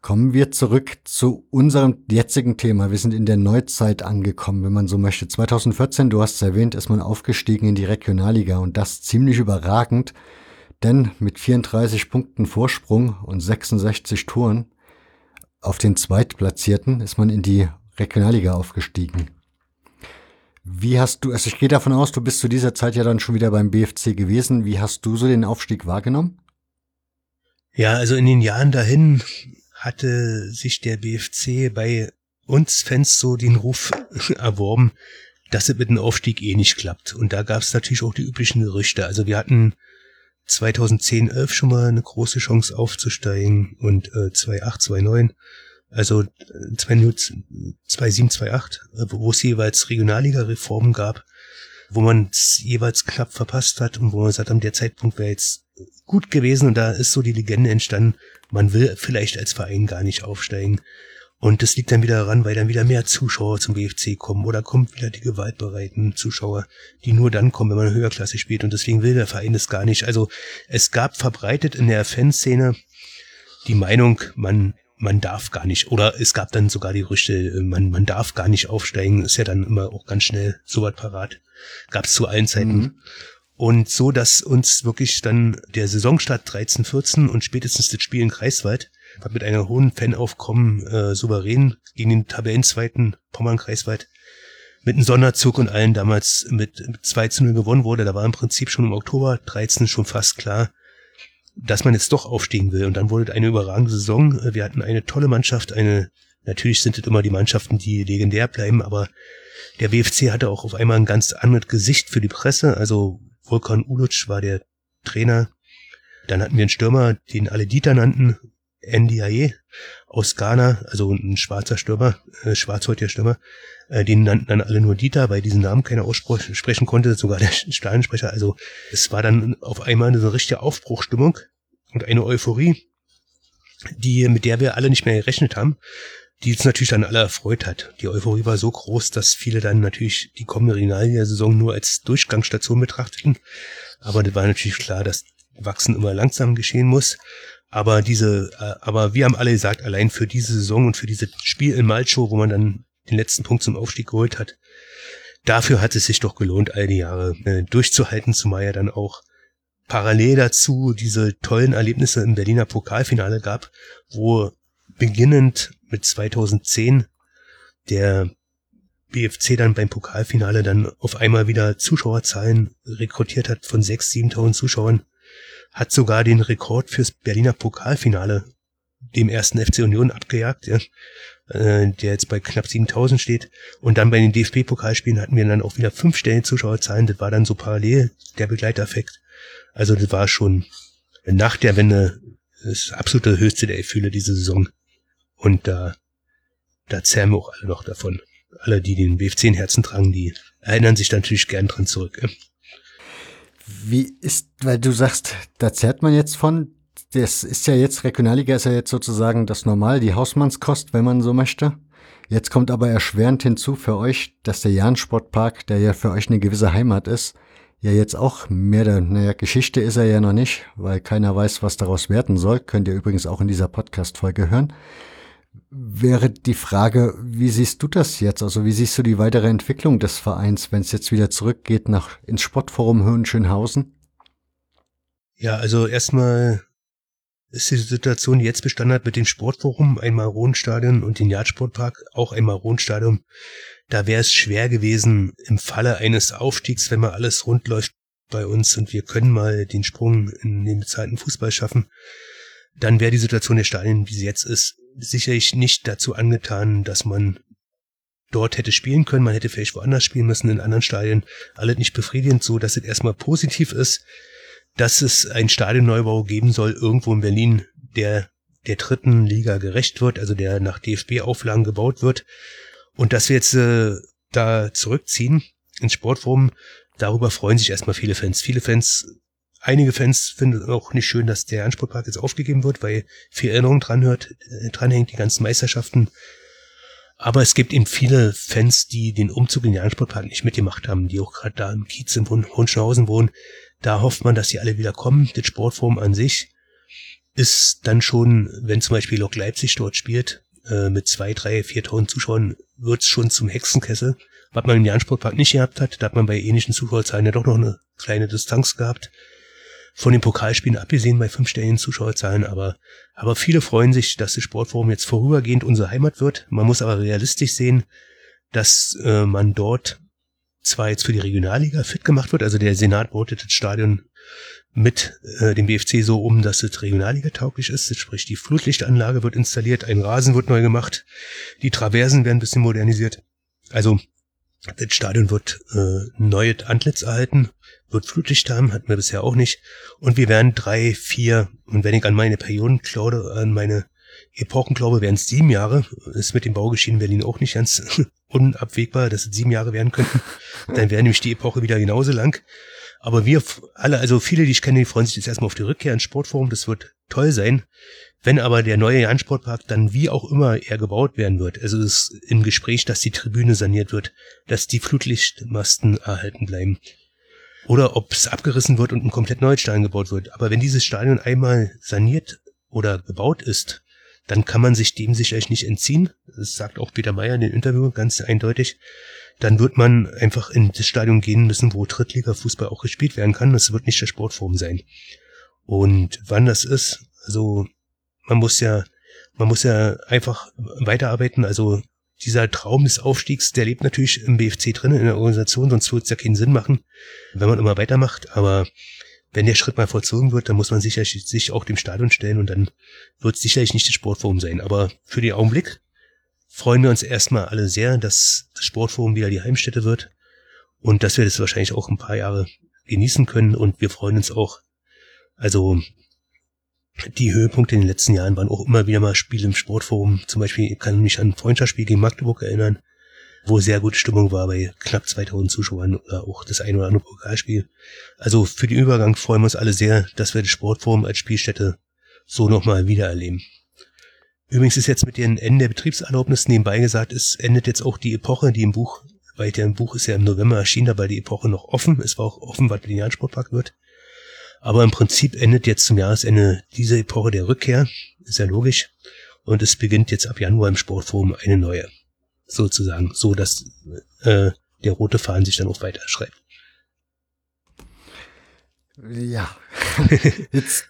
Kommen wir zurück zu unserem jetzigen Thema. Wir sind in der Neuzeit angekommen, wenn man so möchte. 2014, du hast es erwähnt, ist man aufgestiegen in die Regionalliga und das ziemlich überragend, denn mit 34 Punkten Vorsprung und 66 Toren auf den Zweitplatzierten ist man in die Regionalliga aufgestiegen. Wie hast du, also ich gehe davon aus, du bist zu dieser Zeit ja dann schon wieder beim BFC gewesen. Wie hast du so den Aufstieg wahrgenommen? Ja, also in den Jahren dahin hatte sich der BFC bei uns Fans so den Ruf [LAUGHS] erworben, dass es mit dem Aufstieg eh nicht klappt. Und da gab es natürlich auch die üblichen Gerüchte. Also wir hatten 2010, 11 schon mal eine große Chance aufzusteigen und äh, 2008, 2009 also 2007, 2008, wo es jeweils Regionalliga-Reformen gab, wo man es jeweils knapp verpasst hat und wo man sagt, am der Zeitpunkt wäre jetzt gut gewesen und da ist so die Legende entstanden, man will vielleicht als Verein gar nicht aufsteigen. Und das liegt dann wieder daran, weil dann wieder mehr Zuschauer zum BFC kommen oder kommt wieder die gewaltbereiten Zuschauer, die nur dann kommen, wenn man höherklassig spielt und deswegen will der Verein das gar nicht. Also es gab verbreitet in der Fanszene die Meinung, man man darf gar nicht, oder es gab dann sogar die Gerüchte, äh, man, man darf gar nicht aufsteigen, ist ja dann immer auch ganz schnell so weit parat. Gab es zu allen Zeiten. Mhm. Und so, dass uns wirklich dann der Saisonstart 13, 14 und spätestens das Spiel in Kreiswald hat mit einer hohen Fanaufkommen äh, souverän gegen den Tabellenzweiten Pommern-Kreiswald mit einem Sonderzug und allen damals mit, mit 2 zu 0 gewonnen wurde. Da war im Prinzip schon im Oktober 13 schon fast klar, dass man jetzt doch aufstehen will. Und dann wurde eine überragende Saison. Wir hatten eine tolle Mannschaft, eine, natürlich sind es immer die Mannschaften, die legendär bleiben, aber der WFC hatte auch auf einmal ein ganz anderes Gesicht für die Presse. Also Volkan Uluc war der Trainer. Dann hatten wir einen Stürmer, den alle Dieter nannten, Andy Aye aus Ghana, also ein schwarzer Stürmer, äh, schwarzhäutiger Stürmer. Äh, den nannten dann alle nur Dieter, weil diesen Namen keiner aussprechen konnte, sogar der Stadionsprecher. Also es war dann auf einmal eine richtige Aufbruchstimmung und eine Euphorie, die, mit der wir alle nicht mehr gerechnet haben, die uns natürlich dann alle erfreut hat. Die Euphorie war so groß, dass viele dann natürlich die kommende Regionalliga-Saison nur als Durchgangsstation betrachteten. Aber das war natürlich klar, dass Wachsen immer langsam geschehen muss. Aber diese, äh, aber wir haben alle gesagt, allein für diese Saison und für dieses Spiel in Malchow, wo man dann den letzten Punkt zum Aufstieg geholt hat, dafür hat es sich doch gelohnt, all die Jahre äh, durchzuhalten, zumal ja dann auch parallel dazu diese tollen Erlebnisse im Berliner Pokalfinale gab, wo beginnend mit 2010 der BFC dann beim Pokalfinale dann auf einmal wieder Zuschauerzahlen rekrutiert hat von 6.000, 7.000 Zuschauern, hat sogar den Rekord fürs Berliner Pokalfinale dem ersten FC Union abgejagt, ja, äh, der jetzt bei knapp 7000 steht. Und dann bei den DFB-Pokalspielen hatten wir dann auch wieder fünf Stellen Zuschauerzahlen. Das war dann so parallel der Begleitereffekt. Also das war schon nach der Wende das absolute höchste der Gefühle diese Saison. Und da, da zerren wir auch alle noch davon. Alle, die den BFC in Herzen tragen, die erinnern sich natürlich gern dran zurück. Wie ist, weil du sagst, da zerrt man jetzt von, das ist ja jetzt, Regionalliga ist ja jetzt sozusagen das Normal, die Hausmannskost, wenn man so möchte. Jetzt kommt aber erschwerend hinzu für euch, dass der Jahn-Sportpark, der ja für euch eine gewisse Heimat ist, ja jetzt auch mehr der, naja, Geschichte ist er ja noch nicht, weil keiner weiß, was daraus werden soll. Könnt ihr übrigens auch in dieser Podcast-Folge hören. Wäre die Frage, wie siehst du das jetzt? Also wie siehst du die weitere Entwicklung des Vereins, wenn es jetzt wieder zurückgeht nach ins Sportforum Höhenschönhausen? Ja, also erstmal ist die Situation, jetzt bestanden hat mit dem Sportforum, ein Maronstadion und den Jagdsportpark, auch ein Maronstadion, da wäre es schwer gewesen im Falle eines Aufstiegs, wenn mal alles rund läuft bei uns und wir können mal den Sprung in den bezahlten Fußball schaffen, dann wäre die Situation der Stadien, wie sie jetzt ist, sicherlich nicht dazu angetan, dass man dort hätte spielen können. Man hätte vielleicht woanders spielen müssen, in anderen Stadien. Alles nicht befriedigend, so dass es erstmal positiv ist, dass es einen Stadionneubau geben soll, irgendwo in Berlin, der der dritten Liga gerecht wird, also der nach DFB-Auflagen gebaut wird. Und dass wir jetzt äh, da zurückziehen ins Sportforum, darüber freuen sich erstmal viele Fans. Viele Fans, einige Fans finden auch nicht schön, dass der Ansportpark jetzt aufgegeben wird, weil viel Erinnerung dran hört, äh, dranhängt, die ganzen Meisterschaften. Aber es gibt eben viele Fans, die den Umzug in den Ansportpark nicht mitgemacht haben, die auch gerade da im Kiez in Hohenschönhausen wohnen. Da hofft man, dass sie alle wieder kommen. Das Sportforum an sich ist dann schon, wenn zum Beispiel Lok Leipzig dort spielt, äh, mit zwei, drei, viertausend Zuschauern wird's schon zum Hexenkessel. Was man im Jahn-Sportpark nicht gehabt hat, da hat man bei ähnlichen Zuschauerzahlen ja doch noch eine kleine Distanz gehabt. Von den Pokalspielen abgesehen bei fünfstelligen Zuschauerzahlen, aber, aber viele freuen sich, dass das Sportforum jetzt vorübergehend unsere Heimat wird. Man muss aber realistisch sehen, dass äh, man dort zwar jetzt für die Regionalliga fit gemacht wird, also der Senat bautet das Stadion mit äh, dem BFC so um, dass es Regionalliga tauglich ist. Sprich, die Flutlichtanlage wird installiert, ein Rasen wird neu gemacht, die Traversen werden ein bisschen modernisiert. Also das Stadion wird äh, neues Antlitz erhalten, wird Flutlicht haben, hatten wir bisher auch nicht. Und wir werden drei, vier, und wenn ich an meine Perioden glaube, an meine Epochen glaube, wären es sieben Jahre. Ist mit dem Baugeschehen in Berlin auch nicht ganz [LAUGHS] unabwegbar, dass es sieben Jahre werden könnten. Dann wäre nämlich die Epoche wieder genauso lang. Aber wir alle, also viele, die ich kenne, die freuen sich jetzt erstmal auf die Rückkehr ins Sportforum. Das wird toll sein. Wenn aber der neue Jahn-Sportpark dann wie auch immer er gebaut werden wird, also es ist im Gespräch, dass die Tribüne saniert wird, dass die Flutlichtmasten erhalten bleiben. Oder ob es abgerissen wird und ein komplett neues Stadion gebaut wird. Aber wenn dieses Stadion einmal saniert oder gebaut ist, dann kann man sich dem sicherlich nicht entziehen. Das sagt auch Peter Meyer in dem Interview ganz eindeutig dann wird man einfach in das Stadion gehen müssen, wo Drittliga-Fußball auch gespielt werden kann. Das wird nicht der Sportform sein. Und wann das ist, also man muss ja, man muss ja einfach weiterarbeiten. Also dieser Traum des Aufstiegs, der lebt natürlich im BFC drin, in der Organisation, sonst würde es ja keinen Sinn machen, wenn man immer weitermacht. Aber wenn der Schritt mal vollzogen wird, dann muss man sicherlich sich auch dem Stadion stellen und dann wird es sicherlich nicht das Sportforum sein. Aber für den Augenblick freuen wir uns erstmal alle sehr, dass das Sportforum wieder die Heimstätte wird und dass wir das wahrscheinlich auch ein paar Jahre genießen können und wir freuen uns auch. Also die Höhepunkte in den letzten Jahren waren auch immer wieder mal Spiele im Sportforum. Zum Beispiel ich kann mich an ein Freundschaftsspiel gegen Magdeburg erinnern, wo sehr gute Stimmung war bei knapp 2000 Zuschauern oder auch das ein oder andere Pokalspiel. Also für den Übergang freuen wir uns alle sehr, dass wir das Sportforum als Spielstätte so nochmal wiedererleben. Übrigens ist jetzt mit dem Ende der Betriebserlaubnis nebenbei gesagt, es endet jetzt auch die Epoche, die im Buch, weil der Buch ist ja im November erschienen, dabei die Epoche noch offen. Es war auch offen, was mit dem Jahrensportpark wird. Aber im Prinzip endet jetzt zum Jahresende diese Epoche der Rückkehr. Ist ja logisch. Und es beginnt jetzt ab Januar im Sportforum eine neue. Sozusagen. So, dass äh, der rote Faden sich dann auch weiter schreibt. Ja. [LAUGHS] Jetzt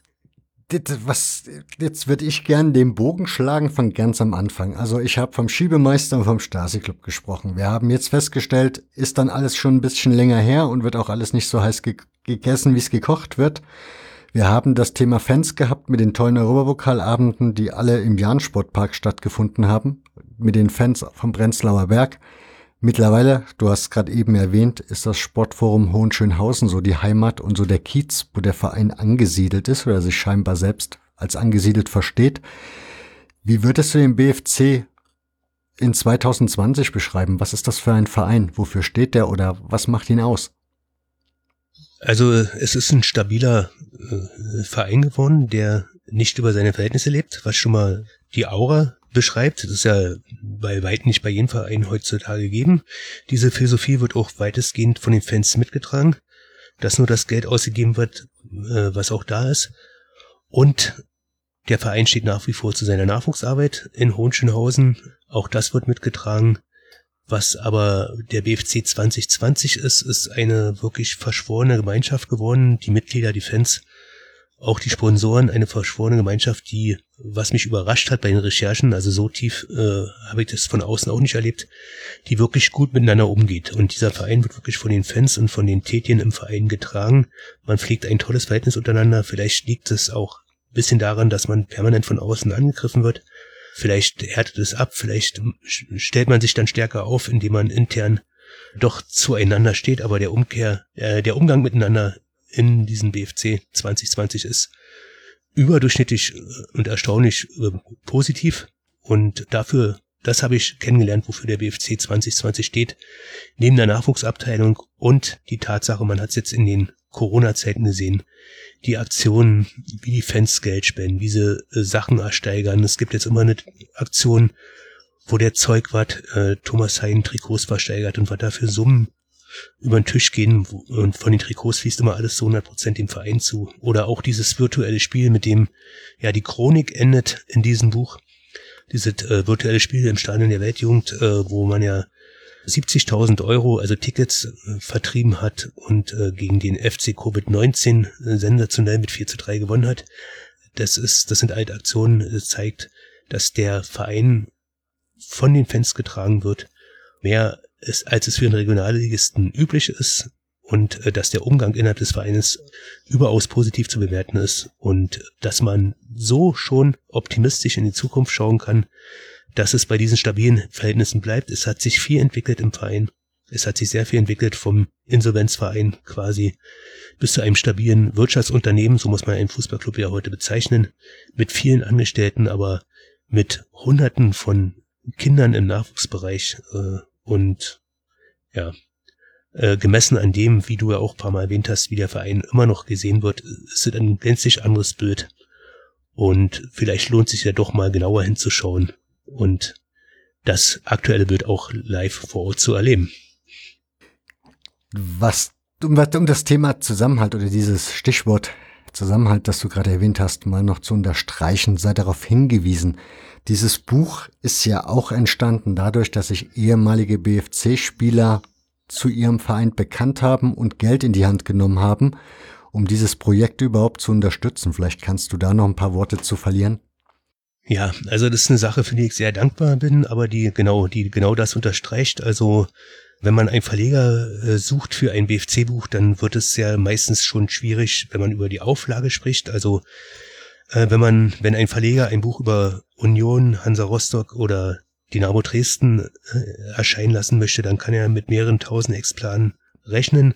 was, jetzt würde ich gern den Bogen schlagen von ganz am Anfang. Also ich habe vom Schiebemeister und vom Stasi-Club gesprochen. Wir haben jetzt festgestellt, ist dann alles schon ein bisschen länger her und wird auch alles nicht so heiß ge gegessen, wie es gekocht wird. Wir haben das Thema Fans gehabt mit den tollen Europapokalabenden, die alle im Jahn-Sportpark stattgefunden haben, mit den Fans vom Prenzlauer Berg. Mittlerweile, du hast gerade eben erwähnt, ist das Sportforum Hohenschönhausen so die Heimat und so der Kiez, wo der Verein angesiedelt ist oder sich scheinbar selbst als angesiedelt versteht. Wie würdest du den BFC in 2020 beschreiben? Was ist das für ein Verein? Wofür steht der oder was macht ihn aus? Also es ist ein stabiler äh, Verein geworden, der nicht über seine Verhältnisse lebt, was schon mal die Aura beschreibt. Das ist ja bei weitem nicht bei jedem Verein heutzutage gegeben. Diese Philosophie wird auch weitestgehend von den Fans mitgetragen, dass nur das Geld ausgegeben wird, äh, was auch da ist. Und der Verein steht nach wie vor zu seiner Nachwuchsarbeit in Hohenschönhausen. Auch das wird mitgetragen. Was aber der BFC 2020 ist, ist eine wirklich verschworene Gemeinschaft geworden. Die Mitglieder, die Fans auch die Sponsoren eine verschworene Gemeinschaft, die, was mich überrascht hat bei den Recherchen, also so tief äh, habe ich das von außen auch nicht erlebt, die wirklich gut miteinander umgeht. Und dieser Verein wird wirklich von den Fans und von den Tätigen im Verein getragen. Man pflegt ein tolles Verhältnis untereinander. Vielleicht liegt es auch ein bisschen daran, dass man permanent von außen angegriffen wird. Vielleicht härtet es ab, vielleicht stellt man sich dann stärker auf, indem man intern doch zueinander steht, aber der Umkehr, äh, der Umgang miteinander in diesem BFC 2020 ist überdurchschnittlich äh, und erstaunlich äh, positiv. Und dafür, das habe ich kennengelernt, wofür der BFC 2020 steht. Neben der Nachwuchsabteilung und die Tatsache, man hat es jetzt in den Corona-Zeiten gesehen, die Aktionen, wie die Fans Geld spenden, wie sie äh, Sachen ersteigern. Es gibt jetzt immer eine Aktion, wo der Zeugwart äh, Thomas Hein Trikots versteigert und was da für Summen über den Tisch gehen und von den Trikots fließt immer alles zu 100% dem Verein zu. Oder auch dieses virtuelle Spiel, mit dem ja die Chronik endet in diesem Buch. Dieses äh, virtuelle Spiel im Stadion der Weltjugend, äh, wo man ja 70.000 Euro, also Tickets, äh, vertrieben hat und äh, gegen den FC Covid-19 äh, sensationell mit 4 zu 3 gewonnen hat. Das ist, das sind alte Aktionen, das zeigt, dass der Verein von den Fans getragen wird. Mehr ist, als es für einen Regionalligisten üblich ist und äh, dass der Umgang innerhalb des Vereines überaus positiv zu bewerten ist und dass man so schon optimistisch in die Zukunft schauen kann, dass es bei diesen stabilen Verhältnissen bleibt. Es hat sich viel entwickelt im Verein. Es hat sich sehr viel entwickelt vom Insolvenzverein quasi bis zu einem stabilen Wirtschaftsunternehmen, so muss man einen Fußballclub ja heute bezeichnen, mit vielen Angestellten, aber mit Hunderten von Kindern im Nachwuchsbereich äh, und ja, äh, gemessen an dem, wie du ja auch ein paar Mal erwähnt hast, wie der Verein immer noch gesehen wird, ist es ein gänzlich anderes Bild. Und vielleicht lohnt sich ja doch mal genauer hinzuschauen und das aktuelle Bild auch live vor Ort zu erleben. Was, um, um das Thema Zusammenhalt oder dieses Stichwort Zusammenhalt, das du gerade erwähnt hast, mal noch zu unterstreichen, sei darauf hingewiesen, dieses Buch ist ja auch entstanden dadurch, dass sich ehemalige BFC-Spieler zu ihrem Verein bekannt haben und Geld in die Hand genommen haben, um dieses Projekt überhaupt zu unterstützen. Vielleicht kannst du da noch ein paar Worte zu verlieren. Ja, also das ist eine Sache, für die ich sehr dankbar bin, aber die genau, die genau das unterstreicht. Also wenn man einen Verleger äh, sucht für ein BFC-Buch, dann wird es ja meistens schon schwierig, wenn man über die Auflage spricht. Also äh, wenn man, wenn ein Verleger ein Buch über Union, Hansa Rostock oder Dynamo Dresden äh, erscheinen lassen möchte, dann kann er mit mehreren tausend Exemplaren rechnen.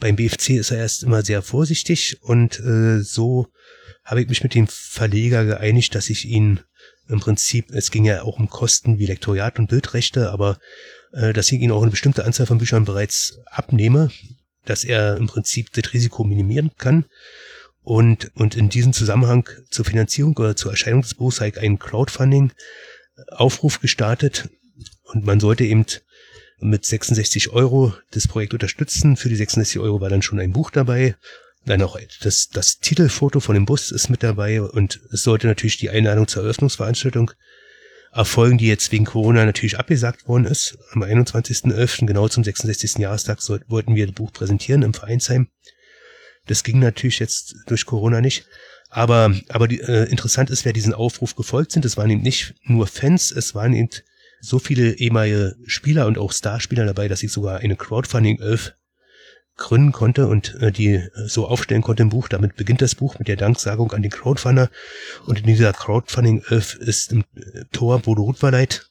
Beim BFC ist er erst immer sehr vorsichtig und äh, so habe ich mich mit dem Verleger geeinigt, dass ich ihn im Prinzip, es ging ja auch um Kosten wie Lektoriat und Bildrechte, aber dass ich ihn auch eine bestimmte Anzahl von Büchern bereits abnehme, dass er im Prinzip das Risiko minimieren kann. Und, und in diesem Zusammenhang zur Finanzierung oder zur Erscheinung des Buchs habe ich einen Crowdfunding-Aufruf gestartet. Und man sollte eben mit 66 Euro das Projekt unterstützen. Für die 66 Euro war dann schon ein Buch dabei. Dann auch das, das Titelfoto von dem Bus ist mit dabei und es sollte natürlich die Einladung zur Eröffnungsveranstaltung erfolgen, die jetzt wegen Corona natürlich abgesagt worden ist. Am 21.11., genau zum 66. Jahrestag, wollten wir das Buch präsentieren im Vereinsheim. Das ging natürlich jetzt durch Corona nicht. Aber, aber die, äh, interessant ist, wer diesen Aufruf gefolgt sind. Es waren eben nicht nur Fans, es waren eben so viele ehemalige Spieler und auch Starspieler dabei, dass ich sogar eine Crowdfunding 11 gründen konnte und äh, die äh, so aufstellen konnte im Buch. Damit beginnt das Buch mit der Danksagung an den Crowdfunder. Und in dieser Crowdfunding 11 ist im äh, Tor Bodo Rutverleit,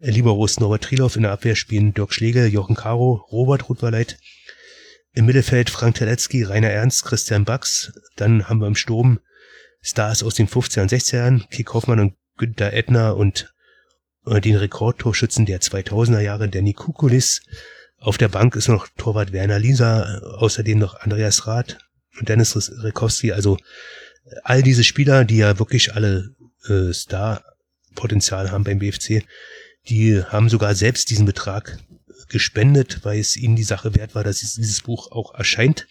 äh, Liberos Norbert Triloff, in der Abwehr spielen Dirk Schlegel, Jochen Caro, Robert Rutverleit. Im Mittelfeld Frank Teletzky, Rainer Ernst, Christian Bax. Dann haben wir im Sturm Stars aus den 50er und 60er Jahren, Kik Hoffmann und Günter Edner und äh, den Rekordtorschützen der 2000er Jahre, Danny Kukulis. Auf der Bank ist noch Torwart Werner Lisa, außerdem noch Andreas Rath und Dennis Rekowski. Also äh, all diese Spieler, die ja wirklich alle äh, Star-Potenzial haben beim BFC, die haben sogar selbst diesen Betrag gespendet, weil es ihnen die Sache wert war, dass dieses Buch auch erscheint.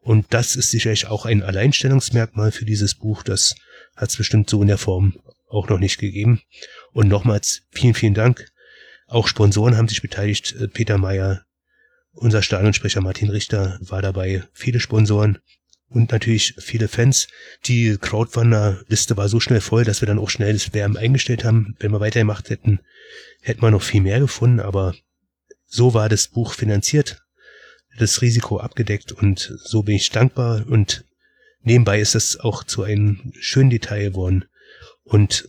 Und das ist sicherlich auch ein Alleinstellungsmerkmal für dieses Buch. Das hat es bestimmt so in der Form auch noch nicht gegeben. Und nochmals vielen, vielen Dank. Auch Sponsoren haben sich beteiligt. Äh, Peter Meyer, unser Stadionsprecher Martin Richter war dabei. Viele Sponsoren und natürlich viele Fans. Die Crowdfunder-Liste war so schnell voll, dass wir dann auch schnell das Wärmen eingestellt haben. Wenn wir weitergemacht hätten, hätten wir noch viel mehr gefunden, aber so war das Buch finanziert, das Risiko abgedeckt und so bin ich dankbar und nebenbei ist es auch zu einem schönen Detail geworden. Und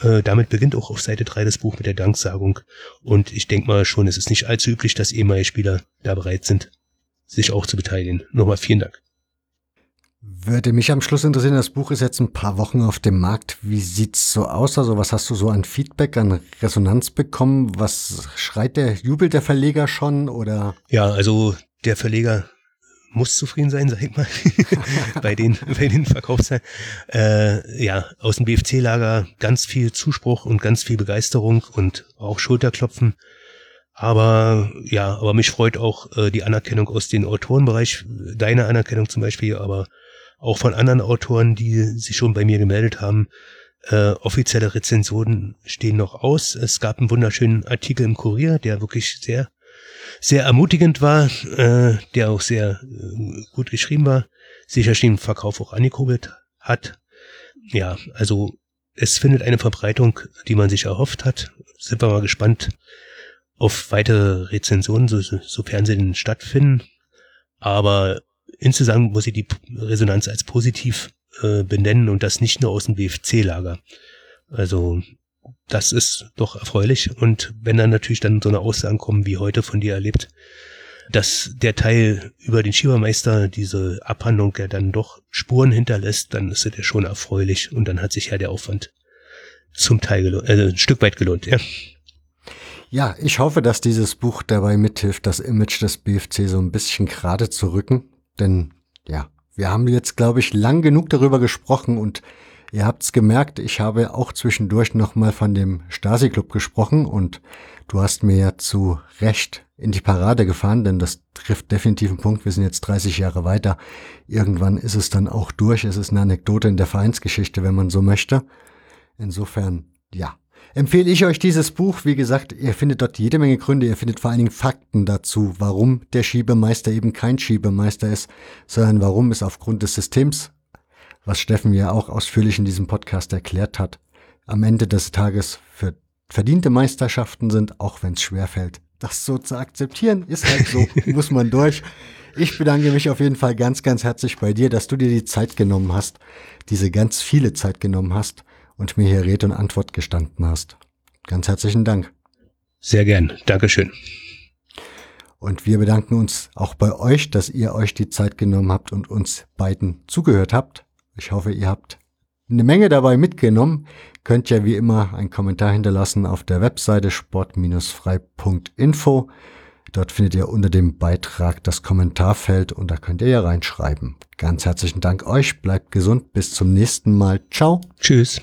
äh, damit beginnt auch auf Seite 3 das Buch mit der Danksagung. Und ich denke mal schon, es ist nicht allzu üblich, dass ehemalige Spieler da bereit sind, sich auch zu beteiligen. Nochmal vielen Dank. Würde mich am Schluss interessieren, das Buch ist jetzt ein paar Wochen auf dem Markt. Wie sieht's so aus? Also was hast du so an Feedback, an Resonanz bekommen? Was schreit der, jubelt der Verleger schon oder? Ja, also der Verleger muss zufrieden sein, sag ich mal, [LAUGHS] bei den, bei den Verkaufszahlen. Äh, ja, aus dem BFC-Lager ganz viel Zuspruch und ganz viel Begeisterung und auch Schulterklopfen. Aber ja, aber mich freut auch äh, die Anerkennung aus dem Autorenbereich, deine Anerkennung zum Beispiel, aber auch von anderen Autoren, die sich schon bei mir gemeldet haben. Äh, offizielle Rezensionen stehen noch aus. Es gab einen wunderschönen Artikel im Kurier, der wirklich sehr sehr ermutigend war, äh, der auch sehr äh, gut geschrieben war, sicherlich den Verkauf auch angekurbelt hat. Ja, also es findet eine Verbreitung, die man sich erhofft hat. Sind wir mal gespannt auf weitere Rezensionen, so, sofern sie denn stattfinden. Aber insgesamt muss ich die Resonanz als positiv äh, benennen und das nicht nur aus dem BFC-Lager. Also das ist doch erfreulich. Und wenn dann natürlich dann so eine Aussagen kommen, wie heute von dir erlebt, dass der Teil über den Schiebermeister, diese Abhandlung ja dann doch Spuren hinterlässt, dann ist es ja schon erfreulich und dann hat sich ja der Aufwand zum Teil gelohnt, äh, ein Stück weit gelohnt, ja. Ja, ich hoffe, dass dieses Buch dabei mithilft, das Image des BFC so ein bisschen gerade zu rücken. Denn ja, wir haben jetzt, glaube ich, lang genug darüber gesprochen und Ihr habt's gemerkt, ich habe auch zwischendurch nochmal von dem Stasi-Club gesprochen und du hast mir ja zu Recht in die Parade gefahren, denn das trifft definitiv einen Punkt. Wir sind jetzt 30 Jahre weiter. Irgendwann ist es dann auch durch. Es ist eine Anekdote in der Vereinsgeschichte, wenn man so möchte. Insofern, ja. Empfehle ich euch dieses Buch. Wie gesagt, ihr findet dort jede Menge Gründe. Ihr findet vor allen Dingen Fakten dazu, warum der Schiebemeister eben kein Schiebemeister ist, sondern warum es aufgrund des Systems was Steffen ja auch ausführlich in diesem Podcast erklärt hat, am Ende des Tages für verdiente Meisterschaften sind, auch wenn es schwerfällt. Das so zu akzeptieren, ist halt so, [LAUGHS] muss man durch. Ich bedanke mich auf jeden Fall ganz, ganz herzlich bei dir, dass du dir die Zeit genommen hast, diese ganz viele Zeit genommen hast und mir hier Rede und Antwort gestanden hast. Ganz herzlichen Dank. Sehr gern. Dankeschön. Und wir bedanken uns auch bei euch, dass ihr euch die Zeit genommen habt und uns beiden zugehört habt. Ich hoffe, ihr habt eine Menge dabei mitgenommen. Könnt ja wie immer einen Kommentar hinterlassen auf der Webseite sport-frei.info. Dort findet ihr unter dem Beitrag das Kommentarfeld und da könnt ihr ja reinschreiben. Ganz herzlichen Dank euch, bleibt gesund, bis zum nächsten Mal. Ciao. Tschüss.